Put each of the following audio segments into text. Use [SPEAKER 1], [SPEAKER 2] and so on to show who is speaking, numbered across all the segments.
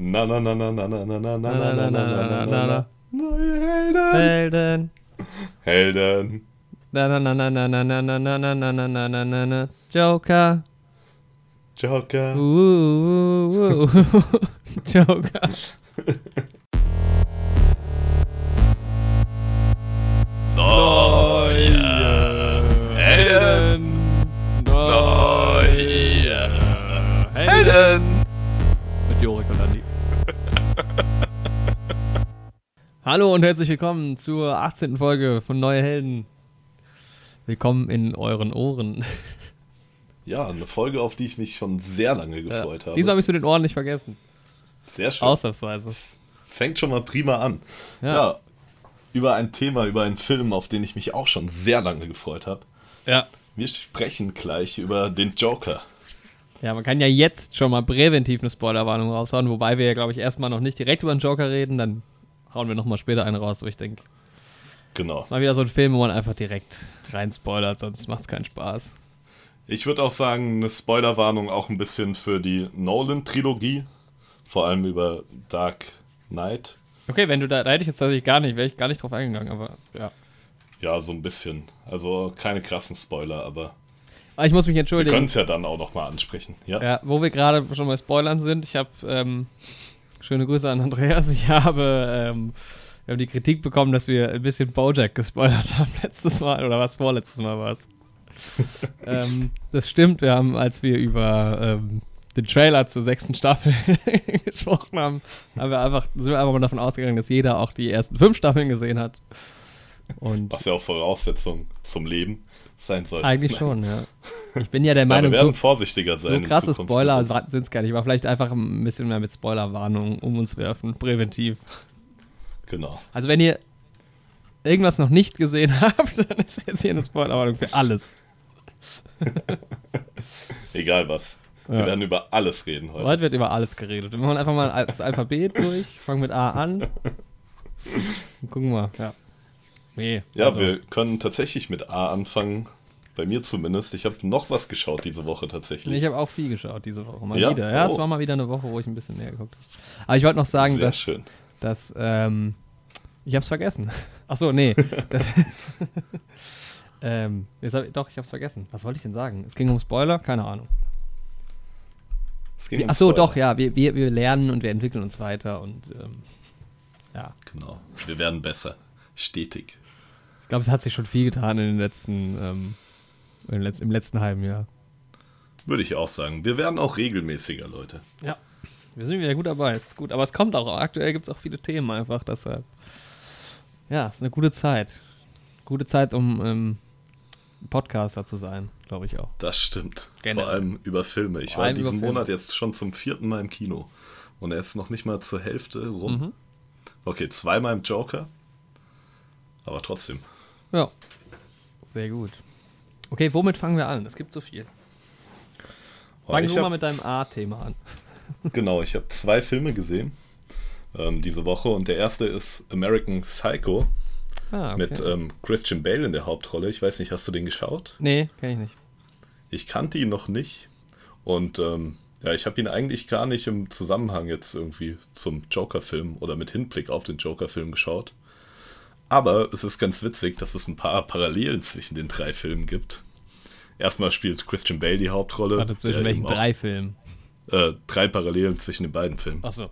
[SPEAKER 1] Na na na na na na na na na na na na na na na Neue
[SPEAKER 2] Helden.
[SPEAKER 1] Helden. Helden.
[SPEAKER 2] Na na na na na na na na na na na na na na na na. Joker.
[SPEAKER 1] Joker.
[SPEAKER 2] Uh, uh, uh. Joker.
[SPEAKER 1] Neue
[SPEAKER 2] Hallo und herzlich willkommen zur 18. Folge von Neue Helden. Willkommen in euren Ohren.
[SPEAKER 1] Ja, eine Folge, auf die ich mich schon sehr lange
[SPEAKER 2] Ja.
[SPEAKER 1] gefreut habe.
[SPEAKER 2] Diesmal habe ich es mit den Ohren nicht vergessen.
[SPEAKER 1] sehr schön.
[SPEAKER 2] Ausnahmsweise.
[SPEAKER 1] Fängt schon mal prima an.
[SPEAKER 2] Ja.
[SPEAKER 1] ja, über ein Thema, über einen Film, auf den ich mich auch schon sehr lange gefreut habe.
[SPEAKER 2] Ja.
[SPEAKER 1] Wir sprechen gleich über den Joker.
[SPEAKER 2] Ja, man kann ja jetzt schon mal präventiv eine Spoilerwarnung raushauen, wobei wir ja, glaube ich, erstmal noch nicht direkt über den Joker reden, dann hauen wir nochmal später eine raus, aber ich denke,
[SPEAKER 1] Genau.
[SPEAKER 2] mal wieder so ein Film, wo man einfach direkt rein spoilert, sonst macht es keinen Spaß.
[SPEAKER 1] Ich würde auch sagen, eine Spoilerwarnung auch ein bisschen für die Nolan-Trilogie. Vor allem über Dark Knight.
[SPEAKER 2] Okay, wenn du da, da hätte ich jetzt tatsächlich gar nicht, wäre ich gar nicht drauf eingegangen, aber ja.
[SPEAKER 1] Ja, so ein bisschen. Also keine krassen Spoiler, aber
[SPEAKER 2] Aber ich muss mich
[SPEAKER 1] wir
[SPEAKER 2] entschuldigen.
[SPEAKER 1] können es ja dann auch nochmal ansprechen. Ja?
[SPEAKER 2] Ja, wo wir gerade schon bei Spoilern sind, ich habe, ähm, schöne Grüße an Andreas, ich habe, ähm, wir haben die Kritik bekommen, dass wir ein bisschen Bojack gespoilert haben letztes Mal, oder was vorletztes Mal war es. ähm, das stimmt, wir haben, als wir über ähm, den Trailer zur sechsten Staffel gesprochen haben, haben wir einfach, sind wir einfach mal davon ausgegangen, dass jeder auch die ersten fünf Staffeln gesehen hat. Und
[SPEAKER 1] Was ja auch Voraussetzung zum Leben sein sollte.
[SPEAKER 2] eigentlich schon, ja. Ich bin ja der
[SPEAKER 1] Ja, wir
[SPEAKER 2] Meinung,
[SPEAKER 1] werden
[SPEAKER 2] so,
[SPEAKER 1] vorsichtiger sein.
[SPEAKER 2] so krasse Spoiler sind es gar nicht, aber vielleicht einfach ein bisschen mehr mit Spoilerwarnungen um uns werfen, präventiv.
[SPEAKER 1] Genau.
[SPEAKER 2] Also wenn ihr irgendwas noch nicht gesehen habt, dann ist jetzt hier eine Spoilerwarnung für alles.
[SPEAKER 1] Egal was. Wir
[SPEAKER 2] Ja.
[SPEAKER 1] werden über alles reden heute.
[SPEAKER 2] Heute wird über alles geredet. Wir machen einfach mal das Alphabet durch, fangen mit A an. Und gucken wir, ja. Nee.
[SPEAKER 1] Ja,
[SPEAKER 2] also,
[SPEAKER 1] wir können tatsächlich mit A anfangen. Bei mir zumindest. Ich habe noch was geschaut diese Woche tatsächlich.
[SPEAKER 2] Ich habe auch viel geschaut diese Woche. Mal
[SPEAKER 1] Ja?
[SPEAKER 2] wieder. Ja, es
[SPEAKER 1] Oh.
[SPEAKER 2] war mal wieder eine Woche, wo ich ein bisschen näher geguckt habe. Aber ich wollte noch sagen,
[SPEAKER 1] Sehr
[SPEAKER 2] dass
[SPEAKER 1] schön.
[SPEAKER 2] dass ähm, ich hab's vergessen. Ach so, nee. Das, ähm, hab ich, doch, ich hab's vergessen. Was wollte ich denn sagen? Es ging um Spoiler? Keine Ahnung.
[SPEAKER 1] Es um
[SPEAKER 2] Ach so,
[SPEAKER 1] Spoiler.
[SPEAKER 2] doch, ja. Wir, wir, wir lernen und wir entwickeln uns weiter und ähm, ja.
[SPEAKER 1] Genau. Wir werden besser. Stetig.
[SPEAKER 2] Ich glaube, es hat sich schon viel getan in den letzten, ähm, in den Letz-, im letzten halben Jahr.
[SPEAKER 1] Würde ich auch sagen. Wir werden auch regelmäßiger, Leute.
[SPEAKER 2] Ja. Wir sind wieder gut dabei, ist gut. Aber es kommt auch, aktuell gibt es auch viele Themen einfach, deshalb. Ja, es ist eine gute Zeit. Gute Zeit, um ähm, Podcaster zu sein, glaube ich auch.
[SPEAKER 1] Das stimmt.
[SPEAKER 2] Generell.
[SPEAKER 1] Vor allem über Filme. Ich
[SPEAKER 2] Vor
[SPEAKER 1] war
[SPEAKER 2] allem
[SPEAKER 1] diesen
[SPEAKER 2] über Filme.
[SPEAKER 1] Monat jetzt schon zum vierten Mal im Kino. Und er ist noch nicht mal zur Hälfte rum.
[SPEAKER 2] Mhm.
[SPEAKER 1] Okay, zweimal im Joker. Aber trotzdem.
[SPEAKER 2] Ja. Sehr gut. Okay, womit fangen wir an? Es gibt so viel.
[SPEAKER 1] Oh,
[SPEAKER 2] Fang
[SPEAKER 1] ich
[SPEAKER 2] du mal mit deinem A-Thema an.
[SPEAKER 1] Genau, ich habe zwei Filme gesehen ähm, diese Woche. Und der erste ist American Psycho
[SPEAKER 2] Ah, okay.
[SPEAKER 1] mit ähm, Christian Bale in der Hauptrolle. Ich weiß nicht, hast du den geschaut?
[SPEAKER 2] nee, kenn ich nicht.
[SPEAKER 1] Ich kannte ihn noch nicht. Und ähm, ja, ich habe ihn eigentlich gar nicht im Zusammenhang jetzt irgendwie zum Joker-Film oder mit Hinblick auf den Joker-Film geschaut. Aber es ist ganz witzig, dass es ein paar Parallelen zwischen den drei Filmen gibt. Erstmal spielt Christian Bale die Hauptrolle.
[SPEAKER 2] Warte, zwischen welchen drei Filmen?
[SPEAKER 1] Äh, drei Parallelen zwischen den beiden Filmen.
[SPEAKER 2] Achso.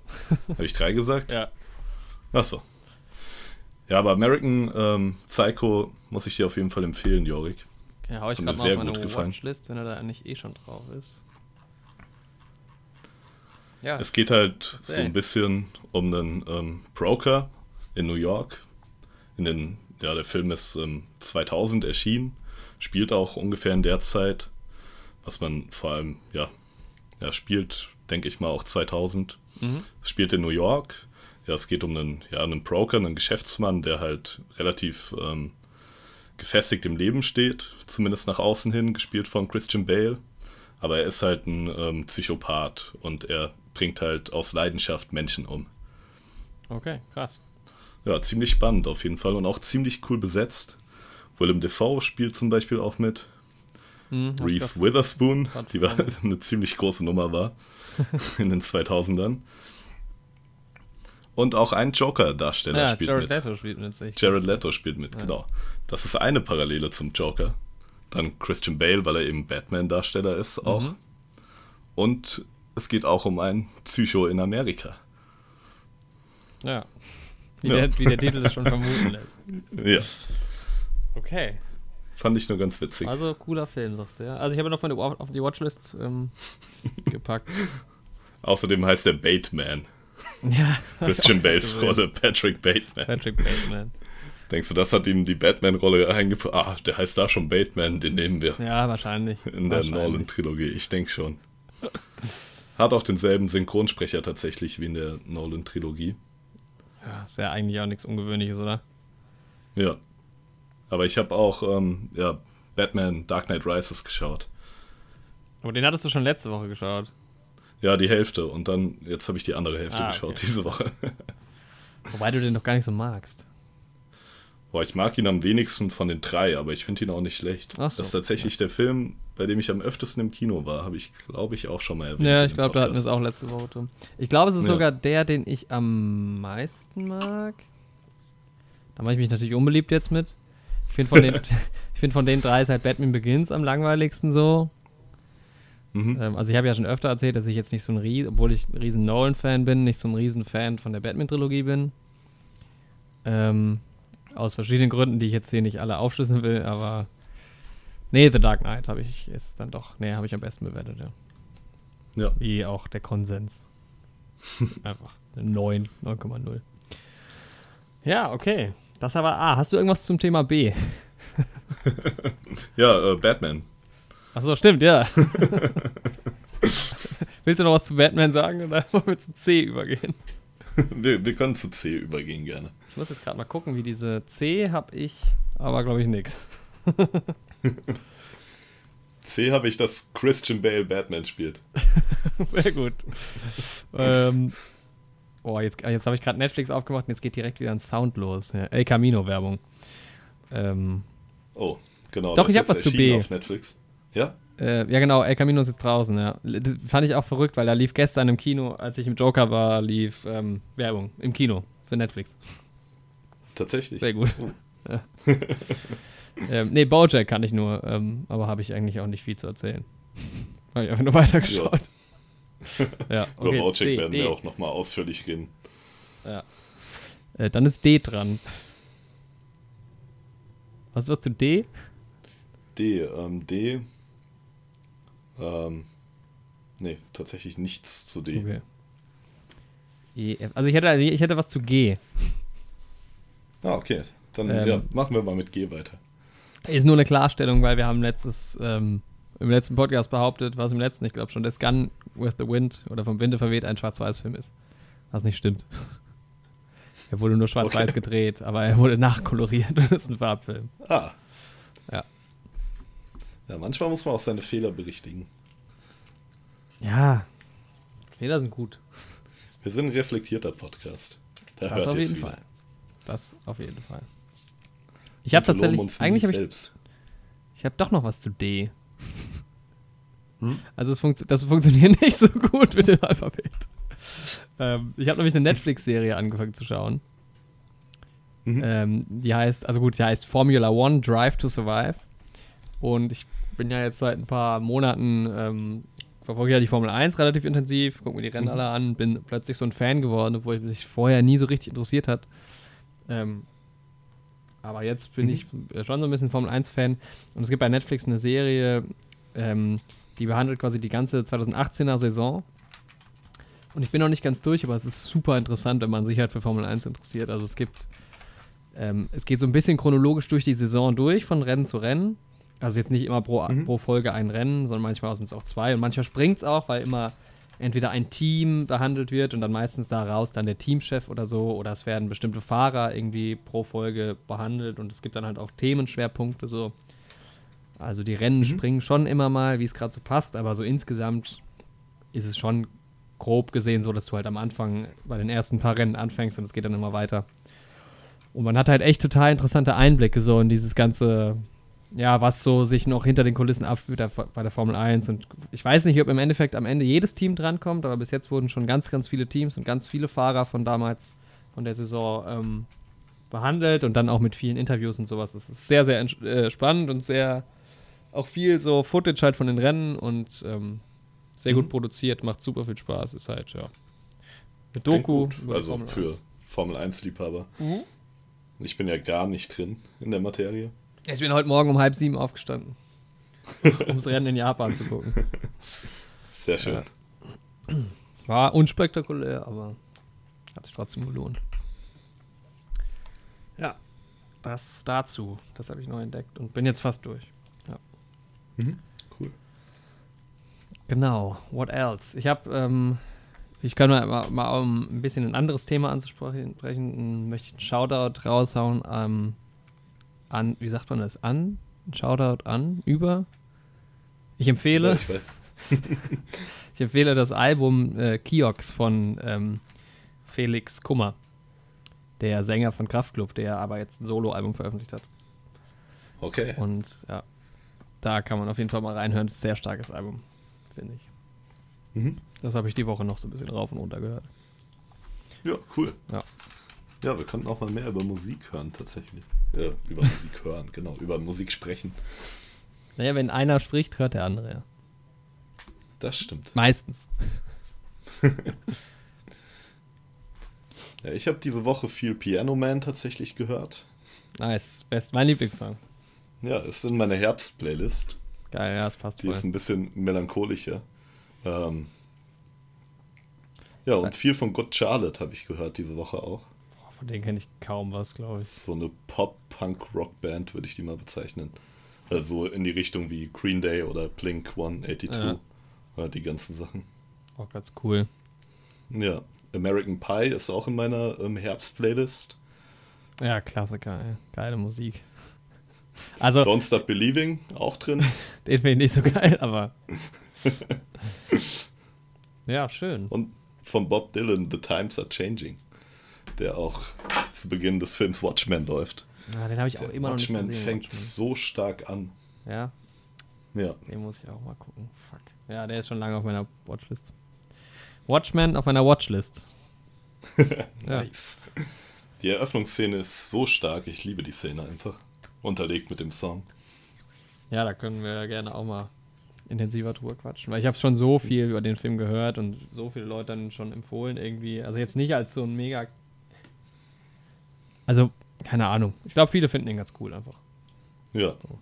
[SPEAKER 1] Habe ich drei gesagt?
[SPEAKER 2] Ja.
[SPEAKER 1] Achso. Ja, aber American ähm, Psycho muss ich dir auf jeden Fall empfehlen, Jorik.
[SPEAKER 2] Okay, hau ich gerade
[SPEAKER 1] mir
[SPEAKER 2] mal
[SPEAKER 1] sehr
[SPEAKER 2] auf meine
[SPEAKER 1] gut gefallen.
[SPEAKER 2] Watchlist, wenn er da nicht eh schon drauf ist. Ja.
[SPEAKER 1] Es geht halt so ein bisschen um einen ähm, Broker in New York. In den, ja, der Film ist ähm, 2000 erschienen, spielt auch ungefähr in der Zeit, was man vor allem, ja, ja spielt, denke ich mal, auch 2000.
[SPEAKER 2] Mhm.
[SPEAKER 1] Es spielt in New York. Ja, es geht um einen, ja, einen Broker, einen Geschäftsmann, der halt relativ ähm, gefestigt im Leben steht, zumindest nach außen hin, gespielt von Christian Bale. Aber er ist halt ein ähm, Psychopath und er bringt halt aus Leidenschaft Menschen um.
[SPEAKER 2] Okay, krass.
[SPEAKER 1] Ja, ziemlich spannend auf jeden Fall und auch ziemlich cool besetzt. Willem Dafoe spielt zum Beispiel auch mit.
[SPEAKER 2] Hm,
[SPEAKER 1] Reese Witherspoon, die war eine ziemlich große Nummer war in den 2000ern. Und auch ein Joker-Darsteller
[SPEAKER 2] Ja,
[SPEAKER 1] spielt
[SPEAKER 2] Jared
[SPEAKER 1] mit.
[SPEAKER 2] Leto spielt mit sich.
[SPEAKER 1] Jared Leto spielt mit, genau. Das ist eine Parallele zum Joker. Dann Christian Bale, weil er eben Batman-Darsteller ist, auch.
[SPEAKER 2] Mhm.
[SPEAKER 1] Und es geht auch um ein Psycho in Amerika.
[SPEAKER 2] Ja. Wie,
[SPEAKER 1] Ja.
[SPEAKER 2] Der, wie der Titel das schon vermuten lässt.
[SPEAKER 1] Ja,
[SPEAKER 2] Okay.
[SPEAKER 1] fand ich nur ganz witzig.
[SPEAKER 2] Also cooler Film, sagst du, ja. Also ich habe ihn auf, meine, auf die Watchlist ähm, gepackt.
[SPEAKER 1] Außerdem heißt er Bateman.
[SPEAKER 2] Ja.
[SPEAKER 1] Christian Bales. Rolle, Patrick Bateman.
[SPEAKER 2] Patrick Bateman.
[SPEAKER 1] Denkst du, das hat ihm die Batman-Rolle eingepackt? Ah, der heißt da schon Bateman, den nehmen wir
[SPEAKER 2] Ja, wahrscheinlich.
[SPEAKER 1] in der. Nolan-Trilogie. Ich denke schon. Hat auch denselben Synchronsprecher tatsächlich wie in der Nolan-Trilogie.
[SPEAKER 2] Ja, ist ja eigentlich auch nichts Ungewöhnliches, oder?
[SPEAKER 1] Ja. Aber ich habe auch ähm, ja, Batman Dark Knight Rises geschaut.
[SPEAKER 2] Aber den hattest du schon letzte Woche geschaut.
[SPEAKER 1] Ja, die Hälfte. Und dann, jetzt habe ich die andere Hälfte
[SPEAKER 2] Ah,
[SPEAKER 1] geschaut
[SPEAKER 2] okay.
[SPEAKER 1] diese Woche.
[SPEAKER 2] Wobei du den noch gar nicht so magst.
[SPEAKER 1] Boah, ich mag ihn am wenigsten von den drei, aber ich finde ihn auch nicht schlecht.
[SPEAKER 2] Ach so,
[SPEAKER 1] das ist tatsächlich der Film, bei dem ich am öftesten im Kino war, habe ich, glaube ich, auch schon mal erwähnt.
[SPEAKER 2] Ja, ich glaube, da hatten wir es auch letzte Woche drin. Ich glaube, es ist
[SPEAKER 1] Ja.
[SPEAKER 2] sogar der, den ich am meisten mag. Da mache ich mich natürlich unbeliebt jetzt mit. Ich finde von, den, ich find von den drei ist halt Batman Begins am langweiligsten so.
[SPEAKER 1] Mhm.
[SPEAKER 2] Ähm, also ich habe ja schon öfter erzählt, dass ich jetzt nicht so ein riesen, obwohl ich ein riesen Nolan-Fan bin, nicht so ein riesen Fan von der Batman-Trilogie bin. Ähm, aus verschiedenen Gründen, die ich jetzt hier nicht alle aufschlüsseln will, aber nee, The Dark Knight habe ich ist dann doch, nee, habe ich am besten bewertet, ja.
[SPEAKER 1] Ja.
[SPEAKER 2] Wie auch der Konsens. Einfach eine 9, 9,0. Ja, okay. Das aber A. Hast du irgendwas zum Thema B?
[SPEAKER 1] Ja, äh, Batman.
[SPEAKER 2] Achso, stimmt, ja. Willst du noch was zu Batman sagen oder wollen wir zu C übergehen?
[SPEAKER 1] wir, wir können zu C übergehen gerne.
[SPEAKER 2] Ich muss jetzt gerade mal gucken, wie diese C habe ich, aber glaube ich nix.
[SPEAKER 1] C habe ich, dass Christian Bale Batman spielt.
[SPEAKER 2] Sehr gut. ähm, oh, jetzt, jetzt habe ich gerade Netflix aufgemacht und jetzt geht direkt wieder ein Sound los. Ja, El Camino Werbung. Ähm,
[SPEAKER 1] Oh, genau.
[SPEAKER 2] Doch, ich
[SPEAKER 1] ist
[SPEAKER 2] hab
[SPEAKER 1] jetzt
[SPEAKER 2] was zu B.
[SPEAKER 1] auf Netflix. Ja?
[SPEAKER 2] äh, ja genau, El Camino ist jetzt draußen, ja. Das fand ich auch verrückt, weil da lief gestern im Kino, als ich im Joker war, lief ähm, Werbung im Kino für Netflix.
[SPEAKER 1] Tatsächlich.
[SPEAKER 2] Sehr gut.
[SPEAKER 1] Oh.
[SPEAKER 2] Ja. ähm, nee, Bojack kann ich nur, ähm, aber habe ich eigentlich auch nicht viel zu erzählen. Habe ich einfach nur weitergeschaut. Ja,
[SPEAKER 1] Über
[SPEAKER 2] okay,
[SPEAKER 1] Bojack
[SPEAKER 2] C,
[SPEAKER 1] werden
[SPEAKER 2] D.
[SPEAKER 1] wir auch nochmal ausführlich reden.
[SPEAKER 2] Ja. Äh, dann ist D dran. Hast du was zu D?
[SPEAKER 1] D, ähm, D. Ähm, nee, tatsächlich nichts zu D.
[SPEAKER 2] Okay. E. Also ich hätte, ich hätte was zu G.
[SPEAKER 1] Ah, okay. Dann
[SPEAKER 2] Ähm.
[SPEAKER 1] ja, machen wir mal mit G weiter.
[SPEAKER 2] Ist nur eine Klarstellung, weil wir haben letztes, ähm, im letzten Podcast behauptet, was im letzten, ich glaube schon, das Gun with the Wind oder vom Winde verweht ein Schwarz-Weiß-Film ist. Was nicht stimmt. Er wurde nur schwarz-weiß
[SPEAKER 1] Okay.
[SPEAKER 2] gedreht, aber er wurde nachkoloriert und ist ein Farbfilm.
[SPEAKER 1] Ah.
[SPEAKER 2] Ja.
[SPEAKER 1] Ja, manchmal muss man auch seine Fehler berichtigen.
[SPEAKER 2] Ja. Fehler sind gut.
[SPEAKER 1] Wir sind ein reflektierter Podcast. Da
[SPEAKER 2] Das
[SPEAKER 1] hört
[SPEAKER 2] auf jeden
[SPEAKER 1] wieder.
[SPEAKER 2] Fall. Das auf jeden Fall. Ich habe tatsächlich, eigentlich habe ich,
[SPEAKER 1] selbst.
[SPEAKER 2] ich habe doch noch was zu D.
[SPEAKER 1] Hm?
[SPEAKER 2] Also es funkt, das funktioniert nicht so gut mit dem Alphabet. Ähm, ich habe nämlich eine Netflix-Serie angefangen zu schauen.
[SPEAKER 1] Mhm.
[SPEAKER 2] Ähm, die heißt, also gut, die heißt Formula One Drive to Survive. Und ich bin ja jetzt seit ein paar Monaten, ähm, verfolge ja die Formel 1 relativ intensiv, gucke mir die Rennen
[SPEAKER 1] Mhm.
[SPEAKER 2] alle an, bin plötzlich so ein Fan geworden, obwohl ich mich vorher nie so richtig interessiert hat. Ähm, aber jetzt bin
[SPEAKER 1] Mhm.
[SPEAKER 2] ich äh, schon so ein bisschen Formel 1-Fan. Und es gibt bei Netflix eine Serie, ähm, die behandelt quasi die ganze 2018er Saison. Und ich bin noch nicht ganz durch, aber es ist super interessant, wenn man sich halt für Formel 1 interessiert. Also es gibt, ähm, es geht so ein bisschen chronologisch durch die Saison durch, von Rennen zu Rennen. Also jetzt nicht immer pro,
[SPEAKER 1] Mhm.
[SPEAKER 2] pro Folge ein Rennen, sondern manchmal sind es auch zwei. Und manchmal springt es auch, weil immer entweder ein Team behandelt wird und dann meistens daraus dann der Teamchef oder so. Oder es werden bestimmte Fahrer irgendwie pro Folge behandelt und es gibt dann halt auch Themenschwerpunkte so. Also die Rennen
[SPEAKER 1] Mhm.
[SPEAKER 2] springen schon immer mal, wie es gerade so passt, aber so insgesamt ist es schon grob gesehen so, dass du halt am Anfang bei den ersten paar Rennen anfängst und es geht dann immer weiter. Und man hat halt echt total interessante Einblicke so in dieses ganze, ja, was so sich noch hinter den Kulissen abspielt bei der Formel 1. Und ich weiß nicht, ob im Endeffekt am Ende jedes Team drankommt, aber bis jetzt wurden schon ganz, ganz viele Teams und ganz viele Fahrer von damals von der Saison ähm, behandelt und dann auch mit vielen Interviews und sowas. Es ist sehr, sehr äh, spannend und sehr auch viel so Footage halt von den Rennen und ähm, sehr mhm. gut produziert, macht super viel Spaß. Ist halt, ja.
[SPEAKER 1] Eine Doku. Also Formel für 1. Formel 1-Liebhaber. Mhm. Ich bin ja gar nicht drin in der Materie.
[SPEAKER 2] Ich bin heute Morgen um halb sieben aufgestanden, um das Rennen in Japan zu gucken.
[SPEAKER 1] Sehr schön.
[SPEAKER 2] Ja. War unspektakulär, aber hat sich trotzdem gelohnt. Ja, das dazu. Das habe ich neu entdeckt und bin jetzt fast durch. Ja.
[SPEAKER 1] Mhm. Cool.
[SPEAKER 2] Genau. What else? Ich habe, ähm, ich kann mal, mal, mal, um ein bisschen ein anderes Thema anzusprechen, möchte ich einen Shoutout raushauen ähm, an, wie sagt man das, an? Shoutout an, über? Ich empfehle, ja, ich, ich, empfehle das Album äh, Kiox von ähm, Felix Kummer der Sänger von Kraftklub, der aber jetzt ein Soloalbum veröffentlicht hat.
[SPEAKER 1] Okay.
[SPEAKER 2] Und ja, da kann man auf jeden Fall mal reinhören. Sehr starkes Album, finde ich. Mhm. Das habe ich die Woche noch so ein bisschen rauf und runter gehört.
[SPEAKER 1] Ja, cool.
[SPEAKER 2] Ja.
[SPEAKER 1] Ja, wir könnten auch mal mehr über Musik hören, tatsächlich. Ja, über Musik hören, genau, über Musik sprechen.
[SPEAKER 2] Naja, wenn einer spricht, hört der andere ja.
[SPEAKER 1] Das stimmt.
[SPEAKER 2] Meistens.
[SPEAKER 1] Ja, ich habe diese Woche viel Piano Man tatsächlich gehört.
[SPEAKER 2] Nice, best mein Lieblingssong.
[SPEAKER 1] Ja, ist in meiner Herbst-Playlist.
[SPEAKER 2] Geil, ja, es passt.
[SPEAKER 1] Die voll. ist ein bisschen melancholischer. Ähm ja, und viel von Good Charlotte habe ich gehört diese Woche auch.
[SPEAKER 2] Von denen kenne ich kaum was, glaube ich.
[SPEAKER 1] So eine Pop-Punk-Rock-Band würde ich die mal bezeichnen. Also in die Richtung wie Green Day oder Blink 182. Ja. Die ganzen Sachen.
[SPEAKER 2] Auch ganz cool.
[SPEAKER 1] Ja, American Pie ist auch in meiner ähm, Herbst-Playlist.
[SPEAKER 2] Ja, Klassiker, ey. geile Musik. Also,
[SPEAKER 1] Don't Stop Believing auch drin.
[SPEAKER 2] Den finde ich nicht so geil, aber. ja, schön.
[SPEAKER 1] Und von Bob Dylan, The Times Are Changing, der auch zu Beginn des Films Watchmen läuft.
[SPEAKER 2] Ja, den habe ich der auch immer
[SPEAKER 1] Watchmen
[SPEAKER 2] noch nicht
[SPEAKER 1] gesehen. Watchmen fängt so stark an.
[SPEAKER 2] Ja.
[SPEAKER 1] Ja.
[SPEAKER 2] Den muss ich auch mal gucken. Fuck. Ja, der ist schon lange auf meiner Watchlist. Watchmen auf meiner Watchlist.
[SPEAKER 1] nice. Ja. Die Eröffnungsszene ist so stark, ich liebe die Szene einfach. Unterlegt mit dem Song.
[SPEAKER 2] Ja, da können wir gerne auch mal intensiver drüber quatschen, weil ich habe schon so viel über den Film gehört und so viele Leute dann schon empfohlen irgendwie. Also jetzt nicht als so ein mega. Also, keine Ahnung. Ich glaube, viele finden ihn ganz cool einfach.
[SPEAKER 1] Ja. So.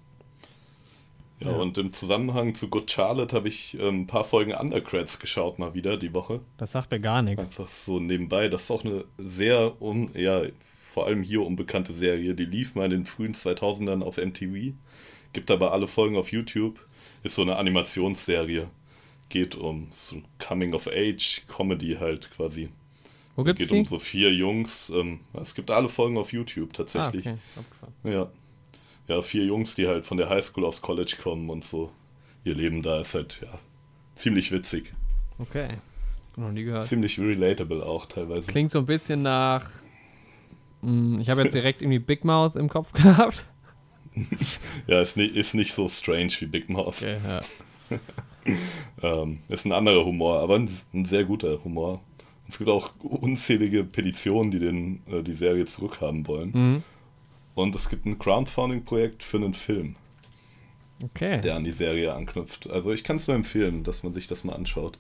[SPEAKER 1] Ja, ja, und im Zusammenhang zu Good Charlotte habe ich ähm, ein paar Folgen Undercreds geschaut mal wieder die Woche.
[SPEAKER 2] Das sagt mir gar nichts.
[SPEAKER 1] Einfach so nebenbei. Das ist auch eine sehr, un ja, vor allem hier unbekannte Serie. Die lief mal in den frühen 2000ern auf MTV. Gibt aber alle Folgen auf YouTube. Ist so eine Animationsserie. Geht um so Coming of Age, Comedy halt quasi.
[SPEAKER 2] Wo gibt's
[SPEAKER 1] Geht
[SPEAKER 2] die?
[SPEAKER 1] um so vier Jungs. Ähm, es gibt alle Folgen auf YouTube tatsächlich.
[SPEAKER 2] Ah,
[SPEAKER 1] okay. Ja ja, vier Jungs, die halt von der Highschool aufs College kommen und so. Ihr Leben da ist halt, ja, ziemlich witzig.
[SPEAKER 2] Okay. Noch nie gehört.
[SPEAKER 1] Ziemlich relatable auch teilweise.
[SPEAKER 2] Klingt so ein bisschen nach. Mh, hm, ich habe jetzt direkt irgendwie Big Mouth im Kopf gehabt.
[SPEAKER 1] ja, ist nicht, ist nicht so strange wie Big Mouth.
[SPEAKER 2] Okay, ja.
[SPEAKER 1] ähm, ist ein anderer Humor, aber ein, ein sehr guter Humor. Es gibt auch unzählige Petitionen, die den, äh, die Serie zurückhaben wollen. Mhm. Und es gibt ein Crowdfunding-Projekt für einen Film.
[SPEAKER 2] Okay.
[SPEAKER 1] Der an die Serie anknüpft. Also ich kann es nur empfehlen, dass man sich das mal anschaut.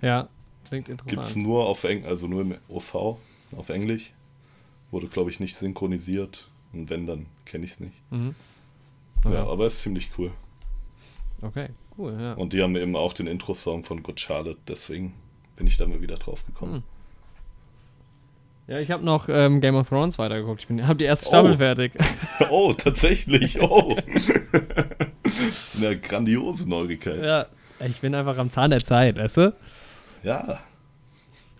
[SPEAKER 2] Ja, klingt interessant.
[SPEAKER 1] Gibt es nur auf Eng also nur im OV, auf Englisch. Wurde, glaube ich, nicht synchronisiert. Und wenn, dann kenne ich es nicht. Mhm. Okay. Ja, aber es ist ziemlich cool.
[SPEAKER 2] Okay, cool, ja.
[SPEAKER 1] Und die haben eben auch den Intro-Song von Good Charlotte, deswegen bin ich da mal wieder drauf gekommen. Mhm.
[SPEAKER 2] Ja, ich habe noch ähm, Game of Thrones weitergeguckt. Ich habe die erste Staffel
[SPEAKER 1] oh.
[SPEAKER 2] fertig.
[SPEAKER 1] Oh, tatsächlich. Oh. das ist eine grandiose Neuigkeit.
[SPEAKER 2] Ja, ich bin einfach am Zahn der Zeit, weißt du?
[SPEAKER 1] Ja.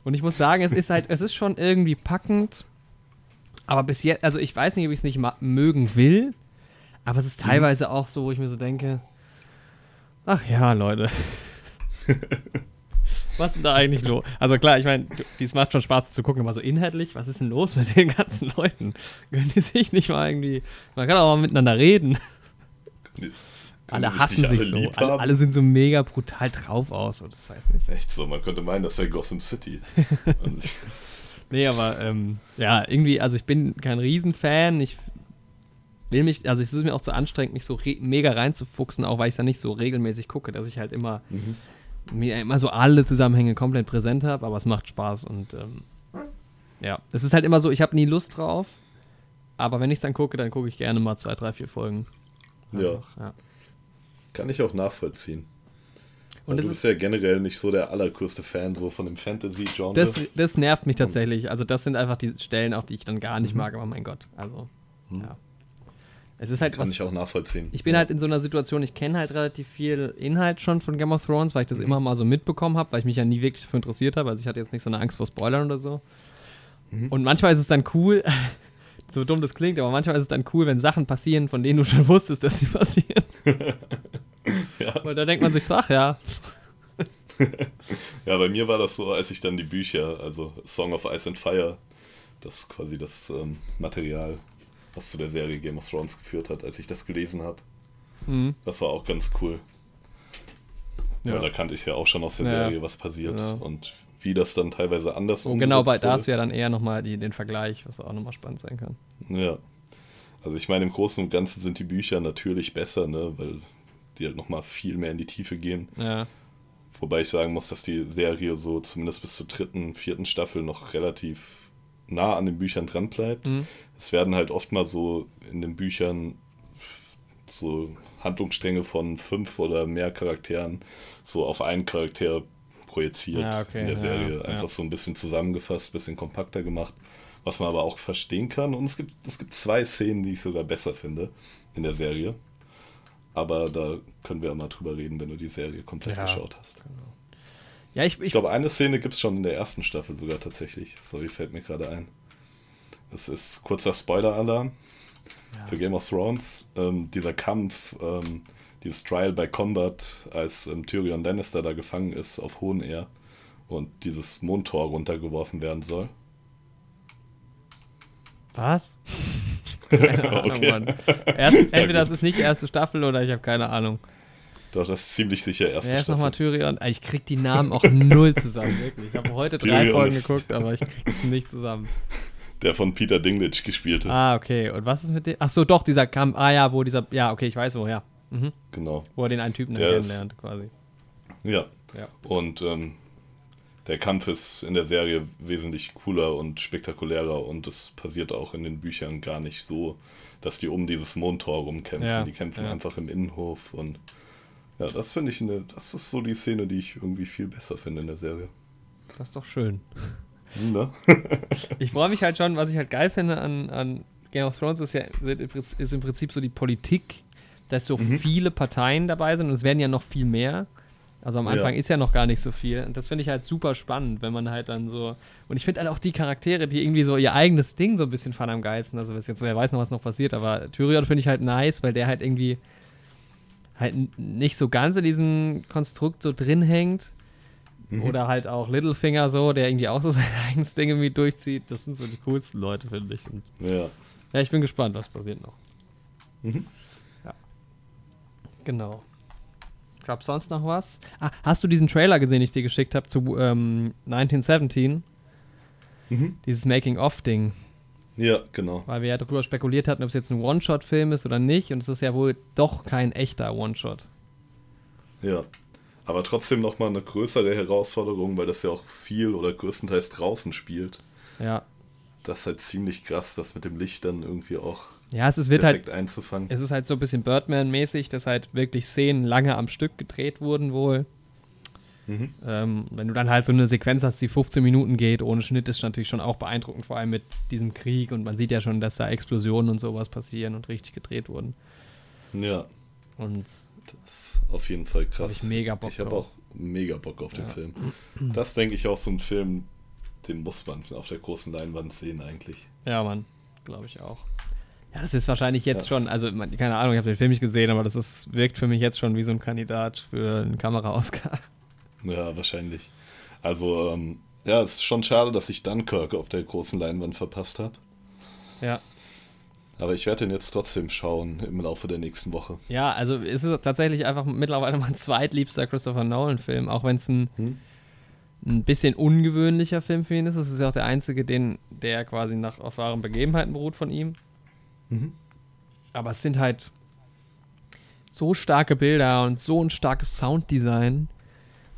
[SPEAKER 2] Und ich muss sagen, es ist halt, es ist schon irgendwie packend. Aber bis jetzt, also ich weiß nicht, ob ich es nicht mögen will. Aber es ist mhm. teilweise mhm. auch so, wo ich mir so denke, ach ja, Leute. Was ist denn da eigentlich los? Also klar, ich meine, dies macht schon Spaß zu gucken, aber so inhaltlich, was ist denn los mit den ganzen Leuten? Können die sich nicht mal irgendwie. Man kann auch mal miteinander reden. Können alle hassen sich alle so. Alle, alle, sind so mega brutal drauf aus und das weiß nicht.
[SPEAKER 1] Echt so, man könnte meinen, das wäre Gotham City.
[SPEAKER 2] nee, aber ähm, ja, irgendwie, also ich bin kein Riesenfan. Ich will mich, also es ist mir auch zu anstrengend, mich so mega reinzufuchsen, auch weil ich es ja nicht so regelmäßig gucke, dass ich halt immer mhm. Mir immer so alle Zusammenhänge komplett präsent habe, aber es macht Spaß und ähm, ja, es ist halt immer so, ich habe nie Lust drauf, aber wenn ich es dann gucke, dann gucke ich gerne mal zwei, drei, vier Folgen.
[SPEAKER 1] Ja. ja. Kann ich auch nachvollziehen. Und du bist ja generell nicht so der allergrößte Fan so von dem Fantasy-Genre.
[SPEAKER 2] Das, das nervt mich tatsächlich. Also das sind einfach die Stellen, auch die ich dann gar nicht mhm. mag, aber mein Gott. Also, mhm. ja. Es ist halt
[SPEAKER 1] Kann was, ich auch nachvollziehen.
[SPEAKER 2] Ich bin ja. halt in so einer Situation, ich kenne halt relativ viel Inhalt schon von Game of Thrones, weil ich das mhm. immer mal so mitbekommen habe, weil ich mich ja nie wirklich dafür interessiert habe. Also ich hatte jetzt nicht so eine Angst vor Spoilern oder so. Mhm. Und manchmal ist es dann cool, so dumm das klingt, aber manchmal ist es dann cool, wenn Sachen passieren, von denen du schon wusstest, dass sie passieren. ja. Weil da denkt man sich so, ach ja.
[SPEAKER 1] ja, bei mir war das so, als ich dann die Bücher, also Song of Ice and Fire, das ist quasi das ähm, Material was zu der Serie Game of Thrones geführt hat, als ich das gelesen habe. Mhm. Das war auch ganz cool. Ja. Weil da kannte ich ja auch schon aus der Serie, ja. was passiert ja. und wie das dann teilweise anders
[SPEAKER 2] oh, Genau, bei da hast du ja dann eher nochmal den Vergleich, was auch nochmal spannend sein kann.
[SPEAKER 1] Ja. Also ich meine, im Großen und Ganzen sind die Bücher natürlich besser, ne, weil die halt nochmal viel mehr in die Tiefe gehen. Ja. Wobei ich sagen muss, dass die Serie so zumindest bis zur dritten, vierten Staffel noch relativ nah an den Büchern dran bleibt. Mhm. Es werden halt oft mal so in den Büchern so Handlungsstränge von fünf oder mehr Charakteren so auf einen Charakter projiziert ja, okay, in der Serie. Ja, Einfach ja. so ein bisschen zusammengefasst, ein bisschen kompakter gemacht, was man aber auch verstehen kann. Und es gibt, es gibt zwei Szenen, die ich sogar besser finde in der Serie. Aber da können wir ja mal drüber reden, wenn du die Serie komplett geschaut hast. Genau. Ja, ich, ich, ich glaube, eine Szene gibt es schon in der ersten Staffel sogar tatsächlich. Sorry, fällt mir gerade ein. Das ist kurzer Spoiler-Alarm ja. für Game of Thrones. Ähm, dieser Kampf, ähm, dieses Trial by Combat, als ähm, Tyrion Lannister da gefangen ist auf Hohen Air und dieses Mondtor runtergeworfen werden soll.
[SPEAKER 2] Was? keine Ahnung, okay. Mann. Erst, entweder ja, das ist nicht erste Staffel oder ich habe keine Ahnung.
[SPEAKER 1] Doch, das ist ziemlich sicher erste
[SPEAKER 2] Wer ist nochmal Tyrion? Ich krieg die Namen auch null zusammen, wirklich. Ich habe heute drei Tyrion Folgen geguckt, aber ich krieg's nicht zusammen.
[SPEAKER 1] Der von Peter Dinklage gespielt hat.
[SPEAKER 2] Ah, okay. Und was ist mit dem? Ach so, doch, dieser Kampf. Ah ja, wo dieser. Ja, okay, ich weiß woher.
[SPEAKER 1] Mhm. Genau.
[SPEAKER 2] Wo er den einen Typen kennenlernt, quasi.
[SPEAKER 1] Ja. ja. Und ähm, der Kampf ist in der Serie wesentlich cooler und spektakulärer und es passiert auch in den Büchern gar nicht so, dass die um dieses Mondtor rumkämpfen. Ja, die kämpfen ja. einfach im Innenhof und ja, das finde ich eine, das ist so die Szene, die ich irgendwie viel besser finde in der Serie.
[SPEAKER 2] Das ist doch schön. Ne? ich freue mich halt schon, was ich halt geil finde an, an Game of Thrones ist ja ist im Prinzip so die Politik, dass so mhm. viele Parteien dabei sind und es werden ja noch viel mehr. Also am Anfang ja. ist ja noch gar nicht so viel. Und das finde ich halt super spannend, wenn man halt dann so. Und ich finde halt auch die Charaktere, die irgendwie so ihr eigenes Ding so ein bisschen fahren am geilsten. Also jetzt, wer weiß noch, was noch passiert, aber Tyrion finde ich halt nice, weil der halt irgendwie halt nicht so ganz in diesem Konstrukt so drin hängt. Mhm. Oder halt auch Littlefinger so, der irgendwie auch so sein eigenes Ding irgendwie durchzieht. Das sind so die coolsten Leute, finde ich. Und ja. Ja, ich bin gespannt, was passiert noch. Mhm. Ja. Genau. Gab sonst noch was? Ah, hast du diesen Trailer gesehen, den ich dir geschickt habe zu ähm, 1917? Mhm. Dieses Making-of-Ding.
[SPEAKER 1] Ja, genau.
[SPEAKER 2] Weil wir ja darüber spekuliert hatten, ob es jetzt ein One-Shot-Film ist oder nicht. Und es ist ja wohl doch kein echter One-Shot.
[SPEAKER 1] Ja. Aber trotzdem nochmal eine größere Herausforderung, weil das ja auch viel oder größtenteils draußen spielt.
[SPEAKER 2] Ja.
[SPEAKER 1] Das ist halt ziemlich krass, das mit dem Licht dann irgendwie auch
[SPEAKER 2] ja, es ist, wird halt,
[SPEAKER 1] einzufangen.
[SPEAKER 2] Es ist halt so ein bisschen Birdman-mäßig, dass halt wirklich Szenen lange am Stück gedreht wurden wohl. Mhm. Ähm, wenn du dann halt so eine Sequenz hast, die 15 Minuten geht, ohne Schnitt, ist natürlich schon auch beeindruckend, vor allem mit diesem Krieg. Und man sieht ja schon, dass da Explosionen und sowas passieren und richtig gedreht wurden.
[SPEAKER 1] Ja.
[SPEAKER 2] Und
[SPEAKER 1] das ist auf jeden Fall krass.
[SPEAKER 2] Hab ich mega Bock
[SPEAKER 1] Ich habe auch mega Bock auf den ja. Film. Das denke ich auch so ein Film, den muss man auf der großen Leinwand sehen eigentlich.
[SPEAKER 2] Ja, Mann, glaube ich auch. Ja, das ist wahrscheinlich jetzt das schon, also keine Ahnung, ich habe den Film nicht gesehen, aber das ist, wirkt für mich jetzt schon wie so ein Kandidat für einen Kamera-Oscar.
[SPEAKER 1] Ja, wahrscheinlich. Also, ähm, ja, es ist schon schade, dass ich Dunkirk auf der großen Leinwand verpasst habe.
[SPEAKER 2] Ja.
[SPEAKER 1] Aber ich werde den jetzt trotzdem schauen im Laufe der nächsten Woche.
[SPEAKER 2] Ja, also es ist tatsächlich einfach mittlerweile mein zweitliebster Christopher Nolan-Film, auch wenn es ein. Hm? ein bisschen ungewöhnlicher Film für ihn ist. Das ist ja auch der einzige, den, der quasi nach auf wahren Begebenheiten beruht von ihm.
[SPEAKER 1] Mhm.
[SPEAKER 2] Aber es sind halt so starke Bilder und so ein starkes Sounddesign.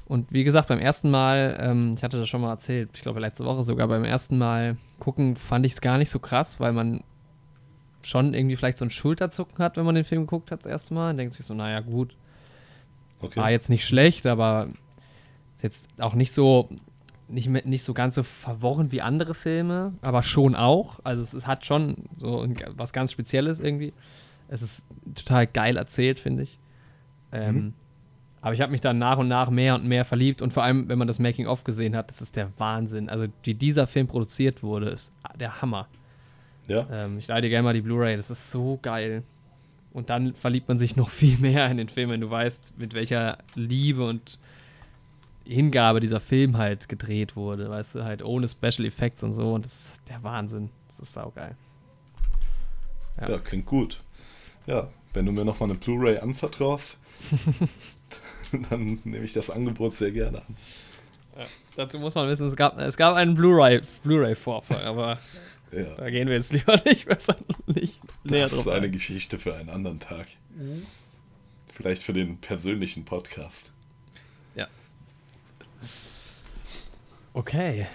[SPEAKER 2] Und wie gesagt, beim ersten Mal, ähm, ich hatte das schon mal erzählt, ich glaube letzte Woche sogar, beim ersten Mal gucken fand ich es gar nicht so krass, weil man schon irgendwie vielleicht so ein Schulterzucken hat, wenn man den Film guckt hat das erste Mal. Und denkt sich so, naja, gut,
[SPEAKER 1] Okay.
[SPEAKER 2] war jetzt nicht schlecht, aber ist jetzt auch nicht so nicht, nicht so ganz so verworren wie andere Filme, aber schon auch. Also es, es hat schon so ein, was ganz Spezielles irgendwie. Es ist total geil erzählt, finde ich. Ähm,
[SPEAKER 1] Mhm.
[SPEAKER 2] Aber ich habe mich dann nach und nach mehr und mehr verliebt und vor allem, wenn man das Making-of gesehen hat, das ist der Wahnsinn. Also wie dieser Film produziert wurde, ist der Hammer.
[SPEAKER 1] Ja.
[SPEAKER 2] Ähm, ich leide gerne mal die Blu-ray, das ist so geil. Und dann verliebt man sich noch viel mehr in den Film, wenn du weißt, mit welcher Liebe und Hingabe dieser Film halt gedreht wurde. Weißt du, halt ohne Special Effects und so. Und das ist der Wahnsinn. Das ist saugeil. Ja.
[SPEAKER 1] Ja, klingt gut. Ja, wenn du mir nochmal eine Blu-ray anvertraust, dann nehme ich das Angebot sehr gerne an.
[SPEAKER 2] Dazu muss man wissen, es gab, es gab einen Blu-ray Blu-ray-Vorfall, aber
[SPEAKER 1] Ja,
[SPEAKER 2] da gehen wir jetzt lieber nicht besser nicht näher
[SPEAKER 1] das
[SPEAKER 2] drauf
[SPEAKER 1] ist eine
[SPEAKER 2] ein.
[SPEAKER 1] Geschichte für einen anderen Tag. Vielleicht für den persönlichen Podcast.
[SPEAKER 2] Okay.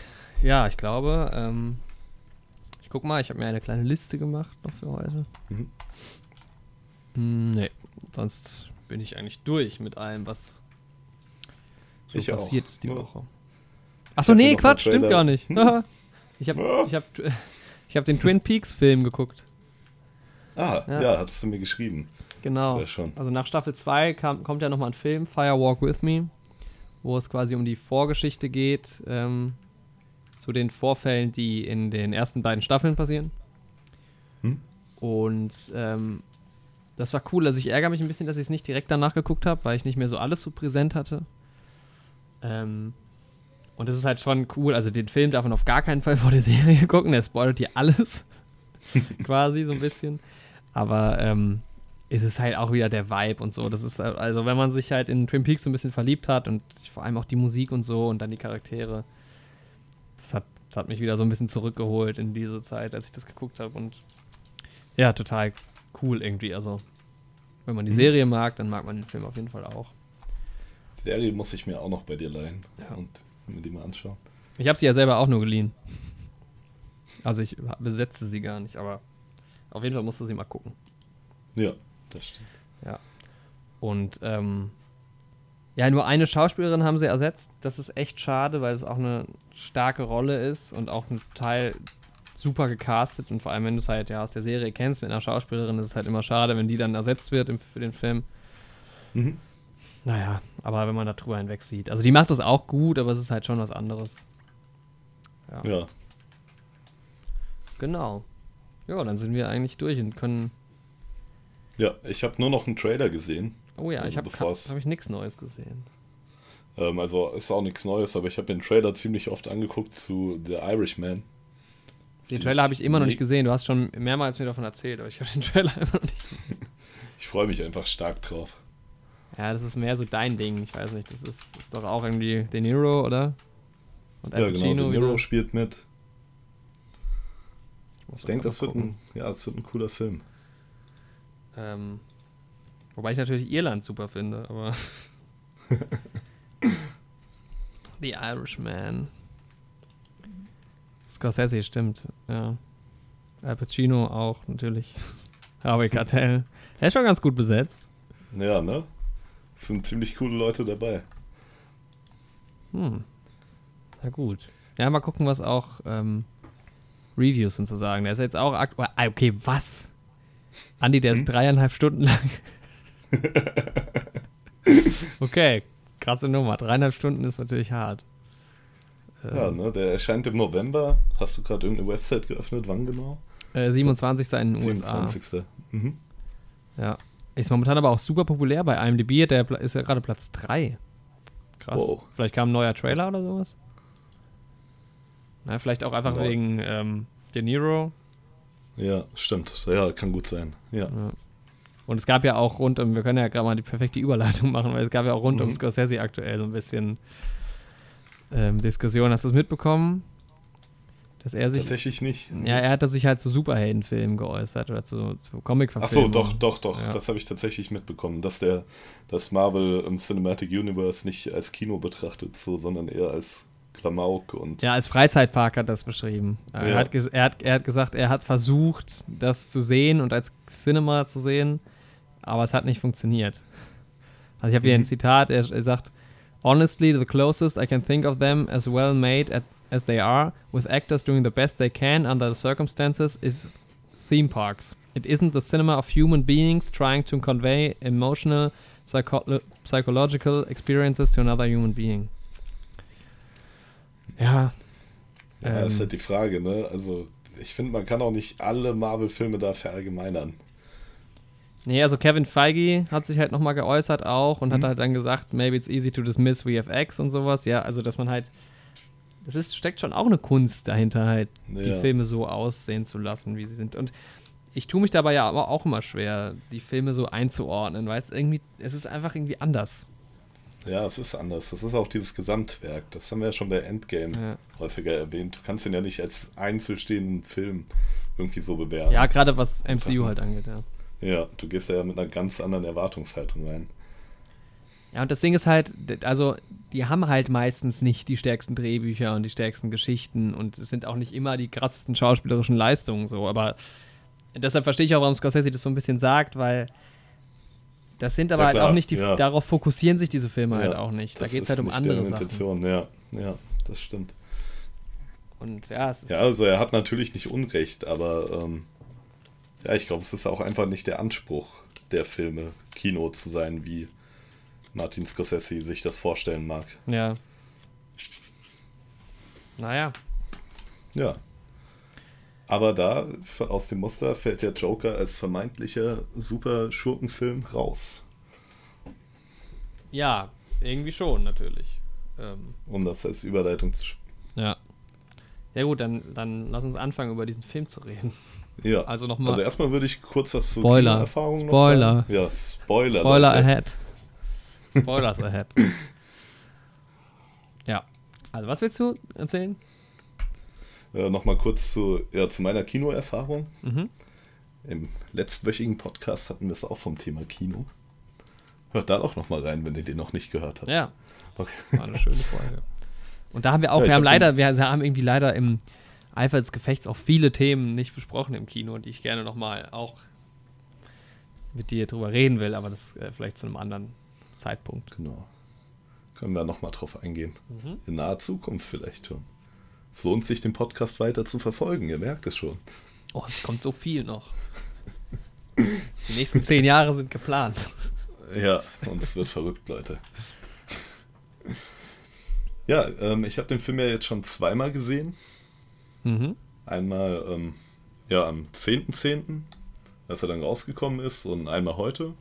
[SPEAKER 2] Ja, ich glaube, ähm, ich guck mal, ich habe mir eine kleine Liste gemacht noch für heute.
[SPEAKER 1] Mhm.
[SPEAKER 2] Hm, nee, sonst bin ich eigentlich durch mit allem, was so
[SPEAKER 1] Ich auch.
[SPEAKER 2] passiert ist die
[SPEAKER 1] Ja.
[SPEAKER 2] Woche. Achso, nee, Quatsch, stimmt gar nicht.
[SPEAKER 1] Hm?
[SPEAKER 2] ich habe
[SPEAKER 1] Ja.
[SPEAKER 2] ich hab, ich hab den Twin Peaks Film geguckt.
[SPEAKER 1] Ah,
[SPEAKER 2] Ja.
[SPEAKER 1] ja, hattest du mir geschrieben.
[SPEAKER 2] Genau. Also nach Staffel 2 kam, kommt ja nochmal ein Film, Fire Walk With Me, wo es quasi um die Vorgeschichte geht, ähm, zu den Vorfällen, die in den ersten beiden Staffeln passieren.
[SPEAKER 1] Hm?
[SPEAKER 2] Und ähm, das war cool. Also ich ärgere mich ein bisschen, dass ich es nicht direkt danach geguckt habe, weil ich nicht mehr so alles so präsent hatte. Ähm, und das ist halt schon cool. Also den Film darf man auf gar keinen Fall vor der Serie gucken. Der spoilert dir alles. quasi so ein bisschen. Aber ähm, ist es halt auch wieder der Vibe und so. Das ist äh, also, wenn man sich halt in Twin Peaks so ein bisschen verliebt hat und vor allem auch die Musik und so und dann die Charaktere, das hat, das hat mich wieder so ein bisschen zurückgeholt in diese Zeit, als ich das geguckt habe und ja, total cool irgendwie. Also, wenn man die
[SPEAKER 1] Mhm.
[SPEAKER 2] Serie mag, dann mag man den Film auf jeden Fall auch.
[SPEAKER 1] Serie muss ich mir auch noch bei dir leihen
[SPEAKER 2] Ja.
[SPEAKER 1] und mir die mal anschauen.
[SPEAKER 2] Ich habe sie ja selber auch nur geliehen. Also ich besetze sie gar nicht, aber auf jeden Fall musst du sie mal gucken.
[SPEAKER 1] Ja, das stimmt.
[SPEAKER 2] Und ähm, ja, nur eine Schauspielerin haben sie ersetzt. Das ist echt schade, weil es auch eine starke Rolle ist und auch ein Teil super gecastet. Und vor allem, wenn du es halt ja aus der Serie kennst mit einer Schauspielerin, ist es halt immer schade, wenn die dann ersetzt wird im, für den Film.
[SPEAKER 1] Mhm.
[SPEAKER 2] Naja, aber wenn man da drüber hinweg sieht. Also die macht das auch gut, aber es ist halt schon was anderes.
[SPEAKER 1] Ja,
[SPEAKER 2] Genau. Ja, dann sind wir eigentlich durch und können.
[SPEAKER 1] ja, ich habe nur noch einen Trailer gesehen.
[SPEAKER 2] Oh ja,
[SPEAKER 1] Also
[SPEAKER 2] ich habe hab ich nichts Neues gesehen.
[SPEAKER 1] Ähm, also ist auch nichts Neues, aber ich habe den Trailer ziemlich oft angeguckt zu The Irishman.
[SPEAKER 2] Den Trailer habe ich immer noch nicht gesehen. Du hast schon mehrmals mir davon erzählt, aber ich habe den Trailer immer noch nicht.
[SPEAKER 1] Ich freue mich einfach stark drauf.
[SPEAKER 2] Ja, das ist mehr so dein Ding. Ich weiß nicht, das ist, ist doch auch irgendwie De Niro, oder? Und
[SPEAKER 1] ja, genau, De Niro
[SPEAKER 2] wieder.
[SPEAKER 1] spielt mit.
[SPEAKER 2] muss
[SPEAKER 1] Ich denke, das wird ein, ja, das wird ein cooler Film.
[SPEAKER 2] Ähm, wobei ich natürlich Irland super finde, aber. The Irishman. Scorsese, stimmt, ja. Al Pacino auch, natürlich. Harvey Keitel. Er ist schon ganz gut besetzt.
[SPEAKER 1] Ja, ne? Es sind ziemlich coole Leute dabei.
[SPEAKER 2] Hm. Na gut. Ja, mal gucken, was auch ähm, Reviews sind zu sagen. Der ist jetzt auch aktuell. Ah, okay, was? Andi, der ist
[SPEAKER 1] Hm?
[SPEAKER 2] dreieinhalb Stunden lang. okay, krasse Nummer. Dreieinhalb Stunden ist natürlich hart.
[SPEAKER 1] Ja,
[SPEAKER 2] Ähm,
[SPEAKER 1] ne? Der erscheint im November. Hast du gerade irgendeine Website geöffnet? Wann genau?
[SPEAKER 2] äh, 27. in den USA.
[SPEAKER 1] 27. Mhm.
[SPEAKER 2] Ja. Ist momentan aber auch super populär bei IMDb. Der ist ja gerade Platz 3. Krass.
[SPEAKER 1] Wow.
[SPEAKER 2] Vielleicht kam ein neuer Trailer oder sowas. Na, vielleicht auch einfach
[SPEAKER 1] Neu.
[SPEAKER 2] wegen ähm, De Niro.
[SPEAKER 1] Ja, stimmt. Ja, kann gut sein. Ja.
[SPEAKER 2] Ja. Und es gab ja auch rund um, wir können ja gerade mal die perfekte Überleitung machen, weil es gab ja auch rund um
[SPEAKER 1] Mhm.
[SPEAKER 2] Scorsese aktuell so ein bisschen ähm, Diskussion. Hast du es mitbekommen? Dass er sich.
[SPEAKER 1] Tatsächlich nicht.
[SPEAKER 2] Ja, er hatte sich halt zu Superheldenfilmen geäußert oder zu, zu comic
[SPEAKER 1] Ach so, doch, doch, doch. Ja. Das habe ich tatsächlich mitbekommen, dass der das Marvel im Cinematic Universe nicht als Kino betrachtet, so, sondern eher als Klamauk und.
[SPEAKER 2] Ja, als Freizeitpark hat das beschrieben. Ja. Er, hat er, hat, er hat gesagt, er hat versucht, das zu sehen und als Cinema zu sehen, aber es hat nicht funktioniert. Also ich habe hier mhm. ein Zitat, er, er sagt, Honestly, the closest I can think of them as well made at as they are, with actors doing the best they can under the circumstances, is theme parks. It isn't the cinema of human beings trying to convey emotional, psycho psychological experiences to another human being. Ja.
[SPEAKER 1] Ja, ähm, ist halt die Frage, ne? Also, ich finde, man kann auch nicht alle Marvel-Filme da verallgemeinern.
[SPEAKER 2] Nee, also Kevin Feige hat sich halt nochmal geäußert auch und mhm. hat halt dann gesagt, maybe it's easy to dismiss VFX und sowas. Ja, also dass man halt es ist, steckt schon auch eine Kunst dahinter, halt, ja. die Filme so aussehen zu lassen, wie sie sind. Und ich tue mich dabei ja aber auch immer schwer, die Filme so einzuordnen, weil es irgendwie, es ist einfach irgendwie anders.
[SPEAKER 1] Ja, es ist anders. Das ist auch dieses Gesamtwerk. Das haben wir ja schon bei Endgame ja. häufiger erwähnt. Du kannst ihn ja nicht als einzelstehenden Film irgendwie so bewerten.
[SPEAKER 2] Ja, gerade was MCU halt angeht, ja.
[SPEAKER 1] Ja, du gehst ja mit einer ganz anderen Erwartungshaltung rein.
[SPEAKER 2] Ja, und das Ding ist halt, also die haben halt meistens nicht die stärksten Drehbücher und die stärksten Geschichten und es sind auch nicht immer die krassesten schauspielerischen Leistungen so, aber deshalb verstehe ich auch, warum Scorsese das so ein bisschen sagt, weil das sind aber ja, halt auch nicht die, ja. darauf fokussieren sich diese Filme halt ja, halt auch nicht. Da geht es halt um andere Sachen.
[SPEAKER 1] Ja, ja, das stimmt.
[SPEAKER 2] Und ja, es
[SPEAKER 1] ist Ja, also er hat natürlich nicht Unrecht, aber ähm, ja, ich glaube, es ist auch einfach nicht der Anspruch der Filme, Kino zu sein, wie Martin Scorsese sich das vorstellen mag.
[SPEAKER 2] Ja. Naja.
[SPEAKER 1] Ja. Aber da, aus dem Muster, fällt der Joker als vermeintlicher super Schurkenfilm raus.
[SPEAKER 2] Ja, irgendwie schon, natürlich.
[SPEAKER 1] Ähm, um das als Überleitung zu.
[SPEAKER 2] Ja. Ja, gut, dann, dann lass uns anfangen, über diesen Film zu reden.
[SPEAKER 1] Ja. Also nochmal. Also erstmal würde ich kurz was zu
[SPEAKER 2] Spoiler. Erfahrungen noch sagen.
[SPEAKER 1] Ja, Spoiler.
[SPEAKER 2] Spoiler Leute. ahead. Spoilers ahead. ja. Also, was willst du erzählen?
[SPEAKER 1] Äh, Nochmal kurz zu, ja, zu meiner Kinoerfahrung. Mhm. Im letztwöchigen Podcast hatten wir es auch vom Thema Kino. Hört da auch nochmal rein, wenn ihr den noch nicht gehört habt.
[SPEAKER 2] Ja. Okay. War eine schöne Folge. Und da haben wir auch, ja, wir haben hab leider, wir haben irgendwie leider im Eifer des Gefechts auch viele Themen nicht besprochen im Kino, die ich gerne nochmal auch mit dir drüber reden will, aber das äh, vielleicht zu einem anderen Zeitpunkt.
[SPEAKER 1] Genau. Können wir nochmal drauf eingehen. Mhm. In naher Zukunft vielleicht schon. Es lohnt sich, den Podcast weiter zu verfolgen, ihr merkt es schon.
[SPEAKER 2] Oh, es kommt so viel noch. Die nächsten zehn Jahre sind geplant.
[SPEAKER 1] Ja, und es wird verrückt, Leute. Ja, ähm, ich habe den Film ja jetzt schon zweimal gesehen. Mhm. Einmal ähm, ja, am 10.10., .10., als er dann rausgekommen ist, und einmal heute.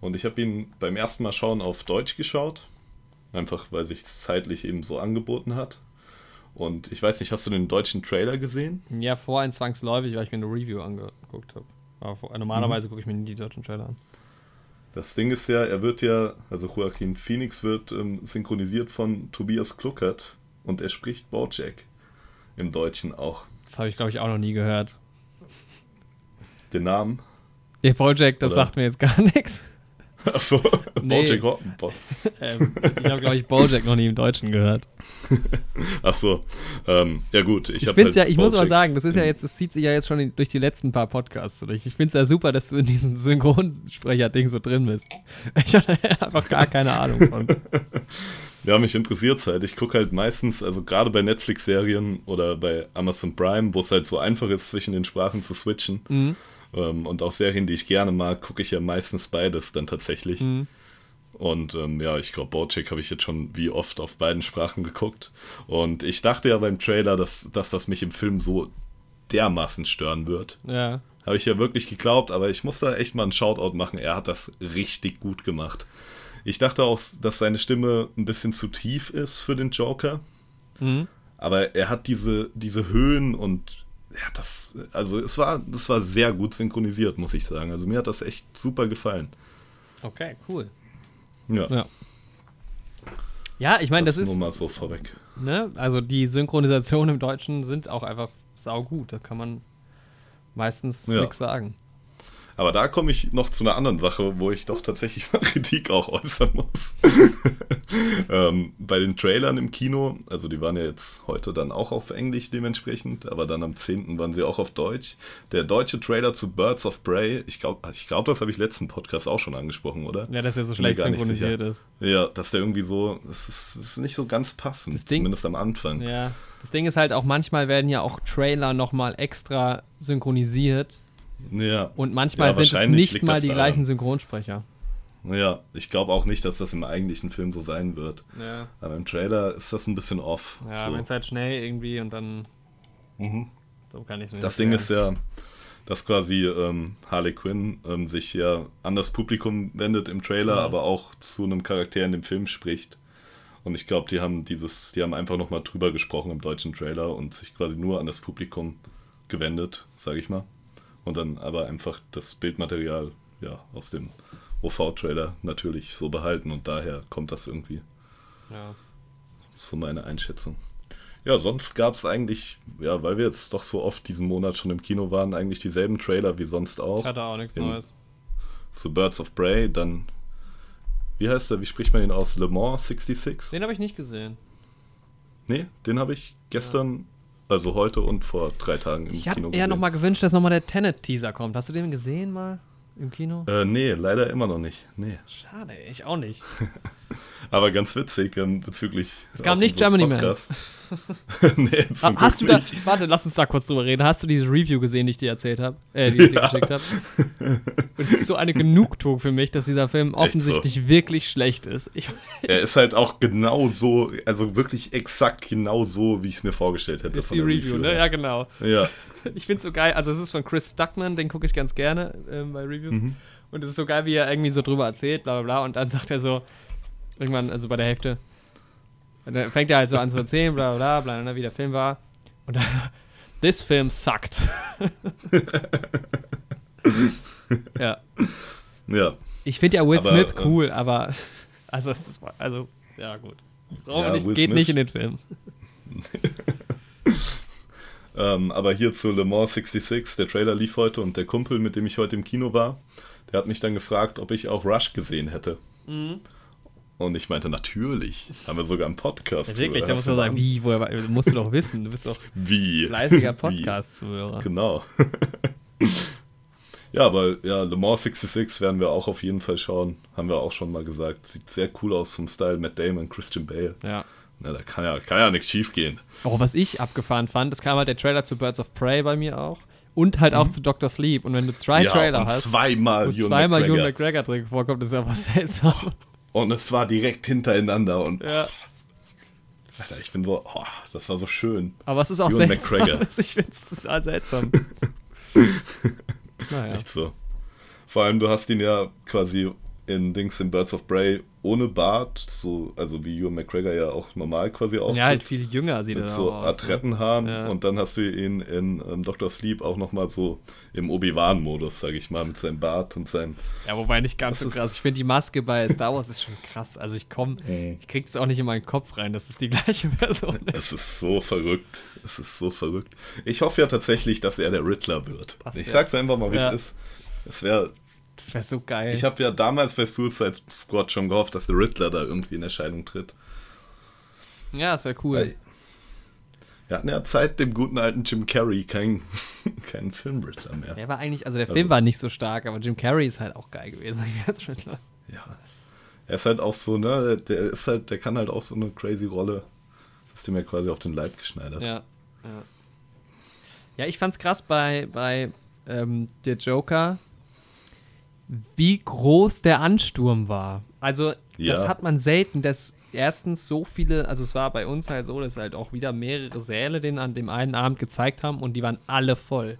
[SPEAKER 1] Und ich habe ihn beim ersten Mal schauen auf Deutsch geschaut. Einfach weil sich zeitlich eben so angeboten hat. Und ich weiß nicht, hast du den deutschen Trailer gesehen?
[SPEAKER 2] Ja, vorhin zwangsläufig, weil ich mir eine Review angeguckt habe. Aber normalerweise mhm. gucke ich mir nie die deutschen Trailer an.
[SPEAKER 1] Das Ding ist ja, er wird ja, also Joaquin Phoenix wird ähm, synchronisiert von Tobias Kluckert und er spricht Bojack im Deutschen auch.
[SPEAKER 2] Das habe ich, glaube ich, auch noch nie gehört.
[SPEAKER 1] Den Namen?
[SPEAKER 2] Der Bojack, das Oder? sagt mir jetzt gar nichts.
[SPEAKER 1] Achso, nee. Bojack Horton.
[SPEAKER 2] ähm, ich habe, glaube ich, Bojack noch nie im Deutschen gehört.
[SPEAKER 1] Achso, ähm, ja gut.
[SPEAKER 2] Ich, ich halt ja, ich muss aber sagen, das ist ja jetzt, das zieht sich ja jetzt schon durch die letzten paar Podcasts durch. Ich finde es ja super, dass du in diesem Synchronsprecher-Ding so drin bist. Ich hatte einfach gar keine Ahnung von.
[SPEAKER 1] Ja, mich interessiert es halt. Ich gucke halt meistens, also gerade bei Netflix-Serien oder bei Amazon Prime, wo es halt so einfach ist, zwischen den Sprachen zu switchen. Mhm ähm, und auch Serien, die ich gerne mag, gucke ich ja meistens beides dann tatsächlich. Mhm. Und ähm, ja, ich glaube, Bojack habe ich jetzt schon wie oft auf beiden Sprachen geguckt. Und ich dachte ja beim Trailer, dass, dass das mich im Film so dermaßen stören wird.
[SPEAKER 2] Ja.
[SPEAKER 1] Habe ich ja wirklich geglaubt, aber ich muss da echt mal einen Shoutout machen. Er hat das richtig gut gemacht. Ich dachte auch, dass seine Stimme ein bisschen zu tief ist für den Joker. Mhm. Aber er hat diese, diese Höhen und ja, das, also es war, das war sehr gut synchronisiert, muss ich sagen. Also mir hat das echt super gefallen.
[SPEAKER 2] Okay, cool.
[SPEAKER 1] Ja.
[SPEAKER 2] Ja, ja ich meine, das, das ist.
[SPEAKER 1] Nur mal so vorweg.
[SPEAKER 2] ne, also die Synchronisationen im Deutschen sind auch einfach saugut. Da kann man meistens
[SPEAKER 1] Ja.
[SPEAKER 2] nichts sagen.
[SPEAKER 1] Aber da komme ich noch zu einer anderen Sache, wo ich doch tatsächlich mal Kritik auch äußern muss. ähm, bei den Trailern im Kino, also die waren ja jetzt heute dann auch auf Englisch dementsprechend, aber dann am 10. waren sie auch auf Deutsch. Der deutsche Trailer zu Birds of Prey, ich glaube, ich glaub, das habe ich letzten Podcast auch schon angesprochen, oder?
[SPEAKER 2] Ja, dass er so schlecht synchronisiert ist.
[SPEAKER 1] Ja, dass der irgendwie so, es ist, ist nicht so ganz passend,
[SPEAKER 2] Das Ding-
[SPEAKER 1] zumindest am Anfang.
[SPEAKER 2] Ja. Das Ding ist halt auch, manchmal werden ja auch Trailer nochmal extra synchronisiert
[SPEAKER 1] Ja,
[SPEAKER 2] und manchmal
[SPEAKER 1] Ja,
[SPEAKER 2] sind es nicht mal die
[SPEAKER 1] daran.
[SPEAKER 2] gleichen Synchronsprecher.
[SPEAKER 1] ja ich glaube auch nicht, dass das im eigentlichen Film so sein wird.
[SPEAKER 2] Ja.
[SPEAKER 1] Aber im Trailer ist das ein bisschen off.
[SPEAKER 2] Ja,
[SPEAKER 1] so.
[SPEAKER 2] wenn es halt schnell irgendwie und dann.
[SPEAKER 1] Mhm.
[SPEAKER 2] So kann ich es
[SPEAKER 1] Das Ding ist ja, dass quasi ähm, Harley Quinn ähm, sich ja an das Publikum wendet im Trailer,
[SPEAKER 2] Mhm.
[SPEAKER 1] aber auch zu einem Charakter in dem Film spricht. Und ich glaube, die haben dieses, die haben einfach nochmal drüber gesprochen im deutschen Trailer und sich quasi nur an das Publikum gewendet, sage ich mal. Und dann aber einfach das Bildmaterial ja aus dem OV-Trailer natürlich so behalten und daher kommt das irgendwie.
[SPEAKER 2] Ja.
[SPEAKER 1] So meine Einschätzung. Ja, sonst gab es eigentlich, ja, weil wir jetzt doch so oft diesen Monat schon im Kino waren, eigentlich dieselben Trailer wie sonst auch.
[SPEAKER 2] Ich hatte auch nichts
[SPEAKER 1] In-
[SPEAKER 2] Neues.
[SPEAKER 1] Zu Birds of Prey, dann, wie heißt der, wie spricht man ihn aus? Le Mans 66?
[SPEAKER 2] Den habe ich nicht gesehen.
[SPEAKER 1] Nee, den habe ich gestern, also heute und vor drei Tagen im
[SPEAKER 2] Ich
[SPEAKER 1] Kino
[SPEAKER 2] habe
[SPEAKER 1] gesehen.
[SPEAKER 2] eher nochmal gewünscht, dass nochmal der Tenet-Teaser kommt. Hast du den gesehen mal im Kino?
[SPEAKER 1] Äh, nee, leider immer noch nicht. Nee.
[SPEAKER 2] Schade, ich auch nicht.
[SPEAKER 1] Aber ganz witzig ähm, bezüglich.
[SPEAKER 2] Es kam nicht Germany Man.
[SPEAKER 1] Podcasts. nee, zum
[SPEAKER 2] Ha- Hast du
[SPEAKER 1] Glück
[SPEAKER 2] das?
[SPEAKER 1] nicht.
[SPEAKER 2] Warte, lass uns da kurz drüber reden. Hast du diese Review gesehen, die ich dir erzählt habe? Äh, die ich dir
[SPEAKER 1] Ja.
[SPEAKER 2] geschickt habe? Und es ist so eine Genugtuung für mich, dass dieser Film
[SPEAKER 1] so.
[SPEAKER 2] offensichtlich wirklich schlecht ist. Ich,
[SPEAKER 1] Er ist halt auch genau so, also wirklich exakt genau so, wie ich es mir vorgestellt hätte.
[SPEAKER 2] ist
[SPEAKER 1] von
[SPEAKER 2] die
[SPEAKER 1] der
[SPEAKER 2] Review, ne? Ja, genau.
[SPEAKER 1] Ja,
[SPEAKER 2] Ich find's so geil. Also, es ist von Chris Stuckman, den gucke ich ganz gerne ähm, bei Reviews.
[SPEAKER 1] Mhm.
[SPEAKER 2] Und es ist so geil, wie er irgendwie so drüber erzählt, bla bla bla. Und dann sagt er so, irgendwann, also bei der Hälfte, dann fängt er halt so an zu erzählen, bla bla bla, bla wie der Film war. Und dann, this film sucked. ja.
[SPEAKER 1] ja.
[SPEAKER 2] Ich finde ja Will
[SPEAKER 1] Aber,
[SPEAKER 2] Smith
[SPEAKER 1] ähm,
[SPEAKER 2] cool, aber, also, es ist, also, ja, gut. Wir
[SPEAKER 1] Ja,
[SPEAKER 2] nicht, geht
[SPEAKER 1] Smith-
[SPEAKER 2] nicht in den Film.
[SPEAKER 1] Ähm, aber hier zu Le Mans 66, der Trailer lief heute und der Kumpel, mit dem ich heute im Kino war, der hat mich dann gefragt, ob ich auch Rush gesehen hätte.
[SPEAKER 2] Mhm.
[SPEAKER 1] Und ich meinte, natürlich. Haben wir sogar einen Podcast.
[SPEAKER 2] Ja, wirklich, da du
[SPEAKER 1] Hast
[SPEAKER 2] sagen, wie, woher, musst du doch wissen. Du bist doch
[SPEAKER 1] Wie?
[SPEAKER 2] fleißiger? Podcast-Zuhörer.
[SPEAKER 1] Genau. ja, aber ja, Le Mans 66 werden wir auch auf jeden Fall schauen. Haben wir auch schon mal gesagt. Sieht sehr cool aus vom Style. Matt Damon, Christian Bale.
[SPEAKER 2] Ja.
[SPEAKER 1] Na, da kann ja, kann ja nichts schief gehen.
[SPEAKER 2] Auch was ich abgefahren fand, es kam halt der Trailer zu Birds of Prey bei mir auch. Und halt auch zu Dr. Sleep. Und wenn du zwei
[SPEAKER 1] Mhm. ja,
[SPEAKER 2] Trailer
[SPEAKER 1] und
[SPEAKER 2] hast,
[SPEAKER 1] zweimal Ewan
[SPEAKER 2] zweimal Ewan
[SPEAKER 1] McGregor.
[SPEAKER 2] McGregor drin vorkommt, ist ja was seltsam.
[SPEAKER 1] Und es war direkt hintereinander. Und
[SPEAKER 2] ja.
[SPEAKER 1] Alter, ich bin so, oh, das war so schön.
[SPEAKER 2] Aber es ist auch
[SPEAKER 1] Ewan
[SPEAKER 2] seltsam.
[SPEAKER 1] McGregor.
[SPEAKER 2] Ich finde es total seltsam. naja.
[SPEAKER 1] Echt so. Vor allem, du hast ihn ja quasi in Dings in Birds of Prey ohne Bart, so, also wie Ewan McGregor ja auch normal quasi auftritt.
[SPEAKER 2] Ja, halt viel jünger sieht er
[SPEAKER 1] mit
[SPEAKER 2] auch
[SPEAKER 1] so
[SPEAKER 2] aus. ne?
[SPEAKER 1] Adrettenhaaren
[SPEAKER 2] Ja.
[SPEAKER 1] und dann hast du ihn in ähm, Dr. Sleep auch nochmal so im Obi-Wan-Modus, sag ich mal, mit seinem Bart und seinem.
[SPEAKER 2] Ja, wobei nicht ganz
[SPEAKER 1] Das
[SPEAKER 2] so
[SPEAKER 1] ist-
[SPEAKER 2] krass. Ich finde die Maske bei Star Wars ist schon krass. Also ich komme,
[SPEAKER 1] Mhm.
[SPEAKER 2] ich krieg's auch nicht in meinen Kopf rein, dass es die gleiche Person ist.
[SPEAKER 1] Es ist so verrückt. Es ist so verrückt. Ich hoffe ja tatsächlich, dass er der Riddler wird.
[SPEAKER 2] Das
[SPEAKER 1] ich sag's einfach mal, wie
[SPEAKER 2] Ja.
[SPEAKER 1] es ist. Es wäre.
[SPEAKER 2] Das wäre so geil.
[SPEAKER 1] Ich habe ja damals bei Suicide Squad schon gehofft, dass der Riddler da irgendwie in Erscheinung tritt.
[SPEAKER 2] ja, das wäre cool.
[SPEAKER 1] Weil wir hatten ja seit dem guten alten Jim Carrey keinen keinen Film-Riddler mehr.
[SPEAKER 2] Der war eigentlich, also der
[SPEAKER 1] Also-
[SPEAKER 2] Film war nicht so stark, aber Jim Carrey ist halt auch geil gewesen. als Riddler.
[SPEAKER 1] Ja. Er ist halt auch so, ne, der ist halt, der kann halt auch so eine crazy Rolle. Das ist dem ja quasi auf den Leib geschneidert.
[SPEAKER 2] ja, ja. Ja, ich fand's krass bei, bei ähm, der Joker, wie groß der Ansturm war. Also, das
[SPEAKER 1] Ja.
[SPEAKER 2] hat man selten, dass erstens so viele, also es war bei uns halt so, dass halt auch wieder mehrere Säle den an dem einen Abend gezeigt haben und die waren alle voll.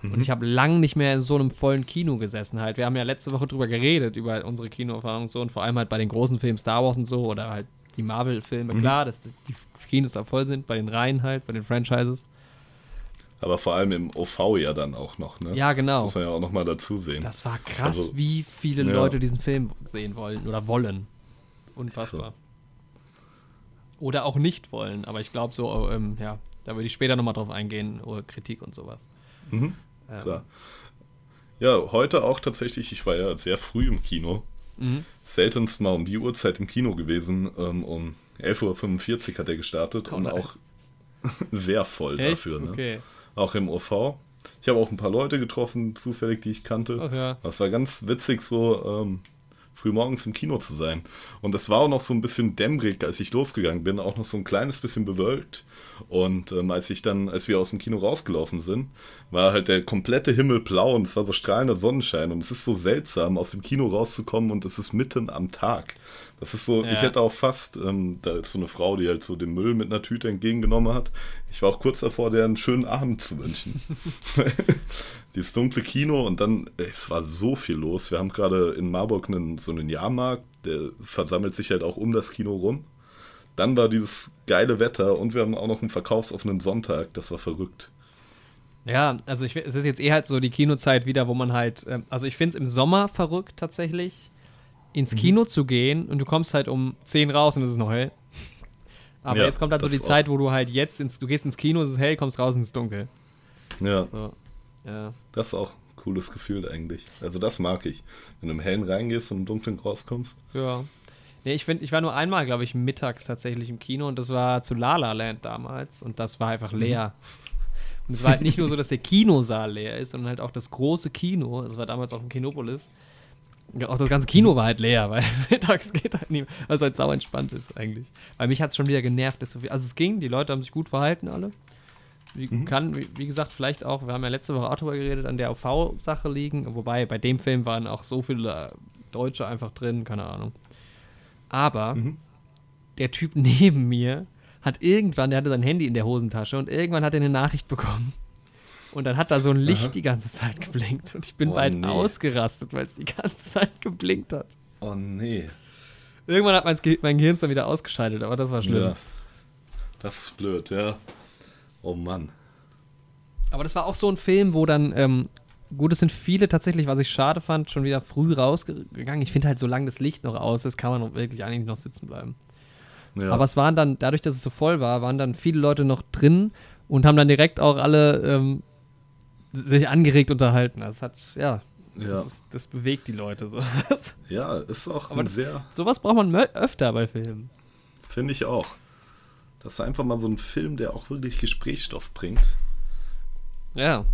[SPEAKER 2] Und ich habe lang nicht mehr in so einem vollen Kino gesessen halt. Wir haben ja letzte Woche drüber geredet, über unsere Kinoerfahrung so und vor allem halt bei den großen Filmen Star Wars und so oder halt die Marvel-Filme. Klar, dass die Kinos da voll sind, bei den Reihen halt, bei den Franchises.
[SPEAKER 1] Aber vor allem im OV ja dann auch noch, ne?
[SPEAKER 2] Ja,
[SPEAKER 1] Das
[SPEAKER 2] genau.
[SPEAKER 1] muss man ja auch nochmal dazu sehen.
[SPEAKER 2] Das war krass,
[SPEAKER 1] Also,
[SPEAKER 2] wie viele
[SPEAKER 1] ja.
[SPEAKER 2] Leute diesen Film sehen wollen oder wollen. Unfassbar. Oder auch nicht wollen. Aber ich glaube so, ähm, ja, da würde ich später nochmal drauf eingehen, oder Kritik und sowas.
[SPEAKER 1] Mhm, klar. Ja, heute auch tatsächlich, ich war ja sehr früh im Kino.
[SPEAKER 2] Mhm.
[SPEAKER 1] Seltenst mal um die Uhrzeit im Kino gewesen. Ähm, um 11.45 Uhr hat er gestartet
[SPEAKER 2] Oh,
[SPEAKER 1] und
[SPEAKER 2] nice.
[SPEAKER 1] auch sehr voll
[SPEAKER 2] Echt?
[SPEAKER 1] dafür. Ne?
[SPEAKER 2] Okay.
[SPEAKER 1] Auch im OV. Ich habe auch ein paar Leute getroffen, zufällig, die ich kannte.
[SPEAKER 2] Ach ja.
[SPEAKER 1] Das war ganz witzig, so ähm, früh morgens im Kino zu sein. Und es war auch noch so ein bisschen dämmerig, als ich losgegangen bin, auch noch so ein kleines bisschen bewölkt. Und ähm, als ich dann, als wir aus dem Kino rausgelaufen sind, war halt der komplette Himmel blau und es war so strahlender Sonnenschein. Und es ist so seltsam, aus dem Kino rauszukommen und es ist mitten am Tag. Das ist so,
[SPEAKER 2] Ja.
[SPEAKER 1] ich hätte auch fast, ähm, da ist so eine Frau, die halt so den Müll mit einer Tüte entgegengenommen hat. Ich war auch kurz davor, der einen schönen Abend zu wünschen. Dieses dunkle Kino und dann, es war so viel los. Wir haben gerade in Marburg einen, so einen Jahrmarkt, der versammelt sich halt auch um das Kino rum. Dann war dieses geile Wetter und wir haben auch noch einen verkaufsoffenen Sonntag. Das war verrückt.
[SPEAKER 2] Ja, also ich, es ist jetzt eh halt so die Kinozeit wieder, wo man halt, ähm, also ich finde es im Sommer verrückt tatsächlich, ins
[SPEAKER 1] Mhm.
[SPEAKER 2] Kino zu gehen und du kommst halt um 10 raus und es ist noch hell. Aber
[SPEAKER 1] Ja,
[SPEAKER 2] jetzt kommt halt so
[SPEAKER 1] das
[SPEAKER 2] die Zeit, wo du halt jetzt ins, du gehst ins Kino, es ist hell, kommst raus und es ist dunkel.
[SPEAKER 1] Ja,
[SPEAKER 2] So, ja.
[SPEAKER 1] das ist auch ein cooles Gefühl eigentlich. Also das mag ich. Wenn du im Hellen reingehst und im Dunklen rauskommst.
[SPEAKER 2] Ja. Nee, ich finde, ich war nur einmal, glaube ich, mittags tatsächlich im Kino und das war zu La La Land damals und das war einfach leer. Und es war halt nicht nur so, dass der Kinosaal leer ist, sondern halt auch das große Kino. Es war damals auch im Kinopolis. Ja, auch das ganze Kino war halt leer, weil mittags geht halt nie, was halt sau entspannt ist eigentlich. Weil mich hat es schon wieder genervt, dass so viel, also es ging, die Leute haben sich gut verhalten alle. Wie, kann, wie, wie gesagt, vielleicht auch, wir haben ja letzte Woche auch drüber geredet, an der OV-Sache liegen, wobei bei dem Film waren auch so viele äh, Deutsche einfach drin, keine Ahnung. Aber
[SPEAKER 1] Mhm.
[SPEAKER 2] der Typ neben mir hat irgendwann, der hatte sein Handy in der Hosentasche und irgendwann hat er eine Nachricht bekommen. Und dann hat da so ein Licht
[SPEAKER 1] Aha.
[SPEAKER 2] die ganze Zeit geblinkt und ich bin
[SPEAKER 1] Oh,
[SPEAKER 2] bald
[SPEAKER 1] nee.
[SPEAKER 2] ausgerastet, weil es die ganze Zeit geblinkt hat.
[SPEAKER 1] Oh nee.
[SPEAKER 2] Irgendwann hat mein, Ge mein Gehirn dann wieder ausgeschaltet, aber das war schlimm.
[SPEAKER 1] Ja. Das ist blöd, ja. Oh Mann.
[SPEAKER 2] Aber das war auch so ein Film, wo dann, ähm, gut, es sind viele tatsächlich, was ich schade fand, schon wieder früh rausgegangen. Ich finde halt, solange das Licht noch aus ist, kann man noch wirklich eigentlich noch sitzen bleiben.
[SPEAKER 1] Ja.
[SPEAKER 2] Aber es waren dann, dadurch, dass es so voll war, waren dann viele Leute noch drin und haben dann direkt auch alle ähm, sich angeregt unterhalten. Das hat, ja,
[SPEAKER 1] ja.
[SPEAKER 2] das, ist, das bewegt die Leute so.
[SPEAKER 1] ja, ist auch
[SPEAKER 2] Aber
[SPEAKER 1] ein
[SPEAKER 2] das-
[SPEAKER 1] sehr,
[SPEAKER 2] Sowas braucht man öfter bei Filmen.
[SPEAKER 1] finde ich auch. Das ist einfach mal so ein Film, der auch wirklich Gesprächsstoff bringt.
[SPEAKER 2] Ja.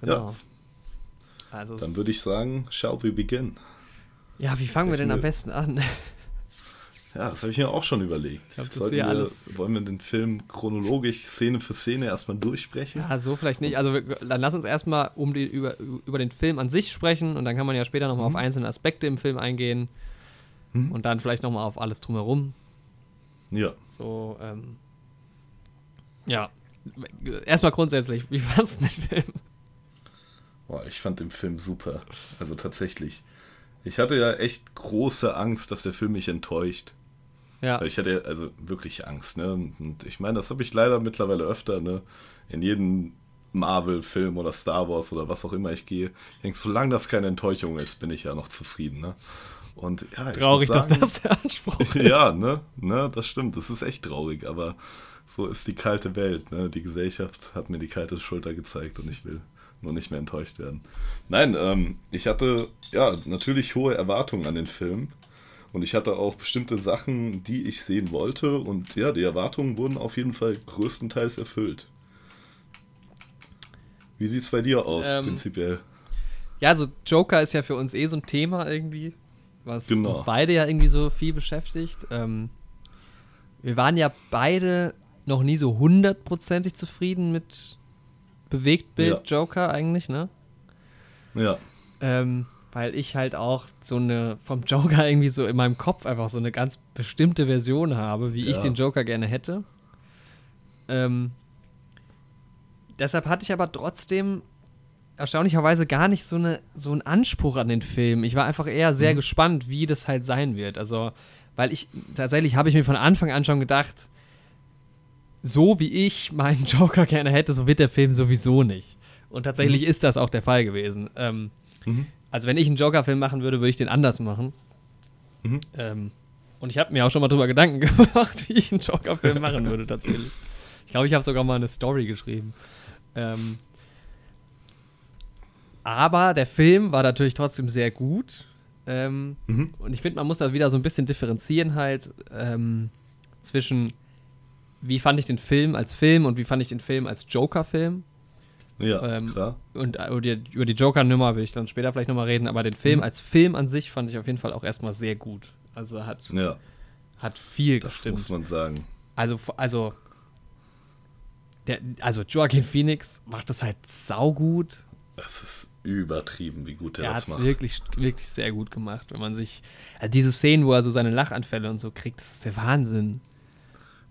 [SPEAKER 2] Genau. Also,
[SPEAKER 1] Dann würde ich sagen, shall we begin?
[SPEAKER 2] ja, wie fangen wir denn am besten an?
[SPEAKER 1] Ja, das habe ich mir auch schon überlegt.
[SPEAKER 2] glaub, das
[SPEAKER 1] Sollten wir,
[SPEAKER 2] alles-
[SPEAKER 1] Wollen wir den Film chronologisch, Szene für Szene erstmal durchsprechen?
[SPEAKER 2] Ja, so vielleicht nicht. Also wir, dann lass uns erstmal um die, über, über den Film an sich sprechen und dann kann man ja später nochmal auf einzelne Aspekte im Film eingehen
[SPEAKER 1] Mhm.
[SPEAKER 2] und dann vielleicht nochmal auf alles drumherum.
[SPEAKER 1] Ja.
[SPEAKER 2] So, ähm, ja. Erstmal grundsätzlich, wie fandest du den Film?
[SPEAKER 1] Boah, ich fand den Film super. Also tatsächlich. Ich hatte ja echt große Angst, dass der Film mich enttäuscht.
[SPEAKER 2] Ja,
[SPEAKER 1] ich hatte also wirklich Angst, ne? Und ich meine, das habe ich leider mittlerweile öfter, ne? In jedem Marvel-Film oder Star Wars oder was auch immer ich gehe. Ich denke, solange das keine Enttäuschung ist, bin ich ja noch zufrieden, ne? Und ja,
[SPEAKER 2] traurig,
[SPEAKER 1] muss
[SPEAKER 2] dass
[SPEAKER 1] sagen,
[SPEAKER 2] das der Anspruch ist.
[SPEAKER 1] ja, ne? ne? Das stimmt, das ist echt traurig, aber so ist die kalte Welt, ne? Die Gesellschaft hat mir die kalte Schulter gezeigt und ich will nur nicht mehr enttäuscht werden. Nein, ähm, ich hatte ja natürlich hohe Erwartungen an den Film. Und ich hatte auch bestimmte Sachen, die ich sehen wollte. Und ja, die Erwartungen wurden auf jeden Fall größtenteils erfüllt. Wie sieht es bei dir aus,
[SPEAKER 2] Ähm,
[SPEAKER 1] prinzipiell?
[SPEAKER 2] Ja, also Joker ist ja für uns eh so ein Thema irgendwie, was
[SPEAKER 1] Genau.
[SPEAKER 2] uns beide ja irgendwie so viel beschäftigt. Ähm, wir waren ja beide noch nie so hundertprozentig zufrieden mit Bewegtbild
[SPEAKER 1] Ja.
[SPEAKER 2] Joker eigentlich, ne?
[SPEAKER 1] Ja,
[SPEAKER 2] Ähm, weil ich halt auch so eine vom Joker irgendwie so in meinem Kopf einfach so eine ganz bestimmte Version habe, wie ich
[SPEAKER 1] Ja.
[SPEAKER 2] den Joker gerne hätte. Ähm, deshalb hatte ich aber trotzdem erstaunlicherweise gar nicht so, eine, so einen Anspruch an den Film. Ich war einfach eher sehr
[SPEAKER 1] Mhm.
[SPEAKER 2] gespannt, wie das halt sein wird. Also, weil ich tatsächlich habe ich mir von Anfang an schon gedacht, so wie ich meinen Joker gerne hätte, so wird der Film sowieso nicht. Und tatsächlich ist das auch der Fall gewesen. Ähm,
[SPEAKER 1] Mhm.
[SPEAKER 2] Also wenn ich einen Joker-Film machen würde, würde ich den anders machen.
[SPEAKER 1] Mhm.
[SPEAKER 2] Ähm, Und ich habe mir auch schon mal drüber Gedanken gemacht, wie ich einen Joker-Film machen würde, tatsächlich. Ich glaube, ich habe sogar mal eine Story geschrieben. Ähm, aber der Film war natürlich trotzdem sehr gut. Ähm, mhm. Und ich finde, man muss da wieder so ein bisschen differenzieren halt ähm, zwischen, wie fand ich den Film als Film und wie fand ich den Film als Joker-Film.
[SPEAKER 1] Ja, ähm, klar.
[SPEAKER 2] Und über die, über die Joker-Nummer will ich dann später vielleicht nochmal reden, aber den Film mhm. als Film an sich fand ich auf jeden Fall auch erstmal sehr gut. Also hat,
[SPEAKER 1] ja.
[SPEAKER 2] hat viel
[SPEAKER 1] das
[SPEAKER 2] gestimmt.
[SPEAKER 1] muss man sagen.
[SPEAKER 2] Also, also, der, also Joaquin Phoenix macht das halt saugut.
[SPEAKER 1] Das ist übertrieben, wie gut er,
[SPEAKER 2] er
[SPEAKER 1] das macht.
[SPEAKER 2] wirklich, wirklich sehr gut gemacht. Wenn man sich, also diese Szenen, wo er so seine Lachanfälle und so kriegt, das ist der Wahnsinn.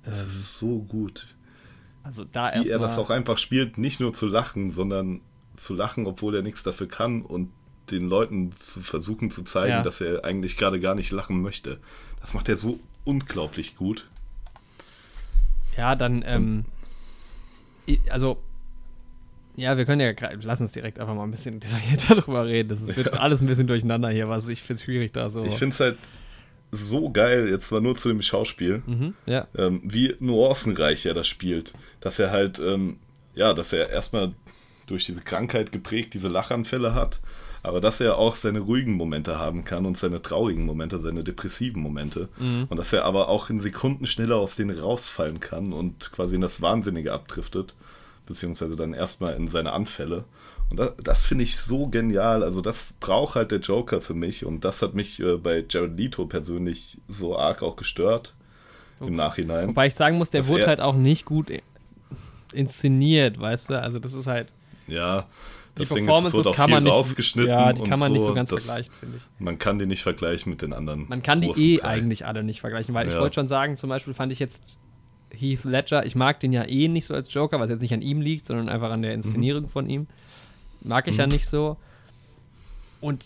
[SPEAKER 1] Das ähm, ist so gut.
[SPEAKER 2] Also da
[SPEAKER 1] Wie er das auch einfach spielt, nicht nur zu lachen, sondern zu lachen, obwohl er nichts dafür kann und den Leuten zu versuchen zu zeigen, ja. dass er eigentlich gerade gar nicht lachen möchte. Das macht er so unglaublich gut.
[SPEAKER 2] Ja, dann, ähm, also, ja, wir können ja, lass uns direkt einfach mal ein bisschen detaillierter darüber reden. Das ist, wird alles ein bisschen durcheinander hier, was ich finde es schwierig da so.
[SPEAKER 1] Ich finde es halt so geil, jetzt zwar nur zu dem Schauspiel,
[SPEAKER 2] mhm, ja.
[SPEAKER 1] ähm, wie nuancenreich er das spielt. Dass er halt, ähm, ja, dass er erstmal durch diese Krankheit geprägt diese Lachanfälle hat, aber dass er auch seine ruhigen Momente haben kann und seine traurigen Momente, seine depressiven Momente. Mhm. Und dass er aber auch in Sekunden schneller aus denen rausfallen kann und quasi in das Wahnsinnige abdriftet, beziehungsweise dann erstmal in seine Anfälle. Und das, das finde ich so genial. Also das braucht halt der Joker für mich. Und das hat mich äh, bei Jared Leto persönlich so arg auch gestört okay. im Nachhinein.
[SPEAKER 2] Wobei ich sagen muss, der wurde halt auch nicht gut inszeniert, weißt du? Also das ist halt.
[SPEAKER 1] Ja, das die Ding ist, es wird auch viel nicht, rausgeschnitten.
[SPEAKER 2] Ja, die kann man
[SPEAKER 1] so,
[SPEAKER 2] nicht so ganz vergleichen, finde ich.
[SPEAKER 1] Man kann die nicht vergleichen mit den anderen.
[SPEAKER 2] Man kann die eh drei. eigentlich alle nicht vergleichen, weil ja. ich wollte schon sagen, zum Beispiel fand ich jetzt Heath Ledger, ich mag den ja eh nicht so als Joker, was jetzt nicht an ihm liegt, sondern einfach an der Inszenierung mhm. von ihm. Mag ich mhm. ja nicht so. Und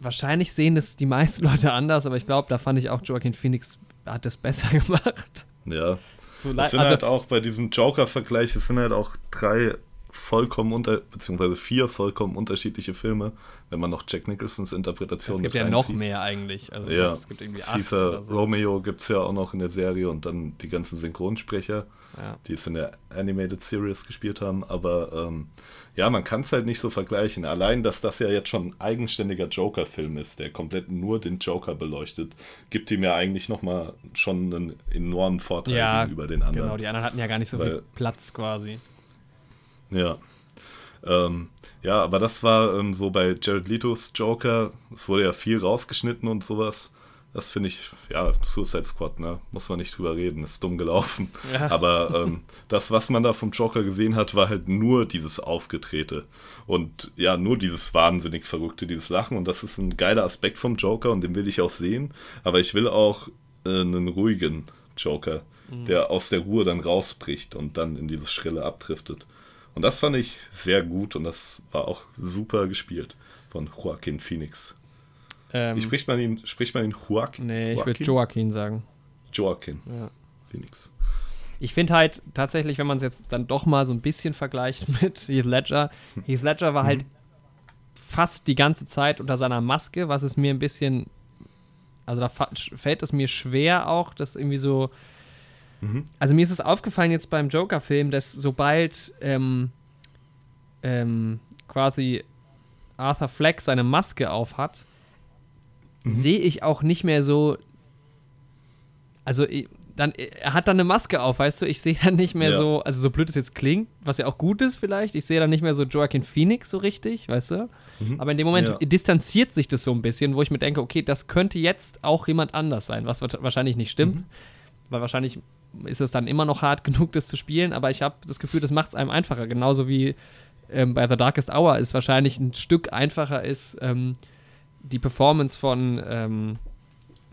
[SPEAKER 2] wahrscheinlich sehen das die meisten Leute anders, aber ich glaube, da fand ich auch Joaquin Phoenix hat das besser gemacht.
[SPEAKER 1] Ja. So das sind also, halt auch bei diesem Joker-Vergleich, es sind halt auch drei vollkommen unter, beziehungsweise vier vollkommen unterschiedliche Filme, wenn man noch Jack Nicholsons Interpretation
[SPEAKER 2] Es gibt ja noch mehr eigentlich.
[SPEAKER 1] Also ja, es gibt irgendwie Caesar so. Romeo gibt es ja auch noch in der Serie und dann die ganzen Synchronsprecher, ja. die es in der Animated Series gespielt haben. Aber ähm, ja, man kann es halt nicht so vergleichen. Allein, dass das ja jetzt schon ein eigenständiger Joker-Film ist, der komplett nur den Joker beleuchtet, gibt ihm ja eigentlich nochmal schon einen enormen Vorteil ja, gegenüber den anderen. Genau,
[SPEAKER 2] die anderen hatten ja gar nicht so Weil, viel Platz quasi.
[SPEAKER 1] Ja. Ähm, ja, aber das war ähm, so bei Jared Letos Joker. Es wurde ja viel rausgeschnitten und sowas. Das finde ich, ja, Suicide Squad, ne? Muss man nicht drüber reden, ist dumm gelaufen. Ja. Aber ähm, das, was man da vom Joker gesehen hat, war halt nur dieses Aufgetrete. Und ja, nur dieses wahnsinnig Verrückte, dieses Lachen. Und das ist ein geiler Aspekt vom Joker und den will ich auch sehen. Aber ich will auch äh, einen ruhigen Joker, mhm. der aus der Ruhe dann rausbricht und dann in dieses Schrille abdriftet. Und das fand ich sehr gut und das war auch super gespielt von Joaquin Phoenix. Ähm, Wie spricht man ihn? Spricht man ihn Joaquin?
[SPEAKER 2] Nee, ich würde Joaquin sagen.
[SPEAKER 1] Joaquin.
[SPEAKER 2] Ja.
[SPEAKER 1] Phoenix.
[SPEAKER 2] Ich finde halt tatsächlich, wenn man es jetzt dann doch mal so ein bisschen vergleicht mit Heath Ledger, Heath Ledger war halt fast die ganze Zeit unter seiner Maske, was es mir ein bisschen, also da fällt es mir schwer auch, das irgendwie so Mhm. Also mir ist es aufgefallen jetzt beim Joker-Film, dass sobald ähm, ähm, quasi Arthur Fleck seine Maske auf hat, mhm. sehe ich auch nicht mehr so. Also dann, er hat dann eine Maske auf, weißt du? Ich sehe dann nicht mehr ja. so, also so blöd es jetzt klingt, was ja auch gut ist vielleicht. Ich sehe dann nicht mehr so Joaquin Phoenix so richtig, weißt du? Mhm. Aber in dem Moment ja. distanziert sich das so ein bisschen, wo ich mir denke, okay, das könnte jetzt auch jemand anders sein, was wahrscheinlich nicht stimmt, mhm. weil wahrscheinlich ist es dann immer noch hart genug, das zu spielen, aber ich habe das Gefühl, das macht es einem einfacher. Genauso wie ähm, bei The Darkest Hour es wahrscheinlich ein Stück einfacher ist, ähm, die Performance von ähm,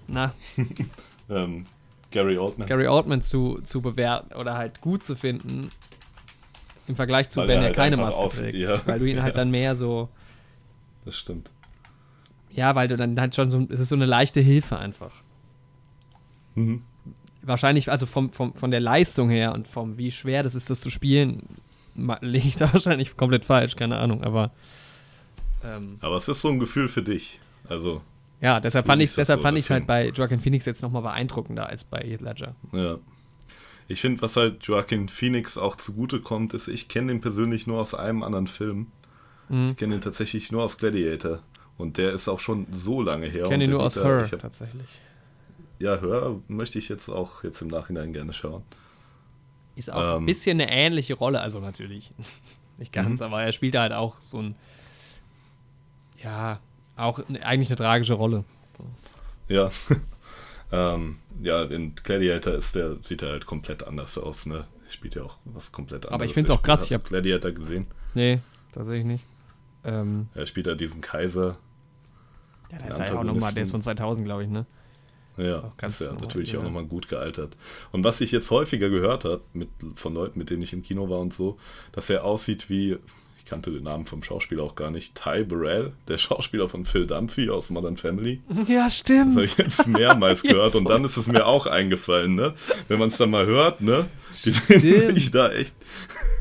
[SPEAKER 2] na,
[SPEAKER 1] ähm, Gary Oldman,
[SPEAKER 2] Gary Oldman zu, zu bewerten oder halt gut zu finden im Vergleich zu, weil wenn er, halt keine Maske aus, trägt. Ja. Weil du ihn halt dann mehr so.
[SPEAKER 1] Das stimmt.
[SPEAKER 2] Ja, weil du dann halt schon so, es ist so eine leichte Hilfe einfach.
[SPEAKER 1] Mhm
[SPEAKER 2] wahrscheinlich, also vom, vom, von der Leistung her und vom wie schwer das ist, das zu spielen, liege ich da wahrscheinlich komplett falsch, keine Ahnung, aber.
[SPEAKER 1] Ähm, aber es ist so ein Gefühl für dich. Also.
[SPEAKER 2] Ja, deshalb fand ich deshalb
[SPEAKER 1] so,
[SPEAKER 2] fand ich halt bei Joaquin Phoenix jetzt nochmal beeindruckender als bei Heath Ledger.
[SPEAKER 1] Ja. Ich finde, was halt Joaquin Phoenix auch zugute kommt, ist, ich kenne den persönlich nur aus einem anderen Film.
[SPEAKER 2] Mhm.
[SPEAKER 1] Ich kenne ihn tatsächlich nur aus Gladiator. Und der ist auch schon so lange her.
[SPEAKER 2] Ich kenne ihn nur aus Her tatsächlich.
[SPEAKER 1] Ja, Hör möchte ich jetzt auch jetzt im Nachhinein gerne schauen.
[SPEAKER 2] Ist auch ein
[SPEAKER 1] Ähm.
[SPEAKER 2] bisschen eine ähnliche Rolle, also natürlich nicht ganz,
[SPEAKER 1] Mhm.
[SPEAKER 2] aber er spielt halt auch so ein, ja, auch eigentlich eine tragische Rolle.
[SPEAKER 1] Ja. ähm, ja, in Gladiator ist der, sieht er halt komplett anders aus, ne? Spielt ja auch was komplett anderes.
[SPEAKER 2] Aber ich find's
[SPEAKER 1] Er
[SPEAKER 2] auch krass,
[SPEAKER 1] Hast
[SPEAKER 2] ich
[SPEAKER 1] du
[SPEAKER 2] hab-
[SPEAKER 1] Gladiator gesehen.
[SPEAKER 2] Nee, tatsächlich nicht. Ähm,
[SPEAKER 1] Er spielt da diesen Kaiser.
[SPEAKER 2] ja, der ist halt auch nochmal, der ist von 2000, glaube ich, ne?
[SPEAKER 1] Ja, ist ja
[SPEAKER 2] normal,
[SPEAKER 1] natürlich
[SPEAKER 2] ja.
[SPEAKER 1] auch nochmal gut gealtert. Und was ich jetzt häufiger gehört habe mit, von Leuten, mit denen ich im Kino war und so, dass er aussieht wie, kannte den Namen vom Schauspieler auch gar nicht, Ty Burrell, der Schauspieler von Phil Dunphy aus Modern Family.
[SPEAKER 2] Ja,
[SPEAKER 1] Das
[SPEAKER 2] stimmt.
[SPEAKER 1] habe ich jetzt mehrmals
[SPEAKER 2] Jetzt
[SPEAKER 1] gehört und
[SPEAKER 2] so.
[SPEAKER 1] dann ist es mir auch eingefallen, ne? Wenn man es dann mal hört, ne? Die sehen sich da echt.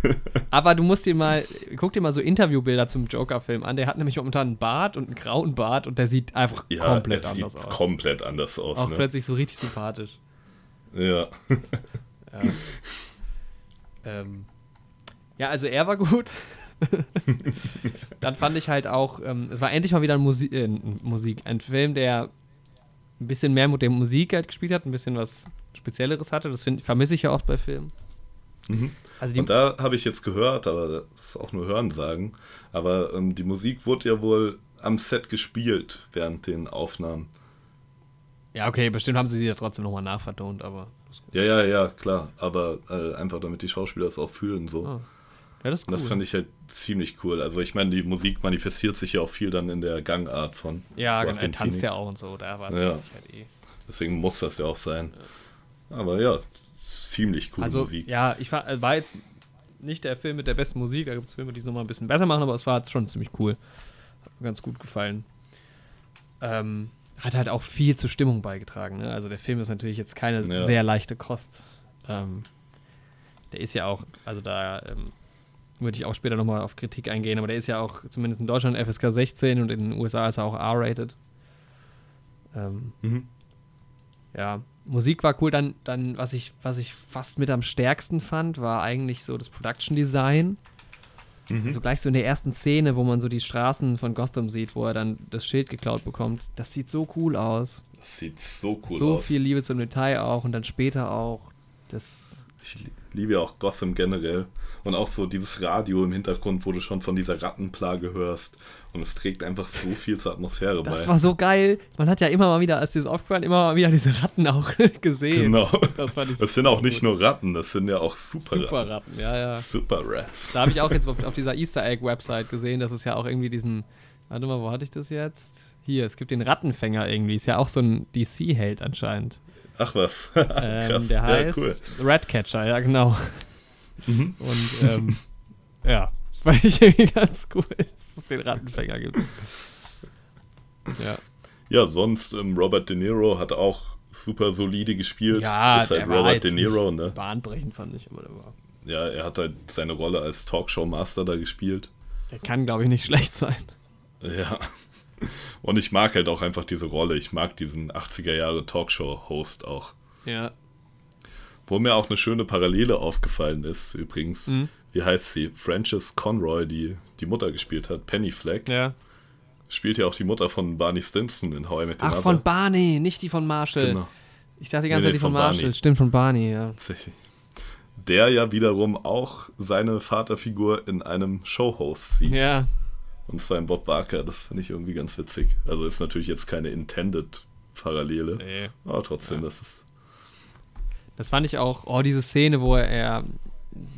[SPEAKER 2] Aber du musst dir mal, guck dir mal so Interviewbilder zum Joker-Film an. Der hat nämlich momentan einen Bart und einen grauen Bart und der sieht einfach
[SPEAKER 1] Ja,
[SPEAKER 2] komplett
[SPEAKER 1] er sieht
[SPEAKER 2] anders aus.
[SPEAKER 1] komplett anders aus,
[SPEAKER 2] Auch
[SPEAKER 1] ne?
[SPEAKER 2] plötzlich so richtig sympathisch.
[SPEAKER 1] Ja.
[SPEAKER 2] Ja. ähm, ja, also er war gut. Dann fand ich halt auch, ähm, es war endlich mal wieder ein Musi äh, Musik, ein Film, der ein bisschen mehr mit der Musik halt gespielt hat, ein bisschen was Spezielleres hatte. Das find- vermisse ich ja oft bei Filmen.
[SPEAKER 1] Mhm.
[SPEAKER 2] Also die,
[SPEAKER 1] Und da habe ich jetzt gehört, aber das ist auch nur Hörensagen, aber ähm, die Musik wurde ja wohl am Set gespielt während den Aufnahmen.
[SPEAKER 2] ja, okay, bestimmt haben sie sie ja trotzdem nochmal nachvertont, aber. das ist gut.
[SPEAKER 1] Ja, ja, ja, klar, aber äh, einfach damit die Schauspieler es auch fühlen so.
[SPEAKER 2] Ah, Ja, das ist cool.
[SPEAKER 1] das fand ich halt ziemlich cool. Also ich meine, die Musik manifestiert sich ja auch viel dann in der Gangart von
[SPEAKER 2] ja, genau, er tanzt ja auch und so, da war es
[SPEAKER 1] Ja.
[SPEAKER 2] halt eh.
[SPEAKER 1] Deswegen muss das ja auch sein. Aber ja, ziemlich coole
[SPEAKER 2] Also,
[SPEAKER 1] Musik.
[SPEAKER 2] ja, ich war, war jetzt nicht der Film mit der besten Musik. Da gibt es Filme, die es nochmal ein bisschen besser machen, aber es war schon ziemlich cool. Hat mir ganz gut gefallen. Ähm, hat halt auch viel zur Stimmung beigetragen. Ne? Also, der Film ist natürlich jetzt keine
[SPEAKER 1] Ja.
[SPEAKER 2] sehr leichte Kost. Ähm, der ist ja auch, also da ähm, würde ich auch später nochmal auf Kritik eingehen, aber der ist ja auch zumindest in Deutschland FSK 16 und in den USA ist er auch R-rated. Ähm,
[SPEAKER 1] Mhm.
[SPEAKER 2] ja, Musik war cool. Dann, dann was, ich, was ich fast mit am stärksten fand, war eigentlich so das Production Design.
[SPEAKER 1] Mhm.
[SPEAKER 2] Also gleich so in der ersten Szene, wo man so die Straßen von Gotham sieht, wo er dann das Schild geklaut bekommt. Das sieht so cool aus.
[SPEAKER 1] Das sieht so cool
[SPEAKER 2] so
[SPEAKER 1] aus.
[SPEAKER 2] viel Liebe zum Detail auch und dann später auch. Das.
[SPEAKER 1] Ich liebe ja auch Gotham generell. Und auch so dieses Radio im Hintergrund, wo du schon von dieser Rattenplage hörst. Und es trägt einfach so viel zur Atmosphäre
[SPEAKER 2] Das
[SPEAKER 1] bei.
[SPEAKER 2] war so geil. Man hat ja immer mal wieder, als dir das aufgefallen, immer mal wieder diese Ratten auch gesehen.
[SPEAKER 1] Genau.
[SPEAKER 2] Das
[SPEAKER 1] Das sind auch nicht nur Ratten, das sind ja auch Super,
[SPEAKER 2] Super
[SPEAKER 1] Ratten.
[SPEAKER 2] Ratten, ja, ja.
[SPEAKER 1] Super Rats.
[SPEAKER 2] Da habe ich auch jetzt auf, auf dieser Easter Egg Website gesehen, dass es ja auch irgendwie diesen. Warte mal, wo hatte ich das jetzt? Hier, es gibt den Rattenfänger irgendwie. Ist ja auch so ein DC-Held anscheinend.
[SPEAKER 1] Ach was.
[SPEAKER 2] Ähm,
[SPEAKER 1] Krass.
[SPEAKER 2] der heißt
[SPEAKER 1] ja, cool.
[SPEAKER 2] Ratcatcher, ja, genau.
[SPEAKER 1] Mhm.
[SPEAKER 2] Und ähm, ja, fand ich irgendwie ganz cool, dass es den Rattenfänger gibt. Ja,
[SPEAKER 1] Ja, sonst ähm, Robert De Niro hat auch super solide gespielt.
[SPEAKER 2] ja
[SPEAKER 1] ist halt Robert De Niro, ne?
[SPEAKER 2] bahnbrechend, fand ich. Aber der, war,
[SPEAKER 1] Ja, er hat halt seine Rolle als Talkshow-Master da gespielt.
[SPEAKER 2] der kann, glaube ich, nicht schlecht sein.
[SPEAKER 1] Ja. Und ich mag halt auch einfach diese Rolle. Ich mag diesen 80er Jahre Talkshow-Host auch.
[SPEAKER 2] Ja.
[SPEAKER 1] Wo mir auch eine schöne Parallele aufgefallen ist, übrigens.
[SPEAKER 2] Mhm.
[SPEAKER 1] Wie heißt sie? Frances Conroy, die die Mutter gespielt hat. Penny Fleck.
[SPEAKER 2] ja.
[SPEAKER 1] Spielt ja auch die Mutter von Barney Stinson in How I Met Your
[SPEAKER 2] Ach,
[SPEAKER 1] Mother.
[SPEAKER 2] von Barney, nicht die von Marshall.
[SPEAKER 1] Genau.
[SPEAKER 2] Ich dachte die ganze
[SPEAKER 1] Nee,
[SPEAKER 2] Zeit die von,
[SPEAKER 1] von
[SPEAKER 2] Marshall.
[SPEAKER 1] Barney.
[SPEAKER 2] Stimmt, von Barney, ja.
[SPEAKER 1] Tatsächlich. Der ja wiederum auch seine Vaterfigur in einem Showhost sieht.
[SPEAKER 2] Ja,
[SPEAKER 1] Und zwar in Bob Barker. Das finde ich irgendwie ganz witzig. Also ist natürlich jetzt keine intended Parallele.
[SPEAKER 2] nee.
[SPEAKER 1] Aber trotzdem,
[SPEAKER 2] Ja.
[SPEAKER 1] das ist.
[SPEAKER 2] Das fand ich auch, oh, diese Szene, wo er,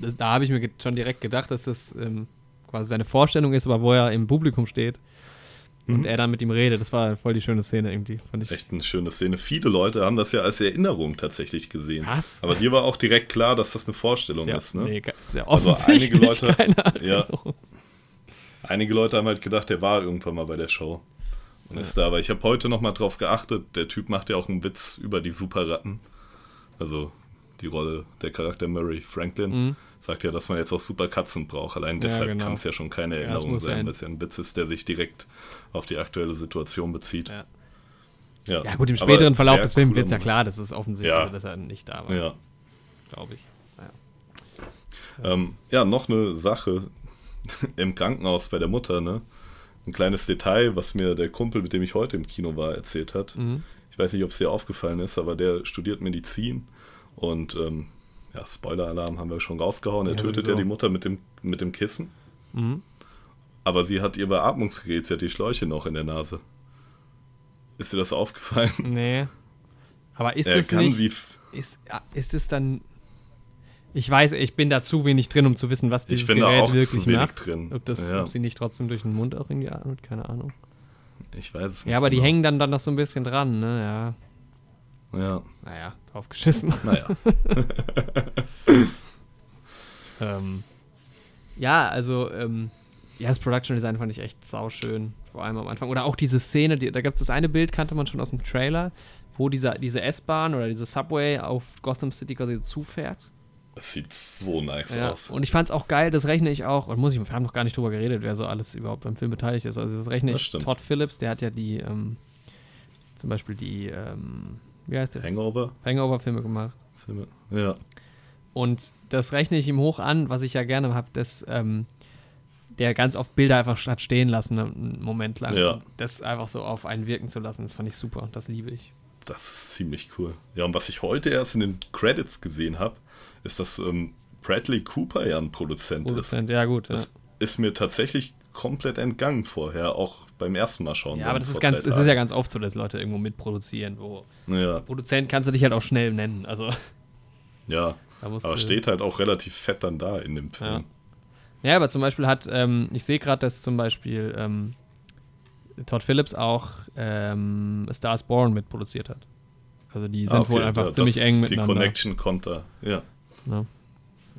[SPEAKER 2] das, da habe ich mir schon direkt gedacht, dass das ähm, quasi seine Vorstellung ist, aber wo er im Publikum steht und
[SPEAKER 1] Mhm.
[SPEAKER 2] er dann mit ihm redet. Das war voll die schöne Szene irgendwie, fand ich.
[SPEAKER 1] Echt eine schöne Szene. Viele Leute haben das ja als Erinnerung tatsächlich gesehen.
[SPEAKER 2] Was?
[SPEAKER 1] Aber dir war auch direkt klar, dass das eine Vorstellung
[SPEAKER 2] Sehr,
[SPEAKER 1] ist, ne?
[SPEAKER 2] nee, sehr
[SPEAKER 1] Also
[SPEAKER 2] offensichtlich
[SPEAKER 1] einige Leute-
[SPEAKER 2] keine
[SPEAKER 1] ja. Einige Leute haben halt gedacht, der war irgendwann mal bei der Show. Und
[SPEAKER 2] Ja.
[SPEAKER 1] ist da. Aber ich habe heute nochmal drauf geachtet, der Typ macht ja auch einen Witz über die Superratten. Also die Rolle, der Charakter Murray Franklin.
[SPEAKER 2] Mhm.
[SPEAKER 1] Sagt ja, dass man jetzt auch super Katzen braucht. Allein
[SPEAKER 2] Ja,
[SPEAKER 1] deshalb
[SPEAKER 2] genau.
[SPEAKER 1] kann es ja schon keine Erinnerung
[SPEAKER 2] muss
[SPEAKER 1] sein,
[SPEAKER 2] sein.
[SPEAKER 1] es ja ein Witz ist, der sich direkt auf die aktuelle Situation bezieht.
[SPEAKER 2] Ja.
[SPEAKER 1] Ja,
[SPEAKER 2] Ja, gut, im späteren Verlauf des Films wird es ja klar, das ist offensichtlich,
[SPEAKER 1] Ja.
[SPEAKER 2] dass er nicht da war,
[SPEAKER 1] Ja.
[SPEAKER 2] glaube ich.
[SPEAKER 1] Ähm, ja, noch eine Sache im Krankenhaus bei der Mutter, ne? Ein kleines Detail, was mir der Kumpel, mit dem ich heute im Kino war, erzählt hat.
[SPEAKER 2] Mhm.
[SPEAKER 1] Ich weiß nicht, ob es dir aufgefallen ist, aber der studiert Medizin und ähm, ja, Spoiler-Alarm haben wir schon rausgehauen. Er
[SPEAKER 2] Ja,
[SPEAKER 1] tötet
[SPEAKER 2] sowieso.
[SPEAKER 1] ja die Mutter mit dem, mit dem Kissen.
[SPEAKER 2] Mhm.
[SPEAKER 1] Aber sie hat ihr Beatmungsgerät, sie hat die Schläuche noch in der Nase. Ist dir das aufgefallen?
[SPEAKER 2] Nee. Aber ist
[SPEAKER 1] er
[SPEAKER 2] es
[SPEAKER 1] kann
[SPEAKER 2] nicht,
[SPEAKER 1] sie.
[SPEAKER 2] ist, ist es dann, ich weiß, ich bin da zu wenig drin, um zu wissen, was dieses Gerät wirklich macht.
[SPEAKER 1] drin.
[SPEAKER 2] Ob, das,
[SPEAKER 1] Ja.
[SPEAKER 2] ob sie nicht trotzdem durch den Mund auch irgendwie atmet, keine Ahnung.
[SPEAKER 1] Ich weiß es nicht.
[SPEAKER 2] Ja, aber die
[SPEAKER 1] genau.
[SPEAKER 2] hängen dann, dann noch so ein bisschen dran, ne, ja.
[SPEAKER 1] Ja,
[SPEAKER 2] Naja, drauf geschissen.
[SPEAKER 1] naja.
[SPEAKER 2] ähm, ja, also, ähm, ja, das Production Design fand ich echt sauschön, vor allem am Anfang. Oder auch diese Szene, die, da gab es das eine Bild, kannte man schon aus dem Trailer, wo dieser, diese S-Bahn oder diese Subway auf Gotham City quasi zufährt.
[SPEAKER 1] Das sieht so nice
[SPEAKER 2] Ja,
[SPEAKER 1] aus.
[SPEAKER 2] und ich fand's auch geil, das rechne ich auch, und muss ich, wir haben noch gar nicht drüber geredet, wer so alles überhaupt beim Film beteiligt ist. Also das rechne
[SPEAKER 1] Das
[SPEAKER 2] ich
[SPEAKER 1] stimmt.
[SPEAKER 2] Todd Phillips, der hat ja die, ähm, zum Beispiel die, ähm, wie heißt der?
[SPEAKER 1] Hangover?
[SPEAKER 2] Hangover-Filme gemacht.
[SPEAKER 1] Filme? Ja.
[SPEAKER 2] Und das rechne ich ihm hoch an, was ich ja gerne habe, dass ähm, der ganz oft Bilder einfach hat stehen lassen, ne, einen Moment lang.
[SPEAKER 1] Ja.
[SPEAKER 2] Das einfach so auf einen wirken zu lassen, das fand ich super. Das liebe ich.
[SPEAKER 1] Das ist ziemlich cool. Ja, und was ich heute erst in den Credits gesehen habe, ist, dass ähm, Bradley Cooper ja ein Produzent,
[SPEAKER 2] Produzent, ja gut.
[SPEAKER 1] ist.
[SPEAKER 2] Ja.
[SPEAKER 1] Das ist mir tatsächlich komplett entgangen vorher, auch beim ersten Mal schauen.
[SPEAKER 2] ja, aber das ist ganz, es ist ja ganz oft so, dass Leute irgendwo mitproduzieren. Wo
[SPEAKER 1] Ja,
[SPEAKER 2] Produzent kannst du dich halt auch schnell nennen. Also
[SPEAKER 1] ja. Aber steht halt auch relativ fett dann da in dem Film.
[SPEAKER 2] Ja, aber zum Beispiel hat, ähm, ich sehe gerade, dass zum Beispiel ähm, Todd Phillips auch ähm, A Star is Born mitproduziert hat. Also die sind
[SPEAKER 1] Ah, okay,
[SPEAKER 2] wohl einfach
[SPEAKER 1] ja,
[SPEAKER 2] ziemlich
[SPEAKER 1] das-
[SPEAKER 2] eng
[SPEAKER 1] Die
[SPEAKER 2] miteinander.
[SPEAKER 1] Connection kommt da. Ja.
[SPEAKER 2] Ne?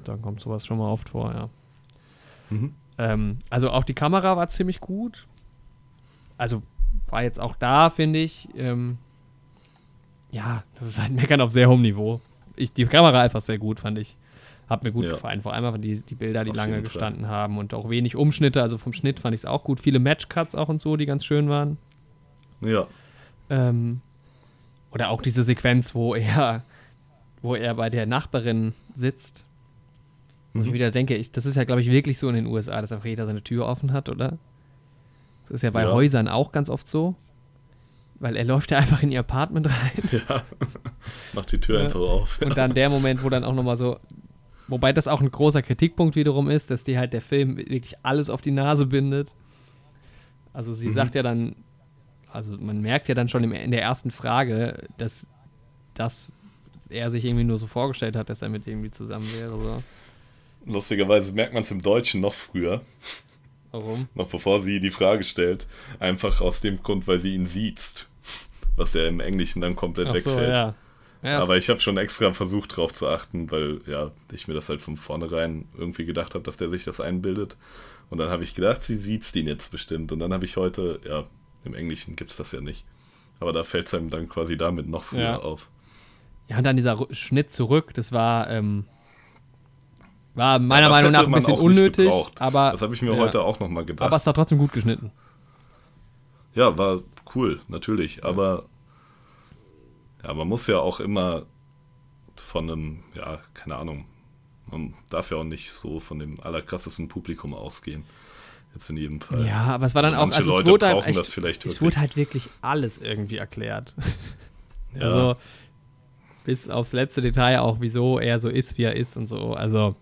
[SPEAKER 2] Dann kommt sowas schon mal oft vor, ja.
[SPEAKER 1] Mhm.
[SPEAKER 2] Ähm, also auch die Kamera war ziemlich gut. Also war jetzt auch da, finde ich. Ähm, ja, das ist halt Meckern auf sehr hohem Niveau. Ich, die Kamera einfach sehr gut, fand ich. Hat mir gut
[SPEAKER 1] Ja.
[SPEAKER 2] gefallen. Vor allem einfach die, die Bilder, die
[SPEAKER 1] Auf
[SPEAKER 2] lange
[SPEAKER 1] jeden Fall.
[SPEAKER 2] gestanden haben und auch wenig Umschnitte. Also vom Schnitt fand ich es auch gut. Viele Matchcuts auch und so, die ganz schön waren.
[SPEAKER 1] Ja.
[SPEAKER 2] Ähm, oder auch diese Sequenz, wo er, wo er bei der Nachbarin sitzt.
[SPEAKER 1] Mhm.
[SPEAKER 2] wieder denke, ich, das ist ja, glaube ich, wirklich so in den USA, dass einfach jeder seine Tür offen hat, oder? Das ist ja bei
[SPEAKER 1] Ja.
[SPEAKER 2] Häusern auch ganz oft so. Weil er läuft ja einfach in ihr Apartment rein.
[SPEAKER 1] Ja. Macht die Tür
[SPEAKER 2] Ja.
[SPEAKER 1] einfach auf.
[SPEAKER 2] Und dann der Moment, wo dann auch nochmal so. Wobei das auch ein großer Kritikpunkt wiederum ist, dass die halt der Film wirklich alles auf die Nase bindet. Also sie
[SPEAKER 1] Mhm.
[SPEAKER 2] sagt ja dann, also man merkt ja dann schon in der ersten Frage, dass, dass er sich irgendwie nur so vorgestellt hat, dass er mit irgendwie zusammen wäre. So.
[SPEAKER 1] Lustigerweise merkt man es im Deutschen noch früher,
[SPEAKER 2] Warum?
[SPEAKER 1] noch bevor sie die Frage stellt. Einfach aus dem Grund, weil sie ihn sieht. Was ja im Englischen dann komplett
[SPEAKER 2] Ach so,
[SPEAKER 1] wegfällt.
[SPEAKER 2] ja. ja
[SPEAKER 1] Aber
[SPEAKER 2] es-
[SPEAKER 1] ich habe schon extra versucht drauf zu achten, weil ja, ich mir das halt von vornherein irgendwie gedacht habe, dass der sich das einbildet. Und dann habe ich gedacht, sie sieht's den jetzt bestimmt. Und dann habe ich heute, ja, im Englischen gibt's das ja nicht. Aber da fällt es einem dann quasi damit noch früher
[SPEAKER 2] Ja.
[SPEAKER 1] auf.
[SPEAKER 2] Ja, und dann dieser Schnitt zurück, das war, ähm, war meiner
[SPEAKER 1] das
[SPEAKER 2] Meinung nach ein bisschen
[SPEAKER 1] auch
[SPEAKER 2] unnötig, aber,
[SPEAKER 1] Das habe ich mir
[SPEAKER 2] ja.
[SPEAKER 1] heute auch nochmal gedacht.
[SPEAKER 2] aber es war trotzdem gut geschnitten.
[SPEAKER 1] Ja, war cool, natürlich. Aber ja, man muss ja auch immer von einem, ja, keine Ahnung, man darf ja auch nicht so von dem allerkrassesten Publikum ausgehen. Jetzt in jedem Fall.
[SPEAKER 2] Ja, aber es war dann auch,
[SPEAKER 1] Manche
[SPEAKER 2] also es
[SPEAKER 1] Leute
[SPEAKER 2] wurde halt echt,
[SPEAKER 1] das vielleicht
[SPEAKER 2] es
[SPEAKER 1] wirklich.
[SPEAKER 2] wurde halt wirklich alles irgendwie erklärt.
[SPEAKER 1] Ja.
[SPEAKER 2] Also bis aufs letzte Detail auch, wieso er so ist, wie er ist und so. Also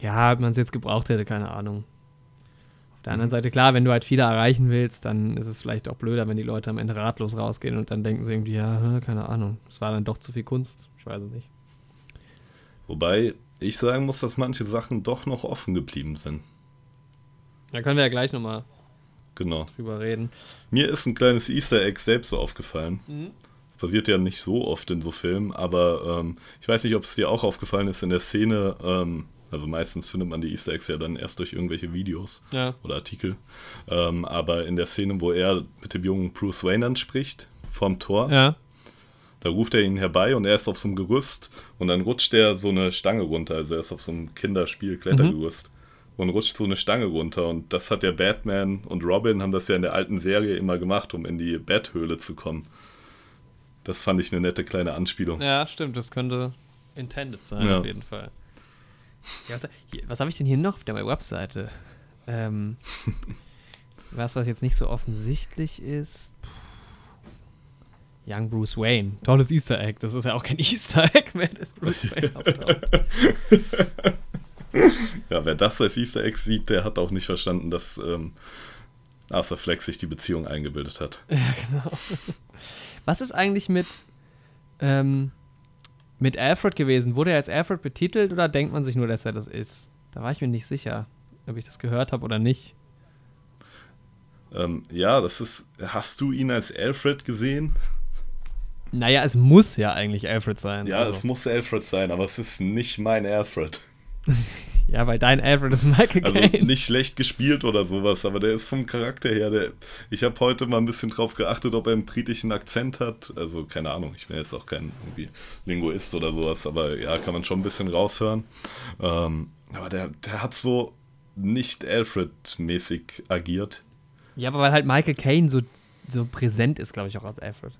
[SPEAKER 2] ja, ob man es jetzt gebraucht hätte, keine Ahnung. Auf der
[SPEAKER 1] Mhm.
[SPEAKER 2] anderen Seite, klar, wenn du halt viele erreichen willst, dann ist es vielleicht auch blöder, wenn die Leute am Ende ratlos rausgehen und dann denken sie irgendwie, ja, keine Ahnung, es war dann doch zu viel Kunst. Ich weiß es nicht.
[SPEAKER 1] Wobei ich sagen muss, dass manche Sachen doch noch offen geblieben sind.
[SPEAKER 2] Da können wir ja gleich nochmal
[SPEAKER 1] Genau.
[SPEAKER 2] drüber reden.
[SPEAKER 1] Mir ist ein kleines Easter Egg selbst aufgefallen. Das passiert ja nicht so oft in so Filmen, aber ähm, ich weiß nicht, ob es dir auch aufgefallen ist in der Szene. Ähm, also meistens findet man die Easter Eggs ja dann erst durch irgendwelche Videos
[SPEAKER 2] Ja.
[SPEAKER 1] oder Artikel. Ähm, aber in der Szene, wo er mit dem jungen Bruce Wayne dann spricht, vom Tor,
[SPEAKER 2] Ja.
[SPEAKER 1] da ruft er ihn herbei und er ist auf so einem Gerüst und dann rutscht er so eine Stange runter. Also er ist auf so einem Kinderspiel-Klettergerüst. und rutscht so eine Stange runter. Und das hat ja Batman und Robin haben das ja in der alten Serie immer gemacht, um in die Betthöhle zu kommen. Das fand ich eine nette kleine Anspielung.
[SPEAKER 2] Ja, stimmt, das könnte intended sein, ja. auf jeden Fall. Ja, was, was habe ich denn hier noch auf der Webseite? Ähm, was, was jetzt nicht so offensichtlich ist. Young Bruce Wayne. Tolles Easter Egg. Das ist ja auch kein Easter Egg, wenn es Bruce Wayne auftaucht.
[SPEAKER 1] ja, wer das als Easter Egg sieht, der hat auch nicht verstanden, dass ähm, Arthur Fleck sich die Beziehung eingebildet hat.
[SPEAKER 2] Ja, genau. Was ist eigentlich mit, ähm, mit Alfred gewesen? Wurde er als Alfred betitelt oder denkt man sich nur, dass er das ist? Da war ich mir nicht sicher, ob ich das gehört habe oder nicht.
[SPEAKER 1] Ähm, ja, das ist. Hast du ihn als Alfred gesehen?
[SPEAKER 2] Naja, es muss ja eigentlich Alfred sein.
[SPEAKER 1] Ja, also. es muss Alfred sein, aber es ist nicht mein Alfred.
[SPEAKER 2] ja, weil dein Alfred ist Michael
[SPEAKER 1] also Caine. nicht schlecht gespielt oder sowas, aber der ist vom Charakter her, der, ich habe heute mal ein bisschen drauf geachtet, ob er einen britischen Akzent hat. Also keine Ahnung, ich bin jetzt auch kein irgendwie Linguist oder sowas, aber ja, kann man schon ein bisschen raushören. Ähm, aber der, der hat so nicht Alfred-mäßig agiert.
[SPEAKER 2] Ja, aber weil halt Michael Caine so, so präsent ist, glaube ich, auch als Alfred.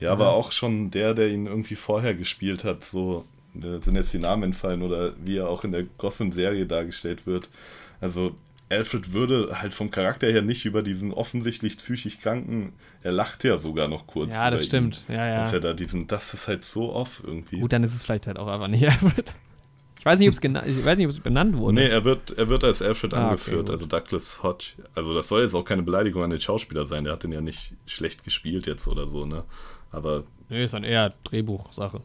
[SPEAKER 1] Ja, aber auch schon der, der ihn irgendwie vorher gespielt hat, so sind jetzt die Namen entfallen oder wie er auch in der Gotham-Serie dargestellt wird. Also Alfred würde halt vom Charakter her nicht über diesen offensichtlich psychisch Kranken, er lacht ja sogar noch kurz.
[SPEAKER 2] Ja, das stimmt. Ihm, ja, ja.
[SPEAKER 1] Dass er da diesen, das ist halt so off irgendwie.
[SPEAKER 2] Gut, dann ist es vielleicht halt auch einfach nicht Alfred. Ich weiß nicht, ich weiß nicht, ob es benannt wurde.
[SPEAKER 1] Nee, er wird, er wird als Alfred ah, angeführt, okay, also Douglas Hodge. Also das soll jetzt auch keine Beleidigung an den Schauspieler sein, der hat den ja nicht schlecht gespielt jetzt oder so, ne? Aber.
[SPEAKER 2] Nee, ist dann eher Drehbuchsache.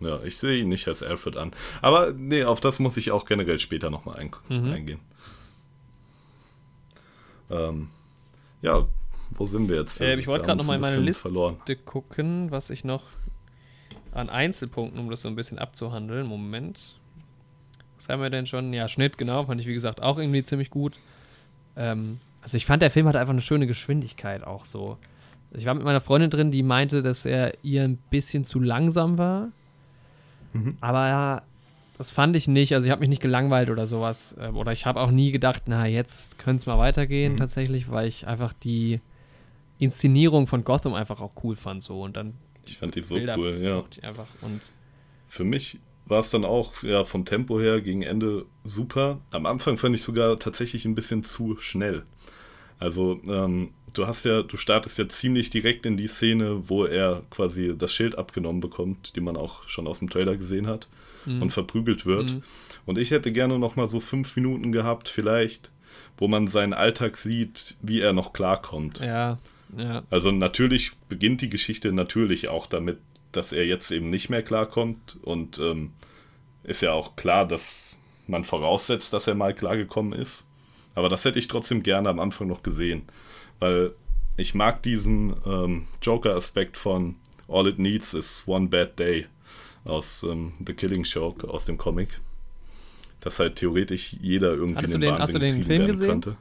[SPEAKER 1] Ja, ich sehe ihn nicht als Alfred an. Aber nee, auf das muss ich auch generell später nochmal ein mhm. eingehen. Ähm, ja, wo sind wir jetzt?
[SPEAKER 2] Äh, ich wollte gerade nochmal in meine Liste verloren. gucken, was ich noch an Einzelpunkten, um das so ein bisschen abzuhandeln. Moment. Was haben wir denn schon? Ja, Schnitt, genau, fand ich wie gesagt auch irgendwie ziemlich gut. Ähm, also ich fand, der Film hat einfach eine schöne Geschwindigkeit auch so. Ich war mit meiner Freundin drin, die meinte, dass er ihr ein bisschen zu langsam war. Mhm. Aber ja, das fand ich nicht. Also ich habe mich nicht gelangweilt oder sowas. Ähm, oder ich habe auch nie gedacht, na, jetzt könnte es mal weitergehen mhm. tatsächlich, weil ich einfach die Inszenierung von Gotham einfach auch cool fand. So. Und dann
[SPEAKER 1] ich fand die so Bilder cool, ja.
[SPEAKER 2] Einfach. Und
[SPEAKER 1] Für mich war es dann auch ja, vom Tempo her gegen Ende super. Am Anfang fand ich sogar tatsächlich ein bisschen zu schnell. Also ähm, du hast ja, du startest ja ziemlich direkt in die Szene, wo er quasi das Schild abgenommen bekommt, die man auch schon aus dem Trailer gesehen hat mhm. und verprügelt wird. Mhm. Und ich hätte gerne noch mal so fünf Minuten gehabt, vielleicht, wo man seinen Alltag sieht, wie er noch klarkommt.
[SPEAKER 2] Ja, ja.
[SPEAKER 1] Also natürlich beginnt die Geschichte natürlich auch damit, dass er jetzt eben nicht mehr klarkommt und ähm, ist ja auch klar, dass man voraussetzt, dass er mal klargekommen ist. Aber das hätte ich trotzdem gerne am Anfang noch gesehen. Weil ich mag diesen ähm, Joker-Aspekt von All It Needs is One Bad Day aus ähm, The Killing Joke, aus dem Comic. Dass halt theoretisch jeder irgendwie
[SPEAKER 2] in den, den Wahnsinn getrieben werden gesehen? könnte.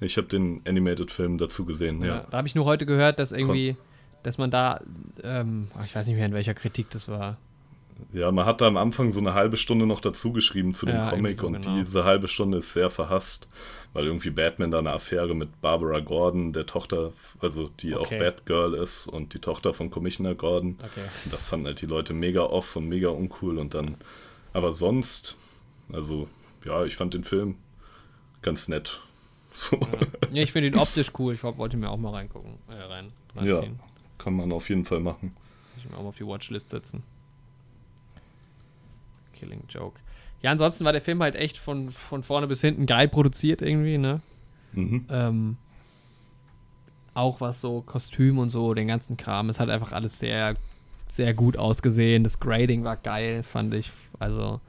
[SPEAKER 1] Ich habe den Animated-Film dazu gesehen, ja. ja.
[SPEAKER 2] Da habe ich nur heute gehört, dass irgendwie, dass man da, ähm, ich weiß nicht mehr, in welcher Kritik das war,
[SPEAKER 1] ja, man hat da am Anfang so eine halbe Stunde noch dazu geschrieben zu dem ja, Comic so, und genau. diese halbe Stunde ist sehr verhasst, weil irgendwie Batman da eine Affäre mit Barbara Gordon, der Tochter, also die okay. auch Batgirl ist und die Tochter von Commissioner Gordon. Okay. Und das fanden halt die Leute mega off und mega uncool und dann, aber sonst, also ja, ich fand den Film ganz nett.
[SPEAKER 2] So. Ja. ja, ich finde ihn optisch cool. Ich wollte mir auch mal reingucken, äh, rein.
[SPEAKER 1] Ja, kann man auf jeden Fall machen.
[SPEAKER 2] Ich mir auch mal auf die Watchlist setzen. Killing Joke. Ja, ansonsten war der Film halt echt von, von vorne bis hinten geil produziert irgendwie, ne? Mhm. Ähm, auch was so Kostüm und so, den ganzen Kram. Es hat einfach alles sehr, sehr gut ausgesehen. Das Grading war geil, fand ich. Also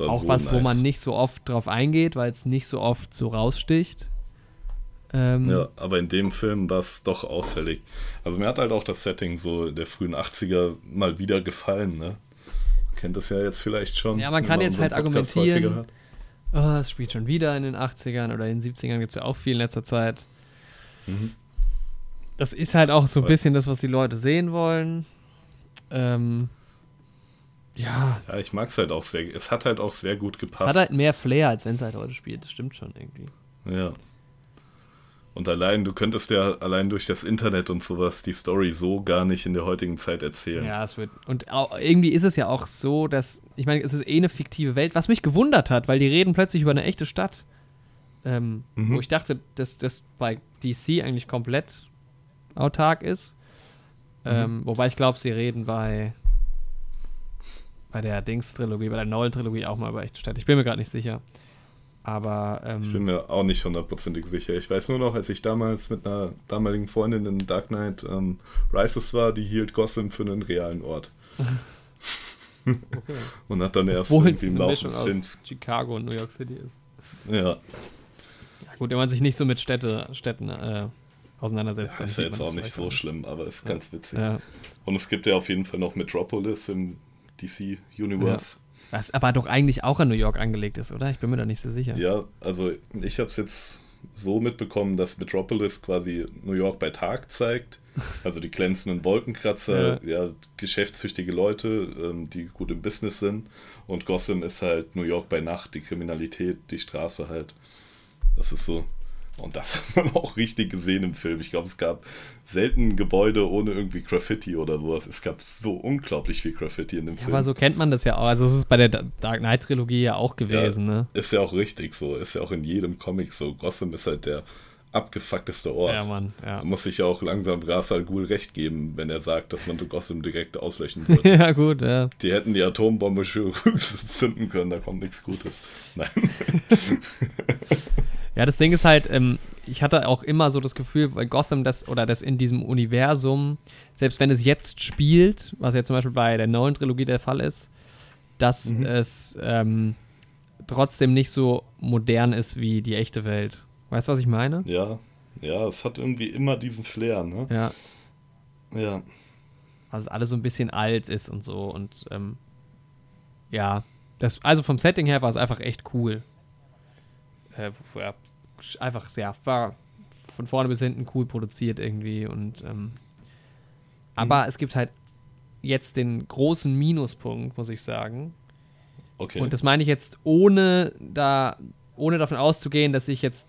[SPEAKER 2] auch so was, nice. wo man nicht so oft drauf eingeht, weil es nicht so oft so raussticht.
[SPEAKER 1] Ähm, ja, aber in dem Film war es doch auffällig. Also mir hat halt auch das Setting so der frühen 80er mal wieder gefallen, ne? Kennt das ja jetzt vielleicht schon.
[SPEAKER 2] Ja, man kann jetzt halt argumentieren, oh, es spielt schon wieder in den 80ern oder in den 70ern gibt es ja auch viel in letzter Zeit. Mhm. Das ist halt auch so ein bisschen das, was die Leute sehen wollen. Ähm, Ja.
[SPEAKER 1] Ja, ich mag es halt auch sehr. Es hat halt auch sehr gut
[SPEAKER 2] Es
[SPEAKER 1] gepasst.
[SPEAKER 2] hat halt mehr Flair, als wenn es halt heute spielt. Das stimmt schon irgendwie.
[SPEAKER 1] Ja. Und allein, du könntest ja allein durch das Internet und sowas die Story so gar nicht in der heutigen Zeit erzählen.
[SPEAKER 2] Ja, es wird. Und auch, irgendwie ist es ja auch so, dass. Ich meine, es ist eh eine fiktive Welt, was mich gewundert hat, weil die reden plötzlich über eine echte Stadt. Ähm,
[SPEAKER 1] Mhm.
[SPEAKER 2] Wo ich dachte, dass das bei DC eigentlich komplett autark ist. Ähm, wobei ich glaube, sie reden bei. Bei der Dings-Trilogie, bei der Nolan-Trilogie auch mal über echte Städte. Ich bin mir gerade nicht sicher. Aber. Ähm,
[SPEAKER 1] Ich bin mir auch nicht hundertprozentig sicher. Ich weiß nur noch, als ich damals mit einer damaligen Freundin in Dark Knight ähm, Rises war, die hielt Gotham für einen realen Ort.
[SPEAKER 2] okay.
[SPEAKER 1] Und hat dann erst
[SPEAKER 2] Obwohl
[SPEAKER 1] irgendwie im Laufe des Films.
[SPEAKER 2] Chicago und New York City ist.
[SPEAKER 1] Ja,
[SPEAKER 2] Ja, gut, wenn man sich nicht so mit Städte, Städten äh, auseinandersetzt. dann
[SPEAKER 1] ist ja jetzt auch nicht so schlimm, aber ist ganz witzig.
[SPEAKER 2] Ja.
[SPEAKER 1] Und es gibt ja auf jeden Fall noch Metropolis im DC Universe.
[SPEAKER 2] Was aber doch eigentlich auch an New York angelegt ist, oder? Ich bin mir da nicht so sicher.
[SPEAKER 1] Ja, also ich habe es jetzt so mitbekommen, dass Metropolis quasi New York bei Tag zeigt. Also die glänzenden Wolkenkratzer, ja, geschäftstüchtige Leute, ähm, die gut im Business sind. Und Gotham ist halt New York bei Nacht, die Kriminalität, die Straße halt. Das ist so. Und das hat man auch richtig gesehen im Film. Ich glaube, es gab selten Gebäude ohne irgendwie Graffiti oder sowas. Es gab so unglaublich viel Graffiti in dem
[SPEAKER 2] Ja,
[SPEAKER 1] Film.
[SPEAKER 2] aber so kennt man das ja auch. Also es ist bei der Da- Dark Knight Trilogie ja auch gewesen, ne?
[SPEAKER 1] Ist ja auch richtig so. Ist ja auch in jedem Comic so. Gotham ist halt der abgefuckteste Ort.
[SPEAKER 2] Ja, Mann, ja.
[SPEAKER 1] Da muss ich ja auch langsam Ra's al Ghul recht geben, wenn er sagt, dass man Gotham direkt auslöschen sollte.
[SPEAKER 2] ja, gut, ja.
[SPEAKER 1] Die hätten die Atombombe schon zünden können, da kommt nichts Gutes. Nein.
[SPEAKER 2] Ja, das Ding ist halt, ähm, ich hatte auch immer so das Gefühl, weil Gotham das oder das in diesem Universum, selbst wenn es jetzt spielt, was ja zum Beispiel bei der neuen Trilogie der Fall ist, dass
[SPEAKER 1] Mhm.
[SPEAKER 2] es ähm, trotzdem nicht so modern ist wie die echte Welt. Weißt du, was ich meine?
[SPEAKER 1] Ja, ja, es hat irgendwie immer diesen Flair, ne?
[SPEAKER 2] Ja.
[SPEAKER 1] Ja.
[SPEAKER 2] Also alles so ein bisschen alt ist und so und ähm, ja, das, also vom Setting her war es einfach echt cool. Äh, ja, einfach, ja, war von vorne bis hinten cool produziert irgendwie und ähm, aber es gibt halt jetzt den großen Minuspunkt, muss ich sagen.
[SPEAKER 1] Okay.
[SPEAKER 2] Und das meine ich jetzt ohne da, ohne davon auszugehen, dass ich jetzt,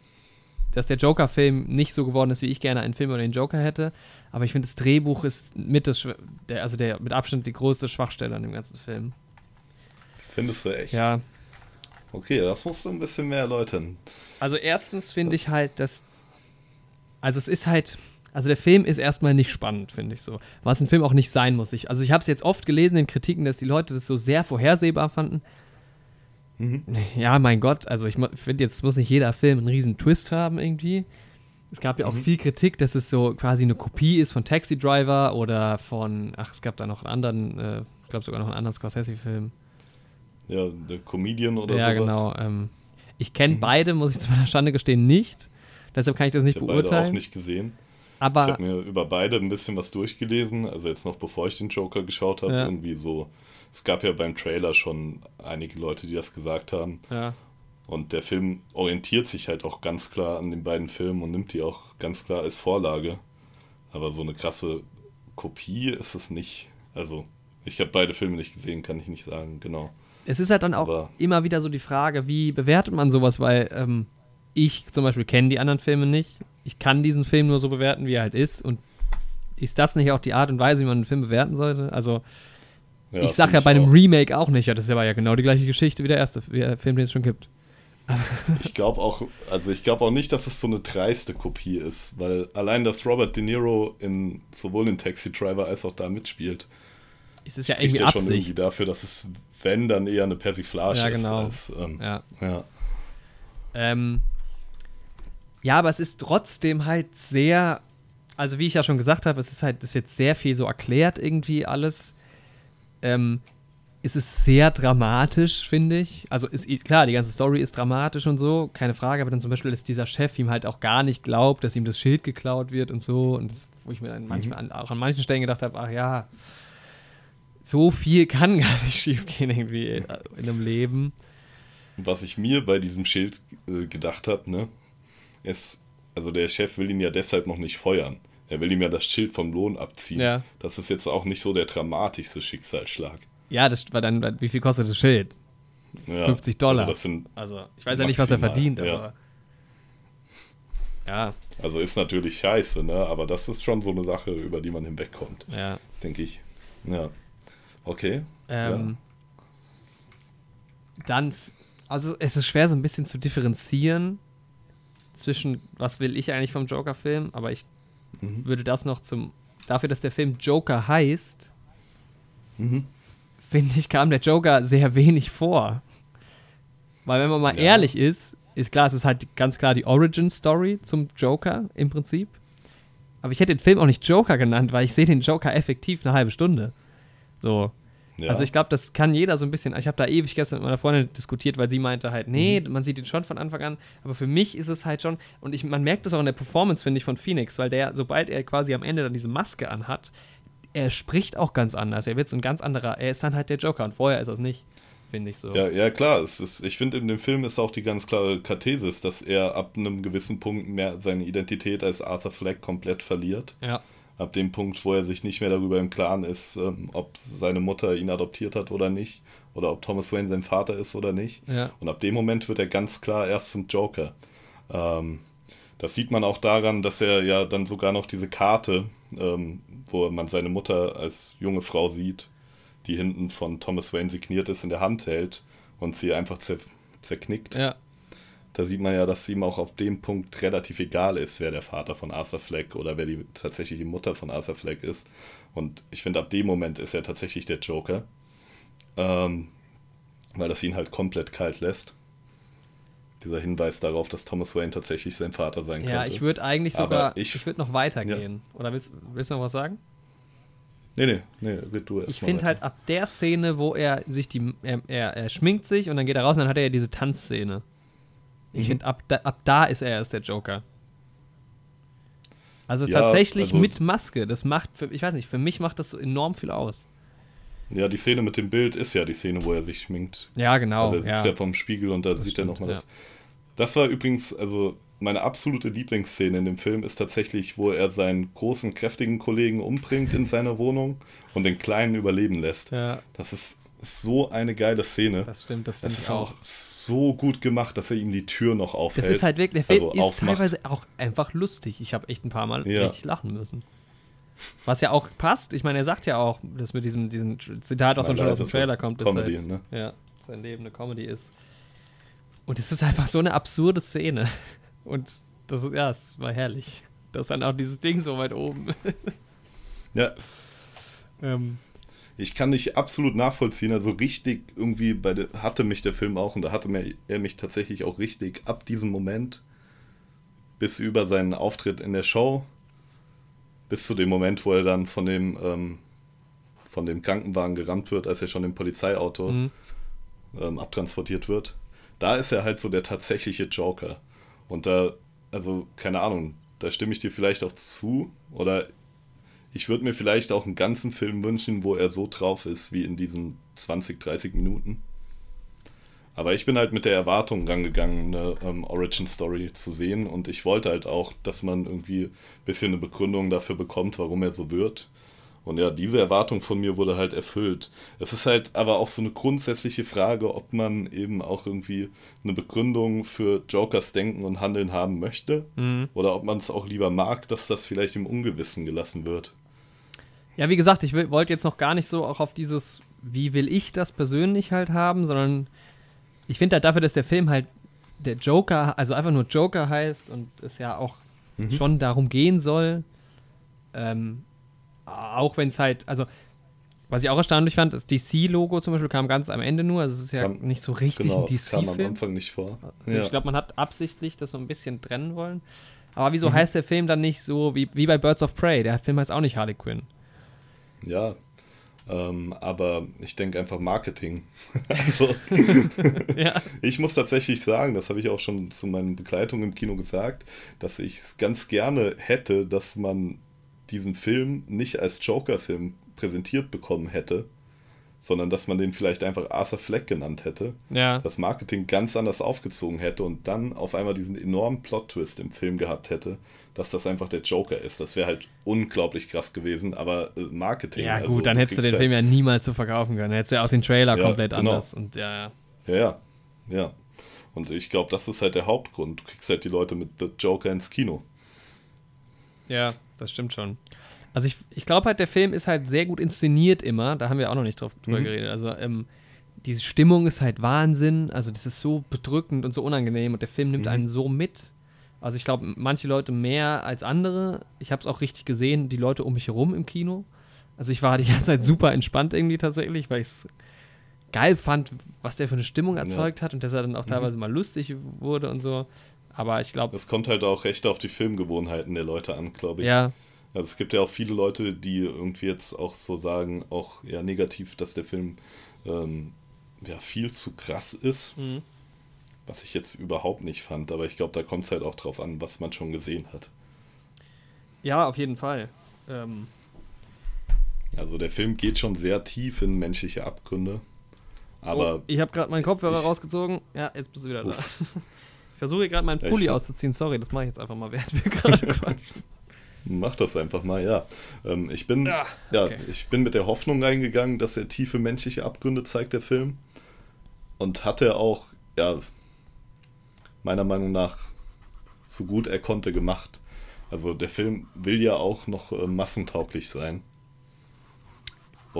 [SPEAKER 2] dass der Joker-Film nicht so geworden ist, wie ich gerne einen Film über den Joker hätte. Aber ich finde, das Drehbuch ist mit das, der, also der mit Abstand die größte Schwachstelle an dem ganzen Film.
[SPEAKER 1] Findest du echt?
[SPEAKER 2] Ja.
[SPEAKER 1] Okay, das musst du ein bisschen mehr erläutern.
[SPEAKER 2] Also erstens finde ich halt, dass, also es ist halt, also der Film ist erstmal nicht spannend, finde ich so. Was ein Film auch nicht sein muss. Ich, also ich habe es jetzt oft gelesen in Kritiken, dass die Leute das so sehr vorhersehbar fanden.
[SPEAKER 1] Mhm.
[SPEAKER 2] Ja, mein Gott, also ich finde jetzt muss nicht jeder Film einen riesen Twist haben irgendwie. Es gab ja auch
[SPEAKER 1] Mhm.
[SPEAKER 2] viel Kritik, dass es so quasi eine Kopie ist von Taxi Driver oder von, ach, es gab da noch einen anderen, äh, ich glaube sogar noch einen anderen Scorsese-Film.
[SPEAKER 1] Ja, der Comedian oder
[SPEAKER 2] ja,
[SPEAKER 1] sowas.
[SPEAKER 2] genau. Ähm, ich kenne
[SPEAKER 1] Mhm.
[SPEAKER 2] beide, muss ich zu meiner Schande gestehen, nicht. Deshalb kann ich das nicht
[SPEAKER 1] Ich habe beide
[SPEAKER 2] beurteilen.
[SPEAKER 1] auch nicht gesehen. Ich
[SPEAKER 2] aber
[SPEAKER 1] habe mir über beide ein bisschen was durchgelesen, also jetzt noch bevor ich den Joker geschaut habe,
[SPEAKER 2] Ja.
[SPEAKER 1] irgendwie so. Es gab ja beim Trailer schon einige Leute, die das gesagt haben.
[SPEAKER 2] ja,
[SPEAKER 1] Und der Film orientiert sich halt auch ganz klar an den beiden Filmen und nimmt die auch ganz klar als Vorlage. Aber so eine krasse Kopie ist es nicht. Also, ich habe beide Filme nicht gesehen, kann ich nicht sagen, genau.
[SPEAKER 2] Es ist halt dann auch
[SPEAKER 1] Aber-
[SPEAKER 2] immer wieder so die Frage, wie bewertet man sowas, weil ähm, ich zum Beispiel kenne die anderen Filme nicht. Ich kann diesen Film nur so bewerten, wie er halt ist. Und ist das nicht auch die Art und Weise, wie man einen Film bewerten sollte? Also,
[SPEAKER 1] Ja,
[SPEAKER 2] ich sag
[SPEAKER 1] find
[SPEAKER 2] ja bei einem
[SPEAKER 1] auch.
[SPEAKER 2] Remake auch nicht, ja, das ist aber ja genau die gleiche Geschichte wie der erste Film, den es schon gibt.
[SPEAKER 1] Ich glaube auch, also ich glaube auch nicht, dass es so eine dreiste Kopie ist, weil allein, dass Robert De Niro in sowohl in Taxi Driver als auch da mitspielt,
[SPEAKER 2] Es ist ja
[SPEAKER 1] spricht
[SPEAKER 2] irgendwie
[SPEAKER 1] ja schon irgendwie
[SPEAKER 2] Absicht.
[SPEAKER 1] dafür, dass es, wenn, dann eher eine Persiflage
[SPEAKER 2] Ja,
[SPEAKER 1] ist.
[SPEAKER 2] genau.
[SPEAKER 1] Als, ähm,
[SPEAKER 2] Ja.
[SPEAKER 1] ja.
[SPEAKER 2] Ähm, ja, aber es ist trotzdem halt sehr, also wie ich ja schon gesagt habe, es ist halt, es wird sehr viel so erklärt irgendwie alles. Ähm, es ist sehr dramatisch, finde ich. Also ist, ist klar, die ganze Story ist dramatisch und so, keine Frage, aber dann zum Beispiel, dass dieser Chef ihm halt auch gar nicht glaubt, dass ihm das Schild geklaut wird und so. Und das, wo ich mir dann manchmal an, auch an manchen Stellen gedacht habe, ach ja, so viel kann gar nicht schiefgehen irgendwie in einem Leben.
[SPEAKER 1] Was ich mir bei diesem Schild äh, gedacht habe, ne, ist, also der Chef will ihn ja deshalb noch nicht feuern. Er will ihm ja das Schild vom Lohn abziehen.
[SPEAKER 2] Ja.
[SPEAKER 1] Das ist jetzt auch nicht so der dramatischste Schicksalsschlag.
[SPEAKER 2] Ja, das war dann, wie viel kostet das Schild?
[SPEAKER 1] Ja,
[SPEAKER 2] 50 Dollar.
[SPEAKER 1] Also,
[SPEAKER 2] Also, ich weiß ja nicht, was er verdient,
[SPEAKER 1] ja.
[SPEAKER 2] aber. Ja,
[SPEAKER 1] also ist natürlich scheiße, ne? Aber das ist schon so eine Sache, über die man hinwegkommt,
[SPEAKER 2] ja.
[SPEAKER 1] denke ich. Ja. Okay.
[SPEAKER 2] Ähm, Dann, also es ist schwer so ein bisschen zu differenzieren zwischen, was will ich eigentlich vom Joker-Film, aber ich
[SPEAKER 1] Mhm.
[SPEAKER 2] würde das noch zum, dafür, dass der Film Joker heißt,
[SPEAKER 1] Mhm.
[SPEAKER 2] finde ich, kam der Joker sehr wenig vor. Weil wenn man mal
[SPEAKER 1] Ja.
[SPEAKER 2] ehrlich ist, ist klar, es ist halt ganz klar die Origin-Story zum Joker im Prinzip. Aber ich hätte den Film auch nicht Joker genannt, weil ich sehe den Joker effektiv eine halbe Stunde. So.
[SPEAKER 1] Ja.
[SPEAKER 2] Also ich glaube, das kann jeder so ein bisschen. Ich habe da ewig gestern mit meiner Freundin diskutiert, weil sie meinte halt, nee,
[SPEAKER 1] Mhm.
[SPEAKER 2] man sieht ihn schon von Anfang an. Aber für mich ist es halt schon, und ich, man merkt das auch in der Performance, finde ich, von Phoenix, weil der, sobald er quasi am Ende dann diese Maske anhat, er spricht auch ganz anders. Er wird so ein ganz anderer, er ist dann halt der Joker und vorher ist er es nicht, finde ich so.
[SPEAKER 1] Ja, ja klar. Es ist, ich finde, in dem Film ist auch die ganz klare Kathesis, dass er ab einem gewissen Punkt mehr seine Identität als Arthur Fleck komplett verliert.
[SPEAKER 2] Ja.
[SPEAKER 1] Ab dem Punkt, wo er sich nicht mehr darüber im Klaren ist, ähm, ob seine Mutter ihn adoptiert hat oder nicht. Oder ob Thomas Wayne sein Vater ist oder nicht.
[SPEAKER 2] Ja.
[SPEAKER 1] Und ab dem Moment wird er ganz klar erst zum Joker. Ähm, das sieht man auch daran, dass er ja dann sogar noch diese Karte, ähm, wo man seine Mutter als junge Frau sieht, die hinten von Thomas Wayne signiert ist, in der Hand hält und sie einfach zer zerknickt.
[SPEAKER 2] Ja.
[SPEAKER 1] Da sieht man ja, dass ihm auch auf dem Punkt relativ egal ist, wer der Vater von Arthur Fleck oder wer die tatsächliche Mutter von Arthur Fleck ist. Und ich finde, ab dem Moment ist er tatsächlich der Joker. Ähm, weil das ihn halt komplett kalt lässt. Dieser Hinweis darauf, dass Thomas Wayne tatsächlich sein Vater sein
[SPEAKER 2] Ja,
[SPEAKER 1] könnte.
[SPEAKER 2] ich würde eigentlich
[SPEAKER 1] Aber
[SPEAKER 2] sogar,
[SPEAKER 1] ich-
[SPEAKER 2] ich, würde noch weitergehen. Oder willst, willst du noch was sagen?
[SPEAKER 1] Nee, nee, nee, red du erst
[SPEAKER 2] Ich finde halt ab der Szene, wo er sich die, er, er, er schminkt sich und dann geht er raus und dann hat er ja diese Tanzszene. Ich
[SPEAKER 1] Mhm.
[SPEAKER 2] finde, ab da, ab da ist er erst der Joker. Also
[SPEAKER 1] Ja,
[SPEAKER 2] tatsächlich
[SPEAKER 1] also-
[SPEAKER 2] mit Maske. Das macht, für, ich weiß nicht, für mich macht das so enorm viel aus.
[SPEAKER 1] Ja, die Szene mit dem Bild ist ja die Szene, wo er sich schminkt.
[SPEAKER 2] Ja, genau.
[SPEAKER 1] Also er sitzt
[SPEAKER 2] ja.
[SPEAKER 1] ja. vom Spiegel und da sieht er
[SPEAKER 2] stimmt,
[SPEAKER 1] nochmal das.
[SPEAKER 2] ja.
[SPEAKER 1] Das war übrigens, also meine absolute Lieblingsszene in dem Film ist tatsächlich, wo er seinen großen, kräftigen Kollegen umbringt in seiner Wohnung und den kleinen überleben lässt.
[SPEAKER 2] ja,
[SPEAKER 1] Das ist so eine geile Szene.
[SPEAKER 2] das stimmt, das finde ich
[SPEAKER 1] ist
[SPEAKER 2] auch.
[SPEAKER 1] auch so gut gemacht, dass er ihm die Tür noch aufhält.
[SPEAKER 2] Das ist halt wirklich, der Film
[SPEAKER 1] also
[SPEAKER 2] ist
[SPEAKER 1] aufmacht.
[SPEAKER 2] teilweise auch einfach lustig. Ich habe echt ein paar Mal
[SPEAKER 1] Ja.
[SPEAKER 2] richtig lachen müssen. Was ja auch passt. Ich meine, er sagt ja auch, dass mit diesem, diesem Zitat, was man schon aus dem Trailer kommt, dass
[SPEAKER 1] comedy,
[SPEAKER 2] halt,
[SPEAKER 1] ne?
[SPEAKER 2] ja, sein Leben eine Comedy ist. Und es ist einfach so eine absurde Szene. Und das ja, es war herrlich. Das ist dann auch dieses Ding so weit oben.
[SPEAKER 1] Ja,
[SPEAKER 2] ähm,
[SPEAKER 1] ich kann dich absolut nachvollziehen. Also richtig irgendwie bei der, hatte mich der Film auch und da hatte mir, er mich tatsächlich auch richtig ab diesem Moment bis über seinen Auftritt in der Show bis zu dem Moment, wo er dann von dem ähm, von dem Krankenwagen gerammt wird, als er schon im Polizeiauto
[SPEAKER 2] mhm.
[SPEAKER 1] ähm, abtransportiert wird. Da ist er halt so der tatsächliche Joker. Und da, also keine Ahnung, da stimme ich dir vielleicht auch zu. Oder ich würde mir vielleicht auch einen ganzen Film wünschen, wo er so drauf ist wie in diesen 20, 30 Minuten. Aber ich bin halt mit der Erwartung rangegangen, eine ähm, Origin-Story zu sehen. Und ich wollte halt auch, dass man irgendwie ein bisschen eine Begründung dafür bekommt, warum er so wird. Und ja, diese Erwartung von mir wurde halt erfüllt. Es ist halt aber auch so eine grundsätzliche Frage, ob man eben auch irgendwie eine Begründung für Jokers Denken und Handeln haben möchte.
[SPEAKER 2] Mhm.
[SPEAKER 1] Oder ob man es auch lieber mag, dass das vielleicht im Ungewissen gelassen wird.
[SPEAKER 2] Ja, wie gesagt, ich wollte jetzt noch gar nicht so auch auf dieses, wie will ich das persönlich halt haben, sondern ich finde halt dafür, dass der Film halt der Joker, also einfach nur Joker heißt und es ja auch schon darum gehen soll, ähm, auch wenn es halt, also was ich auch erstaunlich fand, das DC-Logo zum Beispiel kam ganz am Ende nur, also es ist ja
[SPEAKER 1] Kam-
[SPEAKER 2] nicht so richtig
[SPEAKER 1] Genau,
[SPEAKER 2] ein
[SPEAKER 1] das kam am
[SPEAKER 2] DC-Film.
[SPEAKER 1] Anfang nicht vor.
[SPEAKER 2] Also
[SPEAKER 1] Ja.
[SPEAKER 2] Ich glaube, man hat absichtlich das so ein bisschen trennen wollen. Aber wieso
[SPEAKER 1] Mhm.
[SPEAKER 2] heißt der Film dann nicht so wie, wie bei Birds of Prey? Der Film heißt auch nicht Harley Quinn.
[SPEAKER 1] Ja, ähm, aber ich denke einfach Marketing. also,
[SPEAKER 2] ja.
[SPEAKER 1] ich muss tatsächlich sagen, das habe ich auch schon zu meinen Begleitungen im Kino gesagt, dass ich es ganz gerne hätte, dass man diesen Film nicht als Joker-Film präsentiert bekommen hätte, sondern dass man den vielleicht einfach Arthur Fleck genannt hätte,
[SPEAKER 2] Ja.
[SPEAKER 1] das Marketing ganz anders aufgezogen hätte und dann auf einmal diesen enormen Plot-Twist im Film gehabt hätte, dass das einfach der Joker ist. Das wäre halt unglaublich krass gewesen, aber äh, Marketing.
[SPEAKER 2] Ja, gut,
[SPEAKER 1] also,
[SPEAKER 2] dann
[SPEAKER 1] du
[SPEAKER 2] hättest du
[SPEAKER 1] kriegst
[SPEAKER 2] den Film ja niemals so verkaufen können. Dann hättest du ja auch den Trailer
[SPEAKER 1] Ja,
[SPEAKER 2] komplett
[SPEAKER 1] genau.
[SPEAKER 2] anders. Und ja, ja.
[SPEAKER 1] Ja, ja, ja. Und ich glaube, das ist halt der Hauptgrund. Du kriegst halt die Leute mit The Joker ins Kino.
[SPEAKER 2] Ja, das stimmt schon. Also ich, ich glaube halt, der Film ist halt sehr gut inszeniert immer. Da haben wir auch noch nicht drauf, drüber
[SPEAKER 1] Mhm.
[SPEAKER 2] geredet. Also ähm, diese Stimmung ist halt Wahnsinn. Also das ist so bedrückend und so unangenehm und der Film nimmt
[SPEAKER 1] Mhm.
[SPEAKER 2] einen so mit. Also ich glaube, manche Leute mehr als andere. Ich habe es auch richtig gesehen, die Leute um mich herum im Kino. Also ich war die ganze Zeit super entspannt irgendwie tatsächlich, weil ich es geil fand, was der für eine Stimmung erzeugt hat und dass er dann auch
[SPEAKER 1] Mhm.
[SPEAKER 2] teilweise mal lustig wurde und so. Aber ich glaube,
[SPEAKER 1] Das kommt halt auch recht auf die Filmgewohnheiten der Leute an, glaube ich.
[SPEAKER 2] ja,
[SPEAKER 1] Also es gibt ja auch viele Leute, die irgendwie jetzt auch so sagen, auch eher negativ, dass der Film ähm, ja viel zu krass ist,
[SPEAKER 2] mhm.
[SPEAKER 1] Was ich jetzt überhaupt nicht fand. Aber ich glaube, da kommt es halt auch drauf an, was man schon gesehen hat.
[SPEAKER 2] ja, auf jeden Fall. Ähm,
[SPEAKER 1] Also der Film geht schon sehr tief in menschliche Abgründe. Aber
[SPEAKER 2] oh, ich habe gerade meinen Kopfhörer
[SPEAKER 1] ich-
[SPEAKER 2] rausgezogen. Ja, jetzt bist du wieder
[SPEAKER 1] Uff.
[SPEAKER 2] da. Ich versuche gerade meinen
[SPEAKER 1] Ja, ich
[SPEAKER 2] Pulli
[SPEAKER 1] hab-
[SPEAKER 2] auszuziehen. Sorry, das mache ich jetzt einfach mal, während wir gerade quatschen.
[SPEAKER 1] mach das einfach mal, ja. Ähm, ich bin
[SPEAKER 2] Ja,
[SPEAKER 1] ja,
[SPEAKER 2] okay.
[SPEAKER 1] ich bin mit der Hoffnung reingegangen, dass er tiefe menschliche Abgründe zeigt, der Film. Und hat er auch, ja, meiner Meinung nach so gut er konnte gemacht. Also der Film will ja auch noch äh, massentauglich sein.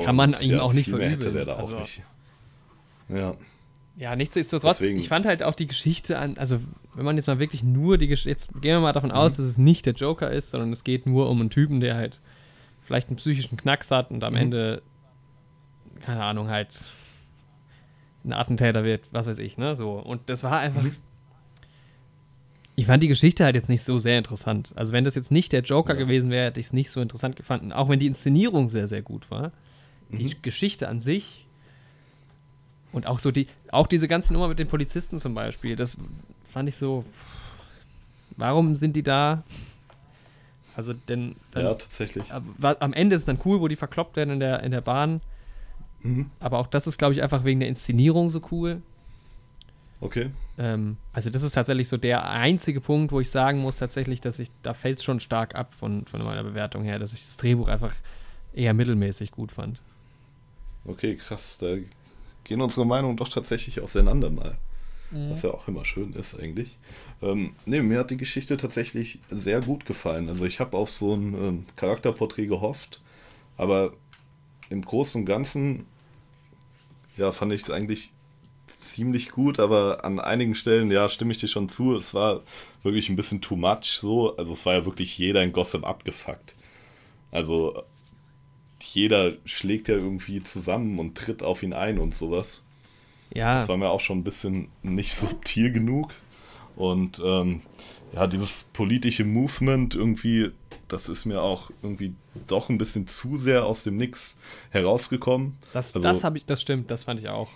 [SPEAKER 2] Kann man
[SPEAKER 1] Und,
[SPEAKER 2] ihm auch nicht
[SPEAKER 1] mehr hätte
[SPEAKER 2] verübeln,
[SPEAKER 1] der da
[SPEAKER 2] also-
[SPEAKER 1] auch nicht. Ja,
[SPEAKER 2] Ja, nichtsdestotrotz,
[SPEAKER 1] Deswegen.
[SPEAKER 2] ich fand halt auch die Geschichte an, also wenn man jetzt mal wirklich nur die Geschichte, jetzt gehen wir mal davon
[SPEAKER 1] Mhm.
[SPEAKER 2] aus, dass es nicht der Joker ist, sondern es geht nur um einen Typen, der halt vielleicht einen psychischen Knacks hat und am
[SPEAKER 1] Mhm.
[SPEAKER 2] Ende, keine Ahnung, halt ein Attentäter wird, was weiß ich, ne, so. Und das war einfach,
[SPEAKER 1] Mhm.
[SPEAKER 2] Ich fand die Geschichte halt jetzt nicht so sehr interessant. Also wenn das jetzt nicht der Joker
[SPEAKER 1] Ja.
[SPEAKER 2] gewesen wäre, hätte ich es nicht so interessant gefunden, auch wenn die Inszenierung sehr, sehr gut war. Die
[SPEAKER 1] Mhm.
[SPEAKER 2] Geschichte an sich und auch so die, auch diese ganze Nummer mit den Polizisten zum Beispiel, das fand ich so, warum sind die da? Also denn dann,
[SPEAKER 1] ja, tatsächlich.
[SPEAKER 2] am Ende ist es dann cool, wo die verkloppt werden in der, in der Bahn,
[SPEAKER 1] Mhm.
[SPEAKER 2] aber auch das ist, glaube ich, einfach wegen der Inszenierung so cool.
[SPEAKER 1] Okay.
[SPEAKER 2] Ähm, also das ist tatsächlich so der einzige Punkt, wo ich sagen muss tatsächlich, dass ich, da fällt es schon stark ab von, von meiner Bewertung her, dass ich das Drehbuch einfach eher mittelmäßig gut fand.
[SPEAKER 1] Okay, krass. Da gehen unsere Meinungen doch tatsächlich auseinander mal. Was ja auch immer schön ist eigentlich. Ähm, nee, mir hat die Geschichte tatsächlich sehr gut gefallen. Also ich habe auf so ein ähm, Charakterporträt gehofft, aber im Großen und Ganzen ja, fand ich es eigentlich ziemlich gut, aber an einigen Stellen, ja, stimme ich dir schon zu, es war wirklich ein bisschen too much so. Also es war ja wirklich jeder in Gotham abgefuckt. Also jeder schlägt ja irgendwie zusammen und tritt auf ihn ein und sowas.
[SPEAKER 2] Ja,
[SPEAKER 1] Das war mir auch schon ein bisschen nicht subtil genug. Und ähm, ja, dieses politische Movement irgendwie, das ist mir auch irgendwie doch ein bisschen zu sehr aus dem Nix herausgekommen.
[SPEAKER 2] das,
[SPEAKER 1] also-
[SPEAKER 2] das habe ich, das stimmt, das fand ich auch.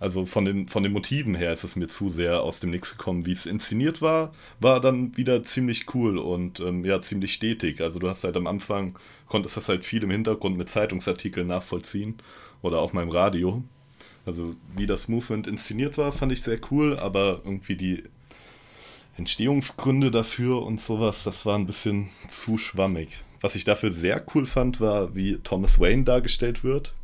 [SPEAKER 1] Also von den, von den Motiven her ist es mir zu sehr aus dem Nix gekommen. Wie es inszeniert war, war dann wieder ziemlich cool und ähm, ja, ziemlich stetig. Also du hast halt am Anfang, konntest das halt viel im Hintergrund mit Zeitungsartikeln nachvollziehen oder auch mal im Radio. Also wie das Movement inszeniert war, fand ich sehr cool, aber irgendwie die Entstehungsgründe dafür und sowas, das war ein bisschen zu schwammig. Was ich dafür sehr cool fand, war, wie Thomas Wayne dargestellt wird.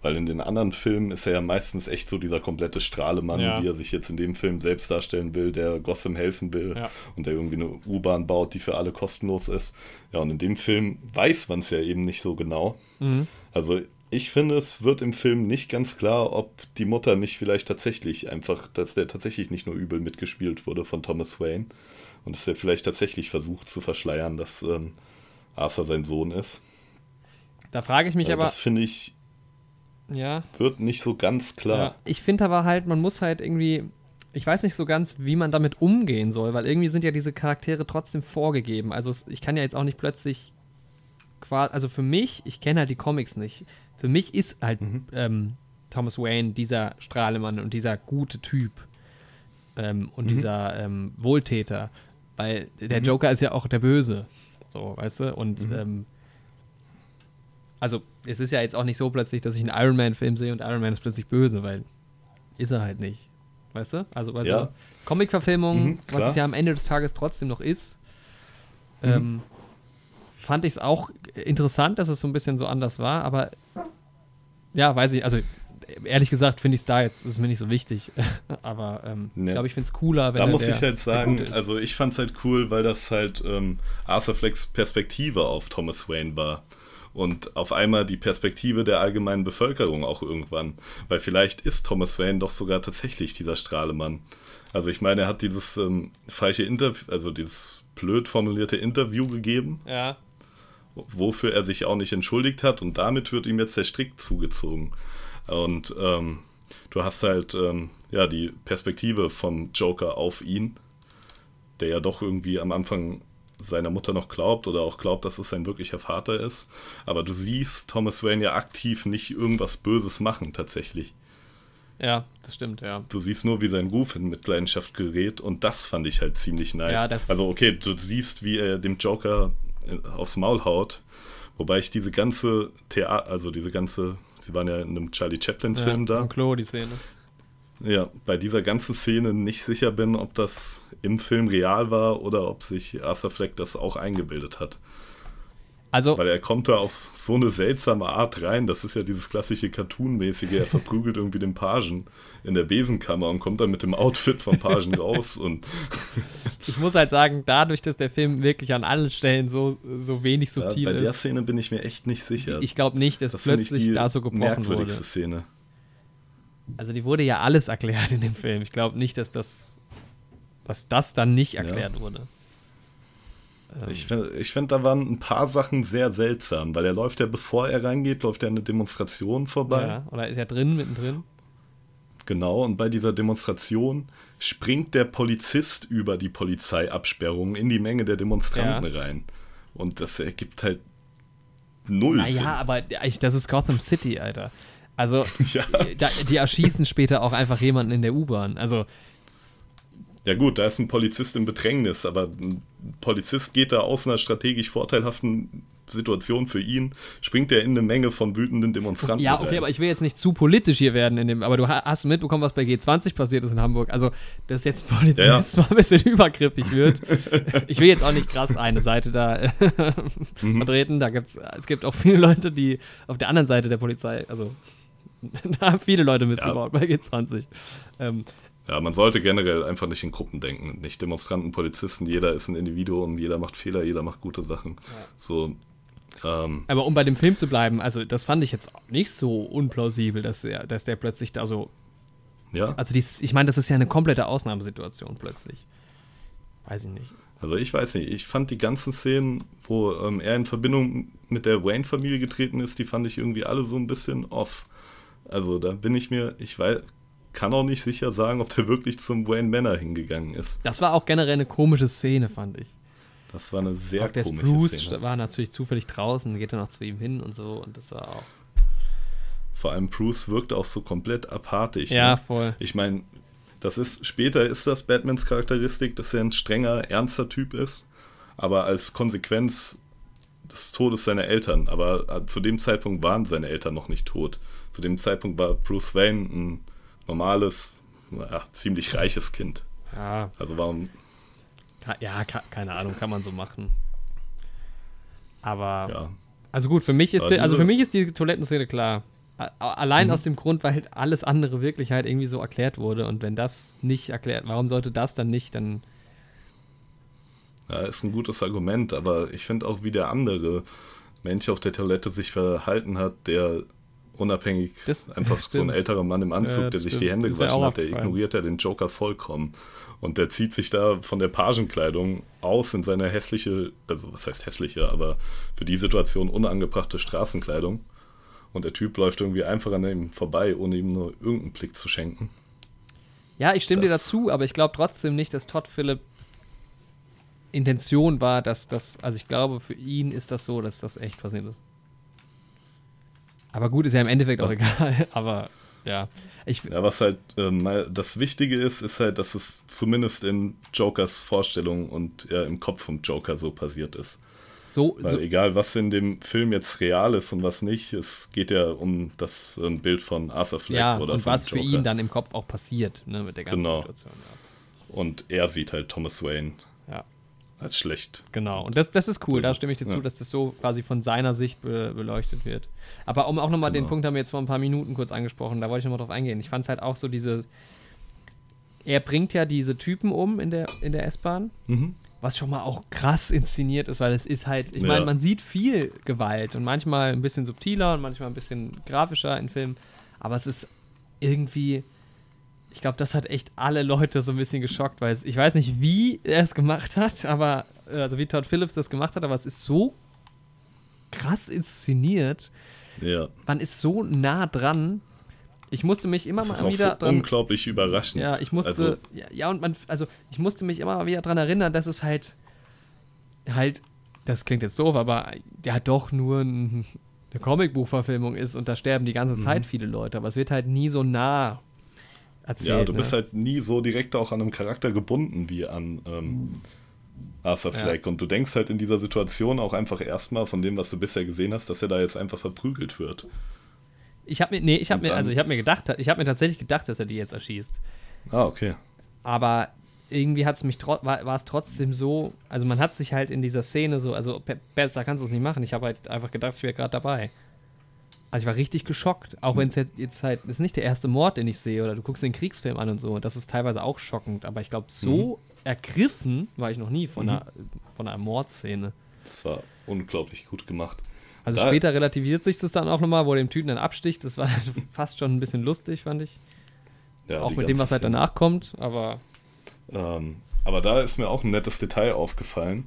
[SPEAKER 1] Weil in den anderen Filmen ist er ja meistens echt so dieser komplette Strahlemann,
[SPEAKER 2] Ja.
[SPEAKER 1] wie er sich jetzt in dem Film selbst darstellen will, der Gotham helfen will
[SPEAKER 2] Ja.
[SPEAKER 1] und der irgendwie eine U-Bahn baut, die für alle kostenlos ist. Ja, und in dem Film weiß man es ja eben nicht so genau.
[SPEAKER 2] Mhm.
[SPEAKER 1] Also ich finde, es wird im Film nicht ganz klar, ob die Mutter nicht vielleicht tatsächlich einfach, dass der tatsächlich nicht nur übel mitgespielt wurde von Thomas Wayne und dass er vielleicht tatsächlich versucht zu verschleiern, dass ähm, Arthur sein Sohn ist.
[SPEAKER 2] Da frage ich mich
[SPEAKER 1] Also
[SPEAKER 2] aber,
[SPEAKER 1] das finde ich,
[SPEAKER 2] ja,
[SPEAKER 1] wird nicht so ganz klar.
[SPEAKER 2] Ja, ich finde aber halt, man muss halt irgendwie, ich weiß nicht so ganz, wie man damit umgehen soll, weil irgendwie sind ja diese Charaktere trotzdem vorgegeben. Also ich kann ja jetzt auch nicht plötzlich quasi, also für mich, ich kenne halt die Comics nicht. Für mich ist halt
[SPEAKER 1] Mhm.
[SPEAKER 2] ähm, Thomas Wayne dieser Strahlemann und dieser gute Typ ähm, und
[SPEAKER 1] Mhm.
[SPEAKER 2] dieser ähm, Wohltäter, weil der
[SPEAKER 1] Mhm.
[SPEAKER 2] Joker ist ja auch der Böse, so, weißt du? Und
[SPEAKER 1] Mhm.
[SPEAKER 2] ähm, also es ist ja jetzt auch nicht so plötzlich, dass ich einen Iron Man-Film sehe und Iron Man ist plötzlich böse, weil ist er halt nicht. Weißt du? Also bei
[SPEAKER 1] Ja.
[SPEAKER 2] so Comic-Verfilmungen,
[SPEAKER 1] Mhm,
[SPEAKER 2] was es ja am Ende des Tages trotzdem noch ist,
[SPEAKER 1] Mhm.
[SPEAKER 2] ähm, fand ich es auch interessant, dass es so ein bisschen so anders war, aber ja, weiß ich, also ehrlich gesagt finde ich es da jetzt, ist mir nicht so wichtig, aber ähm,
[SPEAKER 1] Nee.
[SPEAKER 2] ich glaube, ich finde es cooler, wenn
[SPEAKER 1] Da muss
[SPEAKER 2] der-
[SPEAKER 1] ich halt sagen, also ich fand es halt cool, weil das halt ähm, Arthur Flecks Perspektive auf Thomas Wayne war. Und auf einmal die Perspektive der allgemeinen Bevölkerung auch irgendwann. Weil vielleicht ist Thomas Wayne doch sogar tatsächlich dieser Strahlemann. Also ich meine, er hat dieses ähm, falsche Interview, also dieses blöd formulierte Interview gegeben,
[SPEAKER 2] ja,
[SPEAKER 1] wofür er sich auch nicht entschuldigt hat und damit wird ihm jetzt der Strick zugezogen. Und ähm, du hast halt ähm, ja die Perspektive vom Joker auf ihn, der ja doch irgendwie am Anfang seiner Mutter noch glaubt oder auch glaubt, dass es sein wirklicher Vater ist. Aber du siehst Thomas Wayne ja aktiv nicht irgendwas Böses machen tatsächlich.
[SPEAKER 2] ja, das stimmt, ja.
[SPEAKER 1] Du siehst nur, wie sein Ruf in Mitleidenschaft gerät und das fand ich halt ziemlich nice.
[SPEAKER 2] Ja, das-
[SPEAKER 1] also okay, du siehst, wie er dem Joker äh, aufs Maul haut, wobei ich diese ganze Theater, also diese ganze, sie waren ja in einem Charlie Chaplin-Film
[SPEAKER 2] ja,
[SPEAKER 1] da,
[SPEAKER 2] Klo, die Szene.
[SPEAKER 1] ja, bei dieser ganzen Szene nicht sicher bin, ob das im Film real war oder ob sich Arthur Fleck das auch eingebildet hat.
[SPEAKER 2] Also,
[SPEAKER 1] Weil er kommt da auf so eine seltsame Art rein. Das ist ja dieses klassische Cartoon-mäßige. Er verprügelt irgendwie den Pagen in der Besenkammer und kommt dann mit dem Outfit vom Pagen raus. Und
[SPEAKER 2] ich muss halt sagen, dadurch, dass der Film wirklich an allen Stellen so, so wenig
[SPEAKER 1] ja,
[SPEAKER 2] subtil
[SPEAKER 1] bei der
[SPEAKER 2] ist,
[SPEAKER 1] Szene bin ich mir echt nicht sicher.
[SPEAKER 2] ich glaube nicht, dass
[SPEAKER 1] das
[SPEAKER 2] plötzlich
[SPEAKER 1] die
[SPEAKER 2] da so gebrochen wurde.
[SPEAKER 1] merkwürdigste Szene.
[SPEAKER 2] Also die wurde ja alles erklärt in dem Film. Ich glaube nicht, dass das, dass das dann nicht
[SPEAKER 1] Ja.
[SPEAKER 2] erklärt wurde. Ähm,
[SPEAKER 1] Ich finde, ich find, da waren ein paar Sachen sehr seltsam, weil er läuft ja, bevor er reingeht, läuft er eine Demonstration vorbei.
[SPEAKER 2] ja, oder ist er drin, mittendrin?
[SPEAKER 1] Genau, und bei dieser Demonstration springt der Polizist über die Polizeiabsperrung in die Menge der Demonstranten rein. Und das ergibt halt null Sinn.
[SPEAKER 2] Naja, aber das ist Gotham City, Alter. Also,
[SPEAKER 1] Ja.
[SPEAKER 2] da, die erschießen später auch einfach jemanden in der U-Bahn. Also,
[SPEAKER 1] Ja gut, da ist ein Polizist im Bedrängnis, aber ein Polizist geht da aus einer strategisch vorteilhaften Situation für ihn, springt er in eine Menge von wütenden Demonstranten
[SPEAKER 2] ja, okay,
[SPEAKER 1] rein.
[SPEAKER 2] aber ich will jetzt nicht zu politisch hier werden in dem, aber du ha- hast mitbekommen, was bei G20 passiert ist in Hamburg. Also, dass jetzt Polizist
[SPEAKER 1] Ja, ja.
[SPEAKER 2] mal ein bisschen übergriffig wird. ich will jetzt auch nicht krass eine Seite da äh,
[SPEAKER 1] Mhm.
[SPEAKER 2] vertreten. Da gibt's, es gibt auch viele Leute, die auf der anderen Seite der Polizei, also da haben viele Leute missgebaut bei G20. Ähm,
[SPEAKER 1] Ja, man sollte generell einfach nicht in Gruppen denken. Nicht Demonstranten, Polizisten, jeder ist ein Individuum, jeder macht Fehler, jeder macht gute Sachen. So, ähm,
[SPEAKER 2] aber um bei dem Film zu bleiben, also das fand ich jetzt auch nicht so unplausibel, dass der, dass der plötzlich da so
[SPEAKER 1] ja.
[SPEAKER 2] Also dies, ich meine, das ist ja eine komplette Ausnahmesituation plötzlich. Weiß ich nicht.
[SPEAKER 1] Also ich weiß nicht, ich fand die ganzen Szenen, wo ähm, er in Verbindung mit der Wayne-Familie getreten ist, die fand ich irgendwie alle so ein bisschen off. Also da bin ich mir, ich weiß, kann auch nicht sicher sagen, ob der wirklich zum Wayne Manor hingegangen ist.
[SPEAKER 2] Das war auch generell eine komische Szene, fand ich.
[SPEAKER 1] Das war eine sehr
[SPEAKER 2] auch der
[SPEAKER 1] komische
[SPEAKER 2] Bruce
[SPEAKER 1] Szene.
[SPEAKER 2] war natürlich zufällig draußen, geht dann auch zu ihm hin und so und das war auch.
[SPEAKER 1] Vor allem Bruce wirkt auch so komplett apathisch.
[SPEAKER 2] Ja,
[SPEAKER 1] ne?
[SPEAKER 2] voll.
[SPEAKER 1] Ich meine, das ist, später ist das Batmans Charakteristik, dass er ein strenger, ernster Typ ist, aber als Konsequenz des Todes seiner Eltern. Aber äh, zu dem Zeitpunkt waren seine Eltern noch nicht tot. Zu dem Zeitpunkt war Bruce Wayne ein normales, naja, ziemlich reiches Kind.
[SPEAKER 2] Ja,
[SPEAKER 1] Also warum,
[SPEAKER 2] ja keine Ahnung, kann man so machen. Aber,
[SPEAKER 1] ja.
[SPEAKER 2] also gut, für mich ist, die, also für mich ist die Toilettenszene klar. Allein
[SPEAKER 1] Mhm.
[SPEAKER 2] aus dem Grund, weil halt alles andere wirklich halt irgendwie so erklärt wurde. Und wenn das nicht erklärt, warum sollte das dann nicht, dann.
[SPEAKER 1] Ja, ist ein gutes Argument, aber ich finde auch, wie der andere Mensch auf der Toilette sich verhalten hat, der unabhängig
[SPEAKER 2] Das-
[SPEAKER 1] einfach
[SPEAKER 2] das
[SPEAKER 1] so ein älterer Mann im Anzug,
[SPEAKER 2] Ja,
[SPEAKER 1] der sich
[SPEAKER 2] stimmt.
[SPEAKER 1] die Hände gewaschen hat, der ignoriert ja den Joker vollkommen. Und der zieht sich da von der Pagenkleidung aus in seine hässliche, also was heißt hässliche, aber für die Situation unangebrachte Straßenkleidung. Und der Typ läuft irgendwie einfach an ihm vorbei, ohne ihm nur irgendeinen Blick zu schenken.
[SPEAKER 2] Ja, ich stimme dir
[SPEAKER 1] Das-
[SPEAKER 2] dazu, aber ich glaube trotzdem nicht, dass Todd Phillip Intention war, dass das, also ich glaube, für ihn ist das so, dass das echt passiert ist. Aber gut, ist ja im Endeffekt auch
[SPEAKER 1] Ja.
[SPEAKER 2] egal. Aber ja, ich,
[SPEAKER 1] Ja, was halt ähm, das Wichtige ist, ist halt, dass es zumindest in Jokers Vorstellung und ja, im Kopf vom Joker so passiert ist.
[SPEAKER 2] So,
[SPEAKER 1] Weil
[SPEAKER 2] so
[SPEAKER 1] egal, was in dem Film jetzt real ist und was nicht, es geht ja um das ein Bild von Arthur Fleck
[SPEAKER 2] ja,
[SPEAKER 1] oder
[SPEAKER 2] und was für
[SPEAKER 1] Joker.
[SPEAKER 2] ihn dann im Kopf auch passiert, ne, mit der ganzen
[SPEAKER 1] Genau.
[SPEAKER 2] Situation.
[SPEAKER 1] Und er sieht halt Thomas Wayne
[SPEAKER 2] Ja. ja.
[SPEAKER 1] als schlecht.
[SPEAKER 2] Genau, und das, das ist cool, da stimme ich dir zu,
[SPEAKER 1] Ja.
[SPEAKER 2] dass das so quasi von seiner Sicht be beleuchtet wird. Aber um auch nochmal den
[SPEAKER 1] Genau.
[SPEAKER 2] Punkt haben wir jetzt vor ein paar Minuten kurz angesprochen, da wollte ich nochmal drauf eingehen. Ich fand es halt auch so diese, er bringt ja diese Typen um in der, in der S-Bahn,
[SPEAKER 1] Mhm.
[SPEAKER 2] was schon mal auch krass inszeniert ist, weil es ist halt, ich
[SPEAKER 1] Ja.
[SPEAKER 2] meine, man sieht viel Gewalt und manchmal ein bisschen subtiler und manchmal ein bisschen grafischer in Filmen, aber es ist irgendwie, ich glaube, das hat echt alle Leute so ein bisschen geschockt, weil es, ich weiß nicht, wie er es gemacht hat, aber, äh, also wie Todd Phillips das gemacht hat, aber es ist so krass inszeniert,
[SPEAKER 1] Ja,
[SPEAKER 2] man ist so nah dran. Ich musste mich immer
[SPEAKER 1] das
[SPEAKER 2] mal wieder
[SPEAKER 1] so
[SPEAKER 2] dran
[SPEAKER 1] unglaublich überraschend.
[SPEAKER 2] ja, ich musste,
[SPEAKER 1] Also,
[SPEAKER 2] ja, ja, und man, also ich musste mich immer mal wieder dran erinnern, dass es halt, halt, das klingt jetzt doof, aber ja doch nur ein, eine Comicbuchverfilmung ist und da sterben die ganze Zeit viele Leute, aber es wird halt nie so nah erzählt.
[SPEAKER 1] Mhm. ja, du bist
[SPEAKER 2] ne?
[SPEAKER 1] halt nie so direkt auch an einem Charakter gebunden wie an ähm, Arthur
[SPEAKER 2] Ja.
[SPEAKER 1] Fleck. Und du denkst halt in dieser Situation auch einfach erstmal von dem, was du bisher gesehen hast, dass er da jetzt einfach verprügelt wird.
[SPEAKER 2] Ich habe mir, nee, ich habe mir, also ich habe mir gedacht, ich habe mir tatsächlich gedacht, dass er die jetzt erschießt.
[SPEAKER 1] Ah, okay.
[SPEAKER 2] aber irgendwie hat es mich war, war es trotzdem so, also man hat sich halt in dieser Szene so, also be- besser kannst du es nicht machen. Ich habe halt einfach gedacht, ich wäre gerade dabei. Also ich war richtig geschockt, auch wenn es jetzt, jetzt halt, ist nicht der erste Mord, den ich sehe, oder du guckst den Kriegsfilm an und so, und das ist teilweise auch schockend, aber ich glaube, so ergriffen war ich noch nie von, einer, von einer Mordszene.
[SPEAKER 1] Das war unglaublich gut gemacht.
[SPEAKER 2] Also
[SPEAKER 1] Da-
[SPEAKER 2] später relativiert sich das dann auch nochmal, wo er dem Typen dann absticht, das war fast schon ein bisschen lustig, fand ich.
[SPEAKER 1] Ja,
[SPEAKER 2] auch mit dem, was halt danach kommt, aber
[SPEAKER 1] Ähm, aber da ist mir auch ein nettes Detail aufgefallen,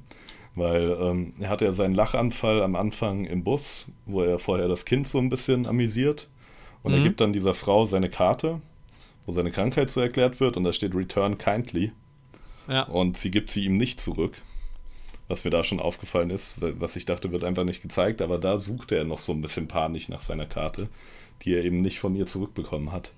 [SPEAKER 1] weil ähm, er hatte ja seinen Lachanfall am Anfang im Bus, wo er vorher das Kind so ein bisschen amüsiert. Und er
[SPEAKER 2] Mhm.
[SPEAKER 1] gibt dann dieser Frau seine Karte, wo seine Krankheit so erklärt wird und da steht Return kindly.
[SPEAKER 2] Ja.
[SPEAKER 1] Und sie gibt sie ihm nicht zurück. Was mir da schon aufgefallen ist, was ich dachte, wird einfach nicht gezeigt, aber da suchte er noch so ein bisschen panisch nach seiner Karte, die er eben nicht von ihr zurückbekommen hat.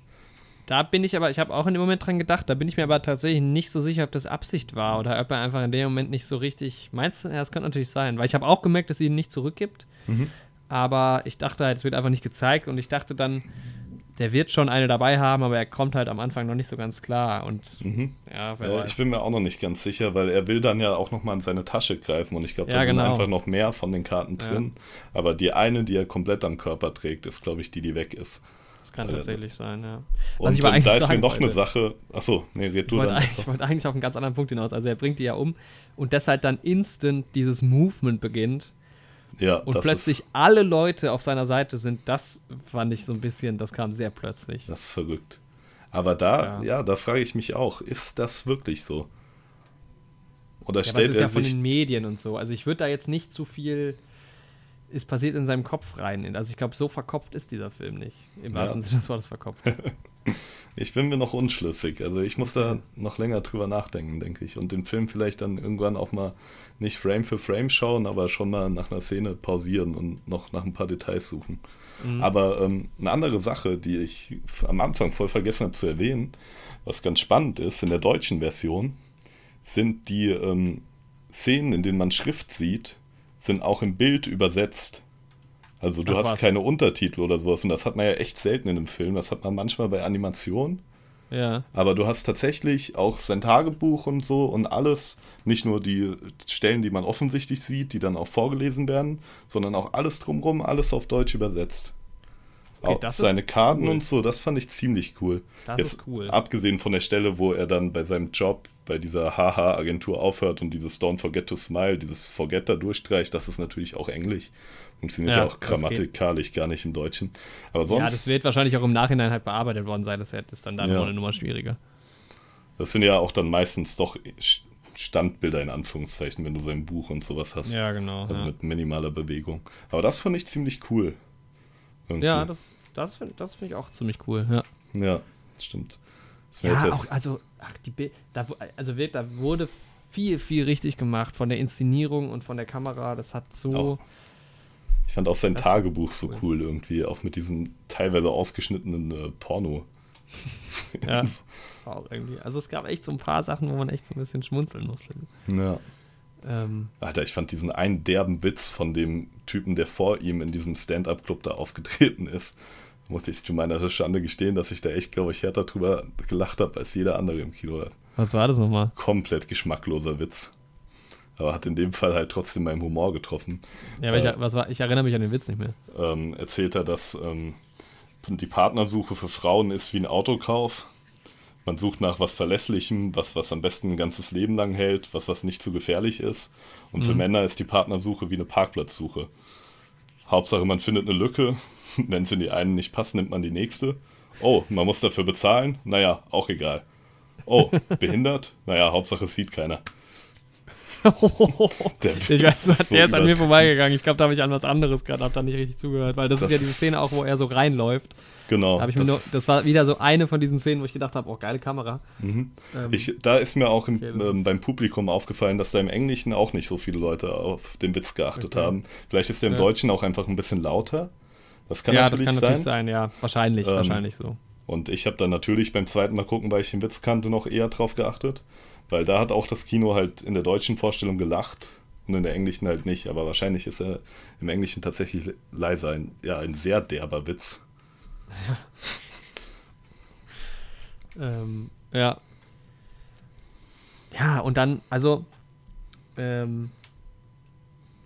[SPEAKER 2] Da bin ich aber, ich habe auch in dem Moment dran gedacht, da bin ich mir aber tatsächlich nicht so sicher, ob das Absicht war oder ob er einfach in dem Moment nicht so richtig. Meinst du? Ja, das könnte natürlich sein, weil ich habe auch gemerkt, dass sie ihn nicht zurückgibt.
[SPEAKER 1] Mhm.
[SPEAKER 2] Aber ich dachte halt, es wird einfach nicht gezeigt und ich dachte dann, der wird schon eine dabei haben, aber er kommt halt am Anfang noch nicht so ganz klar und
[SPEAKER 1] Mhm.
[SPEAKER 2] ja, weiß.
[SPEAKER 1] ich bin mir auch noch nicht ganz sicher, weil er will dann ja auch noch mal in seine Tasche greifen und ich glaube, da
[SPEAKER 2] Ja,
[SPEAKER 1] sind
[SPEAKER 2] genau.
[SPEAKER 1] einfach noch mehr von den Karten
[SPEAKER 2] Ja.
[SPEAKER 1] drin. Aber die eine, die er komplett am Körper trägt, ist, glaube ich, die, die weg ist.
[SPEAKER 2] Das kann
[SPEAKER 1] Weil er-
[SPEAKER 2] tatsächlich sein, ja.
[SPEAKER 1] Und
[SPEAKER 2] ich
[SPEAKER 1] ähm,
[SPEAKER 2] eigentlich
[SPEAKER 1] da ist mir noch eine Sache. Achso, nee, red
[SPEAKER 2] Ich
[SPEAKER 1] du
[SPEAKER 2] wollte,
[SPEAKER 1] dann.
[SPEAKER 2] ich wollte eigentlich auf einen ganz anderen Punkt hinaus. Also er bringt die ja um und deshalb dann instant dieses Movement beginnt
[SPEAKER 1] Ja,
[SPEAKER 2] und
[SPEAKER 1] das
[SPEAKER 2] plötzlich
[SPEAKER 1] Ist,
[SPEAKER 2] alle Leute auf seiner Seite sind. Das fand ich so ein bisschen, das kam sehr plötzlich.
[SPEAKER 1] das ist verrückt. Aber da,
[SPEAKER 2] Ja.
[SPEAKER 1] ja, da frage ich mich auch, ist das wirklich so? Oder
[SPEAKER 2] Ja,
[SPEAKER 1] stellt
[SPEAKER 2] ist
[SPEAKER 1] er
[SPEAKER 2] ja von den Medien und so. Also ich würde da jetzt nicht zu viel ist passiert in seinem Kopf rein. Also ich glaube, so verkopft ist dieser Film nicht. Im
[SPEAKER 1] Ja.
[SPEAKER 2] wahrsten Sinne des Wortes verkopft.
[SPEAKER 1] Ich bin mir noch unschlüssig. Also ich muss da noch länger drüber nachdenken, denke ich. Und den Film vielleicht dann irgendwann auch mal nicht Frame für Frame schauen, aber schon mal nach einer Szene pausieren und noch nach ein paar Details suchen.
[SPEAKER 2] Mhm.
[SPEAKER 1] Aber ähm, eine andere Sache, die ich am Anfang voll vergessen habe zu erwähnen, was ganz spannend ist, in der deutschen Version sind die ähm, Szenen, in denen man Schrift sieht, sind auch im Bild übersetzt. Also du
[SPEAKER 2] Ach,
[SPEAKER 1] hast
[SPEAKER 2] was.
[SPEAKER 1] keine Untertitel oder sowas und das hat man ja echt selten in einem Film. Das hat man manchmal bei Animationen.
[SPEAKER 2] Ja.
[SPEAKER 1] Aber du hast tatsächlich auch sein Tagebuch und so und alles, nicht nur die Stellen, die man offensichtlich sieht, die dann auch vorgelesen werden, sondern auch alles drumrum, alles auf Deutsch übersetzt.
[SPEAKER 2] Okay,
[SPEAKER 1] auch seine Karten
[SPEAKER 2] cool.
[SPEAKER 1] und so, das fand ich ziemlich cool.
[SPEAKER 2] Das
[SPEAKER 1] Jetzt,
[SPEAKER 2] ist cool.
[SPEAKER 1] Abgesehen von der Stelle, wo er dann bei seinem Job bei dieser Haha-Agentur aufhört und dieses Don't Forget to Smile, dieses Forget da durchstreicht, das ist natürlich auch Englisch. Funktioniert ja,
[SPEAKER 2] Ja,
[SPEAKER 1] auch grammatikalisch gar nicht im Deutschen. Aber sonst.
[SPEAKER 2] ja, das wird wahrscheinlich auch im Nachhinein halt bearbeitet worden sein. Das wird- ist dann, dann
[SPEAKER 1] Ja.
[SPEAKER 2] eine Nummer schwieriger.
[SPEAKER 1] Das sind ja auch dann meistens doch Standbilder in Anführungszeichen, wenn du sein Buch und sowas hast.
[SPEAKER 2] Ja, genau.
[SPEAKER 1] Also
[SPEAKER 2] ja.
[SPEAKER 1] mit minimaler Bewegung. Aber das fand ich ziemlich cool. Irgendwie.
[SPEAKER 2] ja, das, das finde das find ich auch ziemlich cool. Ja.
[SPEAKER 1] Ja, das stimmt. Das
[SPEAKER 2] Ja,
[SPEAKER 1] jetzt
[SPEAKER 2] auch, also, ach, die da, also wird, da wurde viel, viel richtig gemacht von der Inszenierung und von der Kamera. Das hat so.
[SPEAKER 1] Auch ich fand auch sein Tagebuch so
[SPEAKER 2] cool.
[SPEAKER 1] cool irgendwie, auch mit diesen teilweise ausgeschnittenen äh, Porno.
[SPEAKER 2] Ja. Das war auch irgendwie. Also es gab echt so ein paar Sachen, wo man echt so ein bisschen schmunzeln musste.
[SPEAKER 1] ja.
[SPEAKER 2] Ähm,
[SPEAKER 1] Alter, ich fand diesen einen derben Witz von dem Typen, der vor ihm in diesem Stand-Up-Club da aufgetreten ist. Muss ich zu meiner Schande gestehen, dass ich da echt, glaube ich, härter drüber gelacht habe als jeder andere im Kino.
[SPEAKER 2] was war das nochmal?
[SPEAKER 1] Komplett geschmackloser Witz. Aber hat in dem Fall halt trotzdem meinen Humor getroffen.
[SPEAKER 2] Ja, aber
[SPEAKER 1] Äh,
[SPEAKER 2] ich, was war, ich erinnere mich an den Witz nicht mehr.
[SPEAKER 1] ähm, erzählt er, dass ähm, die Partnersuche für Frauen ist wie ein Autokauf. Man sucht nach was Verlässlichem, was, was am besten ein ganzes Leben lang hält, was, was nicht zu gefährlich ist. Und für
[SPEAKER 2] Mhm.
[SPEAKER 1] Männer ist die Partnersuche wie eine Parkplatzsuche. Hauptsache, man findet eine Lücke. Wenn es in die einen nicht passt, nimmt man die nächste. Oh, man muss dafür bezahlen? Naja, auch egal. Oh, behindert? Naja, Hauptsache es sieht keiner. Der
[SPEAKER 2] ich weiß,
[SPEAKER 1] ist so
[SPEAKER 2] der ist an mir vorbeigegangen. Ich glaube, da habe ich an was anderes gerade, habe da nicht richtig zugehört, weil das,
[SPEAKER 1] Das
[SPEAKER 2] ist ja diese Szene auch, wo er so reinläuft.
[SPEAKER 1] Genau.
[SPEAKER 2] Hab ich mir nur, das war wieder so eine von diesen Szenen, wo ich gedacht habe, oh, geile Kamera.
[SPEAKER 1] Mhm.
[SPEAKER 2] Ähm,
[SPEAKER 1] Ich, da ist mir auch im,
[SPEAKER 2] Okay, das
[SPEAKER 1] ähm, beim Publikum aufgefallen, dass da im Englischen auch nicht so viele Leute auf den Witz geachtet
[SPEAKER 2] Okay.
[SPEAKER 1] haben. Vielleicht ist der im
[SPEAKER 2] Ja.
[SPEAKER 1] Deutschen auch einfach ein bisschen lauter. Das kann
[SPEAKER 2] ja,
[SPEAKER 1] natürlich
[SPEAKER 2] das kann
[SPEAKER 1] sein.
[SPEAKER 2] natürlich sein, ja. Wahrscheinlich,
[SPEAKER 1] Ähm,
[SPEAKER 2] wahrscheinlich so.
[SPEAKER 1] Und ich habe dann natürlich beim zweiten Mal gucken, weil ich den Witz kannte, noch eher drauf geachtet. Weil da hat auch das Kino halt in der deutschen Vorstellung gelacht und in der englischen halt nicht. Aber wahrscheinlich ist er im Englischen tatsächlich leiser. Ein, ja, ein sehr derber Witz.
[SPEAKER 2] Ähm, ja. Ja, und dann, also, ähm,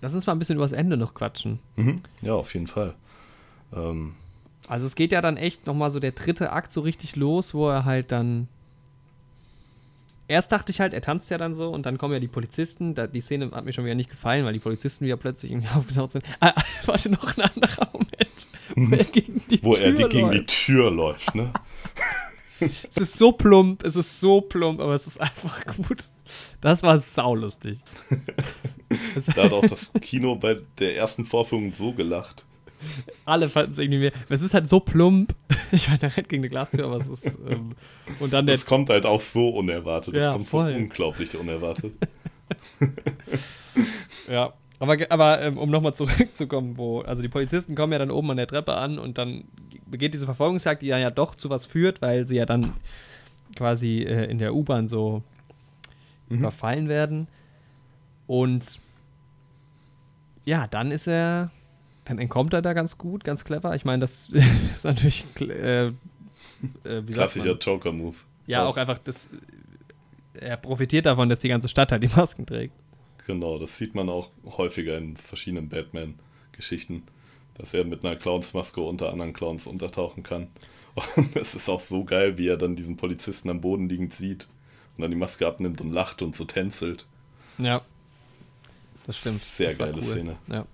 [SPEAKER 2] lass uns mal ein bisschen übers Ende noch quatschen.
[SPEAKER 1] Mhm. Ja, auf jeden Fall. Ähm,
[SPEAKER 2] Also es geht ja dann echt nochmal so der dritte Akt so richtig los, wo er halt dann. Erst dachte ich halt, er tanzt ja dann so und dann kommen ja die Polizisten. Da, die Szene hat mir schon wieder nicht gefallen, weil die Polizisten wieder plötzlich irgendwie aufgetaucht sind. Ah, ah, warte, noch ein anderer Moment, wo er gegen die
[SPEAKER 1] wo
[SPEAKER 2] Tür
[SPEAKER 1] er die, gegen die
[SPEAKER 2] läuft.
[SPEAKER 1] Tür läuft, ne?
[SPEAKER 2] Es ist so plump, es ist so plump, aber es ist einfach gut. Das war saulustig.
[SPEAKER 1] Da hat auch das Kino bei der ersten Vorführung so gelacht.
[SPEAKER 2] Alle fanden es irgendwie mehr. Es ist halt so plump. Ich meine, er rennt gegen eine Glastür, aber es ist. Ähm, und dann der.
[SPEAKER 1] Das kommt halt auch so unerwartet. Das
[SPEAKER 2] Ja,
[SPEAKER 1] kommt
[SPEAKER 2] voll.
[SPEAKER 1] so unglaublich unerwartet.
[SPEAKER 2] Ja. Aber, aber ähm, um nochmal zurückzukommen, wo. Also die Polizisten kommen ja dann oben an der Treppe an und dann begeht diese Verfolgungsjagd, die ja, ja doch zu was führt, weil sie ja dann quasi äh, in der U-Bahn so
[SPEAKER 1] Mhm.
[SPEAKER 2] überfallen werden. Und ja, dann ist er, dann entkommt er da ganz gut, ganz clever. Ich meine, das ist natürlich äh, äh,
[SPEAKER 1] Klassischer? Joker-Move.
[SPEAKER 2] Ja, auch einfach das. Er profitiert davon, dass die ganze Stadt halt die Masken trägt.
[SPEAKER 1] Genau, das sieht man auch häufiger in verschiedenen Batman-Geschichten, dass er mit einer Clownsmaske unter anderen Clowns untertauchen kann. Und es ist auch so geil, wie er dann diesen Polizisten am Boden liegend sieht und dann die Maske abnimmt und lacht und so tänzelt.
[SPEAKER 2] Ja. Das stimmt.
[SPEAKER 1] Sehr
[SPEAKER 2] das
[SPEAKER 1] geile Szene.
[SPEAKER 2] Ja.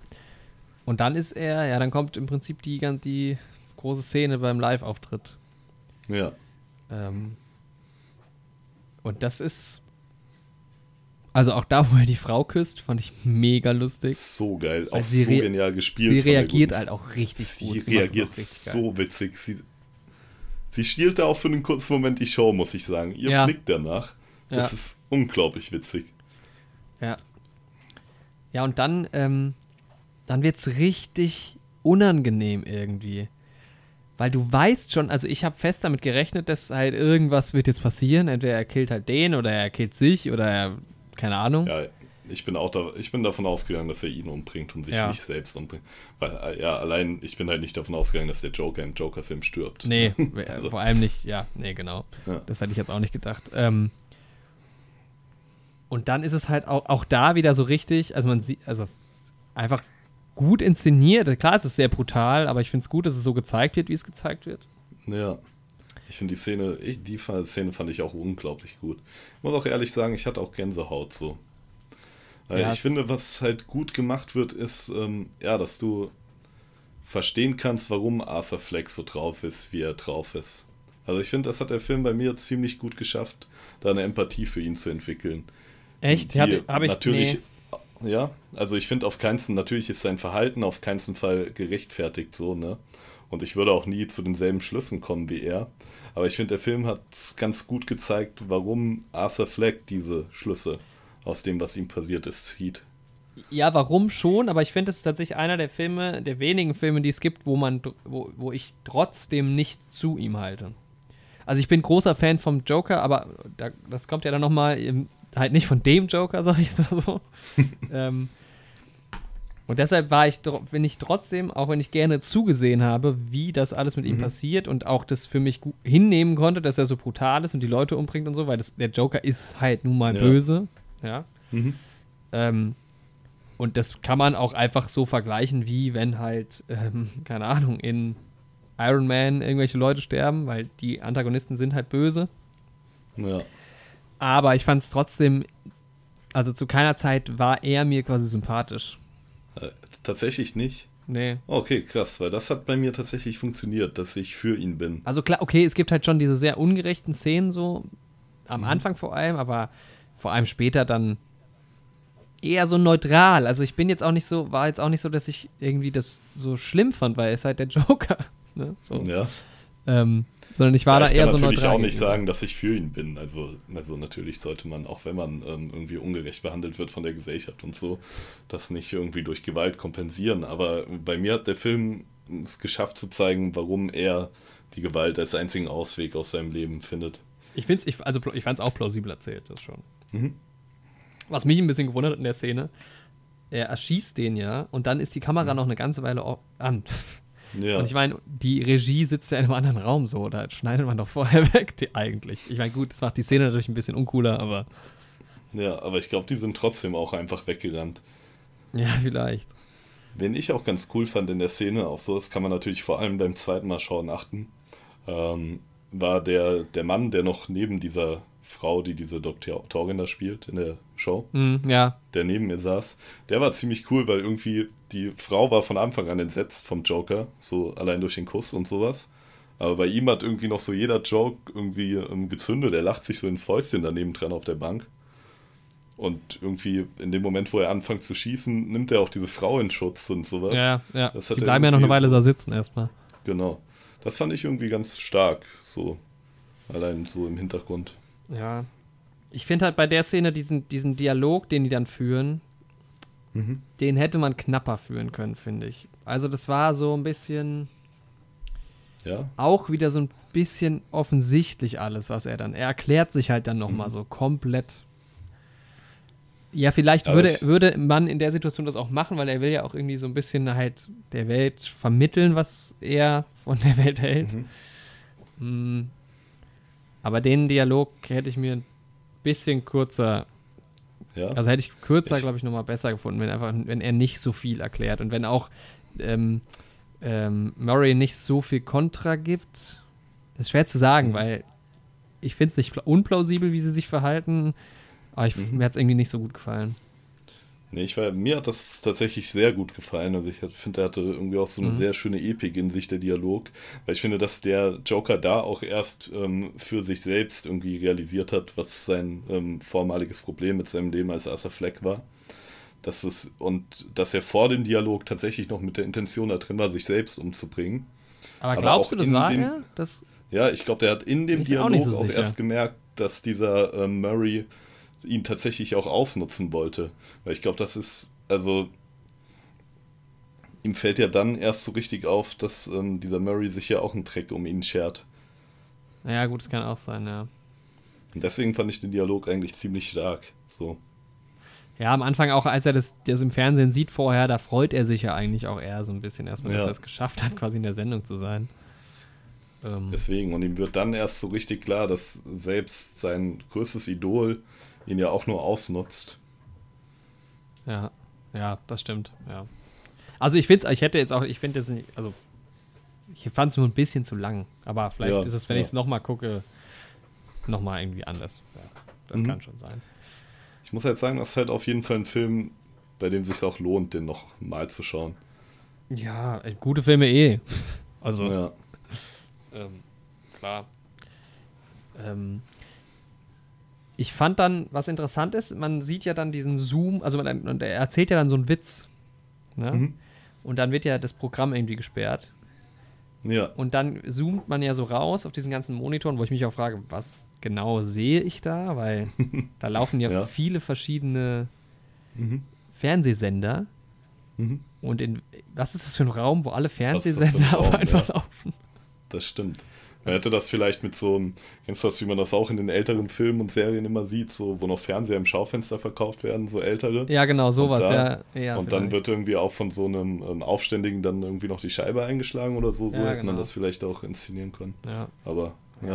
[SPEAKER 2] Und dann ist er, ja, dann kommt im Prinzip die, die große Szene beim Live-Auftritt.
[SPEAKER 1] Ja,
[SPEAKER 2] Ähm, und das ist. Also auch da, wo er die Frau küsst, fand ich mega lustig.
[SPEAKER 1] so geil. Auch
[SPEAKER 2] sie
[SPEAKER 1] so genial gespielt.
[SPEAKER 2] Sie reagiert halt auch richtig
[SPEAKER 1] Sie
[SPEAKER 2] gut. das
[SPEAKER 1] reagiert
[SPEAKER 2] richtig geil.
[SPEAKER 1] so witzig. Sie, sie stielte auch für einen kurzen Moment die Show, muss ich sagen. Ihr
[SPEAKER 2] Ja.
[SPEAKER 1] Blick danach, das
[SPEAKER 2] Ja.
[SPEAKER 1] ist unglaublich witzig.
[SPEAKER 2] Ja. Ja, und dann, ähm, dann wird es richtig unangenehm irgendwie. Weil du weißt schon, also ich habe fest damit gerechnet, dass halt irgendwas wird jetzt passieren. Entweder er killt halt den oder er killt sich oder er, keine Ahnung.
[SPEAKER 1] Ja, ich bin auch da, ich bin davon ausgegangen, dass er ihn umbringt und sich
[SPEAKER 2] Ja.
[SPEAKER 1] nicht selbst umbringt. Weil, äh, ja, allein, ich bin halt nicht davon ausgegangen, dass der Joker im Joker-Film stirbt.
[SPEAKER 2] Nee,
[SPEAKER 1] Also-
[SPEAKER 2] vor allem nicht, ja, nee, genau.
[SPEAKER 1] Ja.
[SPEAKER 2] Das hätte ich jetzt auch nicht gedacht. Ähm, und dann ist es halt auch, auch da wieder so richtig, also man sieht, also einfach gut inszeniert. Klar, es ist sehr brutal, aber ich finde es gut, dass es so gezeigt wird, wie es gezeigt wird.
[SPEAKER 1] Ja. Ich finde die Szene, ich, die Szene fand ich auch unglaublich gut. Ich muss auch ehrlich sagen, ich hatte auch Gänsehaut so.
[SPEAKER 2] Ja,
[SPEAKER 1] ich finde, was halt gut gemacht wird, ist, ähm, ja, dass du verstehen kannst, warum Arthur Fleck so drauf ist, wie er drauf ist. Also ich finde, das hat der Film bei mir ziemlich gut geschafft, da eine Empathie für ihn zu entwickeln.
[SPEAKER 2] Echt?
[SPEAKER 1] Die
[SPEAKER 2] Hab, hab ich
[SPEAKER 1] natürlich,
[SPEAKER 2] nee.
[SPEAKER 1] ja, also ich finde auf keinen natürlich ist sein Verhalten auf keinen Fall gerechtfertigt so, ne? Und ich würde auch nie zu denselben Schlüssen kommen wie er. Aber ich finde, der Film hat ganz gut gezeigt, warum Arthur Fleck diese Schlüsse aus dem, was ihm passiert ist, zieht.
[SPEAKER 2] Ja, warum schon? Aber ich finde, es ist tatsächlich einer der Filme, der wenigen Filme, die es gibt, wo man, wo, wo ich trotzdem nicht zu ihm halte. Also ich bin großer Fan vom Joker, aber da, das kommt ja dann nochmal, halt nicht von dem Joker, sag ich jetzt mal so. ähm, und deshalb war ich, bin ich trotzdem, auch wenn ich gerne zugesehen habe, wie das alles mit mhm. ihm passiert und auch das für mich hinnehmen konnte, dass er so brutal ist und die Leute umbringt und so, weil das, der Joker ist halt nun mal ja. böse. Ja. Mhm. Ähm, und das kann man auch einfach so vergleichen, wie wenn halt, ähm, keine Ahnung, in Iron Man irgendwelche Leute sterben, weil die Antagonisten sind halt böse. Ja. Aber ich fand es trotzdem, also zu keiner Zeit war er mir quasi sympathisch.
[SPEAKER 1] Äh, tatsächlich nicht.
[SPEAKER 2] Nee.
[SPEAKER 1] Okay, krass, weil das hat bei mir tatsächlich funktioniert, dass ich für ihn bin.
[SPEAKER 2] Also klar, okay, es gibt halt schon diese sehr ungerechten Szenen so, am mhm. Anfang vor allem, aber vor allem später dann eher so neutral. Also ich bin jetzt auch nicht so, war jetzt auch nicht so, dass ich irgendwie das so schlimm fand, weil er ist halt der Joker. Ne? So.
[SPEAKER 1] Ja.
[SPEAKER 2] Ähm, sondern ich war ja, da eher so
[SPEAKER 1] neutral. Ich kann natürlich auch nicht sagen, dass ich für ihn bin. Also, also natürlich sollte man, auch wenn man ähm, irgendwie ungerecht behandelt wird von der Gesellschaft und so, das nicht irgendwie durch Gewalt kompensieren. Aber bei mir hat der Film es geschafft zu zeigen, warum er die Gewalt als einzigen Ausweg aus seinem Leben findet.
[SPEAKER 2] Ich finde es, also ich fand es auch plausibel erzählt, das schon. Mhm. Was mich ein bisschen gewundert hat in der Szene, er erschießt den ja und dann ist die Kamera mhm. noch eine ganze Weile an. Ja. Und ich meine, die Regie sitzt ja in einem anderen Raum so, da schneidet man doch vorher weg, die, eigentlich. Ich meine, gut, das macht die Szene natürlich ein bisschen uncooler, aber.
[SPEAKER 1] Ja, aber ich glaube, die sind trotzdem auch einfach weggerannt.
[SPEAKER 2] Ja, vielleicht.
[SPEAKER 1] Wen ich auch ganz cool fand in der Szene, auch so, das kann man natürlich vor allem beim zweiten Mal schauen achten, ähm, war der, der Mann, der noch neben dieser Frau, die diese Doktorin da spielt in der Show,
[SPEAKER 2] mm, ja.
[SPEAKER 1] der neben mir saß, der war ziemlich cool, weil irgendwie die Frau war von Anfang an entsetzt vom Joker, so allein durch den Kuss und sowas. Aber bei ihm hat irgendwie noch so jeder Joke irgendwie ähm, gezündet. Er lacht sich so ins Fäustchen daneben dran auf der Bank. Und irgendwie in dem Moment, wo er anfängt zu schießen, nimmt er auch diese Frau in Schutz und sowas.
[SPEAKER 2] Ja, ja. die bleiben ja noch eine Weile so, da sitzen erstmal.
[SPEAKER 1] Genau. Das fand ich irgendwie ganz stark, so allein so im Hintergrund.
[SPEAKER 2] Ja. Ich finde halt bei der Szene diesen, diesen Dialog, den die dann führen, mhm. den hätte man knapper führen können, finde ich. Also das war so ein bisschen
[SPEAKER 1] ja.
[SPEAKER 2] auch wieder so ein bisschen offensichtlich alles, was er dann. Er erklärt sich halt dann nochmal mhm. so komplett. Ja, vielleicht würde, würde man in der Situation das auch machen, weil er will ja auch irgendwie so ein bisschen halt der Welt vermitteln, was er von der Welt hält. Mhm. Mm. Aber den Dialog hätte ich mir ein bisschen kürzer. Ja. Also hätte ich kürzer, glaube ich, nochmal besser gefunden, wenn einfach, wenn er nicht so viel erklärt und wenn auch ähm, ähm, Murray nicht so viel Kontra gibt. Ist schwer zu sagen, mhm. weil ich finde es nicht unplausibel, wie sie sich verhalten, aber ich, mhm. mir hat es irgendwie nicht so gut gefallen.
[SPEAKER 1] Nee, ich war, mir hat das tatsächlich sehr gut gefallen. Also ich finde, er hatte irgendwie auch so eine mhm. sehr schöne Epik in sich, der Dialog. Weil ich finde, dass der Joker da auch erst ähm, für sich selbst irgendwie realisiert hat, was sein ähm, vormaliges Problem mit seinem Leben als Arthur Fleck war. Dass es, und dass er vor dem Dialog tatsächlich noch mit der Intention da drin war, sich selbst umzubringen.
[SPEAKER 2] Aber glaubst Aber du, das war dem, er? Das
[SPEAKER 1] ja, ich glaube, der hat in dem Dialog auch, so auch erst gemerkt, dass dieser äh, Murray ihn tatsächlich auch ausnutzen wollte. Weil ich glaube, das ist, also ihm fällt ja dann erst so richtig auf, dass ähm, dieser Murray sich ja auch einen Trick um ihn schert.
[SPEAKER 2] Ja, gut, das kann auch sein, ja.
[SPEAKER 1] Und deswegen fand ich den Dialog eigentlich ziemlich stark. So.
[SPEAKER 2] Ja, am Anfang auch, als er das, das im Fernsehen sieht vorher, da freut er sich ja eigentlich auch eher so ein bisschen erstmal, ja. dass er es geschafft hat, quasi in der Sendung zu sein.
[SPEAKER 1] Ähm. Deswegen, und ihm wird dann erst so richtig klar, dass selbst sein größtes Idol ihn ja auch nur ausnutzt.
[SPEAKER 2] Ja, ja, das stimmt, ja. Also ich finde ich hätte jetzt auch, ich finde jetzt nicht, also ich fand es nur ein bisschen zu lang, aber vielleicht ja, ist es, wenn ja. ich es nochmal gucke, nochmal irgendwie anders. Ja, das mhm. kann schon sein.
[SPEAKER 1] Ich muss halt sagen, das ist halt auf jeden Fall ein Film, bei dem es sich auch lohnt, den noch mal zu schauen.
[SPEAKER 2] Ja, gute Filme eh. Also,
[SPEAKER 1] ja.
[SPEAKER 2] ähm, klar. Ähm, ich fand dann, was interessant ist, man sieht ja dann diesen Zoom, also man, und er erzählt ja dann so einen Witz. Ne? Mhm. Und dann wird ja das Programm irgendwie gesperrt.
[SPEAKER 1] Ja.
[SPEAKER 2] Und dann zoomt man ja so raus auf diesen ganzen Monitoren, wo ich mich auch frage, was genau sehe ich da? Weil da laufen ja, ja. viele verschiedene mhm. Fernsehsender. Mhm. Und in was ist das für ein Raum, wo alle Fernsehsender auf einmal ja. laufen?
[SPEAKER 1] Das stimmt. Man hätte das vielleicht mit so einem, kennst du das, wie man das auch in den älteren Filmen und Serien immer sieht, so, wo noch Fernseher im Schaufenster verkauft werden, so ältere.
[SPEAKER 2] Ja, genau, sowas,
[SPEAKER 1] und da,
[SPEAKER 2] ja. ja
[SPEAKER 1] und dann wird irgendwie auch von so einem ähm, Aufständigen dann irgendwie noch die Scheibe eingeschlagen oder so. So
[SPEAKER 2] Ja,
[SPEAKER 1] hätte man
[SPEAKER 2] genau.
[SPEAKER 1] das vielleicht auch inszenieren können.
[SPEAKER 2] ja.
[SPEAKER 1] Aber ja,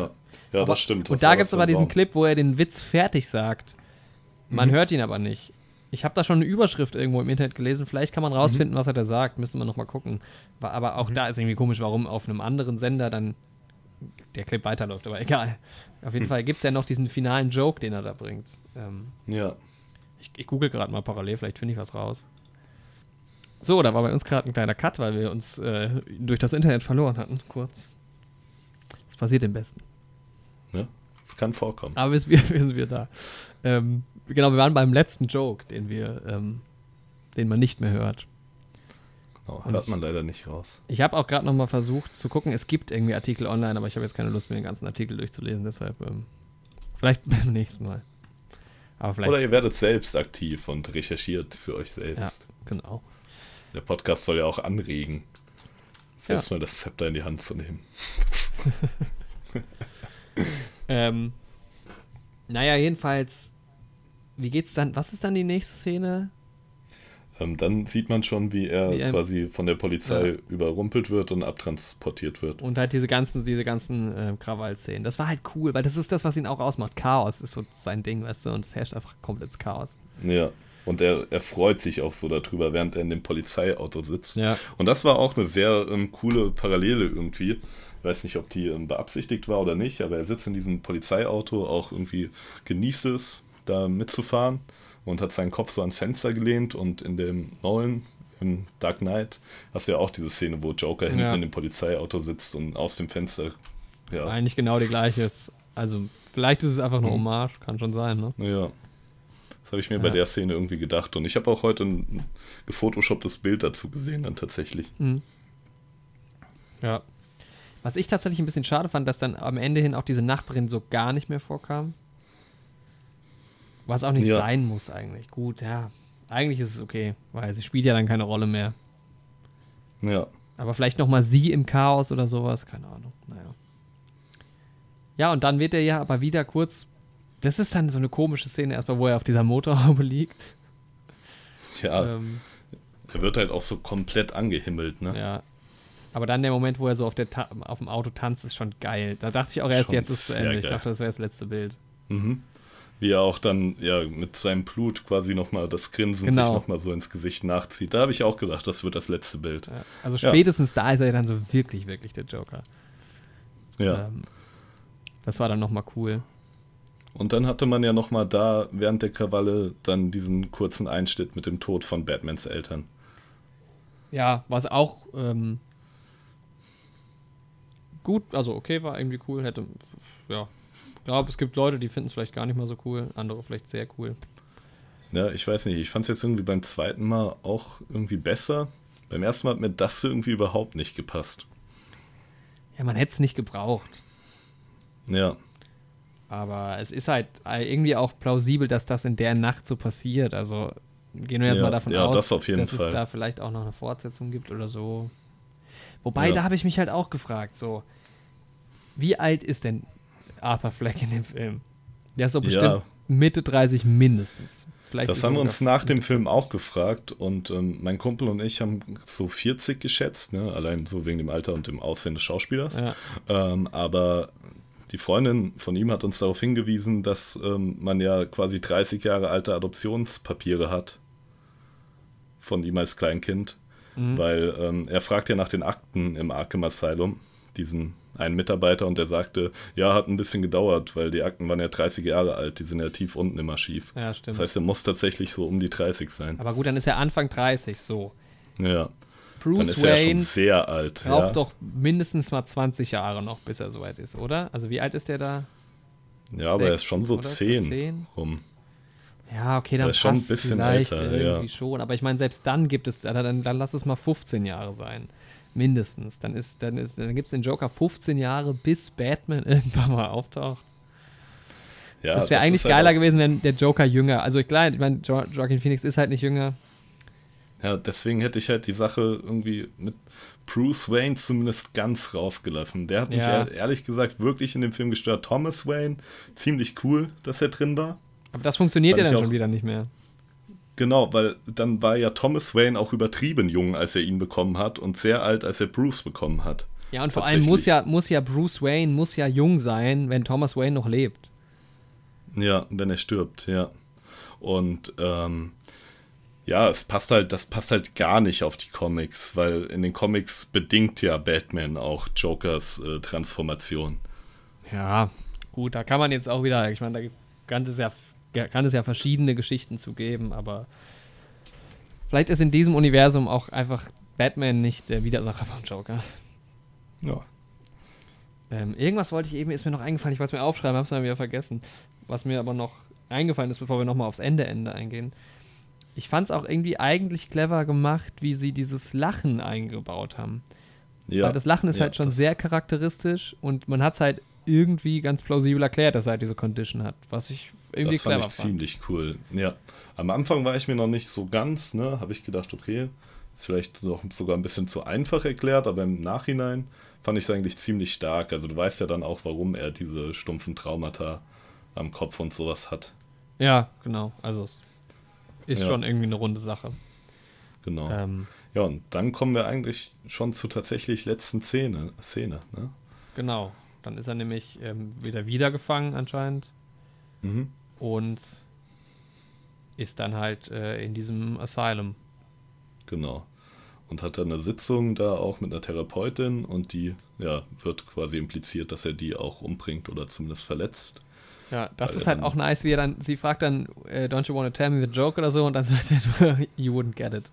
[SPEAKER 1] ja,
[SPEAKER 2] aber,
[SPEAKER 1] das stimmt.
[SPEAKER 2] Und da gibt es aber diesen
[SPEAKER 1] Baum.
[SPEAKER 2] Clip, wo er den Witz fertig sagt. Man
[SPEAKER 1] Mhm.
[SPEAKER 2] hört ihn aber nicht. Ich habe da schon eine Überschrift irgendwo im Internet gelesen. Vielleicht kann man rausfinden, was er da sagt. Müsste man nochmal gucken. Aber auch
[SPEAKER 1] Mhm.
[SPEAKER 2] da ist irgendwie komisch, warum auf einem anderen Sender dann der Clip weiterläuft. Aber egal. Auf
[SPEAKER 1] Hm.
[SPEAKER 2] jeden Fall gibt es ja noch diesen finalen Joke, den er da bringt. Ähm,
[SPEAKER 1] Ja,
[SPEAKER 2] ich, ich google gerade mal parallel, vielleicht finde ich was raus. So, da war bei uns gerade ein kleiner Cut, weil wir uns äh, durch das Internet verloren hatten. Kurz. Das passiert im Besten.
[SPEAKER 1] ne? Das kann vorkommen.
[SPEAKER 2] Aber wir, wir, wir sind wir da. Ähm, genau, wir waren beim letzten Joke, den wir, ähm, den man nicht mehr hört. Und
[SPEAKER 1] hört man leider nicht raus.
[SPEAKER 2] Ich habe auch gerade noch mal versucht zu gucken, es gibt irgendwie Artikel online, aber ich habe jetzt keine Lust, mir den ganzen Artikel durchzulesen, deshalb ähm, vielleicht beim nächsten Mal.
[SPEAKER 1] Oder ihr werdet selbst aktiv und recherchiert für euch
[SPEAKER 2] ja,
[SPEAKER 1] selbst.
[SPEAKER 2] genau.
[SPEAKER 1] Der Podcast soll ja auch anregen, selbst mal das Zepter in die Hand zu nehmen.
[SPEAKER 2] Ähm, naja, jedenfalls, wie geht's dann, was ist dann die nächste Szene?
[SPEAKER 1] Ähm, dann sieht man schon, wie er
[SPEAKER 2] Wie er-
[SPEAKER 1] quasi von der Polizei
[SPEAKER 2] Ja.
[SPEAKER 1] überrumpelt wird und abtransportiert wird.
[SPEAKER 2] Und halt diese ganzen, diese ganzen äh, Krawallszenen. Das war halt cool, weil das ist das, was ihn auch ausmacht. Chaos ist so sein Ding, weißt du, und es herrscht einfach komplettes Chaos.
[SPEAKER 1] Ja. Und er, er freut sich auch so darüber, während er in dem Polizeiauto sitzt.
[SPEAKER 2] Ja.
[SPEAKER 1] Und das war auch eine sehr ähm, coole Parallele irgendwie. Ich weiß nicht, ob die ähm, beabsichtigt war oder nicht, aber er sitzt in diesem Polizeiauto, auch irgendwie genießt es, da mitzufahren und hat seinen Kopf so ans Fenster gelehnt und in dem Nolan, im Dark Knight, hast du ja auch diese Szene, wo Joker hinten
[SPEAKER 2] Ja.
[SPEAKER 1] in dem Polizeiauto sitzt und aus dem Fenster, ja,
[SPEAKER 2] Eigentlich genau die gleiche. ist- Also, vielleicht ist es einfach eine
[SPEAKER 1] Mhm.
[SPEAKER 2] Hommage, kann schon sein, ne?
[SPEAKER 1] ja. Das habe ich mir bei
[SPEAKER 2] Ja.
[SPEAKER 1] der Szene irgendwie gedacht. Und ich habe auch heute ein gefotoshopptes Bild dazu gesehen, dann tatsächlich.
[SPEAKER 2] Mhm. Ja. Was ich tatsächlich ein bisschen schade fand, dass dann am Ende hin auch diese Nachbarin so gar nicht mehr vorkam. Was auch nicht
[SPEAKER 1] Ja.
[SPEAKER 2] sein muss eigentlich. Gut, ja. Eigentlich ist es okay, weil sie spielt ja dann keine Rolle mehr.
[SPEAKER 1] Ja.
[SPEAKER 2] Aber vielleicht nochmal sie im Chaos oder sowas, keine Ahnung. Naja. Ja, und dann wird er ja aber wieder kurz. Das ist dann so eine komische Szene, erstmal, wo er auf dieser Motorhaube liegt.
[SPEAKER 1] Ja,
[SPEAKER 2] Ähm,
[SPEAKER 1] er wird halt auch so komplett angehimmelt, ne?
[SPEAKER 2] ja. Aber dann der Moment, wo er so auf, der Ta auf dem Auto tanzt, ist schon geil. Da dachte ich auch erst,
[SPEAKER 1] Schon
[SPEAKER 2] jetzt ist es zu Ende. Ich
[SPEAKER 1] geil.
[SPEAKER 2] dachte, das wäre das letzte Bild.
[SPEAKER 1] Mhm. Wie er auch dann ja mit seinem Blut quasi nochmal das Grinsen
[SPEAKER 2] Genau.
[SPEAKER 1] sich nochmal so ins Gesicht nachzieht. Da habe ich auch gedacht, das wird das letzte Bild.
[SPEAKER 2] Ja. Also
[SPEAKER 1] Ja.
[SPEAKER 2] spätestens da ist er dann so wirklich, wirklich der Joker.
[SPEAKER 1] Ja.
[SPEAKER 2] Ähm, das war dann nochmal cool.
[SPEAKER 1] Und dann hatte man ja nochmal da während der Krawalle dann diesen kurzen Einschnitt mit dem Tod von Batmans Eltern.
[SPEAKER 2] Ja, was auch ähm, gut, also okay war, irgendwie cool. Hätte, ja. Ich glaube, es gibt Leute, die finden es vielleicht gar nicht mal so cool, andere vielleicht sehr cool.
[SPEAKER 1] Ja, ich weiß nicht, ich fand es jetzt irgendwie beim zweiten Mal auch irgendwie besser. Beim ersten Mal hat mir das irgendwie überhaupt nicht gepasst.
[SPEAKER 2] Ja, man hätte es nicht gebraucht.
[SPEAKER 1] Ja,
[SPEAKER 2] Aber es ist halt irgendwie auch plausibel, dass das in der Nacht so passiert. Also gehen wir jetzt
[SPEAKER 1] Ja,
[SPEAKER 2] mal davon
[SPEAKER 1] ja,
[SPEAKER 2] aus,
[SPEAKER 1] das
[SPEAKER 2] dass
[SPEAKER 1] Fall.
[SPEAKER 2] es da vielleicht auch noch eine Fortsetzung gibt oder so. Wobei,
[SPEAKER 1] Ja.
[SPEAKER 2] da habe ich mich halt auch gefragt, so, wie alt ist denn Arthur Fleck in dem Film? Der ist so bestimmt
[SPEAKER 1] Ja.
[SPEAKER 2] Mitte 30 mindestens. Vielleicht
[SPEAKER 1] das haben wir uns nach dem Film auch gefragt und ähm, mein Kumpel und ich haben so 40 geschätzt, ne? allein so wegen dem Alter und dem Aussehen des Schauspielers.
[SPEAKER 2] Ja.
[SPEAKER 1] Ähm, aber die Freundin von ihm hat uns darauf hingewiesen, dass ähm, man ja quasi 30 Jahre alte Adoptionspapiere hat von ihm als Kleinkind,
[SPEAKER 2] Mhm.
[SPEAKER 1] weil ähm, er fragt ja nach den Akten im Arkham Asylum, diesen einen Mitarbeiter, und der sagte, ja, hat ein bisschen gedauert, weil die Akten waren ja 30 Jahre alt, die sind ja tief unten im Archiv.
[SPEAKER 2] ja, stimmt.
[SPEAKER 1] Das heißt, er muss tatsächlich so um die 30 sein.
[SPEAKER 2] Aber gut, dann ist er Anfang 30, so.
[SPEAKER 1] Ja, dann
[SPEAKER 2] Bruce
[SPEAKER 1] ist er ja schon
[SPEAKER 2] Wayne
[SPEAKER 1] sehr alt.
[SPEAKER 2] braucht
[SPEAKER 1] Ja,
[SPEAKER 2] doch mindestens mal 20 Jahre noch, bis er soweit ist, oder? Also wie alt ist der da?
[SPEAKER 1] ja aber er ist
[SPEAKER 2] sechs,
[SPEAKER 1] schon so
[SPEAKER 2] oder? So
[SPEAKER 1] 10
[SPEAKER 2] zehn?
[SPEAKER 1] rum.
[SPEAKER 2] Ja, okay, dann
[SPEAKER 1] Er ist schon ein bisschen älter,
[SPEAKER 2] irgendwie
[SPEAKER 1] ja.
[SPEAKER 2] schon. Aber ich meine, selbst dann gibt es, dann, dann, dann lass es mal 15 Jahre sein. Mindestens. Dann ist, dann ist, dann gibt es den Joker 15 Jahre, bis Batman irgendwann mal auftaucht.
[SPEAKER 1] Ja,
[SPEAKER 2] das wäre eigentlich
[SPEAKER 1] halt
[SPEAKER 2] geiler
[SPEAKER 1] auch-
[SPEAKER 2] gewesen, wenn der Joker jünger. Also klar, ich meine, jo Joaquin Phoenix ist halt nicht jünger.
[SPEAKER 1] Ja, deswegen hätte ich halt die Sache irgendwie mit Bruce Wayne zumindest ganz rausgelassen. Der hat mich
[SPEAKER 2] Ja.
[SPEAKER 1] ehrlich gesagt wirklich in dem Film gestört. Thomas Wayne, ziemlich cool, dass er drin war.
[SPEAKER 2] Aber das funktioniert ja dann schon wieder nicht mehr.
[SPEAKER 1] Genau, weil dann war ja Thomas Wayne auch übertrieben jung, als er ihn bekommen hat und sehr alt, als er Bruce bekommen hat.
[SPEAKER 2] Ja, und vor allem muss ja, muss ja Bruce Wayne muss ja jung sein, wenn Thomas Wayne noch lebt.
[SPEAKER 1] Ja, wenn er stirbt, ja. Und ähm, ja, es passt halt, das passt halt gar nicht auf die Comics, weil in den Comics bedingt ja Batman auch Jokers äh, Transformation.
[SPEAKER 2] Ja, gut, da kann man jetzt auch wieder, ich meine, da kann es ja, kann es ja verschiedene Geschichten zu geben, aber vielleicht ist in diesem Universum auch einfach Batman nicht der Widersacher vom Joker.
[SPEAKER 1] Ja.
[SPEAKER 2] Ähm, irgendwas wollte ich eben, ist mir noch eingefallen, ich wollte es mir aufschreiben, habe es dann wieder vergessen. Was mir aber noch eingefallen ist, bevor wir nochmal aufs Ende, Ende eingehen. Ich fand es auch irgendwie eigentlich clever gemacht, wie sie dieses Lachen eingebaut haben.
[SPEAKER 1] ja.
[SPEAKER 2] Weil das Lachen ist
[SPEAKER 1] ja,
[SPEAKER 2] halt schon sehr charakteristisch und man hat es halt irgendwie ganz plausibel erklärt, dass er halt diese Condition hat, was ich irgendwie
[SPEAKER 1] Das fand ich
[SPEAKER 2] fand.
[SPEAKER 1] ziemlich cool. Ja. Am Anfang war ich mir noch nicht so ganz, ne, habe ich gedacht, okay, ist vielleicht noch sogar ein bisschen zu einfach erklärt, aber im Nachhinein fand ich es eigentlich ziemlich stark. Also du weißt ja dann auch, warum er diese stumpfen Traumata am Kopf und sowas hat.
[SPEAKER 2] Ja, genau. Also es ist
[SPEAKER 1] Ja.
[SPEAKER 2] schon irgendwie eine runde Sache.
[SPEAKER 1] Genau.
[SPEAKER 2] Ähm,
[SPEAKER 1] Ja, und dann kommen wir eigentlich schon zur tatsächlich letzten Szene. Szene ne?
[SPEAKER 2] genau. Dann ist er nämlich ähm, wieder wiedergefangen anscheinend
[SPEAKER 1] mhm.
[SPEAKER 2] Und ist dann halt äh, in diesem Asylum.
[SPEAKER 1] Genau. Und hat dann eine Sitzung da auch mit einer Therapeutin und die ja, wird quasi impliziert, dass er die auch umbringt oder zumindest verletzt.
[SPEAKER 2] Ja, das
[SPEAKER 1] Weil
[SPEAKER 2] ist halt auch nice, wie er dann, sie fragt dann, äh, don't you want to tell me the joke oder so und dann sagt er nur, you wouldn't get it.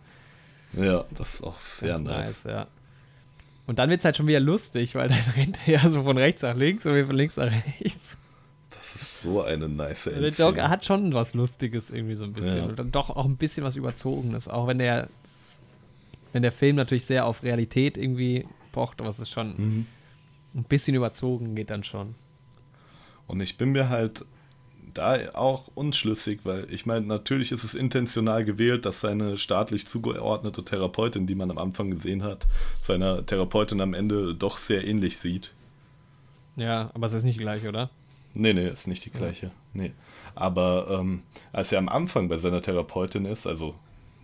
[SPEAKER 1] Ja, das ist auch sehr
[SPEAKER 2] Ganz
[SPEAKER 1] nice.
[SPEAKER 2] ja. Und dann wird es halt schon wieder lustig, weil dann rennt er ja so von rechts nach links und wir von links nach rechts.
[SPEAKER 1] Das ist so eine nice
[SPEAKER 2] Der
[SPEAKER 1] Endszene.
[SPEAKER 2] Joker hat schon was Lustiges irgendwie so ein bisschen.
[SPEAKER 1] Ja.
[SPEAKER 2] Und dann doch auch ein bisschen was Überzogenes. Auch wenn der, wenn der Film natürlich sehr auf Realität irgendwie pocht, aber es ist schon
[SPEAKER 1] Mhm.
[SPEAKER 2] ein bisschen überzogen, geht dann schon.
[SPEAKER 1] Und ich bin mir halt da auch unschlüssig, weil ich meine, natürlich ist es intentional gewählt, dass seine staatlich zugeordnete Therapeutin, die man am Anfang gesehen hat, seiner Therapeutin am Ende doch sehr ähnlich sieht.
[SPEAKER 2] Ja, aber es ist nicht gleich, oder?
[SPEAKER 1] Nee, nee, ist nicht die gleiche. Nee. Aber ähm, als er am Anfang bei seiner Therapeutin ist, also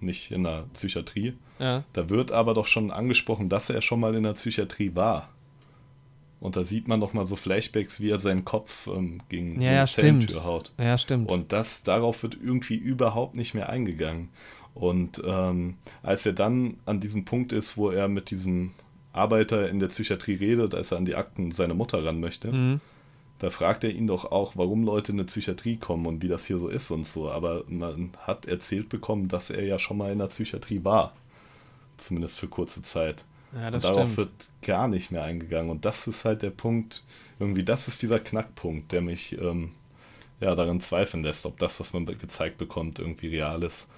[SPEAKER 1] nicht in der Psychiatrie,
[SPEAKER 2] Ja.
[SPEAKER 1] da wird aber doch schon angesprochen, dass er schon mal in der Psychiatrie war. Und da sieht man noch mal so Flashbacks, wie er seinen Kopf ähm, gegen
[SPEAKER 2] Ja,
[SPEAKER 1] so
[SPEAKER 2] ja,
[SPEAKER 1] eine. Zellentür haut.
[SPEAKER 2] Ja, stimmt.
[SPEAKER 1] Und das, darauf wird irgendwie überhaupt nicht mehr eingegangen. Und ähm, als er dann an diesem Punkt ist, wo er mit diesem Arbeiter in der Psychiatrie redet, als er an die Akten seiner Mutter ran möchte,
[SPEAKER 2] mhm.
[SPEAKER 1] Da fragt er ihn doch auch, warum Leute in eine Psychiatrie kommen und wie das hier so ist und so. Aber man hat erzählt bekommen, dass er ja schon mal in der Psychiatrie war. Zumindest für kurze Zeit.
[SPEAKER 2] Ja,
[SPEAKER 1] Und darauf
[SPEAKER 2] stimmt.
[SPEAKER 1] wird gar nicht mehr eingegangen. Und das ist halt der Punkt, irgendwie, das ist dieser Knackpunkt, der mich ähm, ja daran zweifeln lässt, ob das, was man gezeigt bekommt, irgendwie real ist.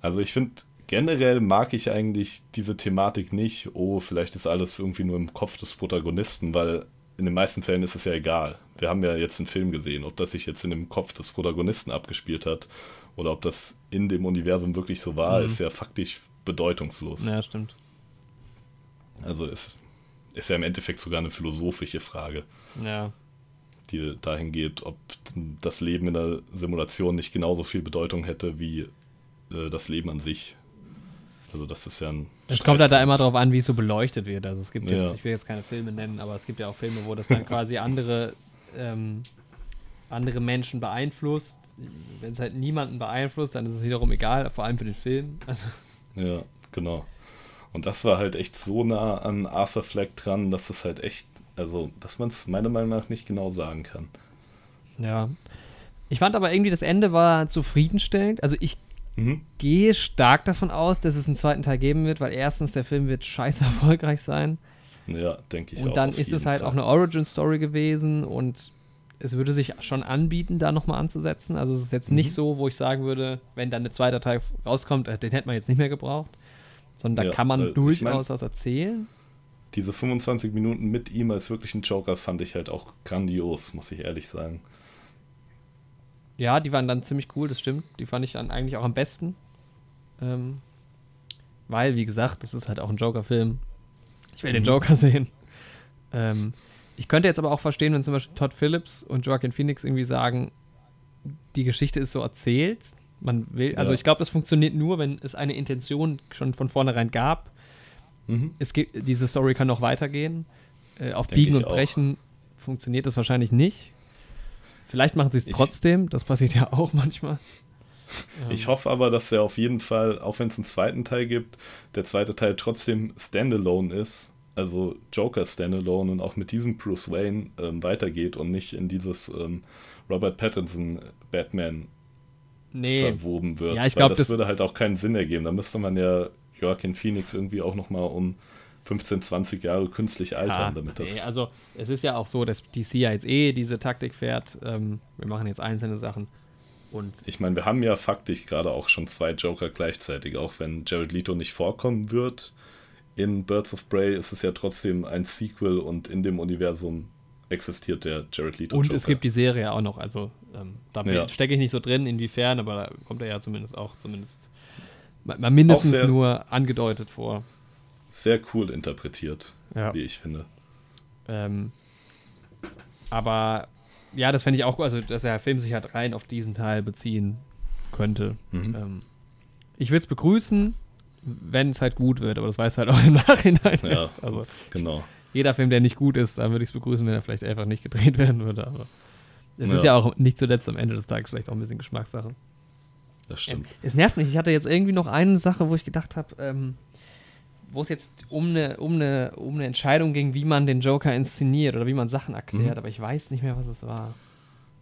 [SPEAKER 1] Also ich finde, generell mag ich eigentlich diese Thematik nicht, oh, vielleicht ist alles irgendwie nur im Kopf des Protagonisten, weil in den meisten Fällen ist es ja egal. Wir haben ja jetzt einen Film gesehen, ob das sich jetzt in dem Kopf des Protagonisten abgespielt hat oder ob das in dem Universum wirklich so war,
[SPEAKER 2] Mhm.
[SPEAKER 1] ist ja faktisch bedeutungslos.
[SPEAKER 2] Ja, stimmt.
[SPEAKER 1] Also es ist ja im Endeffekt sogar eine philosophische Frage,
[SPEAKER 2] Ja.
[SPEAKER 1] die dahin geht, ob das Leben in der Simulation nicht genauso viel Bedeutung hätte wie äh, das Leben an sich. Also das ist ja ein.
[SPEAKER 2] Es kommt halt da immer drauf an, wie es so beleuchtet wird. Also es gibt jetzt,
[SPEAKER 1] Ja.
[SPEAKER 2] ich will jetzt keine Filme nennen, aber es gibt ja auch Filme, wo das dann quasi andere, ähm, andere Menschen beeinflusst. Wenn es halt niemanden beeinflusst, dann ist es wiederum egal, vor allem für den Film. Also,
[SPEAKER 1] Ja, genau. Und das war halt echt so nah an Arthur Fleck dran, dass es halt echt, also, dass man es meiner Meinung nach nicht genau sagen kann.
[SPEAKER 2] ja. Ich fand aber irgendwie, das Ende war zufriedenstellend. Also ich
[SPEAKER 1] Mhm.
[SPEAKER 2] gehe stark davon aus, dass es einen zweiten Teil geben wird, weil erstens, der Film wird scheiße erfolgreich sein.
[SPEAKER 1] Ja, denke ich auch.
[SPEAKER 2] Und dann ist es halt
[SPEAKER 1] Fall.
[SPEAKER 2] auch eine Origin-Story gewesen und es würde sich schon anbieten, da nochmal anzusetzen. Also es ist jetzt
[SPEAKER 1] Mhm.
[SPEAKER 2] nicht so, wo ich sagen würde, wenn dann der zweite Teil rauskommt, äh, den hätte man jetzt nicht mehr gebraucht. Sondern da
[SPEAKER 1] Ja,
[SPEAKER 2] kann man
[SPEAKER 1] ich
[SPEAKER 2] durchaus
[SPEAKER 1] mein-
[SPEAKER 2] was erzählen.
[SPEAKER 1] Diese 25 Minuten mit ihm als wirklichen Joker fand ich halt auch grandios, muss ich ehrlich sagen.
[SPEAKER 2] Ja, die waren dann ziemlich cool, das stimmt. Die fand ich dann eigentlich auch am besten. Ähm, weil, wie gesagt, das ist halt auch ein Joker-Film. Ich will
[SPEAKER 1] Mhm.
[SPEAKER 2] den Joker sehen. Ähm, ich könnte jetzt aber auch verstehen, wenn zum Beispiel Todd Phillips und Joaquin Phoenix irgendwie sagen, die Geschichte ist so erzählt. Man will, also
[SPEAKER 1] Ja.
[SPEAKER 2] ich glaube, es funktioniert nur, wenn es eine Intention schon von vornherein gab.
[SPEAKER 1] Mhm.
[SPEAKER 2] Es gibt, diese Story kann noch weitergehen. Äh, auf
[SPEAKER 1] Denk
[SPEAKER 2] Biegen und
[SPEAKER 1] auch.
[SPEAKER 2] Brechen funktioniert das wahrscheinlich nicht. Vielleicht machen sie es trotzdem, das passiert ja auch manchmal.
[SPEAKER 1] Ich
[SPEAKER 2] Ähm,
[SPEAKER 1] hoffe aber, dass er auf jeden Fall, auch wenn es einen zweiten Teil gibt, der zweite Teil trotzdem Standalone ist. Also Joker Standalone und auch mit diesem Bruce Wayne ähm, weitergeht und nicht in dieses ähm, Robert Pattinson Batman
[SPEAKER 2] nee,
[SPEAKER 1] verwoben wird.
[SPEAKER 2] Ja, ich
[SPEAKER 1] Weil
[SPEAKER 2] glaub,
[SPEAKER 1] das,
[SPEAKER 2] das-
[SPEAKER 1] würde halt auch keinen Sinn ergeben. Da müsste man ja Joaquin Phoenix irgendwie auch nochmal um 15, 20 Jahre künstlich altern,
[SPEAKER 2] Ja,
[SPEAKER 1] damit das.
[SPEAKER 2] nee, also es ist ja auch so, dass DC ja jetzt eh diese Taktik fährt. Ähm, wir machen jetzt einzelne Sachen. Und
[SPEAKER 1] Ich meine, wir haben ja faktisch gerade auch schon zwei Joker gleichzeitig, auch wenn Jared Leto nicht vorkommen wird. In Birds of Prey ist es ja trotzdem ein Sequel und in dem Universum existiert der Jared Leto
[SPEAKER 2] Und
[SPEAKER 1] Joker.
[SPEAKER 2] es gibt die Serie auch noch. Also ähm, da
[SPEAKER 1] Ja.
[SPEAKER 2] stecke ich nicht so drin, inwiefern, aber da kommt er ja zumindest auch zumindest mal, mindestens nur angedeutet vor.
[SPEAKER 1] Sehr cool interpretiert,
[SPEAKER 2] Ja.
[SPEAKER 1] wie ich finde.
[SPEAKER 2] Ähm, aber ja, das fände ich auch gut, also dass der Film sich halt rein auf diesen Teil beziehen könnte.
[SPEAKER 1] Mhm.
[SPEAKER 2] Ähm, ich würde es begrüßen, wenn es halt gut wird, aber das weiß halt auch im Nachhinein
[SPEAKER 1] Ja,
[SPEAKER 2] erst. Also
[SPEAKER 1] genau.
[SPEAKER 2] jeder Film, der nicht gut ist, dann würde ich es begrüßen, wenn er vielleicht einfach nicht gedreht werden würde. Aber es ist
[SPEAKER 1] Ja.
[SPEAKER 2] ja auch nicht zuletzt am Ende des Tages vielleicht auch ein bisschen Geschmackssache.
[SPEAKER 1] Das stimmt.
[SPEAKER 2] Es nervt mich. Ich hatte jetzt irgendwie noch eine Sache, wo ich gedacht habe, ähm, wo es jetzt um eine, um, eine, um eine Entscheidung ging, wie man den Joker inszeniert oder wie man Sachen erklärt,
[SPEAKER 1] Mhm.
[SPEAKER 2] aber ich weiß nicht mehr, was es war.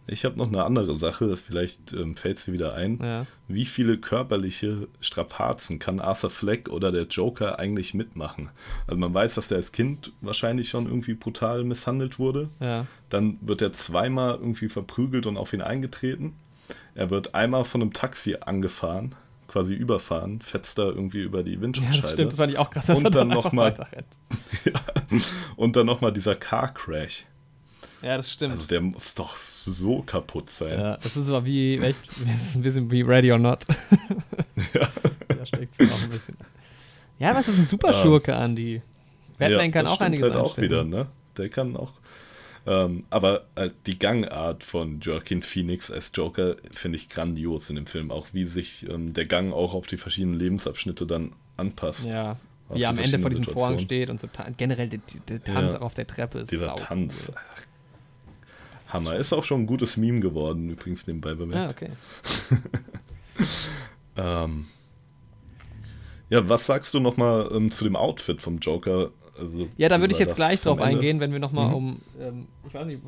[SPEAKER 1] Ich habe noch eine andere Sache, vielleicht ähm, fällt sie wieder ein.
[SPEAKER 2] Ja.
[SPEAKER 1] Wie viele körperliche Strapazen kann Arthur Fleck oder der Joker eigentlich mitmachen? Also man weiß, dass der als Kind wahrscheinlich schon irgendwie brutal misshandelt wurde.
[SPEAKER 2] Ja.
[SPEAKER 1] Dann wird er zweimal irgendwie verprügelt und auf ihn eingetreten. Er wird einmal von einem Taxi angefahren, quasi überfahren, fetzt da irgendwie über die
[SPEAKER 2] ja,
[SPEAKER 1] Windschutzscheibe.
[SPEAKER 2] das stimmt. Das fand ich auch krass, dass
[SPEAKER 1] Und
[SPEAKER 2] er
[SPEAKER 1] dann
[SPEAKER 2] einfach
[SPEAKER 1] noch mal-
[SPEAKER 2] weiterrennt.
[SPEAKER 1] und dann nochmal dieser Car Crash.
[SPEAKER 2] Ja, das stimmt.
[SPEAKER 1] Also der muss doch so kaputt sein.
[SPEAKER 2] ja, das ist so wie, echt, das ist ein bisschen wie Ready or Not.
[SPEAKER 1] Ja.
[SPEAKER 2] da steckt es auch ein bisschen. Ja, was ist ein Superschurke, Andy? Batman
[SPEAKER 1] Ja,
[SPEAKER 2] kann auch einiges
[SPEAKER 1] halt auch wieder, ne? Der kann auch. Ähm, aber halt die Gangart von Joaquin Phoenix als Joker finde ich grandios in dem Film. Auch wie sich ähm, der Gang auch auf die verschiedenen Lebensabschnitte dann anpasst.
[SPEAKER 2] Ja, wie er am Ende vor diesem
[SPEAKER 1] verschiedenen
[SPEAKER 2] Vorhang
[SPEAKER 1] Situationen.
[SPEAKER 2] steht und so generell der, der Tanz
[SPEAKER 1] Ja.
[SPEAKER 2] auch auf der Treppe ist
[SPEAKER 1] Dieser Tanz.
[SPEAKER 2] cool.
[SPEAKER 1] Hammer. Ist auch schon ein gutes Meme geworden, übrigens nebenbei
[SPEAKER 2] Ah,
[SPEAKER 1] bemerkt.
[SPEAKER 2] okay.
[SPEAKER 1] Ähm, ja, was sagst du nochmal ähm, zu dem Outfit vom Joker? Also,
[SPEAKER 2] Ja, da würde ich jetzt
[SPEAKER 1] das
[SPEAKER 2] gleich drauf
[SPEAKER 1] Ende?
[SPEAKER 2] eingehen, wenn wir nochmal
[SPEAKER 1] Mhm.
[SPEAKER 2] um, ähm, ich weiß nicht,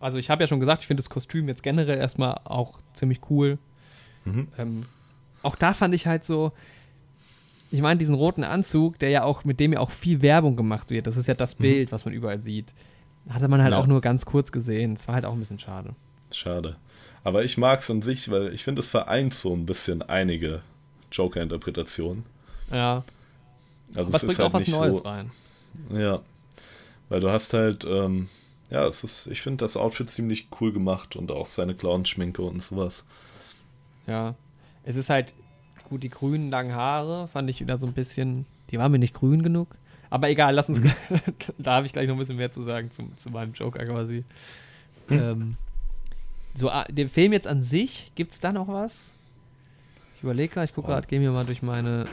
[SPEAKER 2] also ich habe ja schon gesagt, ich finde das Kostüm jetzt generell erstmal auch ziemlich cool.
[SPEAKER 1] Mhm.
[SPEAKER 2] Ähm, auch da fand ich halt so, ich meine, diesen roten Anzug, der ja auch, mit dem ja auch viel Werbung gemacht wird, das ist ja das
[SPEAKER 1] Mhm.
[SPEAKER 2] Bild, was man überall sieht. Hatte man halt
[SPEAKER 1] Ja.
[SPEAKER 2] auch nur ganz kurz gesehen. Es war halt auch ein bisschen schade.
[SPEAKER 1] Schade. Aber ich mag es an sich, weil ich finde, es vereint so ein bisschen einige Joker-Interpretationen.
[SPEAKER 2] Ja,
[SPEAKER 1] Also
[SPEAKER 2] aber es bringt auch was Neues
[SPEAKER 1] so.
[SPEAKER 2] rein.
[SPEAKER 1] Ja. Weil du hast halt, ähm, ja, es ist, ich finde das Outfit ziemlich cool gemacht und auch seine Clown-Schminke und sowas.
[SPEAKER 2] Ja. Es ist halt, gut, die grünen langen Haare fand ich wieder so ein bisschen, die waren mir nicht grün genug. Aber egal, lass uns,
[SPEAKER 1] Mhm.
[SPEAKER 2] da habe ich gleich noch ein bisschen mehr zu sagen zum, zu meinem Joker quasi.
[SPEAKER 1] Hm.
[SPEAKER 2] Ähm, so, ah, dem Film jetzt an sich, gibt es da noch was? Ich überlege gerade, ich gucke gerade, gehe mir mal durch meine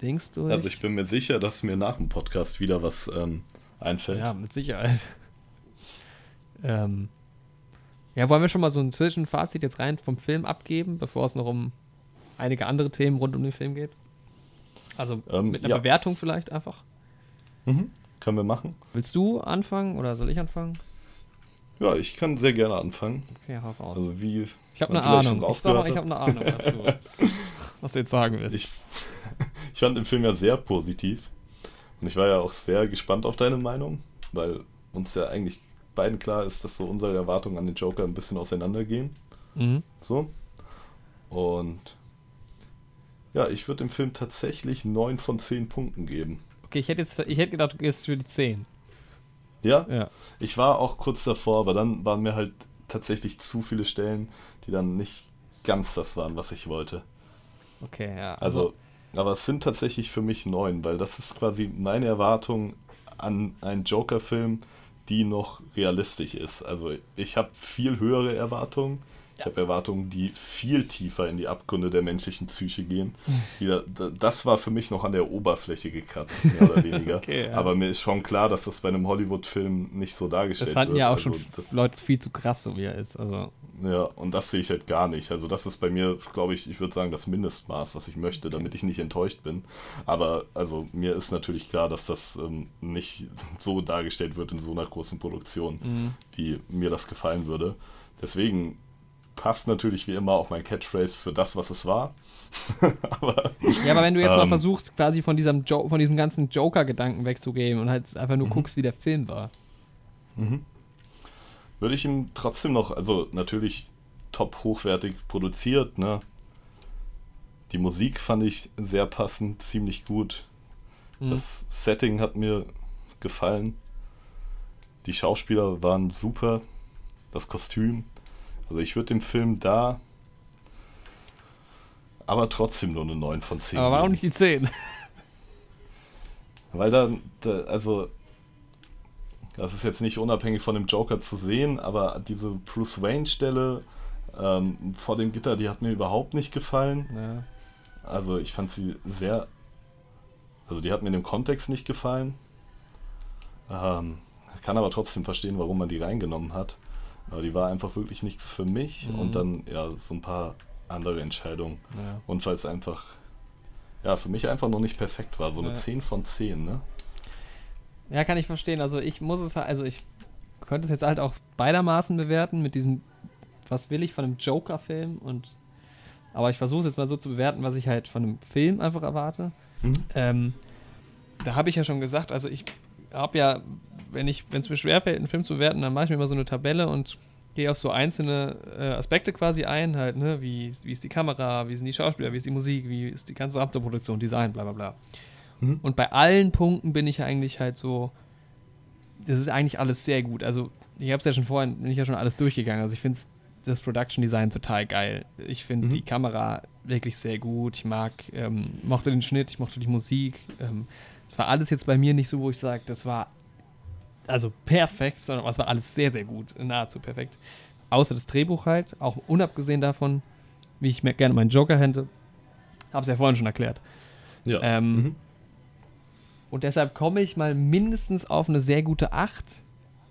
[SPEAKER 2] Dings durch.
[SPEAKER 1] Also ich bin mir sicher, dass mir nach dem Podcast wieder was ähm, einfällt.
[SPEAKER 2] Ja, mit Sicherheit. ähm, ja, wollen wir schon mal so ein Zwischenfazit jetzt rein vom Film abgeben, bevor es noch um einige andere Themen rund um den Film geht? Also
[SPEAKER 1] Ähm,
[SPEAKER 2] mit einer
[SPEAKER 1] ja.
[SPEAKER 2] Bewertung vielleicht einfach.
[SPEAKER 1] Mhm. Können wir machen?
[SPEAKER 2] Willst du anfangen oder soll ich anfangen?
[SPEAKER 1] Ja, ich kann sehr gerne anfangen.
[SPEAKER 2] Okay, hau raus.
[SPEAKER 1] Also wie
[SPEAKER 2] ich habe eine Ahnung. Ich, sag ich habe eine Ahnung, was du, jetzt sagen willst.
[SPEAKER 1] Ich, ich fand den Film ja sehr positiv. Und ich war ja auch sehr gespannt auf deine Meinung, weil uns ja eigentlich beiden klar ist, dass so unsere Erwartungen an den Joker ein bisschen auseinandergehen.
[SPEAKER 2] mhm.
[SPEAKER 1] So. Und ja, ich würde dem Film tatsächlich 9 von 10 Punkten geben.
[SPEAKER 2] Okay, ich hätte jetzt, ich hätte gedacht, du gehst für die 10.
[SPEAKER 1] Ja,
[SPEAKER 2] Ja.
[SPEAKER 1] ich war auch kurz davor, aber dann waren mir halt tatsächlich zu viele Stellen, die dann nicht ganz das waren, was ich wollte.
[SPEAKER 2] Okay, ja.
[SPEAKER 1] Also, aber es sind tatsächlich für mich neun, weil das ist quasi meine Erwartung an einen Joker-Film, die noch realistisch ist. Also ich habe viel höhere Erwartungen. Ich habe Erwartungen, die viel tiefer in die Abgründe der menschlichen Psyche gehen. Wieder, das war für mich noch an der Oberfläche gekratzt, mehr oder weniger. okay, ja. Aber mir ist schon klar, dass das bei einem Hollywood-Film nicht so dargestellt wird. Das fanden
[SPEAKER 2] wird. ja auch also, schon Leute viel zu krass, so wie er ist. Also.
[SPEAKER 1] Ja, und das sehe ich halt gar nicht. Also das ist bei mir, glaube ich, ich würde sagen, das Mindestmaß, was ich möchte, damit ich nicht enttäuscht bin. Aber also mir ist natürlich klar, dass das ähm, nicht so dargestellt wird in so einer großen Produktion, mhm. wie mir das gefallen würde. Deswegen passt natürlich wie immer auch mein Catchphrase für das, was es war.
[SPEAKER 2] aber, ja, aber wenn du jetzt ähm, mal versuchst, quasi von diesem, jo von diesem ganzen Joker-Gedanken wegzugehen und halt einfach nur mhm. guckst, wie der Film war.
[SPEAKER 1] Mhm. Würde ich ihn trotzdem noch, also natürlich top hochwertig produziert, ne? Die Musik fand ich sehr passend, ziemlich gut. Mhm. Das Setting hat mir gefallen. Die Schauspieler waren super. Das Kostüm. Also ich würde dem Film da aber trotzdem nur eine 9 von 10.
[SPEAKER 2] Aber war auch nicht die 10.
[SPEAKER 1] Weil da, da, also, das ist jetzt nicht unabhängig von dem Joker zu sehen, aber diese Bruce Wayne-Stelle ähm, vor dem Gitter, die hat mir überhaupt nicht gefallen. Ja. Also ich fand sie sehr, also die hat mir in dem Kontext nicht gefallen. Ähm, kann aber trotzdem verstehen, warum man die reingenommen hat. Aber die war einfach wirklich nichts für mich mhm. und dann ja so ein paar andere Entscheidungen. Ja. Und weil es einfach, ja, für mich einfach noch nicht perfekt war. So eine ja. 10 von 10, ne?
[SPEAKER 2] Ja, kann ich verstehen. Also ich muss es, also ich könnte es jetzt halt auch beidermaßen bewerten mit diesem, was will ich von einem Joker-Film und aber ich versuche es jetzt mal so zu bewerten, was ich halt von einem Film einfach erwarte. Mhm. Ähm, da habe ich ja schon gesagt, also ich habe ja wenn ich, wenn es mir schwerfällt, einen Film zu bewerten, dann mache ich mir immer so eine Tabelle und gehe auf so einzelne äh, Aspekte quasi ein, halt, ne, wie, wie ist die Kamera, wie sind die Schauspieler, wie ist die Musik, wie ist die ganze Abproduktion, Design, bla bla bla. Mhm. Und bei allen Punkten bin ich eigentlich halt so, das ist eigentlich alles sehr gut. Also, ich habe es ja schon vorhin, bin ich ja schon alles durchgegangen. Also, ich finde das Production Design total geil. Ich finde mhm. die Kamera wirklich sehr gut. Ich mag, ähm, mochte den Schnitt, ich mochte die Musik. Ähm, das war alles jetzt bei mir nicht so, wo ich sage, das war also perfekt, sondern es war alles sehr, sehr gut, nahezu perfekt. Außer das Drehbuch halt, auch unabgesehen davon, wie ich mir gerne meinen Joker hätte. Habe es ja vorhin schon erklärt. Ja. Ähm, mhm. Und deshalb komme ich mal mindestens auf eine sehr gute 8.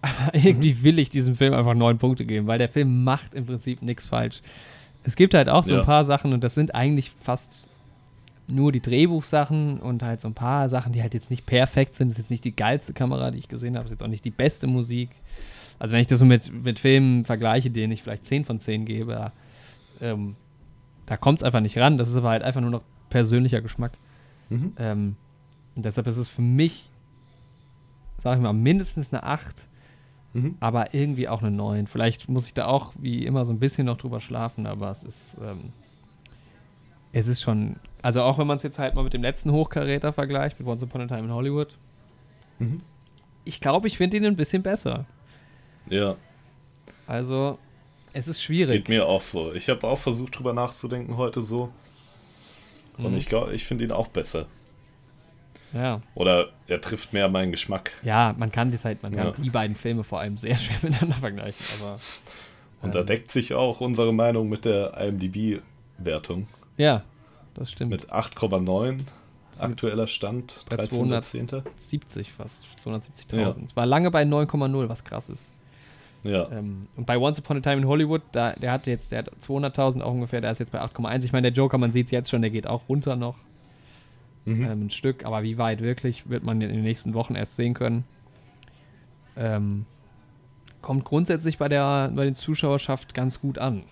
[SPEAKER 2] Aber irgendwie mhm. will ich diesem Film einfach neun Punkte geben, weil der Film macht im Prinzip nichts falsch. Es gibt halt auch so ja. ein paar Sachen und das sind eigentlich fast nur die Drehbuchsachen und halt so ein paar Sachen, die halt jetzt nicht perfekt sind. Das ist jetzt nicht die geilste Kamera, die ich gesehen habe. Das ist jetzt auch nicht die beste Musik. Also wenn ich das so mit, mit Filmen vergleiche, denen ich vielleicht 10 von 10 gebe, ähm, da kommt es einfach nicht ran. Das ist aber halt einfach nur noch persönlicher Geschmack. Mhm. Ähm, und deshalb ist es für mich, sage ich mal, mindestens eine 8, mhm. aber irgendwie auch eine 9. Vielleicht muss ich da auch wie immer so ein bisschen noch drüber schlafen, aber es ist, ähm, es ist schon also auch wenn man es jetzt halt mal mit dem letzten Hochkaräter vergleicht, mit Once Upon a Time in Hollywood. Mhm. Ich glaube, ich finde ihn ein bisschen besser.
[SPEAKER 1] Ja.
[SPEAKER 2] Also, es ist schwierig.
[SPEAKER 1] Geht mir auch so. Ich habe auch versucht, drüber nachzudenken heute so. Und mhm. ich glaube, ich finde ihn auch besser.
[SPEAKER 2] Ja.
[SPEAKER 1] Oder er trifft mehr meinen Geschmack.
[SPEAKER 2] Ja, man kann das halt, man kann ja. die beiden Filme vor allem sehr schwer miteinander vergleichen, aber.
[SPEAKER 1] Und da ähm, deckt sich auch unsere Meinung mit der IMDb-Wertung.
[SPEAKER 2] Ja, das stimmt.
[SPEAKER 1] Mit 8,9 aktueller Stand,
[SPEAKER 2] 13.10. fast, 270.000. Ja. Es war lange bei 9,0, was krass ist.
[SPEAKER 1] Ja.
[SPEAKER 2] Ähm, und bei Once Upon a Time in Hollywood, da, der hatte jetzt, der hat 200.000 auch ungefähr, der ist jetzt bei 8,1. Ich meine, der Joker, man sieht es jetzt schon, der geht auch runter noch. Mhm. Ähm, ein Stück, aber wie weit wirklich, wird man in den nächsten Wochen erst sehen können. Ähm, kommt grundsätzlich bei der bei den Zuschauerschaft ganz gut an.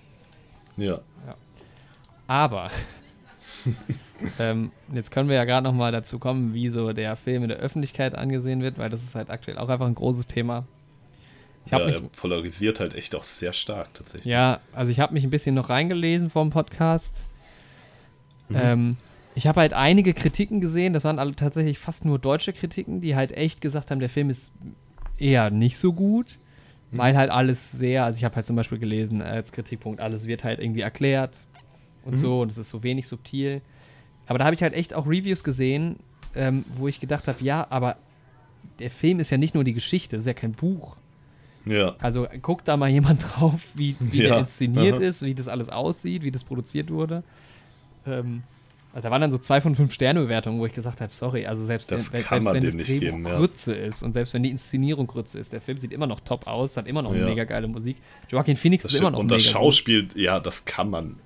[SPEAKER 1] Ja.
[SPEAKER 2] ja. Aber ähm, jetzt können wir ja gerade noch mal dazu kommen, wie so der Film in der Öffentlichkeit angesehen wird, weil das ist halt aktuell auch einfach ein großes Thema.
[SPEAKER 1] Ich ja, mich, er polarisiert halt echt auch sehr stark tatsächlich.
[SPEAKER 2] Ja, also ich habe mich ein bisschen noch reingelesen vom Podcast. Mhm. Ähm, ich habe halt einige Kritiken gesehen, das waren alle tatsächlich fast nur deutsche Kritiken, die halt echt gesagt haben, der Film ist eher nicht so gut, mhm. weil halt alles sehr, also ich habe halt zum Beispiel gelesen als Kritikpunkt, alles wird halt irgendwie erklärt, und mhm. so. Und es ist so wenig subtil. Aber da habe ich halt echt auch Reviews gesehen, ähm, wo ich gedacht habe, ja, aber der Film ist ja nicht nur die Geschichte, es ist ja kein Buch.
[SPEAKER 1] Ja.
[SPEAKER 2] Also guckt da mal jemand drauf, wie, wie
[SPEAKER 1] Ja.
[SPEAKER 2] der inszeniert
[SPEAKER 1] Aha.
[SPEAKER 2] ist, wie das alles aussieht, wie das produziert wurde. Ähm, da waren dann so zwei von fünf Sterne Bewertungen, wo ich gesagt habe, sorry, also selbst,
[SPEAKER 1] Das
[SPEAKER 2] wenn, selbst wenn das Drehbuch
[SPEAKER 1] geben, ja.
[SPEAKER 2] Grütze ist und selbst wenn die Inszenierung Grütze ist, der Film sieht immer noch top aus, hat immer noch
[SPEAKER 1] Ja.
[SPEAKER 2] mega geile Musik. Joaquin Phoenix
[SPEAKER 1] Das
[SPEAKER 2] ist immer noch
[SPEAKER 1] Und das
[SPEAKER 2] mega gut.
[SPEAKER 1] Schauspiel, ja, das kann man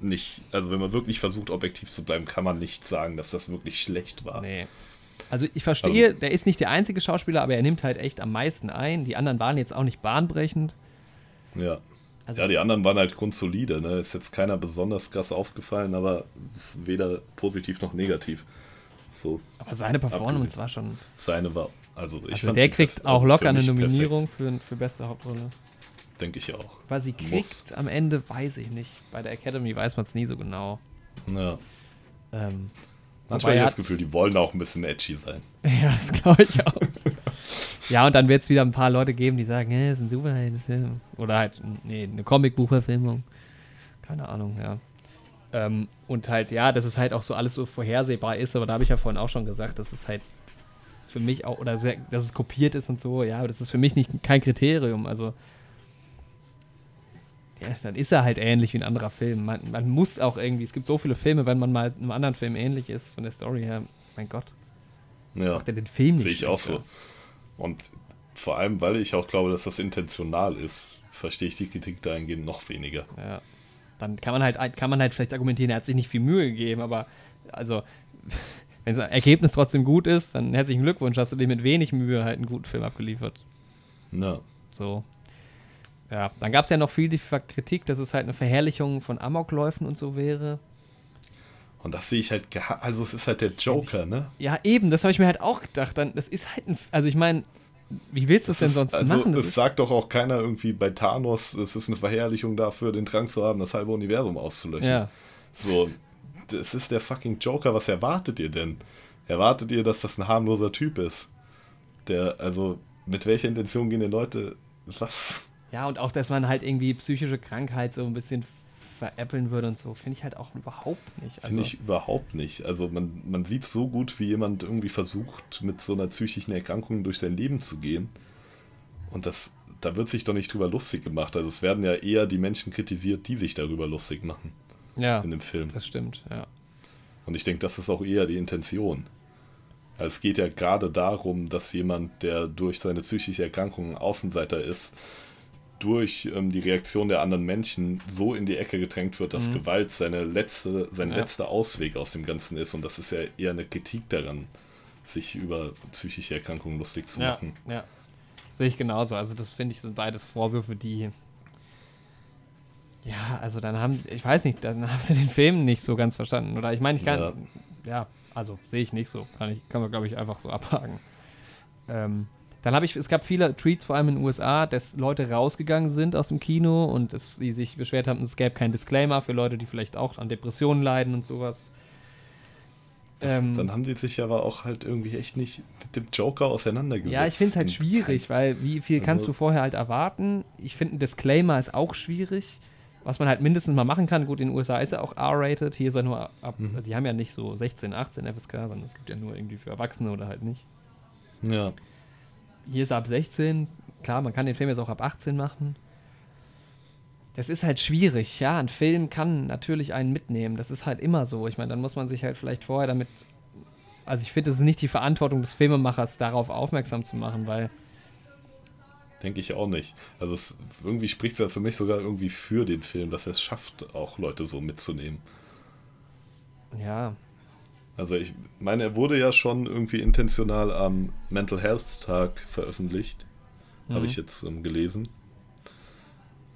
[SPEAKER 1] nicht. Also, wenn man wirklich versucht, objektiv zu bleiben, kann man nicht sagen, dass das wirklich schlecht war.
[SPEAKER 2] Nee. Also ich verstehe, der ist nicht der einzige Schauspieler, aber er nimmt halt echt am meisten ein. Die anderen waren jetzt auch nicht bahnbrechend.
[SPEAKER 1] Ja.
[SPEAKER 2] Also
[SPEAKER 1] Ja, die anderen waren halt grundsolide, ne? Ist jetzt keiner besonders krass aufgefallen, aber weder positiv noch negativ. So,
[SPEAKER 2] aber seine Performance
[SPEAKER 1] Abgesehen.
[SPEAKER 2] war schon.
[SPEAKER 1] seine war. Also, ich
[SPEAKER 2] Also der kriegt auch locker eine Nominierung für, für beste Hauptrolle.
[SPEAKER 1] Denke ich auch.
[SPEAKER 2] Was sie kriegt
[SPEAKER 1] Muss.
[SPEAKER 2] am Ende, weiß ich nicht. Bei der Academy weiß man es nie so genau.
[SPEAKER 1] Ja.
[SPEAKER 2] Ähm,
[SPEAKER 1] Manchmal habe ich das Gefühl, die wollen auch ein bisschen edgy sein.
[SPEAKER 2] ja, das glaube ich auch. ja, und dann wird es wieder ein paar Leute geben, die sagen, hey, das ist ein Superheldenfilm. Oder halt, nee, eine Comicbuchverfilmung. Keine Ahnung, ja. Ähm, und halt, ja, dass es halt auch so alles so vorhersehbar ist, aber da habe ich ja vorhin auch schon gesagt, dass es halt für mich auch, oder sehr, dass es kopiert ist und so, ja, aber das ist für mich nicht kein Kriterium. Also, ja, dann ist er halt ähnlich wie ein anderer Film. Man, man muss auch irgendwie, es gibt so viele Filme, wenn man mal einem anderen Film ähnlich ist, von der Story her, mein Gott,
[SPEAKER 1] Ja.
[SPEAKER 2] macht er den Film nicht.
[SPEAKER 1] Sehe ich auch so. Und vor allem, weil ich auch glaube, dass das intentional ist, verstehe ich die Kritik dahingehend noch weniger.
[SPEAKER 2] Ja. Dann kann man halt, kann man halt vielleicht argumentieren, er hat sich nicht viel Mühe gegeben, aber also, wenn das Ergebnis trotzdem gut ist, dann herzlichen Glückwunsch, hast du dir mit wenig Mühe halt einen guten Film abgeliefert.
[SPEAKER 1] Ja.
[SPEAKER 2] So. Ja, dann gab es ja noch viel die Kritik, dass es halt eine Verherrlichung von Amokläufen und so wäre.
[SPEAKER 1] Und das sehe ich halt, also es ist halt der Joker, ne?
[SPEAKER 2] Ja, eben, das habe ich mir halt auch gedacht. Dann, das ist halt ein, also ich meine, wie willst du es denn sonst
[SPEAKER 1] also,
[SPEAKER 2] machen? Das
[SPEAKER 1] Es sagt doch auch keiner irgendwie bei Thanos, es ist eine Verherrlichung dafür, den Drang zu haben, das halbe Universum auszulöschen.
[SPEAKER 2] ja,
[SPEAKER 1] So, das ist der fucking Joker, was erwartet ihr denn? Erwartet ihr, dass das ein harmloser Typ ist? Der, also, mit welcher Intention gehen die Leute, was?
[SPEAKER 2] Ja, und auch, dass man halt irgendwie psychische Krankheit so ein bisschen veräppeln würde und so, finde ich halt auch überhaupt nicht. Also,
[SPEAKER 1] Finde ich überhaupt nicht. Also man, man sieht so gut, wie jemand irgendwie versucht, mit so einer psychischen Erkrankung durch sein Leben zu gehen. Und das, da wird sich doch nicht drüber lustig gemacht. Also es werden ja eher die Menschen kritisiert, die sich darüber lustig machen
[SPEAKER 2] ja,
[SPEAKER 1] in dem Film.
[SPEAKER 2] das stimmt, ja.
[SPEAKER 1] Und ich denke, das ist auch eher die Intention. Also es geht ja gerade darum, dass jemand, der durch seine psychische Erkrankung ein Außenseiter ist, durch ähm, die Reaktion der anderen Menschen so in die Ecke gedrängt wird, dass
[SPEAKER 2] Mhm.
[SPEAKER 1] Gewalt seine letzte, sein
[SPEAKER 2] Ja.
[SPEAKER 1] letzter Ausweg aus dem Ganzen ist. Und das ist ja eher eine Kritik daran, sich über psychische Erkrankungen lustig zu
[SPEAKER 2] Ja,
[SPEAKER 1] machen.
[SPEAKER 2] ja. Sehe ich genauso. Also, das finde ich sind beides Vorwürfe, die. Ja, also dann haben, ich weiß nicht, dann haben sie den Film nicht so ganz verstanden. Oder ich meine, ich kann. Ja,
[SPEAKER 1] Ja.
[SPEAKER 2] also sehe ich nicht so. Kann, ich, kann man, glaube ich, einfach so abhaken. Ähm, dann habe ich, es gab viele Tweets, vor allem in den USA, dass Leute rausgegangen sind aus dem Kino und dass sie sich beschwert haben, es gäbe keinen Disclaimer für Leute, die vielleicht auch an Depressionen leiden und sowas.
[SPEAKER 1] Das,
[SPEAKER 2] Ähm,
[SPEAKER 1] dann haben die sich aber auch halt irgendwie echt nicht mit dem Joker auseinandergesetzt.
[SPEAKER 2] Ja, ich finde es halt schwierig, weil wie viel kannst
[SPEAKER 1] Also-
[SPEAKER 2] du vorher halt erwarten? Ich finde, ein Disclaimer ist auch schwierig. Was man halt mindestens mal machen kann, gut, in den USA ist er auch R-rated, hier ist er nur ab,
[SPEAKER 1] Mhm.
[SPEAKER 2] die haben ja nicht so 16, 18 FSK, sondern es gibt ja nur irgendwie für Erwachsene oder halt nicht.
[SPEAKER 1] kein- Ja,
[SPEAKER 2] Hier ist er ab 16, klar, man kann den Film jetzt auch ab 18 machen. Das ist halt schwierig, ja, ein Film kann natürlich einen mitnehmen, das ist halt immer so. Ich meine, dann muss man sich halt vielleicht vorher damit, also ich finde, es ist nicht die Verantwortung des Filmemachers, darauf aufmerksam zu machen, weil
[SPEAKER 1] Denke ich auch nicht. Also es, irgendwie spricht es ja für mich sogar irgendwie für den Film, dass er es schafft, auch Leute so mitzunehmen.
[SPEAKER 2] Ja,
[SPEAKER 1] Also ich meine, er wurde ja schon irgendwie intentional am Mental Health Tag veröffentlicht.
[SPEAKER 2] Mhm.
[SPEAKER 1] Habe ich jetzt ähm, gelesen.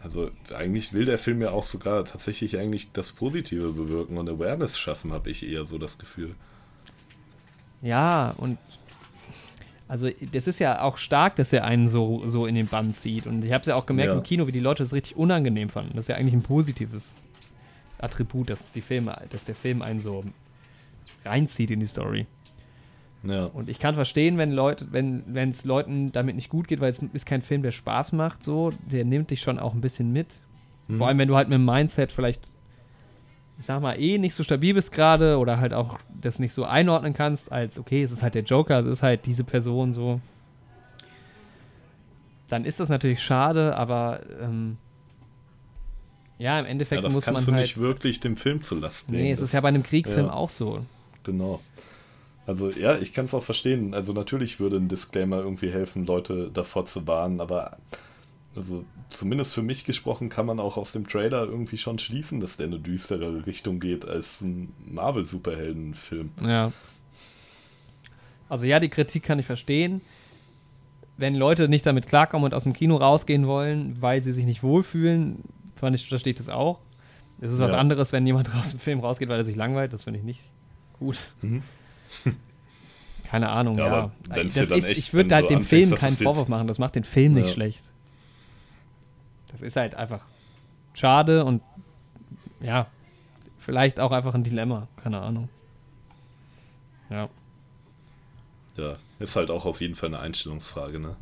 [SPEAKER 1] Also eigentlich will der Film ja auch sogar tatsächlich eigentlich das Positive bewirken und Awareness schaffen, habe ich eher so das Gefühl.
[SPEAKER 2] ja, und also das ist ja auch stark, dass er einen so, so in den Bann zieht. Und ich habe es ja auch gemerkt
[SPEAKER 1] Ja.
[SPEAKER 2] im Kino, wie die Leute es richtig unangenehm fanden. Das ist ja eigentlich ein positives Attribut, dass, die Filme, dass der Film einen so reinzieht in die Story.
[SPEAKER 1] Ja,
[SPEAKER 2] Und ich kann verstehen, wenn Leute, wenn wenn es Leuten damit nicht gut geht, weil es ist kein Film, der Spaß macht, so, der nimmt dich schon auch ein bisschen mit.
[SPEAKER 1] Mhm.
[SPEAKER 2] Vor allem, wenn du halt mit dem Mindset vielleicht ich sag mal, eh nicht so stabil bist gerade oder halt auch das nicht so einordnen kannst, als okay, es ist halt der Joker, es ist halt diese Person so, dann ist das natürlich schade, aber ähm, ja, im Endeffekt
[SPEAKER 1] ja, das
[SPEAKER 2] muss
[SPEAKER 1] kannst
[SPEAKER 2] man
[SPEAKER 1] du
[SPEAKER 2] halt.
[SPEAKER 1] nicht wirklich dem Film zu Last
[SPEAKER 2] Nee, es ist ja bei einem Kriegsfilm
[SPEAKER 1] ja.
[SPEAKER 2] auch so.
[SPEAKER 1] Genau. Also ja, ich kann es auch verstehen. Also natürlich würde ein Disclaimer irgendwie helfen, Leute davor zu warnen, aber also zumindest für mich gesprochen kann man auch aus dem Trailer irgendwie schon schließen, dass der in eine düstere Richtung geht als ein Marvel-Superhelden-Film.
[SPEAKER 2] Ja. Also ja, die Kritik kann ich verstehen. Wenn Leute nicht damit klarkommen und aus dem Kino rausgehen wollen, weil sie sich nicht wohlfühlen, fand ich, verstehe ich das auch. Es ist was
[SPEAKER 1] Ja.
[SPEAKER 2] anderes, wenn jemand aus dem Film rausgeht, weil er sich langweilt. Das finde ich nicht gut.
[SPEAKER 1] Mhm.
[SPEAKER 2] Keine Ahnung,
[SPEAKER 1] Ja,
[SPEAKER 2] ja. Das ist,
[SPEAKER 1] echt-
[SPEAKER 2] ich würde halt dem Film keinen Vorwurf machen. Das macht den Film nicht schlecht. Das ist halt einfach schade und ja, vielleicht auch einfach ein Dilemma. Keine Ahnung. Ja.
[SPEAKER 1] Ja, ist halt auch auf jeden Fall eine Einstellungsfrage, ne?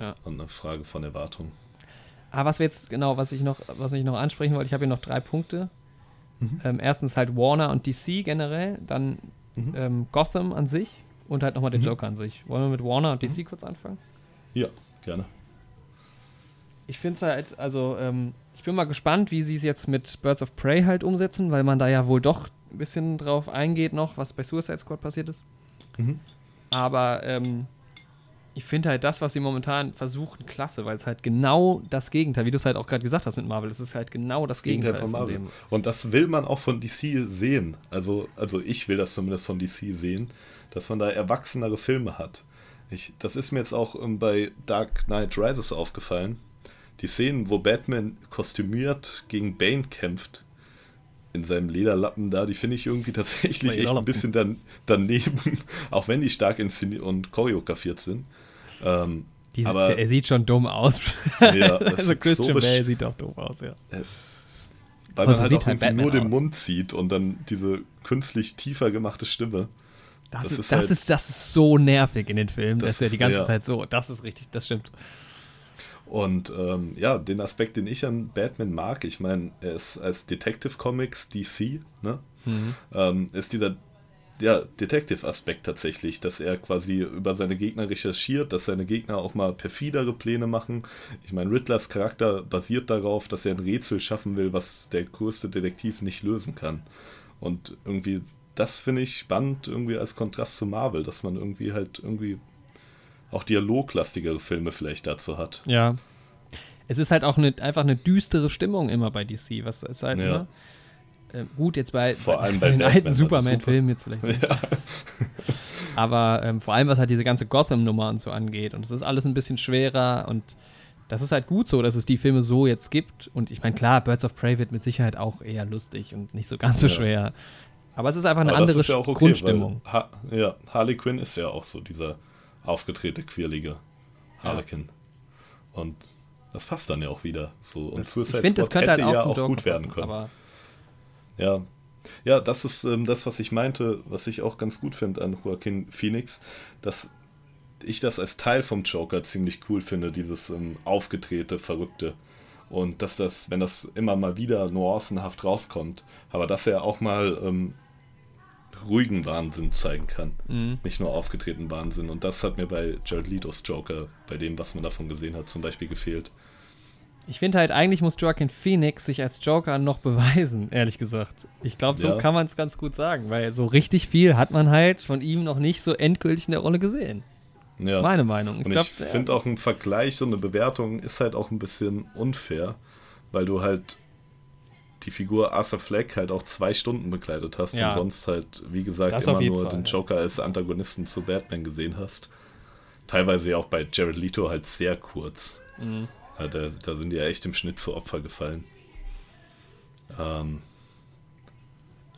[SPEAKER 2] Ja.
[SPEAKER 1] Und eine Frage von Erwartung.
[SPEAKER 2] Ah, was wir jetzt, genau, was ich noch, was ich noch ansprechen wollte, ich habe hier noch drei Punkte.
[SPEAKER 1] Mhm.
[SPEAKER 2] Ähm, erstens halt Warner und DC generell, dann
[SPEAKER 1] Mhm.
[SPEAKER 2] ähm, Gotham an sich und halt nochmal den
[SPEAKER 1] Mhm.
[SPEAKER 2] Joker an sich. Wollen wir mit Warner und DC kurz anfangen?
[SPEAKER 1] Ja, gerne.
[SPEAKER 2] Ich finde es halt, also, ähm, ich bin mal gespannt, wie sie es jetzt mit Birds of Prey halt umsetzen, weil man da ja wohl doch ein bisschen drauf eingeht noch, was bei Suicide Squad passiert ist.
[SPEAKER 1] Mhm.
[SPEAKER 2] Aber ähm, ich finde halt das, was sie momentan versuchen, klasse, weil es halt genau das Gegenteil, wie du es halt auch gerade gesagt hast mit Marvel, es ist halt genau das, Gegenteil,
[SPEAKER 1] von Marvel.
[SPEAKER 2] dem.
[SPEAKER 1] Und das will man auch von DC sehen. Also, also ich will das zumindest von DC sehen, dass man da erwachsenere Filme hat. Ich, das ist mir jetzt auch ähm, bei Dark Knight Rises aufgefallen. Die Szenen, wo Batman kostümiert gegen Bane kämpft, in seinem Lederlappen da, die finde ich irgendwie tatsächlich echt ein bisschen dan daneben, auch wenn die stark inszeniert und choreografiert sind. Ähm,
[SPEAKER 2] Die,
[SPEAKER 1] aber
[SPEAKER 2] er sieht schon dumm aus.
[SPEAKER 1] ja,
[SPEAKER 2] also
[SPEAKER 1] ist
[SPEAKER 2] Christian
[SPEAKER 1] so
[SPEAKER 2] Bale sieht auch dumm aus, ja.
[SPEAKER 1] weil
[SPEAKER 2] Aber
[SPEAKER 1] man halt
[SPEAKER 2] sieht
[SPEAKER 1] auch
[SPEAKER 2] halt
[SPEAKER 1] nur
[SPEAKER 2] Batman
[SPEAKER 1] den
[SPEAKER 2] aus.
[SPEAKER 1] Mund sieht und dann diese künstlich tiefer gemachte Stimme.
[SPEAKER 2] Das,
[SPEAKER 1] Das
[SPEAKER 2] ist,
[SPEAKER 1] ist
[SPEAKER 2] das,
[SPEAKER 1] halt-
[SPEAKER 2] ist, das ist so nervig in den Filmen,
[SPEAKER 1] Das
[SPEAKER 2] dass er die
[SPEAKER 1] ist-
[SPEAKER 2] ganze
[SPEAKER 1] ja.
[SPEAKER 2] Zeit so, das ist richtig, das stimmt.
[SPEAKER 1] Und ähm, ja, den Aspekt, den ich an Batman mag, ich meine, er ist als Detective Comics DC, ne?
[SPEAKER 2] Mhm.
[SPEAKER 1] ähm, ist dieser ja, Detective-Aspekt tatsächlich, dass er quasi über seine Gegner recherchiert, dass seine Gegner auch mal perfidere Pläne machen. Ich meine, Riddlers Charakter basiert darauf, dass er ein Rätsel schaffen will, was der größte Detektiv nicht lösen kann. Und irgendwie, das finde ich spannend, irgendwie als Kontrast zu Marvel, dass man irgendwie halt irgendwie auch dialoglastigere Filme vielleicht dazu hat.
[SPEAKER 2] Ja. Es ist halt auch eine, einfach eine düstere Stimmung immer bei DC, was ist halt,
[SPEAKER 1] Ja.
[SPEAKER 2] ne? Ähm, gut, jetzt bei,
[SPEAKER 1] bei
[SPEAKER 2] den
[SPEAKER 1] Batman,
[SPEAKER 2] alten Superman-Filmen jetzt vielleicht. nicht.
[SPEAKER 1] Ja.
[SPEAKER 2] Aber ähm, vor allem, was halt diese ganze Gotham-Nummer und so angeht. Und es ist alles ein bisschen schwerer und das ist halt gut so, dass es die Filme so jetzt gibt. Und ich meine, klar, Birds of Prey wird mit Sicherheit auch eher lustig und nicht so ganz so
[SPEAKER 1] Ja.
[SPEAKER 2] schwer. Aber es ist einfach eine
[SPEAKER 1] Aber das
[SPEAKER 2] andere
[SPEAKER 1] ist ja auch okay,
[SPEAKER 2] Grundstimmung.
[SPEAKER 1] Ha ja, Harley Quinn ist ja auch so dieser aufgedrehte, quirlige Harlequin. Und das passt dann ja auch wieder so. Und
[SPEAKER 2] Das, ich
[SPEAKER 1] Suicide
[SPEAKER 2] finde, das
[SPEAKER 1] Squad
[SPEAKER 2] könnte halt auch
[SPEAKER 1] ja
[SPEAKER 2] zum
[SPEAKER 1] auch gut werden
[SPEAKER 2] passen,
[SPEAKER 1] können. Ja. Ja, das ist ähm, das, was ich meinte, was ich auch ganz gut finde an Joaquin Phoenix, dass ich das als Teil vom Joker ziemlich cool finde, dieses ähm, aufgedrehte, verrückte. Und dass das, wenn das immer mal wieder nuancenhaft rauskommt, aber dass er auch mal ähm, ruhigen Wahnsinn zeigen kann.
[SPEAKER 2] Mhm.
[SPEAKER 1] Nicht nur aufgetretenen Wahnsinn. Und das hat mir bei Jared Letos Joker, bei dem, was man davon gesehen hat, zum Beispiel gefehlt.
[SPEAKER 2] Ich finde halt, eigentlich muss Joaquin Phoenix sich als Joker noch beweisen, ehrlich gesagt. Ich glaube, so
[SPEAKER 1] Ja.
[SPEAKER 2] kann man es ganz gut sagen, weil so richtig viel hat man halt von ihm noch nicht so endgültig in der Rolle gesehen.
[SPEAKER 1] Ja.
[SPEAKER 2] Meine Meinung.
[SPEAKER 1] Und ich
[SPEAKER 2] der-
[SPEAKER 1] finde auch ein Vergleich und eine Bewertung ist halt auch ein bisschen unfair, weil du halt die Figur Arthur Fleck halt auch zwei Stunden begleitet hast
[SPEAKER 2] Ja.
[SPEAKER 1] und sonst halt, wie gesagt,
[SPEAKER 2] Das
[SPEAKER 1] immer nur
[SPEAKER 2] Fall,
[SPEAKER 1] den
[SPEAKER 2] ja.
[SPEAKER 1] Joker als Antagonisten zu Batman gesehen hast. Teilweise ja auch bei Jared Leto halt sehr kurz.
[SPEAKER 2] Mhm.
[SPEAKER 1] Ja, da, da sind die ja echt im Schnitt zu Opfer gefallen. Ähm,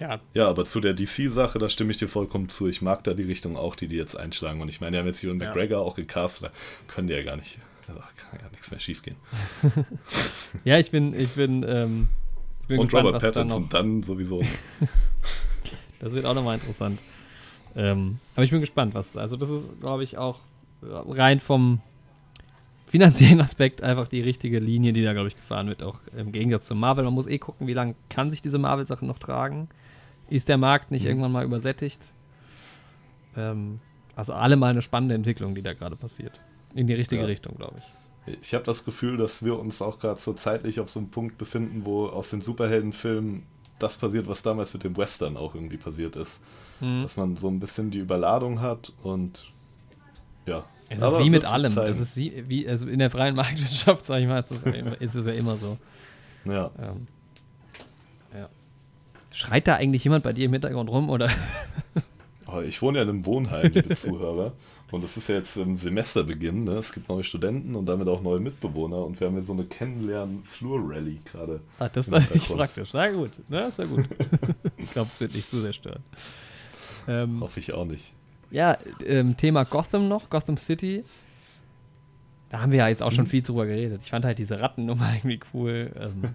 [SPEAKER 2] Ja,
[SPEAKER 1] ja, aber zu der DC-Sache, da stimme ich dir vollkommen zu. Ich mag da die Richtung auch, die die jetzt einschlagen. Und ich meine, die haben jetzt Ewan
[SPEAKER 2] Ja.
[SPEAKER 1] McGregor auch gecastet, können die ja gar nicht, da kann ja nichts mehr schief gehen.
[SPEAKER 2] ja ich bin, ich bin, ähm, ich bin
[SPEAKER 1] Und
[SPEAKER 2] gespannt,
[SPEAKER 1] Robert
[SPEAKER 2] was da
[SPEAKER 1] Pattinson dann sowieso.
[SPEAKER 2] Das wird auch nochmal interessant. Ähm, aber ich bin gespannt, was. Also, das ist, glaube ich, auch rein vom finanziellen Aspekt einfach die richtige Linie, die da, glaube ich, gefahren wird, auch im Gegensatz zu Marvel. Man muss eh gucken, wie lange kann sich diese Marvel-Sache noch tragen. Ist der Markt nicht mhm. irgendwann mal übersättigt? Ähm, also alle mal eine spannende Entwicklung, die da gerade passiert. In die richtige ja. Richtung, glaube ich.
[SPEAKER 1] Ich habe das Gefühl, dass wir uns auch gerade so zeitlich auf so einem Punkt befinden, wo aus den Superheldenfilmen das passiert, was damals mit dem Western auch irgendwie passiert ist. Mhm. Dass man so ein bisschen die Überladung hat und ja.
[SPEAKER 2] Es ist wie mit allem. Es ist wie, wie also in der freien Marktwirtschaft, sage ich mal, ist es, immer, ist es ja immer so.
[SPEAKER 1] Ja. Ähm,
[SPEAKER 2] ja. Schreit da eigentlich jemand bei dir im Hintergrund rum oder?
[SPEAKER 1] Oh, ich wohne ja in einem Wohnheim, liebe Zuhörer. Und es ist ja jetzt im Semesterbeginn. Ne? Es gibt neue Studenten und damit auch neue Mitbewohner. Und wir haben hier so eine Kennenlernen-Flur-Rally gerade.
[SPEAKER 2] Ah, das ist eigentlich praktisch. Na gut, na, ist ja gut. ich glaube, es wird nicht zu sehr stören.
[SPEAKER 1] Ähm, Hoffe ich auch nicht.
[SPEAKER 2] Ja, ähm, Thema Gotham noch, Gotham City. Da haben wir ja jetzt auch schon mhm. viel drüber geredet. Ich fand halt diese Rattennummer irgendwie cool. Ähm,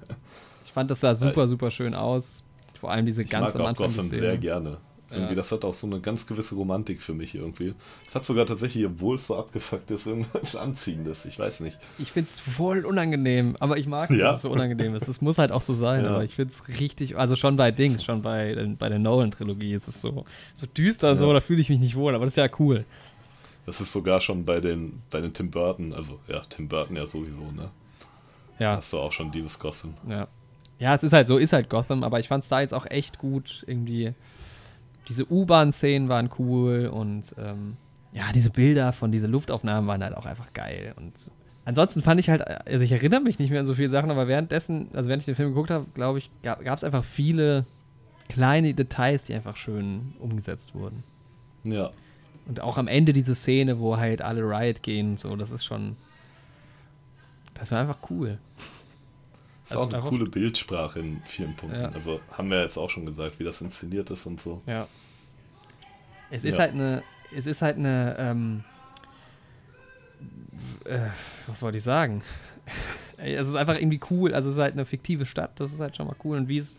[SPEAKER 2] ich fand das sah super, super schön aus. Vor allem diese
[SPEAKER 1] ich
[SPEAKER 2] ganze
[SPEAKER 1] mag auch Gotham sehr gerne. Irgendwie, ja. das hat auch so eine ganz gewisse Romantik für mich irgendwie. Es hat sogar tatsächlich, obwohl es so abgefuckt ist, irgendwas Anziehendes. Ich weiß nicht.
[SPEAKER 2] Ich finde es voll unangenehm, aber ich mag, ja. dass es so unangenehm ist. Das muss halt auch so sein, ja. aber ich finde es richtig, also schon bei Dings, schon bei, bei der Nolan-Trilogie ist es so, so düster und so, da fühle ich mich nicht wohl, aber das ist ja cool.
[SPEAKER 1] Das ist sogar schon bei den, bei den Tim Burton, also ja, Tim Burton ja sowieso, ne? Ja. Hast du auch schon dieses Gotham.
[SPEAKER 2] Ja. Ja, es ist halt so, ist halt Gotham, aber ich fand es da jetzt auch echt gut, irgendwie diese U-Bahn-Szenen waren cool und ähm, ja, diese Bilder von diesen Luftaufnahmen waren halt auch einfach geil. Und ansonsten fand ich halt, also ich erinnere mich nicht mehr an so viele Sachen, aber währenddessen, also während ich den Film geguckt habe, glaube ich, gab es einfach viele kleine Details, die einfach schön umgesetzt wurden.
[SPEAKER 1] Ja.
[SPEAKER 2] Und auch am Ende diese Szene, wo halt alle Riot gehen und so, das ist schon. Das war einfach cool.
[SPEAKER 1] Das ist also auch eine coole Bildsprache in vielen Punkten. Ja. Also haben wir jetzt auch schon gesagt, wie das inszeniert ist und so.
[SPEAKER 2] Ja. Es ist ja. halt eine, es ist halt eine, ähm, äh, was wollte ich sagen? es ist einfach irgendwie cool. Also es ist halt eine fiktive Stadt, das ist halt schon mal cool. Und wie es,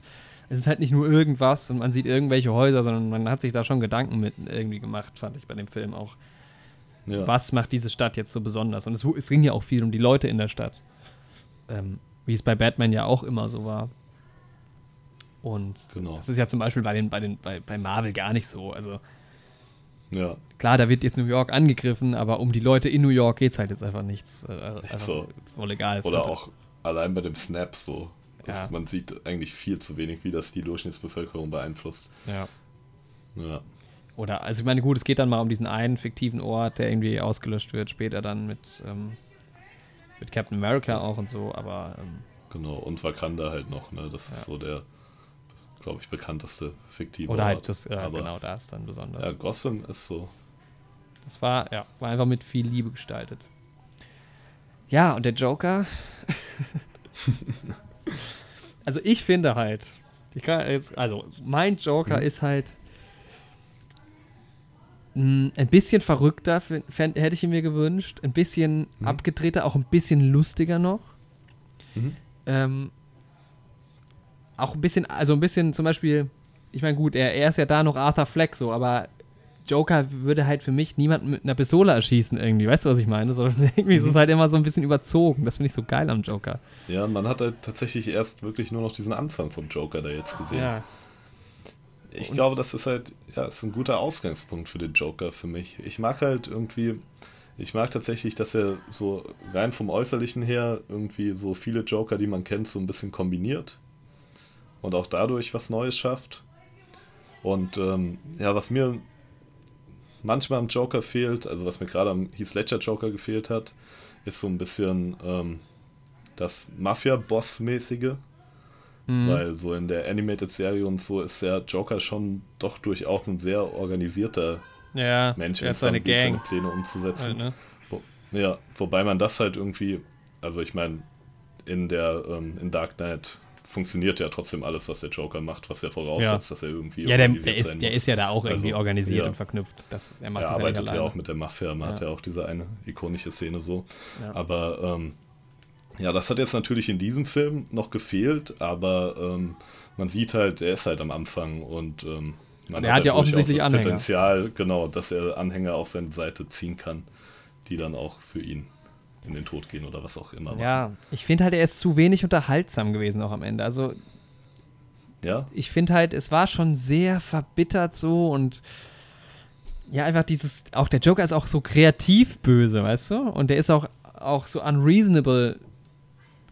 [SPEAKER 2] es ist halt nicht nur irgendwas und man sieht irgendwelche Häuser, sondern man hat sich da schon Gedanken mit irgendwie gemacht, fand ich bei dem Film auch. Ja. Was macht diese Stadt jetzt so besonders? Und es, es ging ja auch viel um die Leute in der Stadt. Ähm, wie es bei Batman ja auch immer so war. Und genau. das ist ja zum Beispiel bei, den, bei, den, bei, bei Marvel gar nicht so. Also
[SPEAKER 1] ja.
[SPEAKER 2] klar, da wird jetzt New York angegriffen, aber um die Leute in New York geht es halt jetzt einfach nichts. Äh, einfach
[SPEAKER 1] so.
[SPEAKER 2] Voll egal.
[SPEAKER 1] Oder auch allein bei dem Snap so. Ja. Man sieht eigentlich viel zu wenig, wie das die Durchschnittsbevölkerung beeinflusst.
[SPEAKER 2] Ja.
[SPEAKER 1] Ja.
[SPEAKER 2] Oder, also ich meine, gut, es geht dann mal um diesen einen fiktiven Ort, der irgendwie ausgelöscht wird, später dann mit ähm, mit Captain America auch und so, aber. Ähm,
[SPEAKER 1] genau, und Wakanda halt noch, ne? Das ja. ist so der, glaube ich, bekannteste fiktive
[SPEAKER 2] Oder halt das, aber, genau, da ist dann besonders.
[SPEAKER 1] Ja, Gotham ist so.
[SPEAKER 2] Das war, ja, war einfach mit viel Liebe gestaltet. Ja, und der Joker. also ich finde halt, ich kann jetzt, also mein Joker mhm. ist halt hm, ein bisschen verrückter fänd, hätte ich ihn mir gewünscht. Ein bisschen mhm. abgedrehter, auch ein bisschen lustiger noch. Mhm. Ähm, auch ein bisschen, also ein bisschen zum Beispiel, ich meine, gut, er, er ist ja da noch Arthur Fleck so, aber Joker würde halt für mich niemanden mit einer Pistole erschießen irgendwie, weißt du, was ich meine? Sondern irgendwie mhm. ist es halt immer so ein bisschen überzogen. Das finde ich so geil am Joker.
[SPEAKER 1] Ja, man hat halt tatsächlich erst wirklich nur noch diesen Anfang vom Joker da jetzt gesehen. Ja. Ich und glaube, das ist halt, ja, ist ein guter Ausgangspunkt für den Joker für mich. Ich mag halt irgendwie, ich mag tatsächlich, dass er so rein vom Äußerlichen her irgendwie so viele Joker, die man kennt, so ein bisschen kombiniert und auch dadurch was Neues schafft. Und ähm, ja, was mir manchmal am Joker fehlt, also was mir gerade am Heath Ledger Joker gefehlt hat, ist so ein bisschen ähm, das Mafia-Boss-mäßige. Mhm. Weil so in der Animated-Serie und so ist der Joker schon doch durchaus ein sehr organisierter
[SPEAKER 2] ja,
[SPEAKER 1] Mensch, wenn es seine, geht, seine Pläne umzusetzen. Halt, ne? Wo, ja, wobei man das halt irgendwie, also ich meine, in der ähm, in Dark Knight funktioniert ja trotzdem alles, was der Joker macht, was er voraussetzt, ja. dass er irgendwie
[SPEAKER 2] ja, der, der ist, der ist ja da auch irgendwie also, organisiert ja. und verknüpft. Das,
[SPEAKER 1] er macht er arbeitet ja, ja auch mit der Mafia, man hat ja auch diese eine ikonische Szene so. Aber ähm, ja, das hat jetzt natürlich in diesem Film noch gefehlt, aber ähm, man sieht halt, er ist halt am Anfang und ähm,
[SPEAKER 2] man er hat, hat ja offensichtlich das Anhänger.
[SPEAKER 1] Potenzial, genau, dass er Anhänger auf seine Seite ziehen kann, die dann auch für ihn in den Tod gehen oder was auch immer.
[SPEAKER 2] Ja, ich finde halt, er ist zu wenig unterhaltsam gewesen auch am Ende. Also
[SPEAKER 1] ja?
[SPEAKER 2] ich finde halt, es war schon sehr verbittert so und ja, einfach dieses, auch der Joker ist auch so kreativ böse, weißt du? Und der ist auch, auch so unreasonable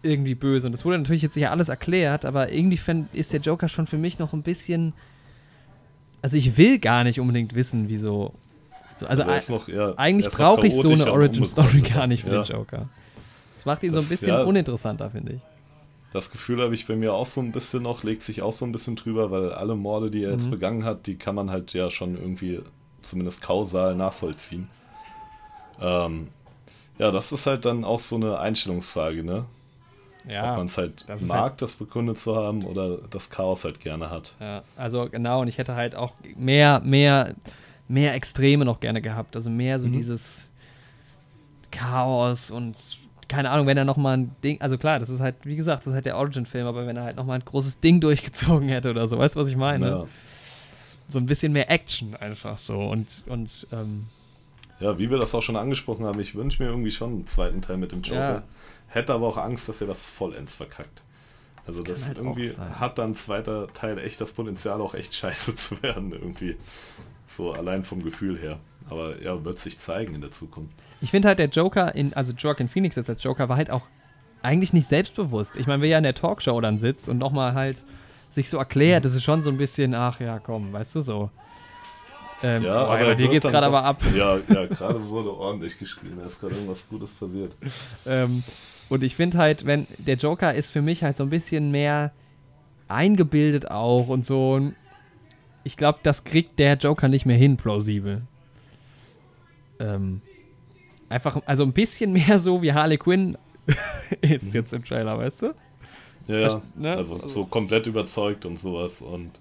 [SPEAKER 2] irgendwie böse. Und das wurde natürlich jetzt ja alles erklärt, aber irgendwie ist der Joker schon für mich noch ein bisschen. Also ich will gar nicht unbedingt wissen, wieso. So, also noch, ja, eigentlich brauche ich so eine Origin Story gar nicht für ja. den Joker. Das macht ihn das, so ein bisschen ja, uninteressanter, finde ich.
[SPEAKER 1] Das Gefühl habe ich bei mir auch so ein bisschen noch, legt sich auch so ein bisschen drüber, weil alle Morde, die er jetzt mhm. begangen hat, die kann man halt ja schon irgendwie zumindest kausal nachvollziehen. Ähm, ja, das ist halt dann auch so eine Einstellungsfrage, ne? Ja, Ob man es halt das mag, halt das begründet zu haben oder das Chaos halt gerne hat.
[SPEAKER 2] Ja, also genau, und ich hätte halt auch mehr, mehr, mehr Extreme noch gerne gehabt. Also mehr so mhm. dieses Chaos und keine Ahnung, wenn er nochmal ein Ding, also klar, das ist halt, wie gesagt, das ist halt der Origin-Film, aber wenn er halt nochmal ein großes Ding durchgezogen hätte oder so, weißt du, was ich meine? Ja. So ein bisschen mehr Action einfach so und, und ähm,
[SPEAKER 1] ja, wie wir das auch schon angesprochen haben, ich wünsche mir irgendwie schon einen zweiten Teil mit dem Joker. Ja. Hätte aber auch Angst, dass er das vollends verkackt. Also das, das halt irgendwie hat dann zweiter Teil echt das Potenzial, auch echt scheiße zu werden, irgendwie. So allein vom Gefühl her. Aber ja, wird sich zeigen in der Zukunft.
[SPEAKER 2] Ich finde halt der Joker in, also Joaquin Phoenix als Joker war halt auch eigentlich nicht selbstbewusst. Ich meine, wer ja in der Talkshow dann sitzt und nochmal halt sich so erklärt, das ist schon so ein bisschen, ach ja, komm, weißt du so.
[SPEAKER 1] Ähm, ja, boah, aber bei dir geht's gerade aber ab. Ja, ja gerade wurde ordentlich geschrien, da ist gerade irgendwas Gutes passiert.
[SPEAKER 2] ähm, und ich finde halt, wenn der Joker ist für mich halt so ein bisschen mehr eingebildet auch und so. Ich glaube, das kriegt der Joker nicht mehr hin, plausibel. Ähm, einfach, also ein bisschen mehr so wie Harley Quinn ist mhm. jetzt im Trailer, weißt du?
[SPEAKER 1] Ja, ja. Ne? Also so komplett überzeugt und sowas und.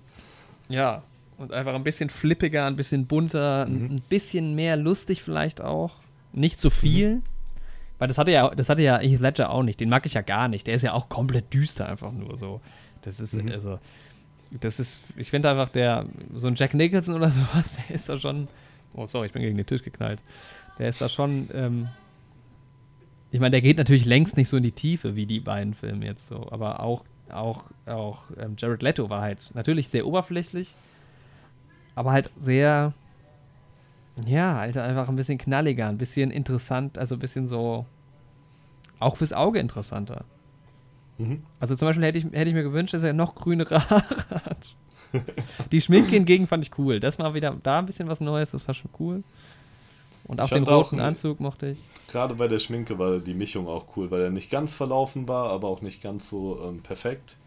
[SPEAKER 2] Ja, und einfach ein bisschen flippiger, ein bisschen bunter, mhm. ein bisschen mehr lustig vielleicht auch. Nicht zu viel. Mhm. Weil das hatte ja, das hatte ja Heath Ledger auch nicht. Den mag ich ja gar nicht. Der ist ja auch komplett düster einfach nur so. Das ist, mhm. also, das ist, ich finde einfach der, so ein Jack Nicholson oder sowas, der ist da schon, oh sorry, ich bin gegen den Tisch geknallt. Der ist da schon, ähm, ich meine, der geht natürlich längst nicht so in die Tiefe wie die beiden Filme jetzt so, aber auch, auch, auch ähm, Jared Leto war halt natürlich sehr oberflächlich, aber halt sehr, ja, halt einfach ein bisschen knalliger, ein bisschen interessant, also ein bisschen so, auch fürs Auge interessanter. Mhm. Also zum Beispiel hätte ich, hätte ich mir gewünscht, dass er noch grünere Haare hat. Die Schminke hingegen fand ich cool. Das mal wieder da ein bisschen was Neues, das war schon cool. Und auch den roten auch, Anzug mochte ich.
[SPEAKER 1] Gerade bei der Schminke war die Mischung auch cool, weil er nicht ganz verlaufen war, aber auch nicht ganz so ähm, perfekt.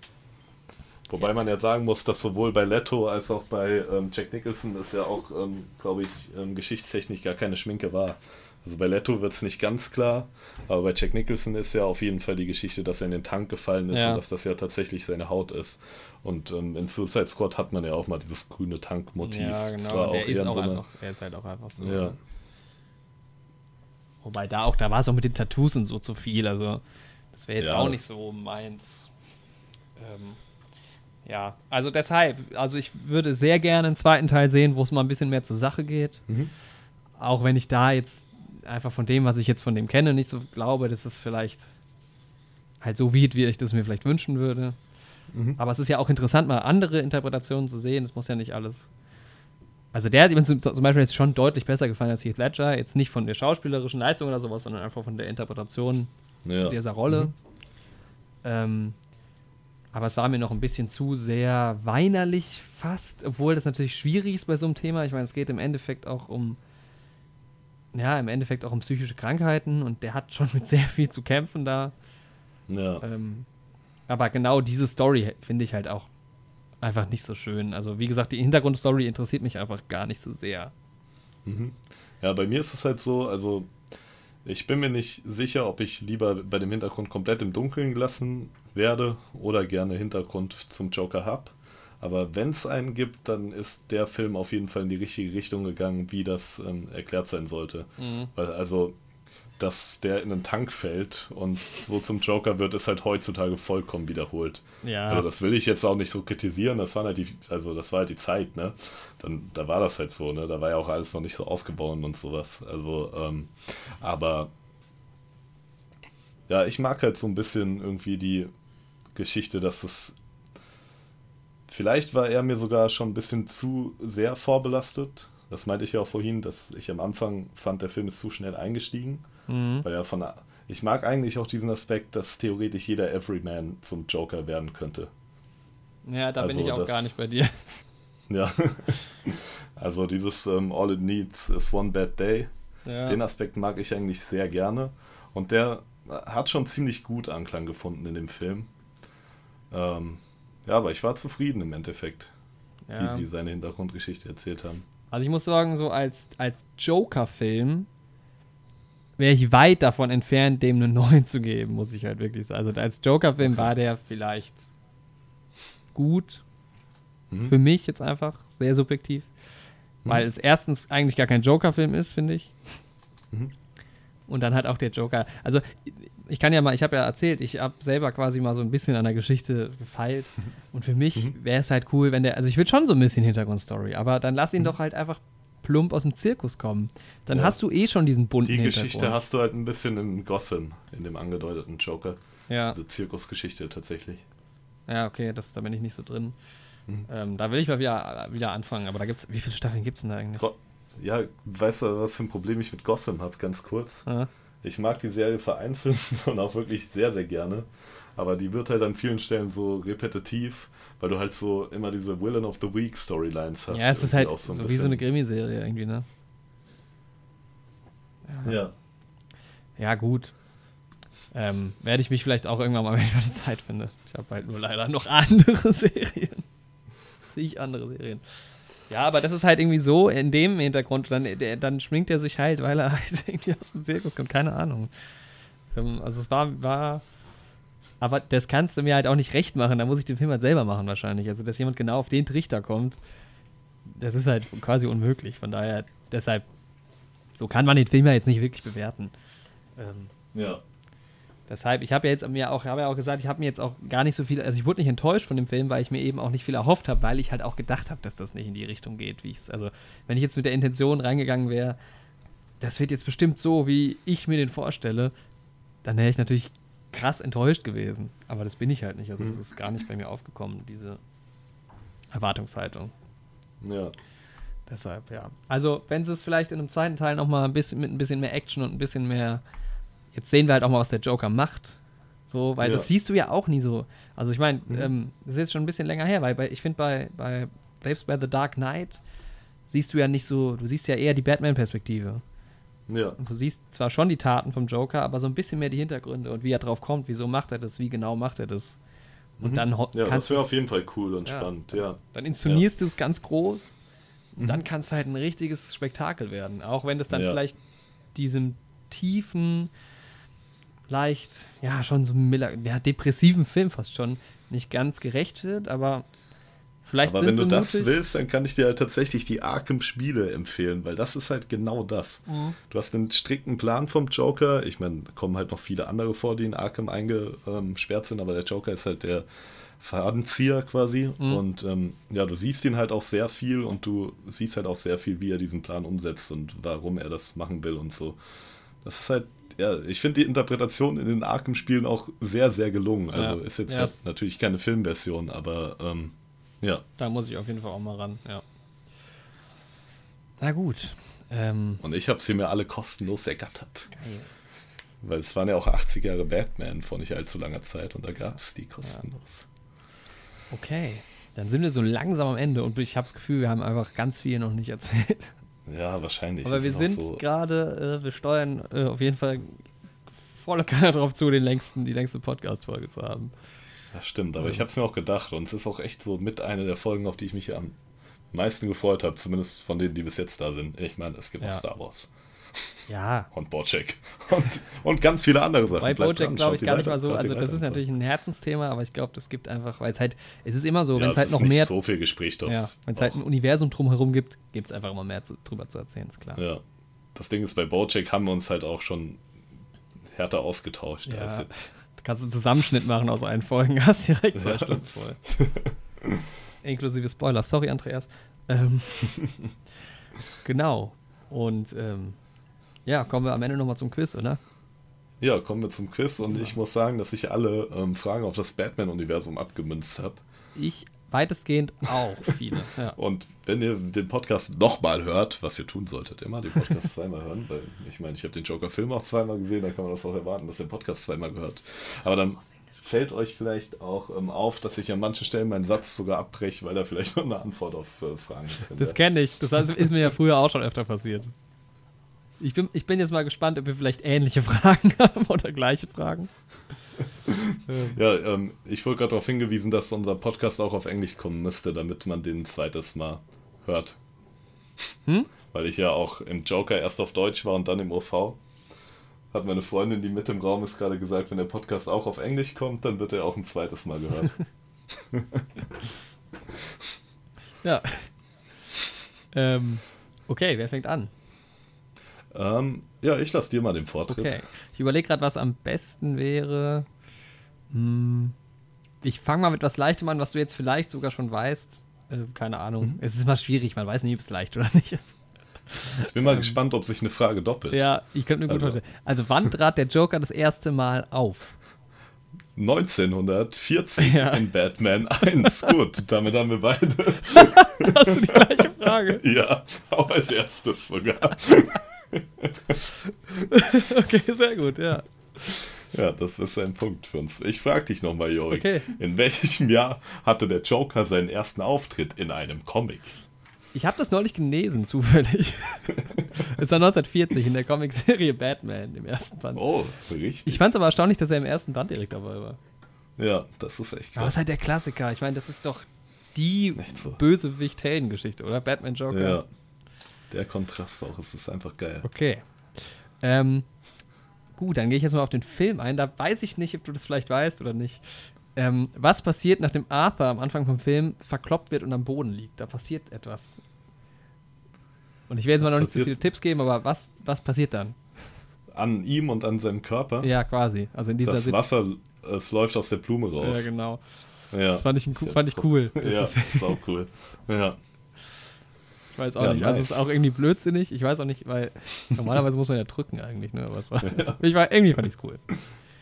[SPEAKER 1] Wobei ja. man ja sagen muss, dass sowohl bei Leto als auch bei ähm, Jack Nicholson es ja auch, ähm, glaube ich, ähm, geschichtstechnisch gar keine Schminke war. Also bei Leto wird es nicht ganz klar, aber bei Jack Nicholson ist ja auf jeden Fall die Geschichte, dass er in den Tank gefallen ist ja. und dass das ja tatsächlich seine Haut ist. Und ähm, in Suicide Squad hat man ja auch mal dieses grüne Tankmotiv. Ja, genau.
[SPEAKER 2] war auch eher auch so einfach, er ist halt auch einfach so. Ja. Wobei da auch, da war es auch mit den Tattoos und so zu viel. Also das wäre jetzt ja. auch nicht so meins. Ähm, ja, also deshalb, also ich würde sehr gerne einen zweiten Teil sehen, wo es mal ein bisschen mehr zur Sache geht. Mhm. Auch wenn ich da jetzt einfach von dem, was ich jetzt von dem kenne, nicht so glaube, dass es vielleicht halt so wird, wie ich das mir vielleicht wünschen würde. Mhm. Aber es ist ja auch interessant, mal andere Interpretationen zu sehen. Es muss ja nicht alles. Also der hat mir zum Beispiel jetzt schon deutlich besser gefallen als Heath Ledger. Jetzt nicht von der schauspielerischen Leistung oder sowas, sondern einfach von der Interpretation ja. dieser Rolle. Mhm. Ähm, aber es war mir noch ein bisschen zu sehr weinerlich fast, obwohl das natürlich schwierig ist bei so einem Thema. Ich meine, es geht im Endeffekt auch um, ja, im Endeffekt auch um psychische Krankheiten und der hat schon mit sehr viel zu kämpfen da. Ja. Ähm, aber genau diese Story finde ich halt auch einfach nicht so schön. Also, wie gesagt, die Hintergrundstory interessiert mich einfach gar nicht so sehr.
[SPEAKER 1] Mhm. Ja, bei mir ist es halt so, also ich bin mir nicht sicher, ob ich lieber bei dem Hintergrund komplett im Dunkeln gelassen werde oder gerne Hintergrund zum Joker habe. Aber wenn es einen gibt, dann ist der Film auf jeden Fall in die richtige Richtung gegangen, wie das ähm, erklärt sein sollte. Mhm. Weil also dass der in einen Tank fällt und so zum Joker wird, ist halt heutzutage vollkommen wiederholt. Ja. Also das will ich jetzt auch nicht so kritisieren, das war halt die, also das war halt die Zeit, ne? Dann, da war das halt so, ne? Da war ja auch alles noch nicht so ausgebaut und sowas. Also, ähm, aber ja, ich mag halt so ein bisschen irgendwie die Geschichte, dass es. Vielleicht war er mir sogar schon ein bisschen zu sehr vorbelastet. Das meinte ich ja auch vorhin, dass ich am Anfang fand, der Film ist zu schnell eingestiegen. Mhm. Weil er von. Ich mag eigentlich auch diesen Aspekt, dass theoretisch jeder Everyman zum Joker werden könnte.
[SPEAKER 2] Ja, da also bin ich auch das, gar nicht bei dir.
[SPEAKER 1] Ja. Also dieses um, ähm, All It Needs is One Bad Day. Ja. Den Aspekt mag ich eigentlich sehr gerne. Und der hat schon ziemlich gut Anklang gefunden in dem Film. Ähm, ja, aber ich war zufrieden im Endeffekt, ja. wie sie seine Hintergrundgeschichte erzählt haben.
[SPEAKER 2] Also ich muss sagen, so als, als Joker-Film wäre ich weit davon entfernt, dem einen neuen zu geben, muss ich halt wirklich sagen. Also als Joker-Film war der vielleicht gut. Mhm. Für mich jetzt einfach, sehr subjektiv. Mhm. Weil es erstens eigentlich gar kein Joker-Film ist, finde ich. Mhm. Und dann hat auch der Joker. Also, ich kann ja mal, ich habe ja erzählt, ich habe selber quasi mal so ein bisschen an der Geschichte gefeilt. Und für mich mhm. wäre es halt cool, wenn der, also ich würde schon so ein bisschen Hintergrundstory, aber dann lass ihn mhm. doch halt einfach plump aus dem Zirkus kommen. Dann ja. hast du eh schon diesen bunten
[SPEAKER 1] Die Geschichte hast du halt ein bisschen in Gotham, in dem angedeuteten Joker.
[SPEAKER 2] Ja.
[SPEAKER 1] Diese Zirkusgeschichte tatsächlich.
[SPEAKER 2] Ja, okay, das, da bin ich nicht so drin. Mhm. Ähm, da will ich mal wieder, wieder anfangen, aber da gibt's, wie viele Staffeln gibt es denn da eigentlich?
[SPEAKER 1] Ja, weißt du, was für ein Problem ich mit Gotham habe, ganz kurz? Ja. Ich mag die Serie vereinzelt und auch wirklich sehr, sehr gerne. Aber die wird halt an vielen Stellen so repetitiv, weil du halt so immer diese Villain of the Week Storylines hast.
[SPEAKER 2] Ja, es ist halt so, so wie so eine Grimmy-Serie irgendwie, ne?
[SPEAKER 1] Ja. Ja,
[SPEAKER 2] ja gut. Ähm, werde ich mich vielleicht auch irgendwann mal, wenn ich mal die Zeit finde. Ich habe halt nur leider noch andere Serien. Sehe ich andere Serien. Ja, aber das ist halt irgendwie so in dem Hintergrund. Dann, der, dann schminkt er sich halt, weil er halt irgendwie aus dem Zirkus kommt. Keine Ahnung. Ähm, also es war, war. Aber das kannst du mir halt auch nicht recht machen. Da muss ich den Film halt selber machen wahrscheinlich. Also, dass jemand genau auf den Trichter kommt, das ist halt quasi unmöglich. Von daher, deshalb, so kann man den Film ja jetzt nicht wirklich bewerten.
[SPEAKER 1] Ähm, ja.
[SPEAKER 2] Deshalb, ich habe ja jetzt mir auch, habe ja auch gesagt, ich habe mir jetzt auch gar nicht so viel, also ich wurde nicht enttäuscht von dem Film, weil ich mir eben auch nicht viel erhofft habe, weil ich halt auch gedacht habe, dass das nicht in die Richtung geht, wie ich es, also wenn ich jetzt mit der Intention reingegangen wäre, das wird jetzt bestimmt so, wie ich mir den vorstelle, dann wäre ich natürlich krass enttäuscht gewesen. Aber das bin ich halt nicht. Also das mhm. ist gar nicht bei mir aufgekommen, diese Erwartungshaltung.
[SPEAKER 1] Ja.
[SPEAKER 2] Deshalb, ja. Also, wenn sie es vielleicht in einem zweiten Teil nochmal ein bisschen mit ein bisschen mehr Action und ein bisschen mehr jetzt sehen wir halt auch mal, was der Joker macht. So, weil ja. das siehst du ja auch nie so. Also ich meine, mhm. ähm, das ist jetzt schon ein bisschen länger her, weil bei, ich finde bei, bei selbst bei The Dark Knight siehst du ja nicht so, du siehst ja eher die Batman-Perspektive.
[SPEAKER 1] Ja.
[SPEAKER 2] Und du siehst zwar schon die Taten vom Joker, aber so ein bisschen mehr die Hintergründe und wie er drauf kommt, wieso macht er das, wie genau macht er das. Und mhm. dann
[SPEAKER 1] Ja, das wäre auf jeden Fall cool und ja, spannend, ja.
[SPEAKER 2] Dann inszenierst ja. du es ganz groß und mhm. dann kann es halt ein richtiges Spektakel werden. Auch wenn das dann vielleicht diesem tiefen, leicht, ja, schon so ja, depressiven Film fast schon nicht ganz gerecht wird, aber vielleicht
[SPEAKER 1] Aber wenn du das mutig. willst, dann kann ich dir halt tatsächlich die Arkham-Spiele empfehlen, weil das ist halt genau das. Mhm. Du hast einen strikten Plan vom Joker. Ich meine, kommen halt noch viele andere vor, die in Arkham eingesperrt sind, aber der Joker ist halt der Fadenzieher quasi. Mhm. Und ähm, ja, du siehst ihn halt auch sehr viel und du siehst halt auch sehr viel, wie er diesen Plan umsetzt und warum er das machen will und so. Das ist halt ja, ich finde die Interpretation in den Arkham-Spielen auch sehr, sehr gelungen. Also ja. ist jetzt ja. halt natürlich keine Filmversion, aber ähm, ja.
[SPEAKER 2] Da muss ich auf jeden Fall auch mal ran, ja. Na gut. Ähm,
[SPEAKER 1] Und ich habe sie mir alle kostenlos ergattert. Geil. Weil es waren ja auch 80 Jahre Batman vor nicht allzu langer Zeit und da gab es die kostenlos.
[SPEAKER 2] Okay. Dann sind wir so langsam am Ende und ich habe das Gefühl, wir haben einfach ganz viel noch nicht erzählt.
[SPEAKER 1] Ja, wahrscheinlich.
[SPEAKER 2] Aber wir sind so gerade, äh, wir steuern äh, auf jeden Fall volle Kanne drauf zu, den längsten, die längste Podcast-Folge zu haben.
[SPEAKER 1] Das stimmt, aber ja. ich habe es mir auch gedacht und es ist auch echt so mit einer der Folgen, auf die ich mich am meisten gefreut habe, zumindest von denen, die bis jetzt da sind. Ich meine, es gibt ja. auch Star Wars.
[SPEAKER 2] Ja.
[SPEAKER 1] Und Bojack. Und, und ganz viele andere Sachen.
[SPEAKER 2] Bei Bojack glaube ich gar nicht mal so. Also, das ist natürlich ein Herzensthema, aber ich glaube, das gibt einfach, weil es halt, es ist immer so, ja, wenn es halt noch mehr.
[SPEAKER 1] so viel Gesprächsstoff.
[SPEAKER 2] Ja, wenn es halt ein Universum drumherum gibt, gibt es einfach immer mehr zu, drüber zu erzählen, ist klar.
[SPEAKER 1] Ja. Das Ding ist, bei Bojack haben wir uns halt auch schon härter ausgetauscht.
[SPEAKER 2] Ja. Also, du kannst einen Zusammenschnitt machen aus allen Folgen, hast direkt zwei ja. Stunden voll. Inklusive Spoiler. Sorry, Andreas. Ähm, genau. Und ähm, ja, kommen wir am Ende nochmal zum Quiz, oder?
[SPEAKER 1] Ja, kommen wir zum Quiz und ja. ich muss sagen, dass ich alle ähm, Fragen auf das Batman-Universum abgemünzt habe.
[SPEAKER 2] Ich weitestgehend auch viele. Ja.
[SPEAKER 1] Und wenn ihr den Podcast nochmal hört, was ihr tun solltet, immer den Podcast zweimal hören, weil ich meine, ich habe den Joker-Film auch zweimal gesehen, dann kann man das auch erwarten, dass ihr den Podcast zweimal gehört. Aber dann fällt euch vielleicht auch ähm, auf, dass ich an manchen Stellen meinen Satz sogar abbreche, weil da vielleicht noch eine Antwort auf äh, Fragen
[SPEAKER 2] drin Das kenne ich. Das ist mir ja früher auch schon öfter passiert. Ich bin, ich bin jetzt mal gespannt, ob wir vielleicht ähnliche Fragen haben oder gleiche Fragen.
[SPEAKER 1] ja, ähm, ich wurde gerade darauf hingewiesen, dass unser Podcast auch auf Englisch kommen müsste, damit man den ein zweites Mal hört. Hm? Weil ich ja auch im Joker erst auf Deutsch war und dann im OV hat meine Freundin, die mit im Raum ist, gerade gesagt, wenn der Podcast auch auf Englisch kommt, dann wird er auch ein zweites Mal gehört.
[SPEAKER 2] ja. Ähm, okay, wer fängt an?
[SPEAKER 1] Ähm, ja, ich lasse dir mal den Vortritt. Okay.
[SPEAKER 2] Ich überlege gerade, was am besten wäre. Hm, ich fange mal mit was Leichtem an, was du jetzt vielleicht sogar schon weißt. Äh, keine Ahnung. Mhm. Es ist immer schwierig, man weiß nie, ob es leicht oder nicht ist.
[SPEAKER 1] Ich bin mal ähm, gespannt, ob sich eine Frage doppelt.
[SPEAKER 2] Ja, ich könnte mir gut also. vorstellen. Also, wann trat der Joker das erste Mal auf?
[SPEAKER 1] 1940 ja. in Batman 1. Gut, damit haben wir beide.
[SPEAKER 2] Hast du die gleiche Frage?
[SPEAKER 1] Ja, auch als erstes sogar.
[SPEAKER 2] okay, sehr gut, ja.
[SPEAKER 1] Ja, das ist ein Punkt für uns. Ich frage dich nochmal, Jorik. Okay. In welchem Jahr hatte der Joker seinen ersten Auftritt in einem Comic?
[SPEAKER 2] Ich habe das neulich gelesen, zufällig. Es war 1940 in der Comicserie Batman im ersten Band.
[SPEAKER 1] Oh, richtig.
[SPEAKER 2] Ich fand es aber erstaunlich, dass er im ersten Band direkt dabei war.
[SPEAKER 1] Ja, das ist echt krass.
[SPEAKER 2] Aber es ist halt der Klassiker. Ich meine, das ist doch die so. Bösewicht-Helden-Geschichte, oder? Batman Joker.
[SPEAKER 1] Ja. Der Kontrast auch, es ist einfach geil.
[SPEAKER 2] Okay. Ähm, gut, dann gehe ich jetzt mal auf den Film ein. Da weiß ich nicht, ob du das vielleicht weißt oder nicht. Ähm, was passiert, nachdem Arthur am Anfang vom Film verkloppt wird und am Boden liegt? Da passiert etwas. Und ich werde jetzt was mal noch nicht so viele Tipps geben, aber was, was passiert dann?
[SPEAKER 1] An ihm und an seinem Körper?
[SPEAKER 2] Ja, quasi. Also in dieser
[SPEAKER 1] das Wasser, es läuft aus der Blume raus.
[SPEAKER 2] Ja, genau. Ja. Das fand ich, fand ich cool.
[SPEAKER 1] Das ja, ist, ist auch cool. Ja.
[SPEAKER 2] Ich weiß auch ja, nicht. Also es ist auch irgendwie blödsinnig. Ich weiß auch nicht, weil normalerweise muss man ja drücken eigentlich, ne? Aber war, ja. ich war irgendwie fand ich es cool.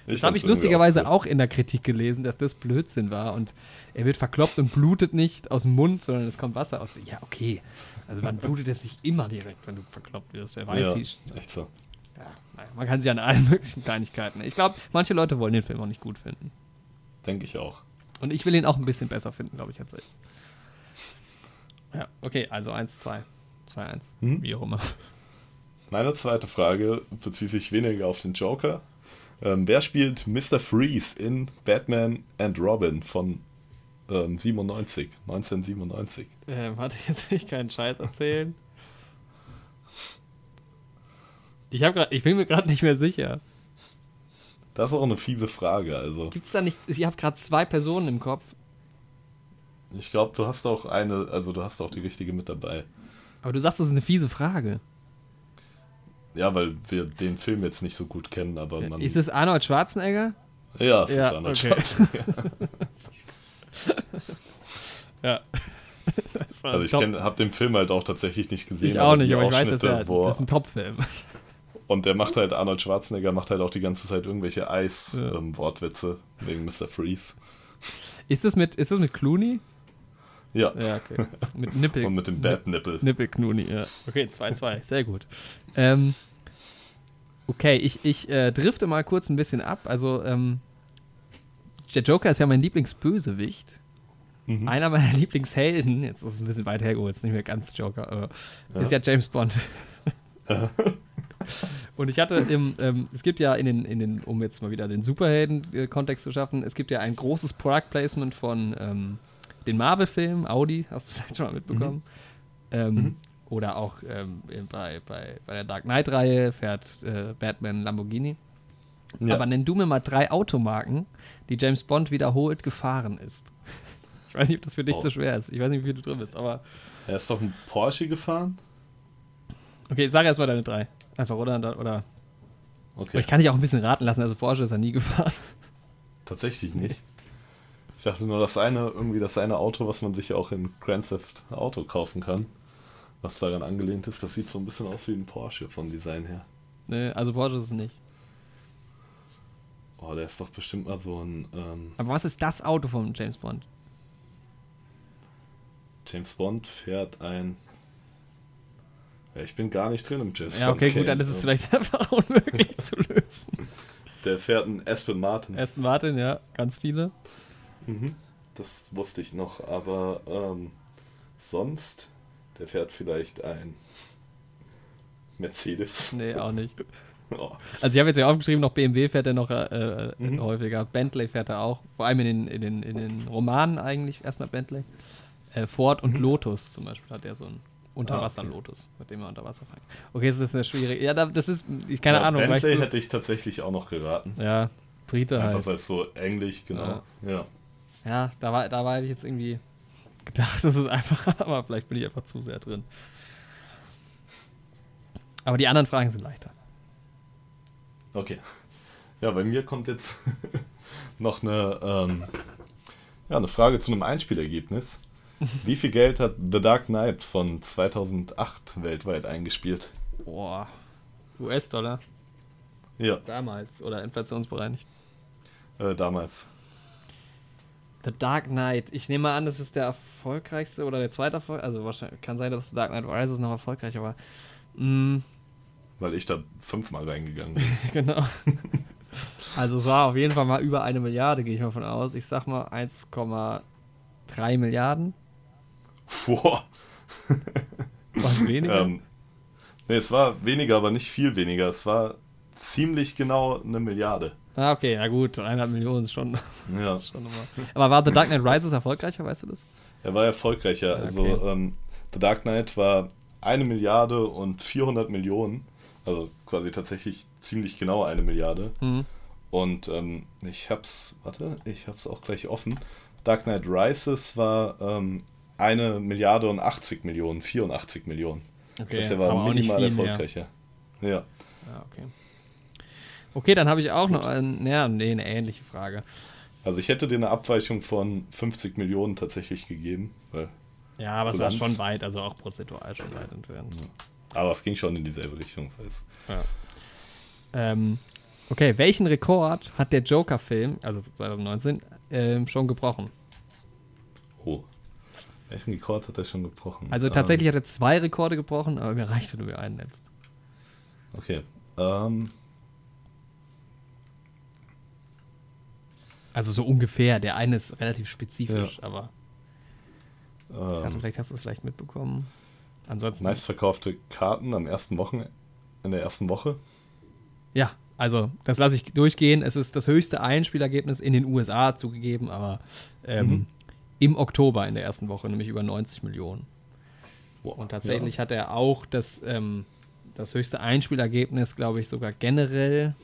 [SPEAKER 2] Ich das habe ich lustigerweise auch, auch, in der Kritik gelesen, dass das Blödsinn war und er wird verkloppt und blutet nicht aus dem Mund, sondern es kommt Wasser aus. Ja, okay. Also man blutet jetzt nicht immer direkt, wenn du verkloppt wirst. Wer weiß,
[SPEAKER 1] ja,
[SPEAKER 2] wie.
[SPEAKER 1] Echt so.
[SPEAKER 2] Ja, naja, man kann sie an allen möglichen Kleinigkeiten. Ich glaube, manche Leute wollen den Film auch nicht gut finden.
[SPEAKER 1] Denke ich auch.
[SPEAKER 2] Und ich will ihn auch ein bisschen besser finden, glaube ich, als ich. Ja, okay, also 1, 2. 2, 1. Hm? Wie auch immer.
[SPEAKER 1] Meine zweite Frage bezieht sich weniger auf den Joker. Ähm, wer spielt Mr. Freeze in Batman and Robin von ähm, 97, 1997?
[SPEAKER 2] Äh, warte, jetzt will ich keinen Scheiß erzählen. Ich, hab grad, ich bin mir gerade nicht mehr sicher.
[SPEAKER 1] Das ist auch eine fiese Frage. Also.
[SPEAKER 2] Gibt es da nicht. Ich habe gerade zwei Personen im Kopf.
[SPEAKER 1] Ich glaube, du hast auch eine, also du hast auch die richtige mit dabei.
[SPEAKER 2] Aber du sagst, das ist eine fiese Frage.
[SPEAKER 1] Ja, weil wir den Film jetzt nicht so gut kennen, aber man.
[SPEAKER 2] Ist es Arnold Schwarzenegger?
[SPEAKER 1] Ja, es ja, ist Arnold okay. Schwarzenegger.
[SPEAKER 2] ja.
[SPEAKER 1] Also ich habe den Film halt auch tatsächlich nicht gesehen.
[SPEAKER 2] Ich auch nicht, aber ich weiß, dass er, das ist ein Top-Film.
[SPEAKER 1] Und der macht halt, Arnold Schwarzenegger macht halt auch die ganze Zeit irgendwelche Eis-Wortwitze ja. ähm, wegen Mr. Freeze.
[SPEAKER 2] Ist das mit, ist das mit Clooney?
[SPEAKER 1] Ja.
[SPEAKER 2] Ja, okay. Mit Nippel.
[SPEAKER 1] Und mit dem Bad-Nippel.
[SPEAKER 2] Nippel-Knuni, ja. Okay, 2-2, sehr gut. Ähm, okay, ich, ich äh, drifte mal kurz ein bisschen ab. Also, ähm, der Joker ist ja mein Lieblingsbösewicht. Mhm. Einer meiner Lieblingshelden, jetzt ist es ein bisschen weit hergeholt, ist nicht mehr ganz Joker, aber ja. ist ja James Bond. Und ich hatte im, ähm, es gibt ja in den, in den, um jetzt mal wieder den Superhelden-Kontext zu schaffen, es gibt ja ein großes Product Placement von ähm, den Marvel-Film, Audi, hast du vielleicht schon mal mitbekommen. Mhm. Ähm, mhm. Oder auch ähm, bei, bei, bei der Dark Knight-Reihe fährt äh, Batman Lamborghini. Ja. Aber nenn du mir mal drei Automarken, die James Bond wiederholt gefahren ist. Ich weiß nicht, ob das für dich oh. so schwer ist. Ich weiß nicht, wie viel du drin bist, aber.
[SPEAKER 1] Er ist doch ein Porsche gefahren?
[SPEAKER 2] Okay, sag erst mal deine drei. Einfach, oder? oder okay. Aber ich kann dich auch ein bisschen raten lassen, also Porsche ist er nie gefahren.
[SPEAKER 1] Tatsächlich nicht. Ich dachte nur, das eine, irgendwie das eine Auto, was man sich ja auch in Grand Theft Auto kaufen kann, was daran angelehnt ist, das sieht so ein bisschen aus wie ein Porsche vom Design her.
[SPEAKER 2] Nee, also Porsche ist es nicht.
[SPEAKER 1] Oh, der ist doch bestimmt mal so ein ähm,
[SPEAKER 2] Aber was ist das Auto von James Bond?
[SPEAKER 1] James Bond fährt ein. Ja, ich bin gar nicht drin im James
[SPEAKER 2] Ja,
[SPEAKER 1] Bond.
[SPEAKER 2] okay, gut,
[SPEAKER 1] Game.
[SPEAKER 2] dann ist es
[SPEAKER 1] Ähm,
[SPEAKER 2] vielleicht einfach unmöglich zu lösen.
[SPEAKER 1] Der fährt ein Aston Martin.
[SPEAKER 2] Aston Martin, ja, ganz viele.
[SPEAKER 1] Mhm. Das wusste ich noch, aber ähm, sonst, der fährt vielleicht ein Mercedes.
[SPEAKER 2] Nee, auch nicht.
[SPEAKER 1] Oh.
[SPEAKER 2] Also ich habe jetzt ja aufgeschrieben, noch BMW fährt er noch äh,
[SPEAKER 1] Mhm.
[SPEAKER 2] häufiger. Bentley fährt er auch. Vor allem in den, in den, in den Romanen eigentlich erstmal Bentley. Äh, Ford und
[SPEAKER 1] Mhm.
[SPEAKER 2] Lotus zum Beispiel hat er so einen Unterwasser-Lotus, mit dem er unter Wasser fährt. Okay, das ist eine schwierige. Ja, da- das ist, ich keine
[SPEAKER 1] ja,
[SPEAKER 2] Ahnung.
[SPEAKER 1] Bentley
[SPEAKER 2] du,
[SPEAKER 1] hätte ich tatsächlich auch noch geraten.
[SPEAKER 2] ja, Brite
[SPEAKER 1] Einfach
[SPEAKER 2] halt.
[SPEAKER 1] weil es so englisch, genau.
[SPEAKER 2] Ja.
[SPEAKER 1] Ja.
[SPEAKER 2] Ja, da war, da war ich jetzt irgendwie gedacht, das ist einfacher, aber vielleicht bin ich einfach zu sehr drin. Aber die anderen Fragen sind leichter.
[SPEAKER 1] Okay. Ja, bei mir kommt jetzt noch eine, ähm, ja, eine Frage zu einem Einspielergebnis. Wie viel Geld hat The Dark Knight von 2008 weltweit eingespielt?
[SPEAKER 2] Boah. US-Dollar
[SPEAKER 1] Ja,
[SPEAKER 2] damals oder inflationsbereinigt.
[SPEAKER 1] äh, damals.
[SPEAKER 2] The Dark Knight. Ich nehme mal an, das ist der erfolgreichste oder der zweite Erfolg. Also wahrscheinlich kann sein, dass The Dark Knight Rises noch erfolgreicher war. Mm,
[SPEAKER 1] Weil ich da fünfmal reingegangen bin.
[SPEAKER 2] genau. also es war auf jeden Fall mal über eine Milliarde, gehe ich mal von aus. Ich sag mal 1,3 Milliarden.
[SPEAKER 1] Boah.
[SPEAKER 2] Was weniger?
[SPEAKER 1] Ähm, nee, es war weniger, aber nicht viel weniger. Es war ziemlich genau eine Milliarde.
[SPEAKER 2] Ah, okay, ja gut, 300 Millionen ist schon,
[SPEAKER 1] Ja,
[SPEAKER 2] ist schon nochmal. Aber war The Dark Knight Rises erfolgreicher, weißt du das?
[SPEAKER 1] er war erfolgreicher.
[SPEAKER 2] Ja,
[SPEAKER 1] Also
[SPEAKER 2] okay.
[SPEAKER 1] ähm, The Dark Knight war eine Milliarde und 400 Millionen. Also quasi tatsächlich ziemlich genau eine Milliarde.
[SPEAKER 2] Mhm.
[SPEAKER 1] Und ähm, ich hab's, warte, ich hab's auch gleich offen. Dark Knight Rises war ähm, eine Milliarde und 80 Millionen, 84 Millionen.
[SPEAKER 2] Okay,
[SPEAKER 1] das heißt, er war minimal
[SPEAKER 2] viel mehr.
[SPEAKER 1] erfolgreicher. Ja.
[SPEAKER 2] Ja, okay. Okay, dann habe ich auch noch ein, ja, nee, eine ähnliche Frage.
[SPEAKER 1] Also ich hätte dir eine Abweichung von 50 Millionen tatsächlich gegeben.
[SPEAKER 2] Ja, aber es war schon weit, also auch prozentual schon weit entfernt.
[SPEAKER 1] aber es ging schon in dieselbe Richtung. Das heißt,
[SPEAKER 2] Ja. Ähm, okay, welchen Rekord hat der Joker-Film, also 2019, ähm, schon gebrochen?
[SPEAKER 1] oh. Welchen Rekord hat er schon gebrochen?
[SPEAKER 2] Also tatsächlich hat er zwei Rekorde gebrochen, aber mir reicht nur einen jetzt.
[SPEAKER 1] Ähm, okay. Ähm,
[SPEAKER 2] Also so ungefähr. Der eine ist relativ spezifisch, aber ich dachte,
[SPEAKER 1] ähm,
[SPEAKER 2] vielleicht hast du es vielleicht mitbekommen. Ansonsten.
[SPEAKER 1] meistverkaufte Karten am ersten Wochen, in der ersten Woche.
[SPEAKER 2] Ja, also das lasse ich durchgehen. Es ist das höchste Einspielergebnis in den USA zugegeben, aber ähm,
[SPEAKER 1] Mhm.
[SPEAKER 2] im Oktober in der ersten Woche, nämlich über 90 Millionen.
[SPEAKER 1] Boah,
[SPEAKER 2] Und tatsächlich hat er auch das, ähm, das höchste Einspielergebnis, glaube ich, sogar generell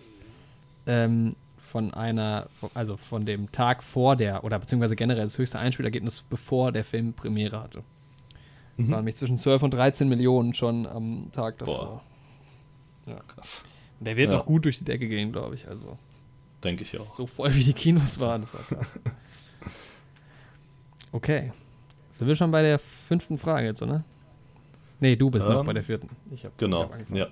[SPEAKER 2] ähm, von einer, also von dem Tag vor der, oder beziehungsweise generell das höchste Einspielergebnis, bevor der Film Premiere hatte. Das
[SPEAKER 1] Mhm.
[SPEAKER 2] waren nämlich zwischen 12 und 13 Millionen schon am Tag davor.
[SPEAKER 1] Ja, krass.
[SPEAKER 2] Und der wird
[SPEAKER 1] Ja.
[SPEAKER 2] noch gut durch die Decke gehen, glaube ich. Also
[SPEAKER 1] Denke ich auch.
[SPEAKER 2] so voll wie die Kinos waren, das war klar. Okay. Sind wir schon bei der fünften Frage jetzt, oder? Nee, du bist noch
[SPEAKER 1] Ähm,
[SPEAKER 2] bei der vierten. Ich hab,
[SPEAKER 1] genau,
[SPEAKER 2] ich hab angefangen,
[SPEAKER 1] ja.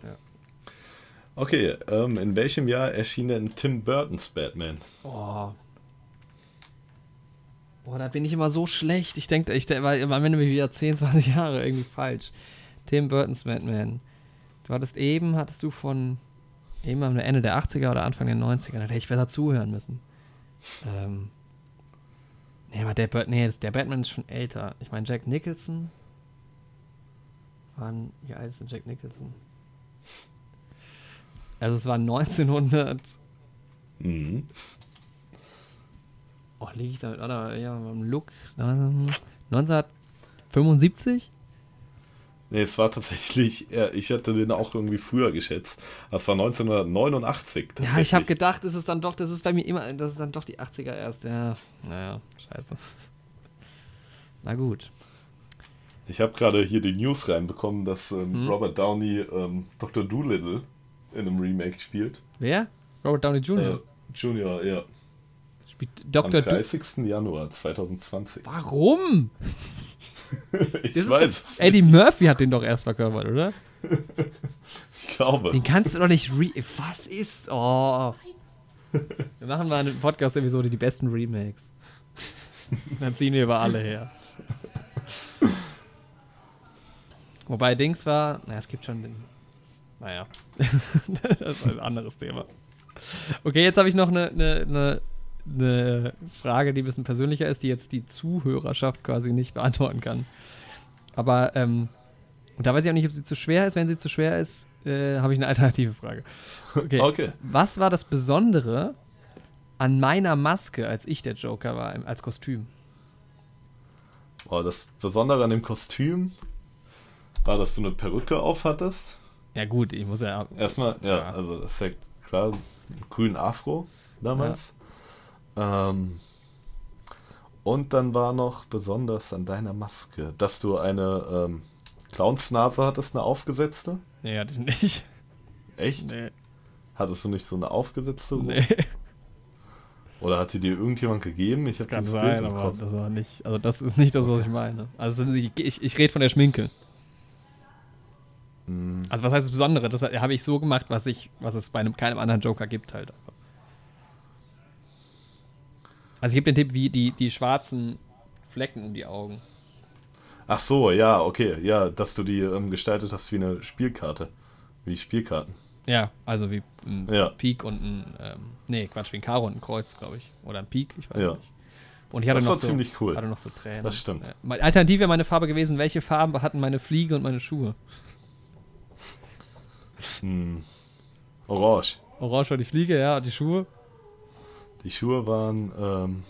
[SPEAKER 1] Okay, ähm, in welchem Jahr erschien denn Tim Burtons Batman?
[SPEAKER 2] Oh. Boah, da bin ich immer so schlecht. Ich denke, ich weil am Ende wieder 10, 20 Jahre irgendwie falsch. Tim Burton's Batman. Du hattest eben, hattest du von eben am Ende der 80er oder Anfang der 90er, da hätte ich besser zuhören müssen. Ähm. Nee, aber der, Bat- nee, der Batman ist schon älter. Ich meine, Jack Nicholson. Wann, wie alt ist denn Jack Nicholson? Also es war 1900.
[SPEAKER 1] Mhm.
[SPEAKER 2] Oh, liege ich da, oder, ja, beim Look. ähm, 1975?
[SPEAKER 1] Nee, es war tatsächlich, ja, ich hatte den auch irgendwie früher geschätzt. Das war 1989 tatsächlich.
[SPEAKER 2] Ja, ich habe gedacht, es ist dann doch, das ist bei mir immer, das ist dann doch die 80er erst. Ja, naja, scheiße. Na gut.
[SPEAKER 1] Ich habe gerade hier die News reinbekommen, dass ähm,
[SPEAKER 2] Hm?
[SPEAKER 1] Robert Downey ähm, Dr. Doolittle in einem Remake spielt.
[SPEAKER 2] Wer? Robert Downey Jr.
[SPEAKER 1] Äh, Junior, ja.
[SPEAKER 2] Spielt
[SPEAKER 1] Am
[SPEAKER 2] Dr. Du
[SPEAKER 1] 30. Januar 2020.
[SPEAKER 2] Warum?
[SPEAKER 1] ich
[SPEAKER 2] Das
[SPEAKER 1] weiß
[SPEAKER 2] doch-. Eddie Murphy hat den doch erst verkörpert, oder?
[SPEAKER 1] Ich glaube.
[SPEAKER 2] Den kannst du doch nicht re. Was ist. Oh. Wir machen mal eine Podcast-Episode, die besten Remakes. Dann ziehen wir über alle her. Wobei Dings war, naja, es gibt schon den. Naja, das ist ein anderes Thema. Okay, jetzt habe ich noch eine, eine, eine, Frage, die ein bisschen persönlicher ist, die jetzt die Zuhörerschaft quasi nicht beantworten kann. Aber, ähm, und da weiß ich auch nicht, ob sie zu schwer ist. Wenn sie zu schwer ist, äh, habe ich eine alternative Frage. Okay.
[SPEAKER 1] Okay.
[SPEAKER 2] Was war das Besondere an meiner Maske, als ich der Joker war, als Kostüm?
[SPEAKER 1] Boah, das Besondere an dem Kostüm war, dass du eine Perücke aufhattest.
[SPEAKER 2] Ja, gut, ich muss ja.
[SPEAKER 1] Erstmal, ja,
[SPEAKER 2] Ja.
[SPEAKER 1] also das ist ja klar, einen grünen Afro damals. Ähm, und dann war noch besonders an deiner Maske, dass du eine ähm, Clownsnase hattest, eine aufgesetzte.
[SPEAKER 2] Nee, hatte ich nicht.
[SPEAKER 1] Echt?
[SPEAKER 2] Nee.
[SPEAKER 1] Hattest du nicht so eine aufgesetzte?
[SPEAKER 2] Nee.
[SPEAKER 1] Oder hat die dir irgendjemand gegeben? Ich
[SPEAKER 2] Das
[SPEAKER 1] habe
[SPEAKER 2] kann
[SPEAKER 1] dieses
[SPEAKER 2] sein,
[SPEAKER 1] Bild
[SPEAKER 2] aber das war nicht. Also, das ist nicht das, was ich meine. Also, ich, ich, ich rede von der Schminke.
[SPEAKER 1] Hm,
[SPEAKER 2] Also, was heißt das Besondere? Das habe ich so gemacht, was, ich, was es bei einem, keinem anderen Joker gibt, halt. Also, ich gebe den Tipp, wie die, die schwarzen Flecken um die Augen.
[SPEAKER 1] Ach so, ja, okay. Ja, dass du die ähm, gestaltet hast wie eine Spielkarte. Wie Spielkarten.
[SPEAKER 2] Ja, also wie ein
[SPEAKER 1] Ja.
[SPEAKER 2] Pik und ein. Ähm, nee, Quatsch, wie ein Karo und ein Kreuz, glaube ich. Oder ein Pik, ich weiß
[SPEAKER 1] Ja.
[SPEAKER 2] nicht. Und ich hatte
[SPEAKER 1] Das
[SPEAKER 2] noch
[SPEAKER 1] war
[SPEAKER 2] so,
[SPEAKER 1] ziemlich cool.
[SPEAKER 2] hatte noch so Tränen.
[SPEAKER 1] Das stimmt.
[SPEAKER 2] Mal- Alternativ wäre meine Farbe gewesen, welche Farben hatten meine Fliege und meine Schuhe?
[SPEAKER 1] Hm. Orange.
[SPEAKER 2] Orange war die Fliege, ja, die Schuhe.
[SPEAKER 1] Die Schuhe waren ähm,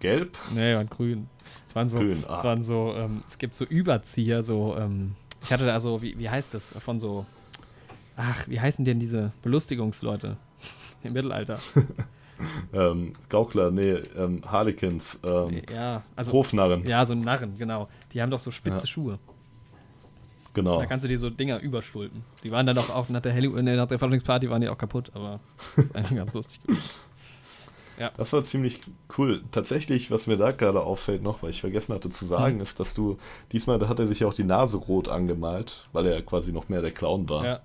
[SPEAKER 1] gelb.
[SPEAKER 2] Nee, waren grün. Es waren so,
[SPEAKER 1] Grün,
[SPEAKER 2] es
[SPEAKER 1] ah.
[SPEAKER 2] waren so, ähm, es gibt so Überzieher, so, ähm, ich hatte da so, wie, wie heißt das, von so, ach, wie heißen denn diese Belustigungsleute im Mittelalter?
[SPEAKER 1] Ähm, Gaukler, nee, ähm, Harlequins, ähm,
[SPEAKER 2] ja, also,
[SPEAKER 1] Hofnarren.
[SPEAKER 2] ja, so Narren, genau. Die haben doch so spitze
[SPEAKER 1] Ja.
[SPEAKER 2] Schuhe.
[SPEAKER 1] Genau.
[SPEAKER 2] Da kannst du dir so Dinger überstulpen. Die waren dann auch, auch nach der Halloween, nee, nach der Faschingsparty waren die auch kaputt, aber das ist eigentlich ganz lustig. gewesen.
[SPEAKER 1] Das war ziemlich cool. Tatsächlich, was mir da gerade auffällt noch, weil ich vergessen hatte zu sagen,
[SPEAKER 2] Mhm.
[SPEAKER 1] ist, dass du diesmal, da hat er sich ja auch die Nase rot angemalt, weil er ja quasi noch mehr der Clown war.
[SPEAKER 2] Ja,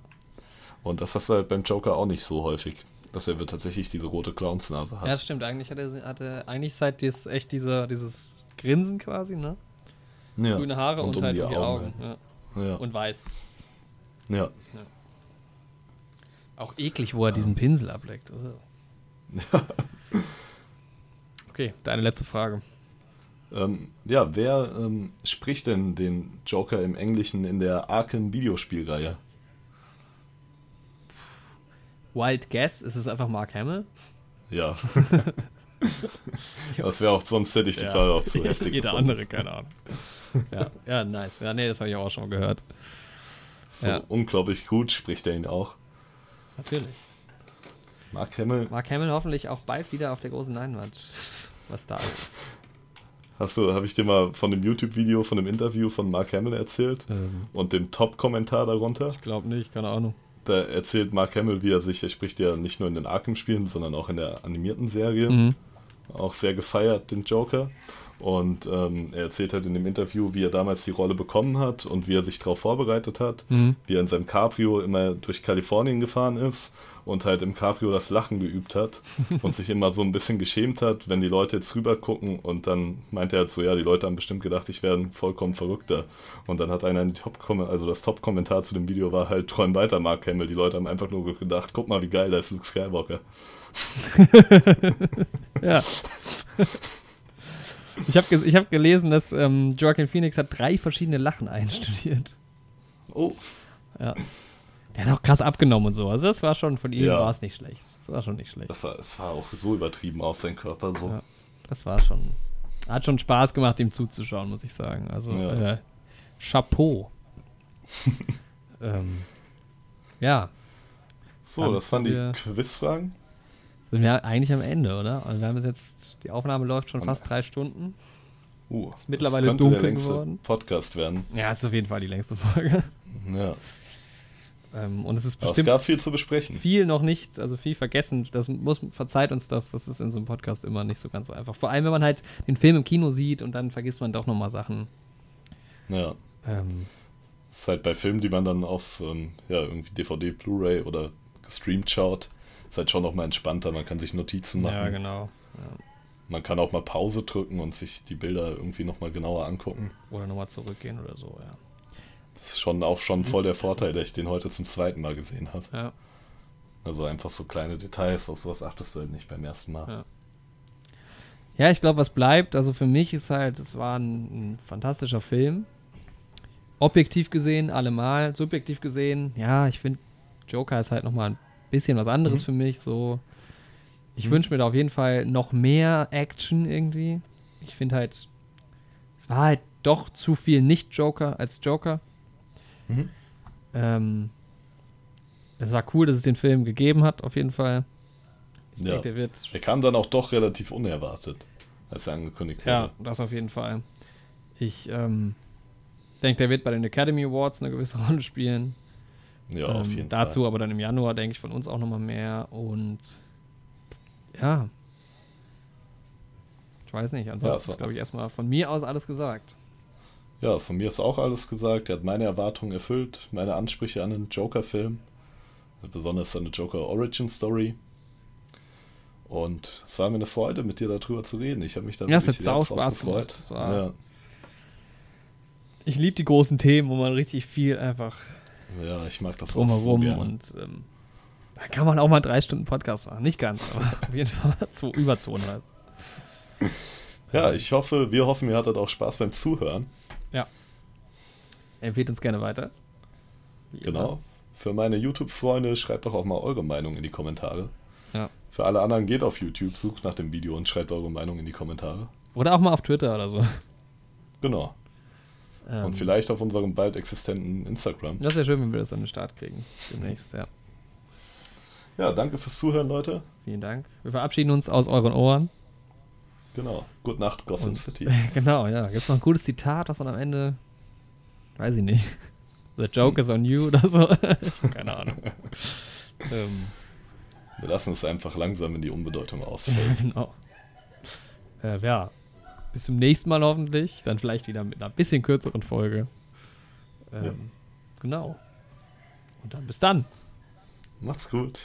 [SPEAKER 1] Und das hast du halt beim Joker auch nicht so häufig, dass er tatsächlich diese rote Clownsnase hat.
[SPEAKER 2] ja, stimmt. Eigentlich hatte, hatte eigentlich seit dies echt diese, dieses Grinsen quasi, ne?
[SPEAKER 1] Ja.
[SPEAKER 2] Grüne Haare und,
[SPEAKER 1] um
[SPEAKER 2] halt
[SPEAKER 1] die
[SPEAKER 2] um die Augen.
[SPEAKER 1] Augen,
[SPEAKER 2] Ja.
[SPEAKER 1] Ja.
[SPEAKER 2] Und weiß.
[SPEAKER 1] ja.
[SPEAKER 2] Auch eklig, wo er diesen Pinsel ableckt. Ugh. Okay, deine letzte Frage.
[SPEAKER 1] Ähm, ja, wer ähm, spricht denn den Joker im Englischen in der Arkham Videospielreihe?
[SPEAKER 2] Wild Guess, ist es einfach Mark Hamill?
[SPEAKER 1] Ja. das wäre auch, sonst hätte ich die Frage auch zu heftig
[SPEAKER 2] Jeder
[SPEAKER 1] gefunden.
[SPEAKER 2] andere, keine Ahnung. Ja, ja, nice. Ja, nee, das habe ich auch schon gehört.
[SPEAKER 1] So
[SPEAKER 2] Ja.
[SPEAKER 1] unglaublich gut spricht er ihn auch.
[SPEAKER 2] Natürlich.
[SPEAKER 1] Mark Hamill,
[SPEAKER 2] Mark Hamill hoffentlich auch bald wieder auf der großen Leinwand. Was da ist.
[SPEAKER 1] hast du, habe ich dir mal von dem YouTube-Video, von dem Interview von Mark Hamill erzählt
[SPEAKER 2] Ähm,
[SPEAKER 1] und dem Top-Kommentar darunter?
[SPEAKER 2] ich glaube nicht, keine Ahnung.
[SPEAKER 1] Da erzählt Mark Hamill, wie er sich, er spricht ja nicht nur in den Arkham-Spielen, sondern auch in der animierten Serie.
[SPEAKER 2] Mhm.
[SPEAKER 1] auch sehr gefeiert, den Joker. Und ähm, er erzählt halt in dem Interview, wie er damals die Rolle bekommen hat und wie er sich darauf vorbereitet hat,
[SPEAKER 2] Mhm.
[SPEAKER 1] wie er in seinem Cabrio immer durch Kalifornien gefahren ist und halt im Cabrio das Lachen geübt hat und sich immer so ein bisschen geschämt hat, wenn die Leute jetzt rüber gucken und dann meint er halt so, ja, die Leute haben bestimmt gedacht, ich wäre ein vollkommen Verrückter. Und dann hat einer Top also das Top-Kommentar zu dem Video war halt, träum weiter, Mark Hamill. Die Leute haben einfach nur gedacht, guck mal, wie geil, da ist Luke Skywalker.
[SPEAKER 2] Ja. ich habe ich hab gelesen, dass ähm, Joaquin Phoenix hat drei verschiedene Lachen einstudiert.
[SPEAKER 1] Oh,
[SPEAKER 2] Ja. Der hat auch krass abgenommen und so. Also das war schon, von ihm
[SPEAKER 1] Ja.
[SPEAKER 2] war es nicht schlecht. Das war schon nicht schlecht.
[SPEAKER 1] das war, es war auch so übertrieben aus sein Körper so.
[SPEAKER 2] Ja. Das war schon. Hat schon Spaß gemacht, ihm zuzuschauen, muss ich sagen. Also,
[SPEAKER 1] Ja.
[SPEAKER 2] äh, Chapeau. ähm, ja,
[SPEAKER 1] So,
[SPEAKER 2] Dann
[SPEAKER 1] das waren die Quizfragen.
[SPEAKER 2] Sind wir eigentlich am Ende, oder? Und wir haben jetzt, die Aufnahme läuft schon fast drei Stunden.
[SPEAKER 1] Uh,
[SPEAKER 2] Ist mittlerweile
[SPEAKER 1] das
[SPEAKER 2] dunkel
[SPEAKER 1] der
[SPEAKER 2] geworden.
[SPEAKER 1] Podcast werden.
[SPEAKER 2] Ja, ist auf jeden Fall die längste Folge.
[SPEAKER 1] Ja.
[SPEAKER 2] Ähm, und es ist
[SPEAKER 1] Aber es
[SPEAKER 2] bestimmt
[SPEAKER 1] gab viel zu besprechen.
[SPEAKER 2] viel noch nicht, also viel vergessen. Das muss, verzeiht uns das, das ist in so einem Podcast immer nicht so ganz so einfach. Vor allem, wenn man halt den Film im Kino sieht und dann vergisst man doch nochmal Sachen.
[SPEAKER 1] Ja.
[SPEAKER 2] Ähm,
[SPEAKER 1] Das ist halt bei Filmen, die man dann auf ähm, ja, irgendwie DVD, Blu-ray oder gestreamt schaut, Ist halt schon noch mal entspannter, man kann sich Notizen machen.
[SPEAKER 2] Ja, genau. Ja.
[SPEAKER 1] Man kann auch mal Pause drücken und sich die Bilder irgendwie noch mal genauer angucken.
[SPEAKER 2] Oder nochmal zurückgehen oder so, ja.
[SPEAKER 1] Das ist schon auch schon voll der Vorteil, dass ich den heute zum zweiten Mal gesehen habe.
[SPEAKER 2] Ja.
[SPEAKER 1] Also einfach so kleine Details, auf sowas achtest du halt nicht beim ersten Mal.
[SPEAKER 2] Ja. Ja, ich glaube, was bleibt, also für mich ist halt, es war ein, ein fantastischer Film. Objektiv gesehen, allemal. Subjektiv gesehen, ja, ich finde, Joker ist halt nochmal ein bisschen was anderes
[SPEAKER 1] Mhm.
[SPEAKER 2] für mich. So, ich
[SPEAKER 1] Mhm.
[SPEAKER 2] wünsche mir da auf jeden Fall noch mehr Action irgendwie. Ich finde halt, es war halt doch zu viel Nicht-Joker als Joker.
[SPEAKER 1] Mhm.
[SPEAKER 2] Ähm, es war cool, dass es den Film gegeben hat, auf jeden Fall. Ich
[SPEAKER 1] Ja.
[SPEAKER 2] denke,
[SPEAKER 1] Er kam dann auch doch relativ unerwartet, als er angekündigt
[SPEAKER 2] Ja,
[SPEAKER 1] wurde.
[SPEAKER 2] das auf jeden Fall. Ich ähm, denke, der wird bei den Academy Awards eine gewisse Rolle spielen.
[SPEAKER 1] Ja, auf
[SPEAKER 2] ähm,
[SPEAKER 1] jeden
[SPEAKER 2] dazu
[SPEAKER 1] Fall.
[SPEAKER 2] aber dann im Januar, denke ich, von uns auch nochmal mehr. Und ja. Ich weiß nicht,
[SPEAKER 1] Ja,
[SPEAKER 2] ansonsten ist, glaube ich, erstmal von mir aus alles gesagt.
[SPEAKER 1] Ja, von mir ist auch alles gesagt. Er hat meine Erwartungen erfüllt, meine Ansprüche an den Joker-Film. Besonders an eine Joker Origin Story. Und es war mir eine Freude, mit dir darüber zu reden. Ich habe mich da
[SPEAKER 2] Ja,
[SPEAKER 1] wirklich sehr drauf
[SPEAKER 2] Spaß
[SPEAKER 1] gefreut.
[SPEAKER 2] gemacht.
[SPEAKER 1] Ja,
[SPEAKER 2] Ich liebe die großen Themen, wo man richtig viel einfach
[SPEAKER 1] ja, ich mag das auch so
[SPEAKER 2] drumherum und ähm, da kann man auch mal drei Stunden Podcast machen. Nicht ganz, aber auf jeden Fall zu, über 200.
[SPEAKER 1] Ja, ich hoffe, wir hoffen, ihr hattet auch Spaß beim Zuhören.
[SPEAKER 2] Empfehlt uns gerne weiter.
[SPEAKER 1] Genau. Für meine YouTube-Freunde schreibt doch auch mal eure Meinung in die Kommentare.
[SPEAKER 2] Ja.
[SPEAKER 1] Für alle anderen geht auf YouTube, sucht nach dem Video und schreibt eure Meinung in die Kommentare.
[SPEAKER 2] Oder auch mal auf Twitter oder so.
[SPEAKER 1] Genau.
[SPEAKER 2] Ähm,
[SPEAKER 1] Und vielleicht auf unserem bald existenten Instagram.
[SPEAKER 2] Das wäre schön, wenn wir das an den Start kriegen. Demnächst, ja.
[SPEAKER 1] Ja, danke fürs Zuhören, Leute.
[SPEAKER 2] Vielen Dank. Wir verabschieden uns aus euren Ohren.
[SPEAKER 1] Genau. Gute Nacht, Gotham
[SPEAKER 2] Und-
[SPEAKER 1] City.
[SPEAKER 2] genau, ja. Gibt es noch ein gutes Zitat, was dann am Ende. Weiß ich nicht. The joke is on you oder so. keine Ahnung. ähm,
[SPEAKER 1] Wir lassen es einfach langsam in die Unbedeutung
[SPEAKER 2] ja,
[SPEAKER 1] ausfällen.
[SPEAKER 2] genau. Äh, ja. Bis zum nächsten Mal hoffentlich. Dann vielleicht wieder mit einer bisschen kürzeren Folge. Ähm,
[SPEAKER 1] Ja.
[SPEAKER 2] Genau. Und dann bis dann.
[SPEAKER 1] Macht's gut.